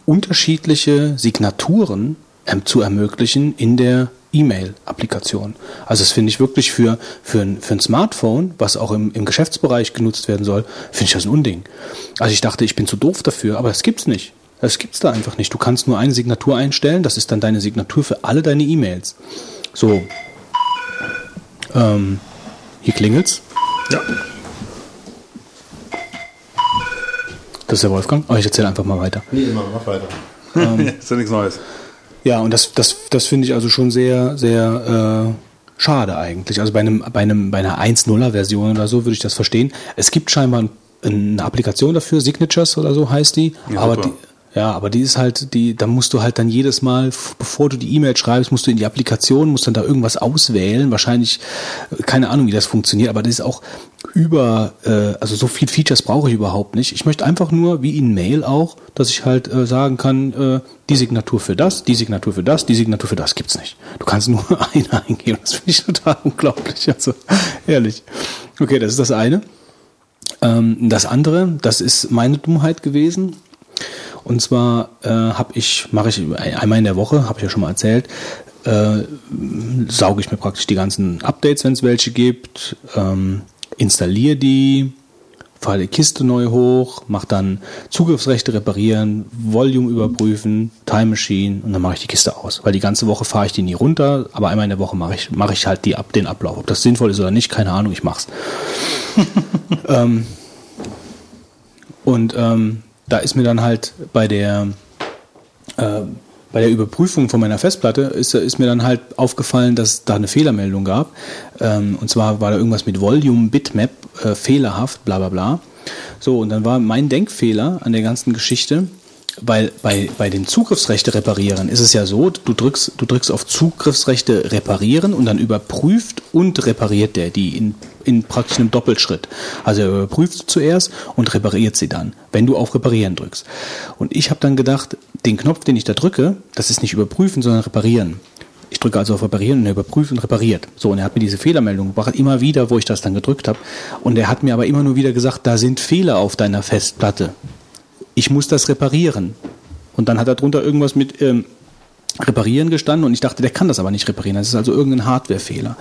unterschiedliche Signaturen ähm, zu ermöglichen in der E-Mail-Applikation. Also das finde ich wirklich für, für, ein, für ein Smartphone, was auch im, im Geschäftsbereich genutzt werden soll, finde ich das ein Unding. Also ich dachte, ich bin zu doof dafür, aber das gibt's nicht. Das gibt's da einfach nicht. Du kannst nur eine Signatur einstellen, das ist dann deine Signatur für alle deine E-Mails. So. Ähm, hier klingelt's. Ja. Das ist der Wolfgang. Aber ich erzähle einfach mal weiter. Nee, mach, mach weiter. ist ja nichts Neues. Ja, und das, das, das finde ich also schon sehr, sehr äh, schade eigentlich. Also bei einem, bei einem, bei einer 1.0er-Version oder so würde ich das verstehen. Es gibt scheinbar ein, eine Applikation dafür, Signatures oder so heißt die. Ja, aber super. die, ja, aber die ist halt, die, da musst du halt dann jedes Mal, bevor du die E-Mail schreibst, musst du in die Applikation, musst dann da irgendwas auswählen. Wahrscheinlich, äh, keine Ahnung, wie das funktioniert, aber das ist auch über, äh, also so viel Features brauche ich überhaupt nicht. Ich möchte einfach nur, wie in Mail auch, dass ich halt äh, sagen kann, äh, die Signatur für das, die Signatur für das, die Signatur für das gibt's nicht. Du kannst nur eine eingeben. Das finde ich total unglaublich. Also ehrlich. Okay, das ist das eine. Ähm, das andere, das ist meine Dummheit gewesen. Und zwar äh, habe ich, mache ich einmal in der Woche, habe ich ja schon mal erzählt, äh, sauge ich mir praktisch die ganzen Updates, wenn es welche gibt, ähm, installiere die, fahre die Kiste neu hoch, mache dann Zugriffsrechte reparieren, Volume überprüfen, Time Machine und dann mache ich die Kiste aus. Weil die ganze Woche fahre ich die nie runter, aber einmal in der Woche mache ich, mache ich halt die, ab- den Ablauf. Ob das sinnvoll ist oder nicht, keine Ahnung, ich mach's. ähm, und ähm, da ist mir dann halt bei der äh, bei der Überprüfung von meiner Festplatte ist, ist mir dann halt aufgefallen, dass da eine Fehlermeldung gab. Ähm, und zwar war da irgendwas mit Volume Bitmap äh, fehlerhaft, bla bla bla. So, und dann war mein Denkfehler an der ganzen Geschichte, weil bei, bei den Zugriffsrechte reparieren ist es ja so, du drückst, du drückst auf Zugriffsrechte reparieren und dann überprüft und repariert der die in, in praktisch einem Doppelschritt. Also er überprüft zuerst und repariert sie dann, wenn du auf Reparieren drückst. Und ich habe dann gedacht, den Knopf, den ich da drücke, das ist nicht überprüfen, sondern reparieren. Ich drücke also auf Reparieren und er überprüft und repariert. So, und er hat mir diese Fehlermeldung gebracht, immer wieder, wo ich das dann gedrückt habe. Und er hat mir aber immer nur wieder gesagt, da sind Fehler auf deiner Festplatte ich muss das reparieren. Und dann hat er drunter irgendwas mit ähm, reparieren gestanden und ich dachte, der kann das aber nicht reparieren. Das ist also irgendein Hardwarefehler.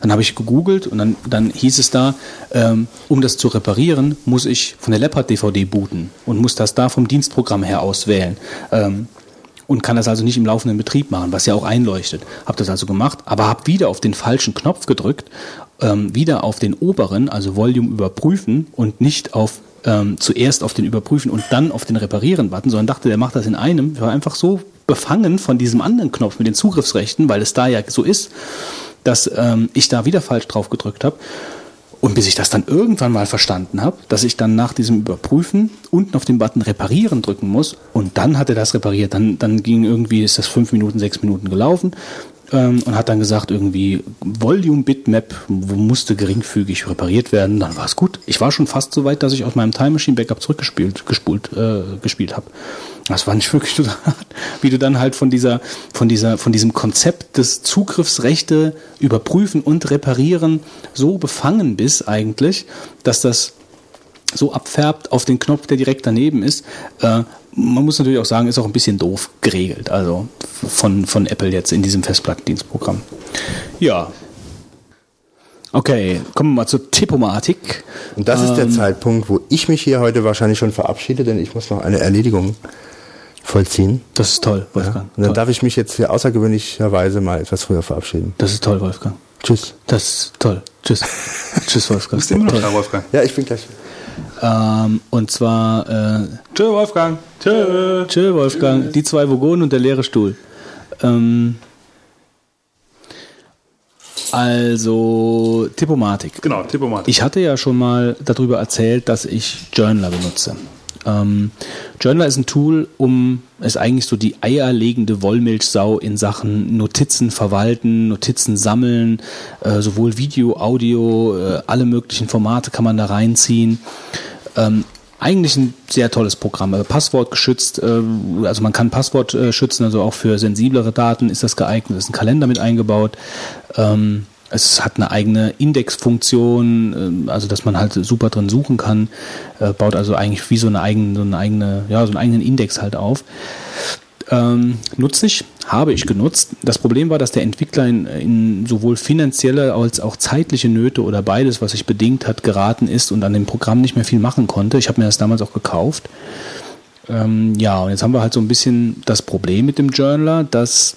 Dann habe ich gegoogelt und dann, dann hieß es da, ähm, um das zu reparieren, muss ich von der Leopard DVD booten und muss das da vom Dienstprogramm her auswählen. Ähm, und kann das also nicht im laufenden Betrieb machen, was ja auch einleuchtet. Habe das also gemacht, aber habe wieder auf den falschen Knopf gedrückt, ähm, wieder auf den oberen, also Volume überprüfen und nicht auf ähm, zuerst auf den Überprüfen und dann auf den Reparieren-Button, sondern dachte, der macht das in einem. Ich war einfach so befangen von diesem anderen Knopf mit den Zugriffsrechten, weil es da ja so ist, dass ähm, ich da wieder falsch drauf gedrückt habe. Und bis ich das dann irgendwann mal verstanden habe, dass ich dann nach diesem Überprüfen unten auf den Button Reparieren drücken muss und dann hat er das repariert. Dann, dann ging irgendwie, ist das fünf Minuten, sechs Minuten gelaufen ähm, und hat dann gesagt, irgendwie Volume Bitmap musste geringfügig repariert werden. Dann war es gut. Ich war schon fast so weit, dass ich aus meinem Time Machine Backup zurückgespielt gespult, äh, gespielt habe. Das war nicht wirklich total hart, wie du dann halt von dieser, von dieser, von diesem Konzept des Zugriffsrechte überprüfen und reparieren so befangen bist eigentlich, dass das so abfärbt auf den Knopf, der direkt daneben ist. Äh, man muss natürlich auch sagen, ist auch ein bisschen doof geregelt, also von, von Apple jetzt in diesem Festplattendienstprogramm. Ja. Okay, kommen wir mal zur Tippomatik. Und das ist der Zeitpunkt, wo ich mich hier heute wahrscheinlich schon verabschiede, denn ich muss noch eine Erledigung vollziehen. Das ist toll, Wolfgang. Und dann toll. darf ich mich jetzt für außergewöhnlicherweise mal etwas früher verabschieden. Das ist toll, Wolfgang. Tschüss. Das ist toll. Tschüss. Tschüss, Wolfgang. Bist du immer noch da, Wolfgang? Ja, ich bin gleich. Ähm, und zwar, äh, Tschö, Wolfgang. Tschö. tschö, Wolfgang, die zwei Vogonen und der leere Stuhl. Ähm, also, Tippomatik. Genau, Tippomat. Ich hatte ja schon mal darüber erzählt, dass ich Journaler benutze. Ähm, Journaler ist ein Tool, um ist eigentlich so die eierlegende Wollmilchsau in Sachen Notizen verwalten, Notizen sammeln, äh, sowohl Video, Audio, äh, alle möglichen Formate kann man da reinziehen. Ähm, eigentlich ein sehr tolles Programm, äh, Passwort geschützt, äh, also man kann Passwort äh, schützen, also auch für sensiblere Daten ist das geeignet, ist ein Kalender mit eingebaut. Ähm, es hat eine eigene Indexfunktion, ähm, also dass man halt super drin suchen kann, äh, baut also eigentlich wie so eine eigene, so eine eigene, ja, so einen eigenen Index halt auf. Ähm, nutze ich, habe ich genutzt. Das Problem war, dass der Entwickler in, in sowohl finanzielle als auch zeitliche Nöte oder beides, was sich bedingt hat, geraten ist und an dem Programm nicht mehr viel machen konnte. Ich habe mir das damals auch gekauft. Ähm, ja, und jetzt haben wir halt so ein bisschen das Problem mit dem Journaler, dass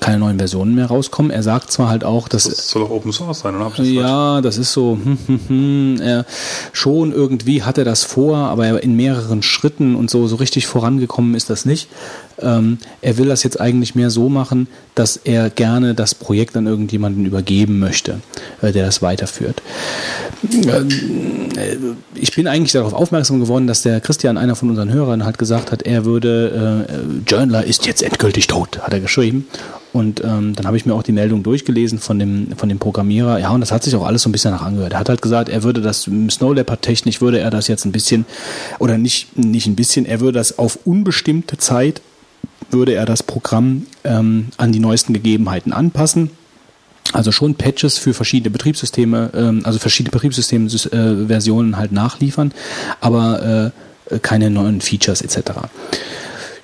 keine neuen Versionen mehr rauskommen. Er sagt zwar halt auch, dass Das soll doch Open Source sein, oder? Falsch? ja, das ist so, hm, hm, hm, er, schon irgendwie hat er das vor, aber in mehreren Schritten und so, so richtig vorangekommen ist das nicht. Ähm, er will das jetzt eigentlich mehr so machen, dass er gerne das Projekt an irgendjemanden übergeben möchte, äh, der das weiterführt. Ähm, äh, ich bin eigentlich darauf aufmerksam geworden, dass der Christian, einer von unseren Hörern, halt gesagt hat, er würde, äh, Journaler ist jetzt endgültig tot, hat er geschrieben. Und ähm, dann habe ich mir auch die Meldung durchgelesen von dem, von dem Programmierer. Ja, und das hat sich auch alles so ein bisschen nach angehört. Er hat halt gesagt, er würde das Snow Leopard technisch würde er das jetzt ein bisschen, oder nicht, nicht ein bisschen, er würde das auf unbestimmte Zeit, würde er das Programm ähm, an die neuesten Gegebenheiten anpassen. Also schon Patches für verschiedene Betriebssysteme, ähm, also verschiedene Betriebssystem-Versionen halt nachliefern, aber äh, keine neuen Features etc.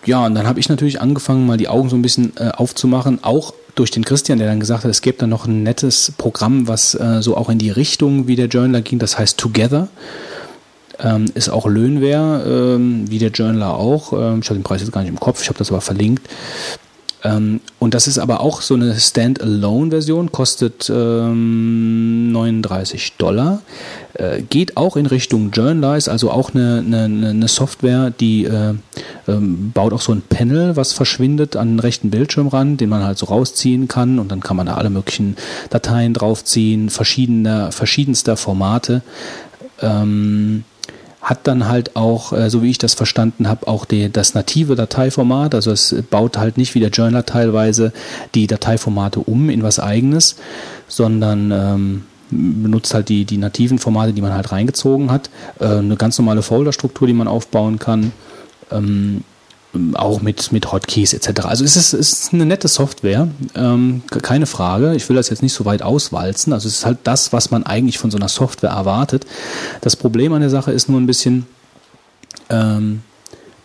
Ja, und dann habe ich natürlich angefangen, mal die Augen so ein bisschen äh, aufzumachen, auch durch den Christian, der dann gesagt hat, es gäbe da noch ein nettes Programm, was äh, so auch in die Richtung wie der Journaler ging, das heißt Together. Ähm, ist auch Löhnware, ähm, wie der Journaler auch. Ähm, ich habe den Preis jetzt gar nicht im Kopf, ich habe das aber verlinkt. Ähm, und das ist aber auch so eine Standalone-Version, kostet ähm, 39 Dollar. Äh, geht auch in Richtung Journaler, ist also auch eine, eine, eine Software, die äh, ähm, baut auch so ein Panel, was verschwindet an den rechten Bildschirmrand, den man halt so rausziehen kann und dann kann man da alle möglichen Dateien draufziehen, verschiedener, verschiedenster Formate. Ähm, hat dann halt auch, äh, so wie ich das verstanden habe, auch die, das native Dateiformat. Also es baut halt nicht wie der Journaler teilweise die Dateiformate um in was eigenes, sondern ähm, benutzt halt die, die nativen Formate, die man halt reingezogen hat. Äh, eine ganz normale Folderstruktur, die man aufbauen kann. Ähm, auch mit, mit Hotkeys etc. Also es ist, es ist eine nette Software, ähm, keine Frage. Ich will das jetzt nicht so weit auswalzen. Also es ist halt das, was man eigentlich von so einer Software erwartet. Das Problem an der Sache ist nur ein bisschen, ähm,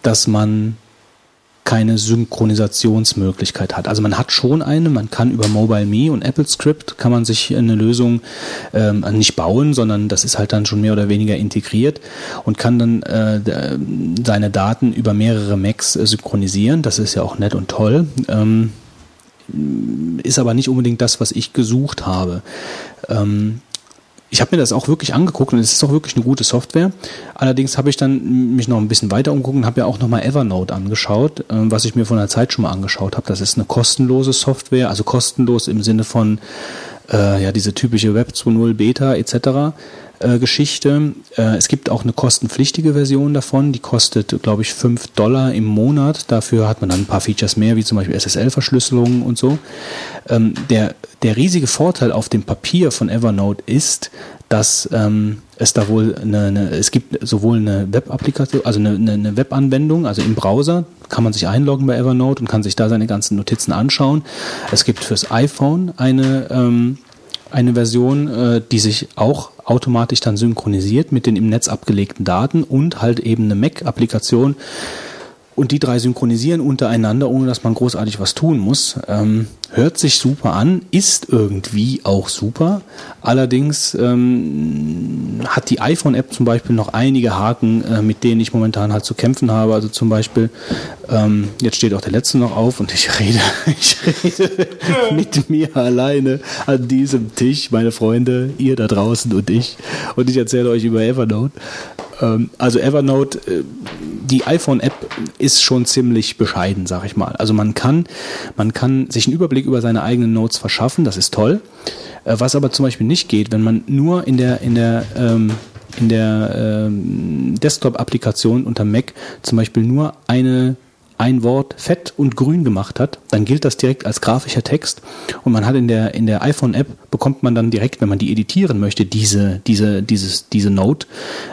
dass man keine Synchronisationsmöglichkeit hat. Also man hat schon eine, man kann über MobileMe und AppleScript kann man sich eine Lösung ähm, nicht bauen, sondern das ist halt dann schon mehr oder weniger integriert und kann dann äh, seine Daten über mehrere Macs äh, synchronisieren. Das ist ja auch nett und toll. Ähm, ist aber nicht unbedingt das, was ich gesucht habe. Ähm, ich habe mir das auch wirklich angeguckt und es ist auch wirklich eine gute Software. Allerdings habe ich dann mich noch ein bisschen weiter umgeguckt und habe ja auch nochmal Evernote angeschaut, ähm, was ich mir von der Zeit schon mal angeschaut habe. Das ist eine kostenlose Software, also kostenlos im Sinne von äh, ja diese typische Web 2.0 Beta etc. Äh, Geschichte. Äh, es gibt auch eine kostenpflichtige Version davon, die kostet, glaube ich, 5 Dollar im Monat. Dafür hat man dann ein paar Features mehr, wie zum Beispiel SSL-Verschlüsselung und so. Ähm, der, der riesige Vorteil auf dem Papier von Evernote ist, dass ähm, es da wohl eine, eine, es gibt sowohl eine Web-Applikation, also eine, eine, Web-Anwendung, also im Browser kann man sich einloggen bei Evernote und kann sich da seine ganzen Notizen anschauen. Es gibt fürs iPhone eine ähm, eine Version, äh, die sich auch automatisch dann synchronisiert mit den im Netz abgelegten Daten und halt eben eine Mac-Applikation. Und die drei synchronisieren untereinander, ohne dass man großartig was tun muss. Ähm, hört sich super an, ist irgendwie auch super. Allerdings ähm, hat die iPhone-App zum Beispiel noch einige Haken, äh, mit denen ich momentan halt zu kämpfen habe. Also zum Beispiel, ähm, jetzt steht auch der letzte noch auf und ich rede, ich rede mit mir alleine an diesem Tisch, meine Freunde, ihr da draußen und ich. Und ich erzähle euch über Evernote. Ähm, also Evernote, äh, die iPhone-App ist schon ziemlich bescheiden, sag ich mal. Also man kann, man kann sich einen Überblick über seine eigenen Notes verschaffen, das ist toll. Äh, was aber zum Beispiel nicht geht, wenn man nur in der, in der, ähm, in der ähm, Desktop-Applikation unter Mac zum Beispiel nur eine ein Wort fett und grün gemacht hat, dann gilt das direkt als grafischer Text und man hat in der in der iPhone App bekommt man dann direkt, wenn man die editieren möchte, diese diese dieses diese Note,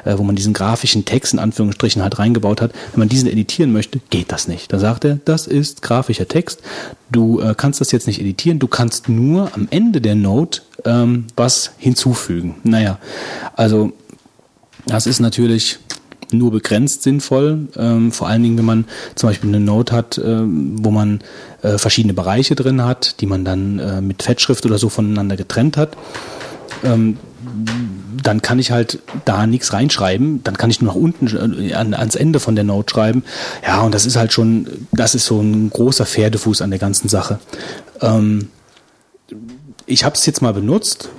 äh, wo man diesen grafischen Text in Anführungsstrichen halt reingebaut hat, wenn man diesen editieren möchte, geht das nicht. Dann sagt er, das ist grafischer Text. Du äh, kannst das jetzt nicht editieren, du kannst nur am Ende der Note ähm, was hinzufügen. Naja, also das ist natürlich nur begrenzt sinnvoll. Ähm, vor allen Dingen, wenn man zum Beispiel eine Note hat, ähm, wo man äh, verschiedene Bereiche drin hat, die man dann äh, mit Fettschrift oder so voneinander getrennt hat. Ähm, dann kann ich halt da nichts reinschreiben. Dann kann ich nur nach unten äh, an, ans Ende von der Note schreiben. Ja, und das ist halt schon, das ist so ein großer Pferdefuß an der ganzen Sache. Ähm, ich habe es jetzt mal benutzt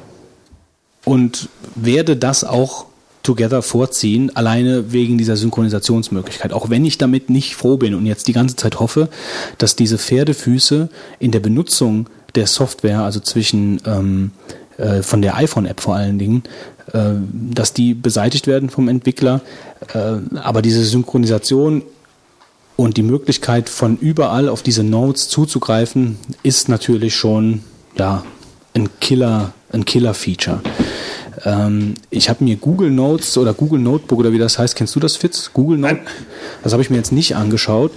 und werde das auch Together vorziehen, alleine wegen dieser Synchronisationsmöglichkeit. Auch wenn ich damit nicht froh bin und jetzt die ganze Zeit hoffe, dass diese Pferdefüße in der Benutzung der Software, also zwischen ähm, äh, von der iPhone-App vor allen Dingen, äh, dass die beseitigt werden vom Entwickler. Äh, aber diese Synchronisation und die Möglichkeit von überall auf diese Nodes zuzugreifen, ist natürlich schon ja ein Killer, ein Killer-Feature. Ähm, ich habe mir Google Notes oder Google Notebook oder wie das heißt, kennst du das, Fitz? Google Note? Das habe ich mir jetzt nicht angeschaut.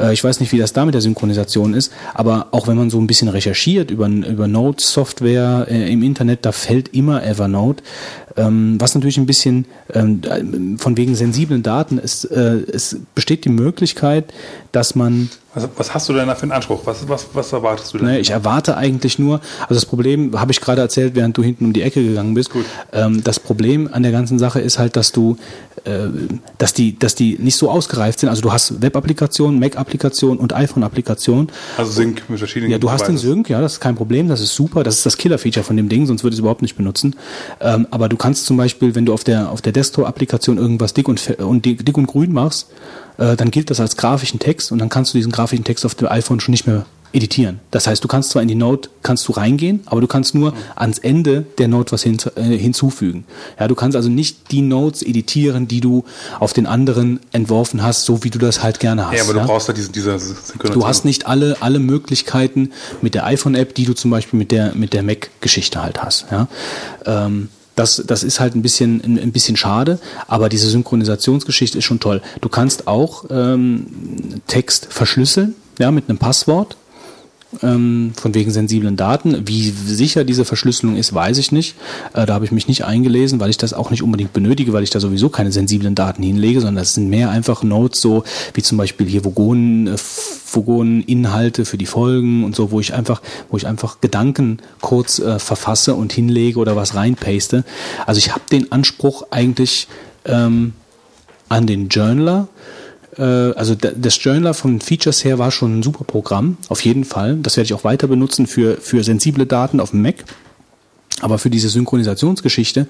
Äh, ich weiß nicht, wie das da mit der Synchronisation ist, aber auch wenn man so ein bisschen recherchiert über, über Note-Software äh, im Internet, da fällt immer Evernote. Ähm, was natürlich ein bisschen ähm, von wegen sensiblen Daten ist, äh, es besteht die Möglichkeit, dass man was, was, hast du denn da für einen Anspruch? Was, was, was erwartest du denn? Nee, ich erwarte eigentlich nur, also das Problem habe ich gerade erzählt, während du hinten um die Ecke gegangen bist. Gut. Ähm, das Problem an der ganzen Sache ist halt, dass du, äh, dass die, dass die nicht so ausgereift sind. Also du hast Web-Applikationen, Mac-Applikationen und iPhone-Applikationen. Also Sync mit verschiedenen. Ja, du hast den Sync, ja, das ist kein Problem, das ist super, das ist das Killer-Feature von dem Ding, sonst würde ich es überhaupt nicht benutzen. Ähm, aber du kannst zum Beispiel, wenn du auf der auf der Desktop-Applikation irgendwas dick und, und dick und grün machst, äh, dann gilt das als grafischen Text und dann kannst du diesen grafischen Text auf dem iPhone schon nicht mehr editieren. Das heißt, du kannst zwar in die Note kannst du reingehen, aber du kannst nur ans Ende der Note was hin, äh, hinzufügen. Ja, du kannst also nicht die Notes editieren, die du auf den anderen entworfen hast, so wie du das halt gerne hast. Ja, aber ja? du brauchst ja diese, diese Synchronisation. Du hast nicht alle alle Möglichkeiten mit der iPhone-App, die du zum Beispiel mit der mit der Mac-Geschichte halt hast. Ja. Ähm, das, das ist halt ein bisschen, ein, bisschen schade, aber diese Synchronisationsgeschichte ist schon toll. Du kannst auch ähm, Text verschlüsseln, ja, mit einem Passwort ähm, von wegen sensiblen Daten. Wie sicher diese Verschlüsselung ist, weiß ich nicht. Äh, da habe ich mich nicht eingelesen, weil ich das auch nicht unbedingt benötige, weil ich da sowieso keine sensiblen Daten hinlege, sondern das sind mehr einfach Notes so, wie zum Beispiel hier Vogonen, äh, Vogonen-Inhalte für die Folgen und so, wo ich einfach, wo ich einfach Gedanken kurz äh, verfasse und hinlege oder was reinpaste. Also ich habe den Anspruch eigentlich ähm, an den Journaler, also das Journaler von Features her war schon ein super Programm, auf jeden Fall. Das werde ich auch weiter benutzen für, für sensible Daten auf dem Mac. Aber für diese Synchronisationsgeschichte,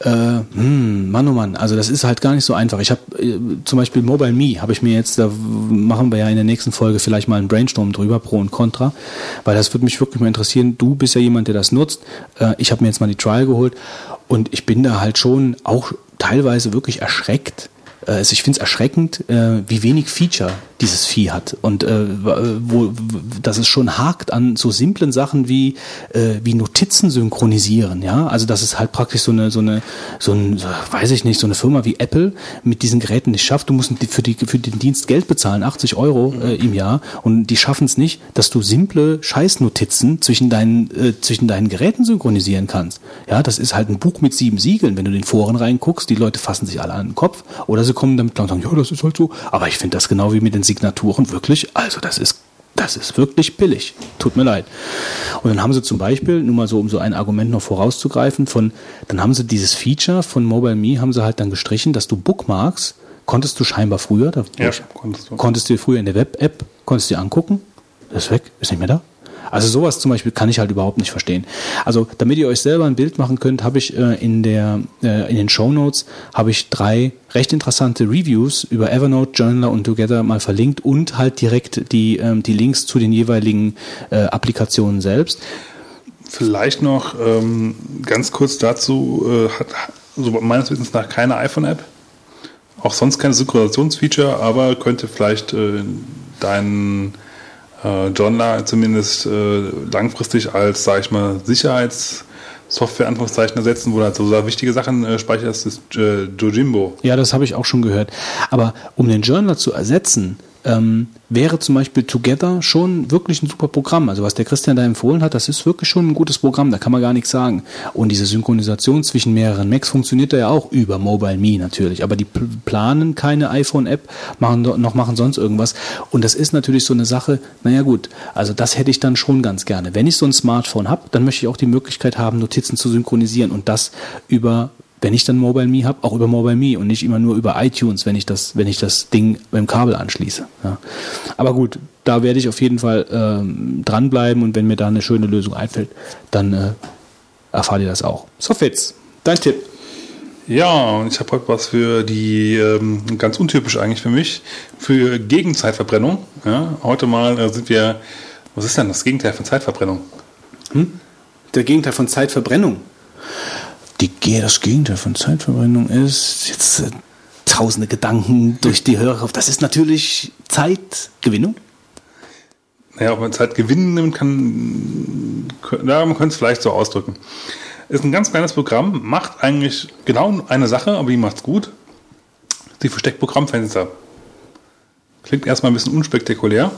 äh, hm, Mann oh Mann, also das ist halt gar nicht so einfach. Ich habe äh, zum Beispiel Mobile Me, habe ich mir jetzt, da machen wir ja in der nächsten Folge vielleicht mal einen Brainstorm drüber, Pro und Contra, weil das würde mich wirklich mal interessieren. Du bist ja jemand, der das nutzt. Äh, ich habe mir jetzt mal die Trial geholt und ich bin da halt schon auch teilweise wirklich erschreckt, also ich finde es erschreckend, äh, wie wenig Feature dieses Vieh hat und äh, wo, dass es schon hakt an so simplen Sachen wie äh, wie Notizen synchronisieren, ja, also das ist halt praktisch so eine so eine so ein so, weiß ich nicht so eine Firma wie Apple mit diesen Geräten nicht schafft. Du musst für die für den Dienst Geld bezahlen, 80 Euro äh, im Jahr und die schaffen es nicht, dass du simple Scheißnotizen zwischen deinen äh, zwischen deinen Geräten synchronisieren kannst. Ja, das ist halt ein Buch mit sieben Siegeln. Wenn du in den Foren reinguckst, die Leute fassen sich alle an den Kopf oder sie kommen damit und sagen, ja, das ist halt so. Aber ich finde das genau wie mit den Signaturen wirklich, also das ist das ist wirklich billig. Tut mir leid. Und dann haben sie zum Beispiel, nur mal so, um so ein Argument noch vorauszugreifen, von, dann haben sie dieses Feature von Mobile Me, haben sie halt dann gestrichen, dass du Bookmarks, konntest du scheinbar früher, da ja, konntest du. konntest du früher in der Web-App, konntest du dir angucken, das ist weg, ist nicht mehr da. Also sowas zum Beispiel kann ich halt überhaupt nicht verstehen. Also damit ihr euch selber ein Bild machen könnt, habe ich äh, in der äh, in den Show Notes habe ich drei recht interessante Reviews über Evernote, Journaler und Together mal verlinkt und halt direkt die ähm, die Links zu den jeweiligen äh, Applikationen selbst. Vielleicht noch ähm, ganz kurz dazu äh, hat so meines Wissens nach keine iPhone-App. Auch sonst kein Synchronisationsfeature, aber könnte vielleicht äh, deinen äh, Journal zumindest äh, langfristig als, sag ich mal, Sicherheitssoftware Anführungszeichen ersetzen, wo du halt so wichtige Sachen äh, speicherst, ist äh, Jojimbo. Ja, das habe ich auch schon gehört. Aber um den Journal zu ersetzen, ähm, wäre zum Beispiel Together schon wirklich ein super Programm. Also was der Christian da empfohlen hat, das ist wirklich schon ein gutes Programm, da kann man gar nichts sagen. Und diese Synchronisation zwischen mehreren Macs funktioniert da ja auch über Mobile Me natürlich. Aber die pl- planen keine iPhone-App, machen noch machen sonst irgendwas. Und das ist natürlich so eine Sache, naja gut, also das hätte ich dann schon ganz gerne. Wenn ich so ein Smartphone habe, dann möchte ich auch die Möglichkeit haben, Notizen zu synchronisieren und das über wenn ich dann Mobile Me habe, auch über Mobile Me und nicht immer nur über iTunes, wenn ich das, wenn ich das Ding beim Kabel anschließe. Ja. Aber gut, da werde ich auf jeden Fall ähm, dranbleiben und wenn mir da eine schöne Lösung einfällt, dann äh, erfahrt ihr das auch. So Fitz, dein Tipp. Ja, und ich habe heute was für die, ähm, ganz untypisch eigentlich für mich, für Gegenzeitverbrennung. Ja, heute mal äh, sind wir, was ist denn das Gegenteil von Zeitverbrennung? Der Gegenteil von Zeitverbrennung. Die, Ge- das Gegenteil von Zeitverbrennung ist jetzt äh, tausende Gedanken durch die Hörer. Das ist natürlich Zeitgewinnung. Naja, ob man Zeit gewinnen nimmt, kann, ja, man könnte es vielleicht so ausdrücken. Ist ein ganz kleines Programm, macht eigentlich genau eine Sache, aber die macht's gut. Sie versteckt Programmfenster. Klingt erstmal ein bisschen unspektakulär.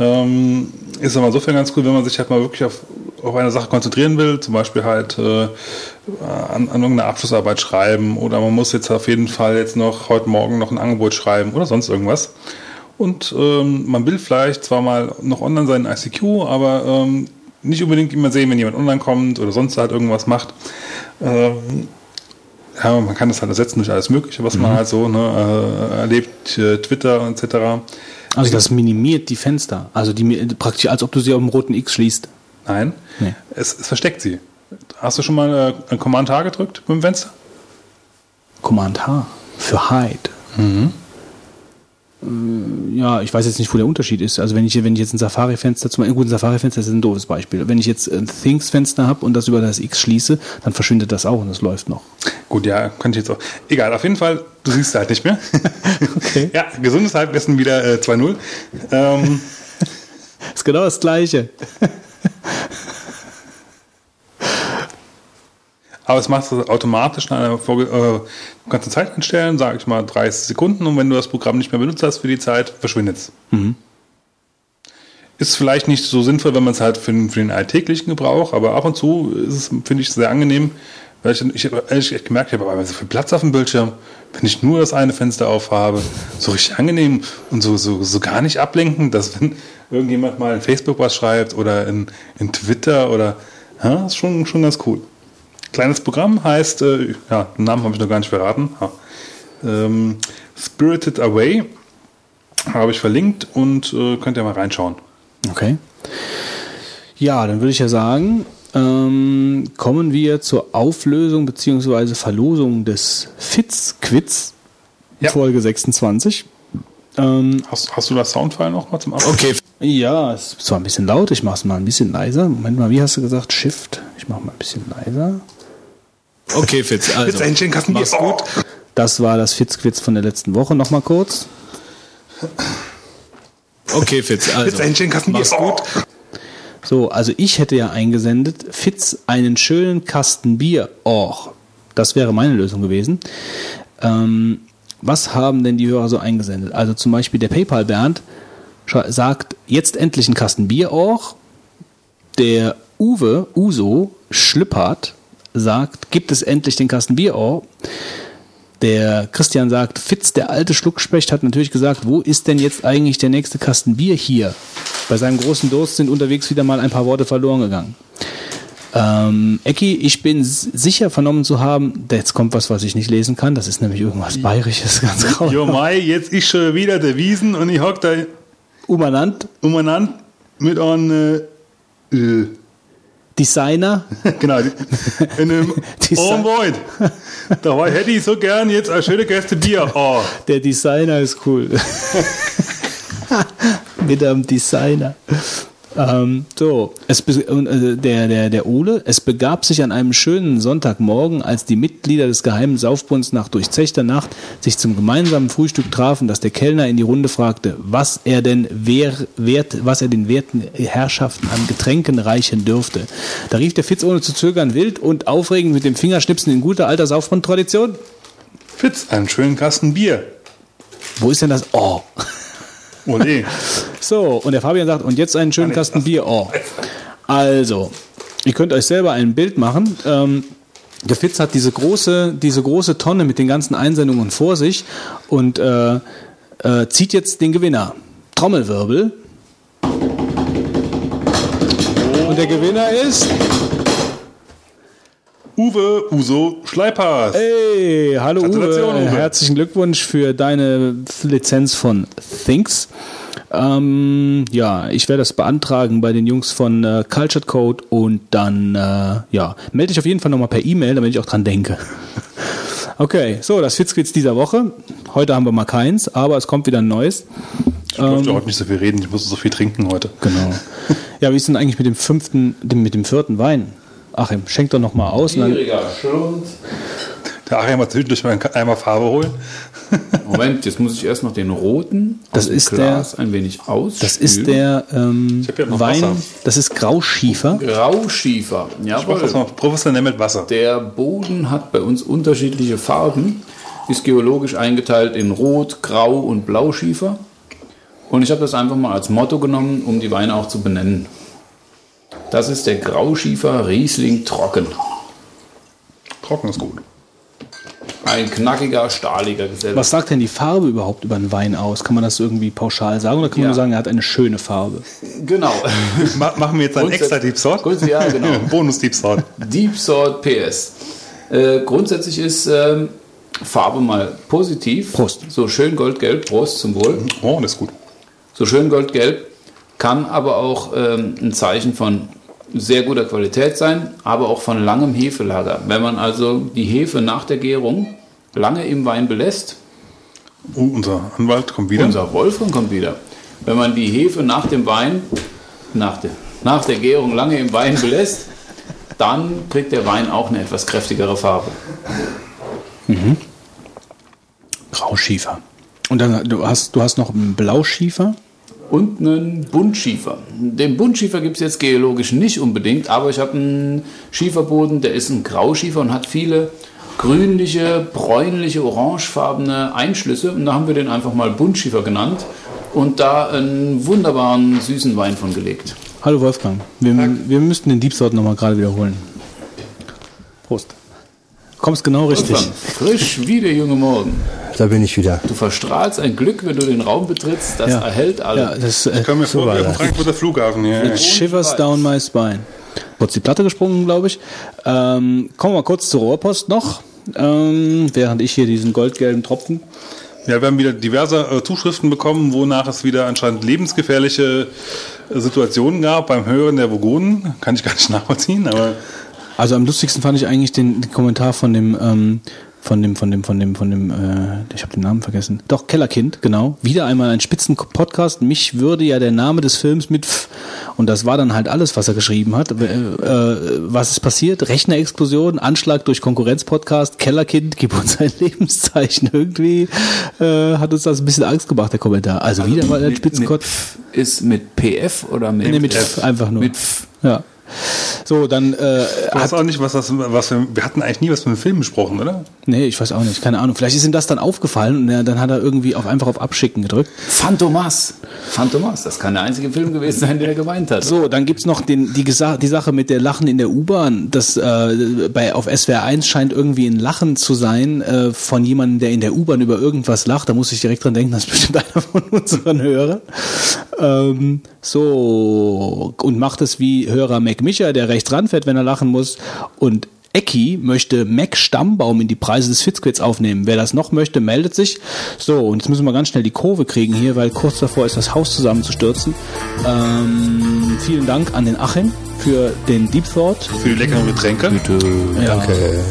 Ähm, ist aber insofern ganz cool, wenn man sich halt mal wirklich auf, auf eine Sache konzentrieren will, zum Beispiel halt äh, an, an irgendeine Abschlussarbeit schreiben oder man muss jetzt auf jeden Fall jetzt noch heute Morgen noch ein Angebot schreiben oder sonst irgendwas. Und ähm, man will vielleicht zwar mal noch online sein in ICQ, aber ähm, nicht unbedingt immer sehen, wenn jemand online kommt oder sonst halt irgendwas macht. Ähm, ja, man kann das halt ersetzen durch alles Mögliche, was man halt so ne, äh, erlebt, äh, Twitter etc. Also das minimiert die Fenster. Also die praktisch, als ob du sie auf dem roten X schließt. Nein, Nee. es, es versteckt sie. Hast du schon mal äh, ein Command H gedrückt mit dem Fenster? Command H für Hide. Mhm. Äh, Ja, ich weiß jetzt nicht, wo der Unterschied ist. Also wenn ich, wenn ich jetzt ein Safari-Fenster, zum Beispiel, gut, ein Safari-Fenster ist ein doofes Beispiel. Wenn ich jetzt ein Things-Fenster habe und das über das X schließe, dann verschwindet das auch und das läuft noch. Gut, ja, könnte ich jetzt auch. Egal, auf jeden Fall, du siehst halt nicht mehr. Okay. ja, gesundes Halbwissen wieder äh, 2-0. Ähm, ist genau das Gleiche. aber es macht es automatisch in einer Vorge äh, kannst Zeit einstellen, sage ich mal 30 Sekunden und wenn du das Programm nicht mehr benutzt hast für die Zeit, verschwindet es. Ist vielleicht nicht so sinnvoll, wenn man es halt für den, für den alltäglichen Gebrauch, aber ab und zu ist es, finde ich, sehr angenehm, weil ich, ich habe ehrlich echt gemerkt, ich habe aber so viel Platz auf dem Bildschirm, wenn ich nur das eine Fenster aufhabe, so richtig angenehm und so, so, so gar nicht ablenken, dass wenn irgendjemand mal in Facebook was schreibt oder in, in Twitter oder, ja, ist schon, schon ganz cool. Kleines Programm heißt, äh, ja, den Namen habe ich noch gar nicht verraten, ja. ähm, Spirited Away habe ich verlinkt und äh, könnt ihr mal reinschauen. Okay. Ja, dann würde ich ja sagen, ähm, kommen wir zur Auflösung bzw. Verlosung des Fitz-Quiz Ja. Folge 26. Ähm, Hast, hast du das Soundfile noch mal zum Abschluss? Okay, ja, es ist zwar ein bisschen laut, ich mache es mal ein bisschen leiser. Moment mal, wie hast du gesagt? Shift. Ich mache mal ein bisschen leiser. Okay, Fitz. Also, Jetzt ein schönen Kasten Bier. mach's gut. Das war das Fitz-Quiz von der letzten Woche. Nochmal kurz. Okay, Fitz. Also, Jetzt ein schönen Kasten Bier. mach's gut. So, also ich hätte ja eingesendet, Fitz, einen schönen Kasten Bier. Och, das wäre meine Lösung gewesen. Ähm, was haben denn die Hörer so eingesendet? Also zum Beispiel der PayPal-Bernd schra- sagt, jetzt endlich ein Kasten Bier, och. Der Uwe, Uso, Schlippert, sagt, gibt es endlich den Kasten Bier, oh. Der Christian sagt, Fitz, der alte Schluckspecht, hat natürlich gesagt, wo ist denn jetzt eigentlich der nächste Kasten Bier hier? Bei seinem großen Durst sind unterwegs wieder mal ein paar Worte verloren gegangen. Ähm, Ecki, ich bin sicher vernommen zu haben, jetzt kommt was, was ich nicht lesen kann, das ist nämlich irgendwas Bayerisches, ganz grau. Jo Mai, jetzt ist schon wieder der Wiesen und ich hock da Umanant, umeinander mit einem äh, Designer, genau, in einem Die Oh Sa- Void. Da war- hätte ich so gern jetzt ein schöne Gäste Bier. Oh. der Designer ist cool. Mit einem Designer. Ähm, so, es äh, der, der, der Ole, es begab sich an einem schönen Sonntagmorgen, als die Mitglieder des Geheimen Saufbunds nach durchzechter Nacht sich zum gemeinsamen Frühstück trafen, dass der Kellner in die Runde fragte, was er denn wer, wert, was er den werten Herrschaften an Getränken reichen dürfte. Da rief der Fitz ohne zu zögern wild und aufregend mit dem Fingerschnipsen in guter alter Saufbund-Tradition. Fitz, einen schönen Kasten Bier. Wo ist denn das? Oh. Ole. So, und der Fabian sagt, und jetzt einen schönen Kasten Bier. Oh. Also, ihr könnt euch selber ein Bild machen. Ähm, der Fitz hat diese große, diese große Tonne mit den ganzen Einsendungen vor sich und äh, äh, zieht jetzt den Gewinner. Trommelwirbel. Und der Gewinner ist. Uwe Uso Schleipers. Hey, hallo Uwe. Uwe. Herzlichen Glückwunsch für deine Lizenz von Things. Ähm, ja, ich werde das beantragen bei den Jungs von äh, Cultured Code und dann, äh, ja, melde dich auf jeden Fall nochmal per E-Mail, damit ich auch dran denke. okay, so, das Fitzquiz dieser Woche. Heute haben wir mal keins, aber es kommt wieder ein neues. Ich durfte heute nicht so viel reden, ich musste so viel trinken heute. Genau. Ja, wie ist denn eigentlich mit dem fünften, dem, mit dem vierten Wein? Achim, schenk doch nochmal aus. Und dann, Gieriger Schlund. Der Achim hat zwischendurch mal Eimer Farbe holen. Moment, jetzt muss ich erst noch den roten Das aus dem ist Glas ein wenig ausspülen. das ist der ähm, noch Wein, Wasser. das ist Grauschiefer. Grauschiefer. Ich mach das mal professionell mit Wasser. Der Boden hat bei uns unterschiedliche Farben, ist geologisch eingeteilt in Rot, Grau und Blauschiefer. Und ich habe das einfach mal als Motto genommen, um die Weine auch zu benennen. Das ist der Grauschiefer Riesling Trocken. Trocken ist gut. Ein knackiger, stahliger Geselle. Was sagt denn die Farbe überhaupt über einen Wein aus? Kann man das irgendwie pauschal sagen oder kann man Ja. nur sagen, er hat eine schöne Farbe? Genau. Ma machen wir jetzt einen extra Deep Sort? Ja, genau. Bonus Deep Sort. Deep Salt PS. Äh, grundsätzlich ist ähm, Farbe mal positiv. Prost. So schön goldgelb. Prost zum Wohl. Oh, das ist gut. So schön goldgelb. Kann aber auch ähm, ein Zeichen von sehr guter Qualität sein, aber auch von langem Hefelager. Wenn man also die Hefe nach der Gärung lange im Wein belässt, Oh, unser Anwalt kommt wieder. unser Wolfram kommt wieder. Wenn man die Hefe nach dem Wein, nach der, nach der Gärung lange im Wein belässt, dann kriegt der Wein auch eine etwas kräftigere Farbe. Grauschiefer. Und dann du hast du hast noch einen Blauschiefer. Und einen Buntschiefer. Den Buntschiefer gibt es jetzt geologisch nicht unbedingt, aber ich habe einen Schieferboden, der ist ein Grauschiefer und hat viele grünliche, bräunliche, orangefarbene Einschlüsse. Und da haben wir den einfach mal Buntschiefer genannt und da einen wunderbaren süßen Wein von gelegt. Hallo Wolfgang. Wir, wir müssten den Deep Sort nochmal gerade wiederholen. Prost. Kommst genau richtig. Wolfgang, frisch wie der junge Morgen. Da bin ich wieder. Du verstrahlst ein Glück, wenn du den Raum betrittst, das Ja. erhält alle. Ja, das äh, Ich komme mir vor war wie. Frankfurter Flughafen hier. It shivers down my spine. Kurz die Platte gesprungen, glaube ich. Ähm, kommen wir mal kurz zur Rohrpost noch, ähm, während ich hier diesen goldgelben Tropfen. Ja, wir haben wieder diverse äh, Zuschriften bekommen, wonach es wieder anscheinend lebensgefährliche äh, Situationen gab beim Hören der Vogonen. Kann ich gar nicht nachvollziehen, aber Also am lustigsten fand ich eigentlich den, den Kommentar von dem, ähm, von dem, von dem, von dem, von dem, äh, ich habe den Namen vergessen. Doch, Kellerkind, genau. Wieder einmal ein Spitzen-Podcast. Mich würde ja der Name des Films mit F und das war dann halt alles, was er geschrieben hat. Äh, äh, was ist passiert? Rechnerexplosion, Anschlag durch Konkurrenz-Podcast, Kellerkind, gib uns ein Lebenszeichen. Irgendwie äh, hat uns das ein bisschen Angst gemacht, der Kommentar. Also, wieder mal ein Mit- Spitzenkott. mit Pf Ist mit PF oder mit, Nee, mit F, einfach nur. Mit F. Ja. So, dann äh, du weißt auch nicht, was das, was wir, wir hatten eigentlich nie was mit dem Film besprochen, oder? Nee, ich weiß auch nicht, keine Ahnung. Vielleicht ist ihm das dann aufgefallen und er, dann hat er irgendwie auf, einfach auf Abschicken gedrückt. Phantomas. Phantomas, das kann der einzige Film gewesen sein, der er gemeint hat. So, dann gibt's noch den, die, die Sache mit der Lachen in der U-Bahn. Das äh, bei auf SWR 1 scheint irgendwie ein Lachen zu sein äh, von jemandem, der in der U-Bahn über irgendwas lacht. Da muss ich direkt dran denken, das ist bestimmt einer von unseren Hörern. Ähm, so, und macht es wie Hörer Mac Micha, der rechts ranfährt, wenn er lachen muss. Und Ecki möchte Mac Stammbaum in die Preise des Fitzquiz aufnehmen. Wer das noch möchte, meldet sich. So, und jetzt müssen wir ganz schnell die Kurve kriegen hier, weil kurz davor ist das Haus zusammenzustürzen. Ähm, vielen Dank an den Achim für den Deep Thought. Für die leckeren Getränke. Ja, Danke.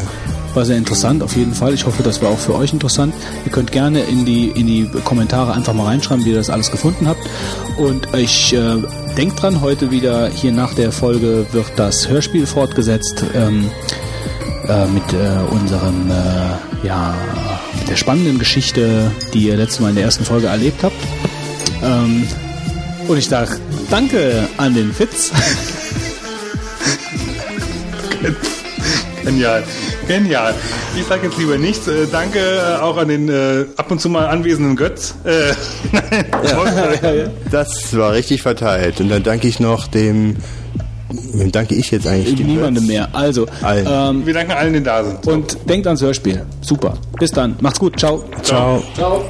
War sehr interessant auf jeden Fall. Ich hoffe, das war auch für euch interessant. Ihr könnt gerne in die, in die Kommentare einfach mal reinschreiben, wie ihr das alles gefunden habt. Und ich äh, denkt dran, heute wieder hier nach der Folge wird das Hörspiel fortgesetzt ähm, äh, mit äh, unserem, äh, ja, mit der spannenden Geschichte, die ihr letztes Mal in der ersten Folge erlebt habt. Ähm, und ich sage Danke an den Fitz. Genial. Genial. Ich sage jetzt lieber nichts. Äh, danke äh, auch an den äh, ab und zu mal anwesenden Götz. Äh, Das war richtig verteilt. Und dann danke ich noch dem. Wem danke ich jetzt eigentlich? Dem Niemandem mehr. Also, Allen. ähm, wir danken allen, die da sind. und denkt ans Hörspiel. Super. Bis dann. Macht's gut. Ciao. Ciao. Ciao.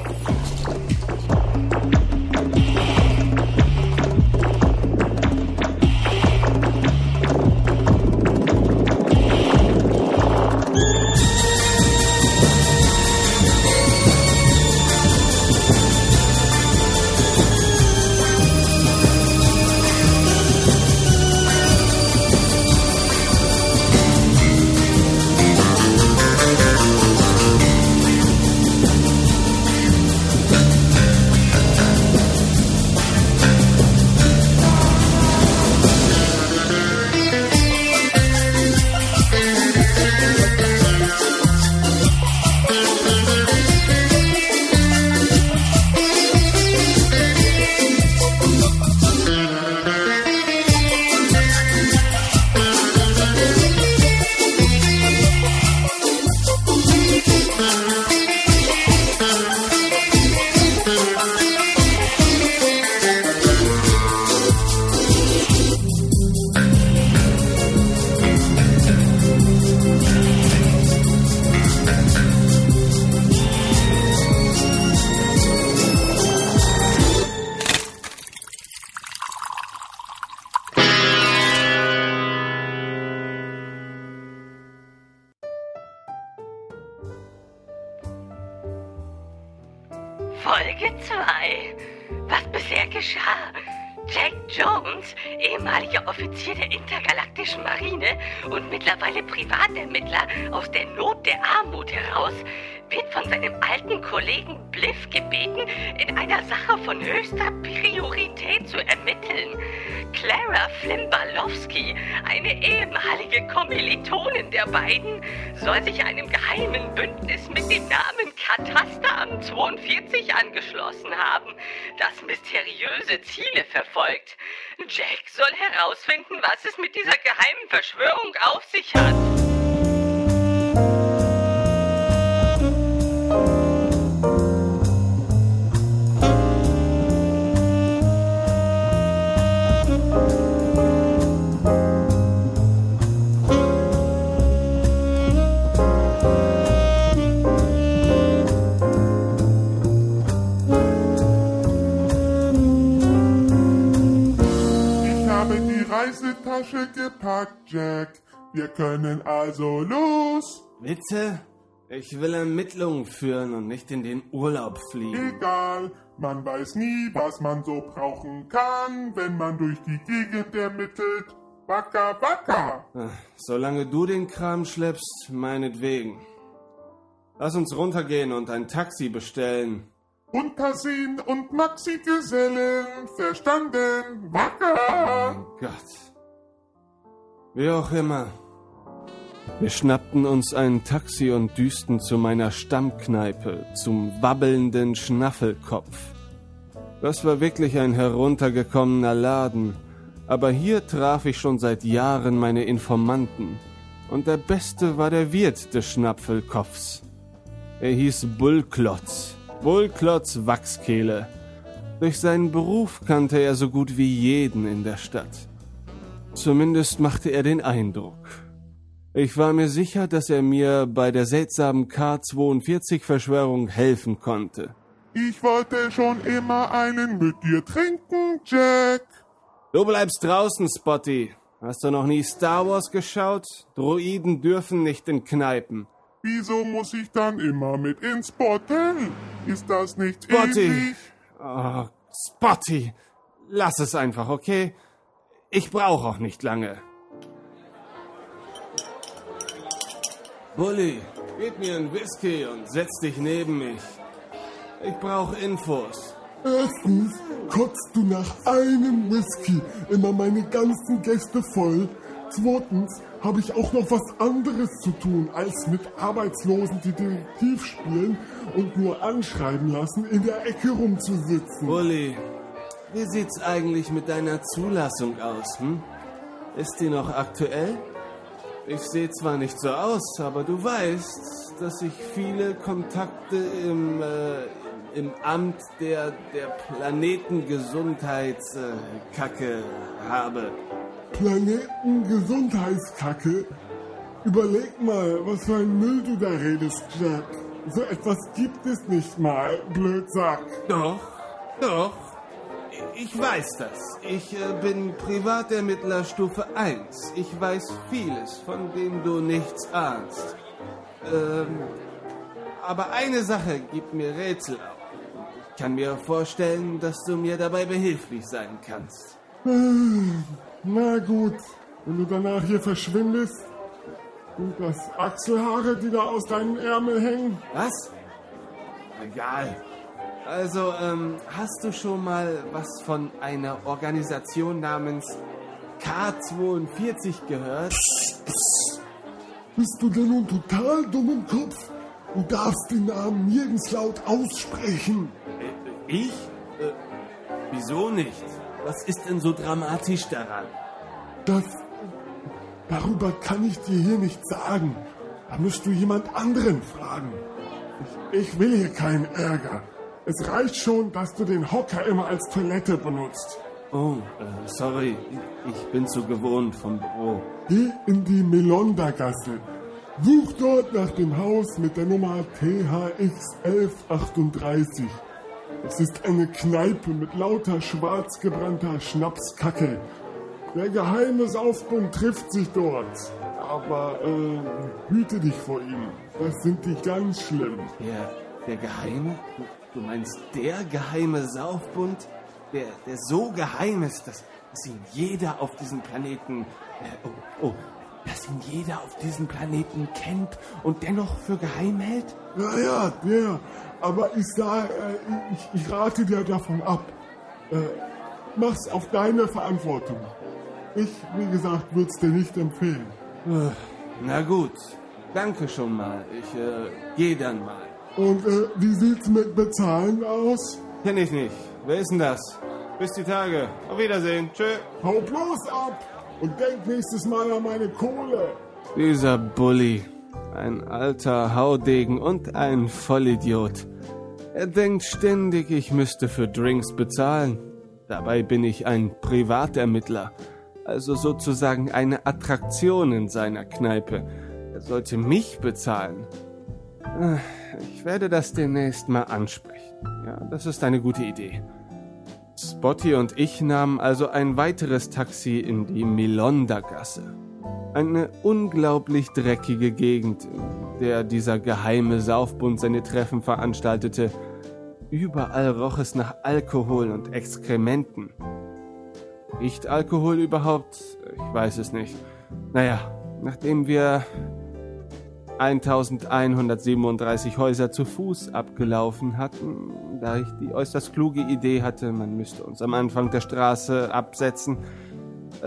Ich habe die Reisetasche gepackt, Jack. Wir können also los. Bitte? Ich will Ermittlungen führen und nicht in den Urlaub fliegen. Egal, man weiß nie, was man so brauchen kann, wenn man durch die Gegend ermittelt. Waka. Ach, Solange du den Kram schleppst, meinetwegen. Lass uns runtergehen und ein Taxi bestellen. Untersehen und Maxi-Gesellen, verstanden? Waka. Gott. Wie auch immer. Wir schnappten uns ein Taxi und düsten zu meiner Stammkneipe, zum wabbelnden Schnaffelkopf. Das war wirklich ein heruntergekommener Laden, aber hier traf ich schon seit Jahren meine Informanten. Und der Beste war der Wirt des Schnapfelkopfs. Er hieß Bullklotz. Bullklotz Wachskehle. Durch seinen Beruf kannte er so gut wie jeden in der Stadt. Zumindest machte er den Eindruck. Ich war mir sicher, dass er mir bei der seltsamen K42-Verschwörung helfen konnte. Ich wollte schon immer einen mit dir trinken, Jack. Du bleibst draußen, Spotty. Hast du noch nie Star Wars geschaut? Droiden dürfen nicht in Kneipen. Wieso muss ich dann immer mit ins Hotel? Ist das nicht Spotty! ähnlich? Oh, Spotty! Lass es einfach, okay? Ich brauche auch nicht lange. Bully, gib mir einen Whisky und setz dich neben mich. Ich brauche Infos. Erstens kotzt du nach einem Whisky immer meine ganzen Gäste voll. Zweitens habe ich auch noch was anderes zu tun, als mit Arbeitslosen, die Detektiv spielen und nur anschreiben lassen, in der Ecke rumzusitzen. Bully, wie sieht's eigentlich mit deiner Zulassung aus, hm? Ist die noch aktuell? Ich sehe zwar nicht so aus, aber du weißt, dass ich viele Kontakte im, äh, im Amt der, der Planetengesundheitskacke habe. Planetengesundheitskacke? Überleg mal, was für ein Müll du da redest, Jack. So etwas gibt es nicht mal, Blödsack. Doch, doch. Ich weiß das. Ich äh, bin Privatermittler Stufe 1. Ich weiß vieles, von dem du nichts ahnst. Ähm, aber eine Sache gibt mir Rätsel auf. Ich kann mir vorstellen, dass du mir dabei behilflich sein kannst. Na gut, wenn du danach hier verschwindest und das Achselhaare, die da aus deinen Ärmeln hängen. Was? Egal. Also, ähm, hast du schon mal was von einer Organisation namens K42 gehört? Bist du denn nun total dumm im Kopf? Du darfst den Namen nirgends laut aussprechen. Äh, ich? Äh, wieso nicht? Was ist denn so dramatisch daran? Das. Darüber kann ich dir hier nichts sagen. Da musst du jemand anderen fragen. Ich, ich will hier keinen Ärger. Es reicht schon, dass du den Hocker immer als Toilette benutzt. Oh, äh, sorry. Ich bin zu gewohnt vom Büro. Geh in die Melonda-Gasse. Such dort nach dem Haus mit der Nummer THX 1138. Es ist eine Kneipe mit lauter schwarz gebrannter Schnapskacke. Der geheime Saufbund trifft sich dort. Aber äh, hüte dich vor ihm. Das sind die ganz schlimm. Der, der geheime? Du, meinst der geheime Saufbund? Der, der so geheim ist, dass, dass ihn jeder auf diesem Planeten... Äh, oh, oh, dass ihn jeder auf diesem Planeten kennt und dennoch für geheim hält? Ja, ja, der. Aber ich sage, äh, ich, ich rate dir davon ab. Äh, mach's auf deine Verantwortung. Ich, wie gesagt, würde es dir nicht empfehlen. Äh, Na gut, danke schon mal. Ich äh, gehe dann mal. Und äh, wie sieht's mit Bezahlen aus? Kenn ich nicht. Wer ist denn das? Bis die Tage. Auf Wiedersehen. Tschö. Hau bloß ab und denk nächstes Mal an meine Kohle. Dieser Bully. Ein alter Haudegen und ein Vollidiot. Er denkt ständig, ich müsste für Drinks bezahlen. Dabei bin ich ein Privatermittler, also sozusagen eine Attraktion in seiner Kneipe. Er sollte mich bezahlen. Ich werde das demnächst mal ansprechen. Ja, das ist eine gute Idee. Spotty und ich nahmen also ein weiteres Taxi in die Milonda-Gasse. Eine unglaublich dreckige Gegend, in der dieser geheime Saufbund seine Treffen veranstaltete. Überall roch es nach Alkohol und Exkrementen. Riecht Alkohol überhaupt? Ich weiß es nicht. Naja, nachdem wir 1137 Häuser zu Fuß abgelaufen hatten, da ich die äußerst kluge Idee hatte, man müsste uns am Anfang der Straße absetzen, äh,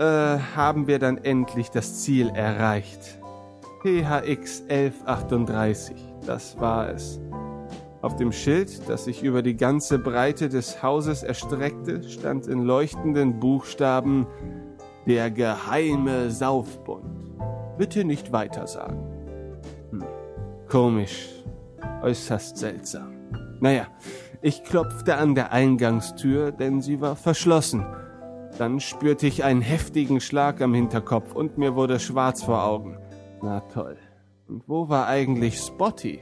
haben wir dann endlich das Ziel erreicht. PHX 1138, das war es. Auf dem Schild, das sich über die ganze Breite des Hauses erstreckte, stand in leuchtenden Buchstaben Der geheime Saufbund. Bitte nicht weiter sagen. Hm. Komisch. Äußerst seltsam. Naja, ich klopfte an der Eingangstür, denn sie war verschlossen. Dann spürte ich einen heftigen Schlag am Hinterkopf und mir wurde schwarz vor Augen. Na toll. Und wo war eigentlich Spotty?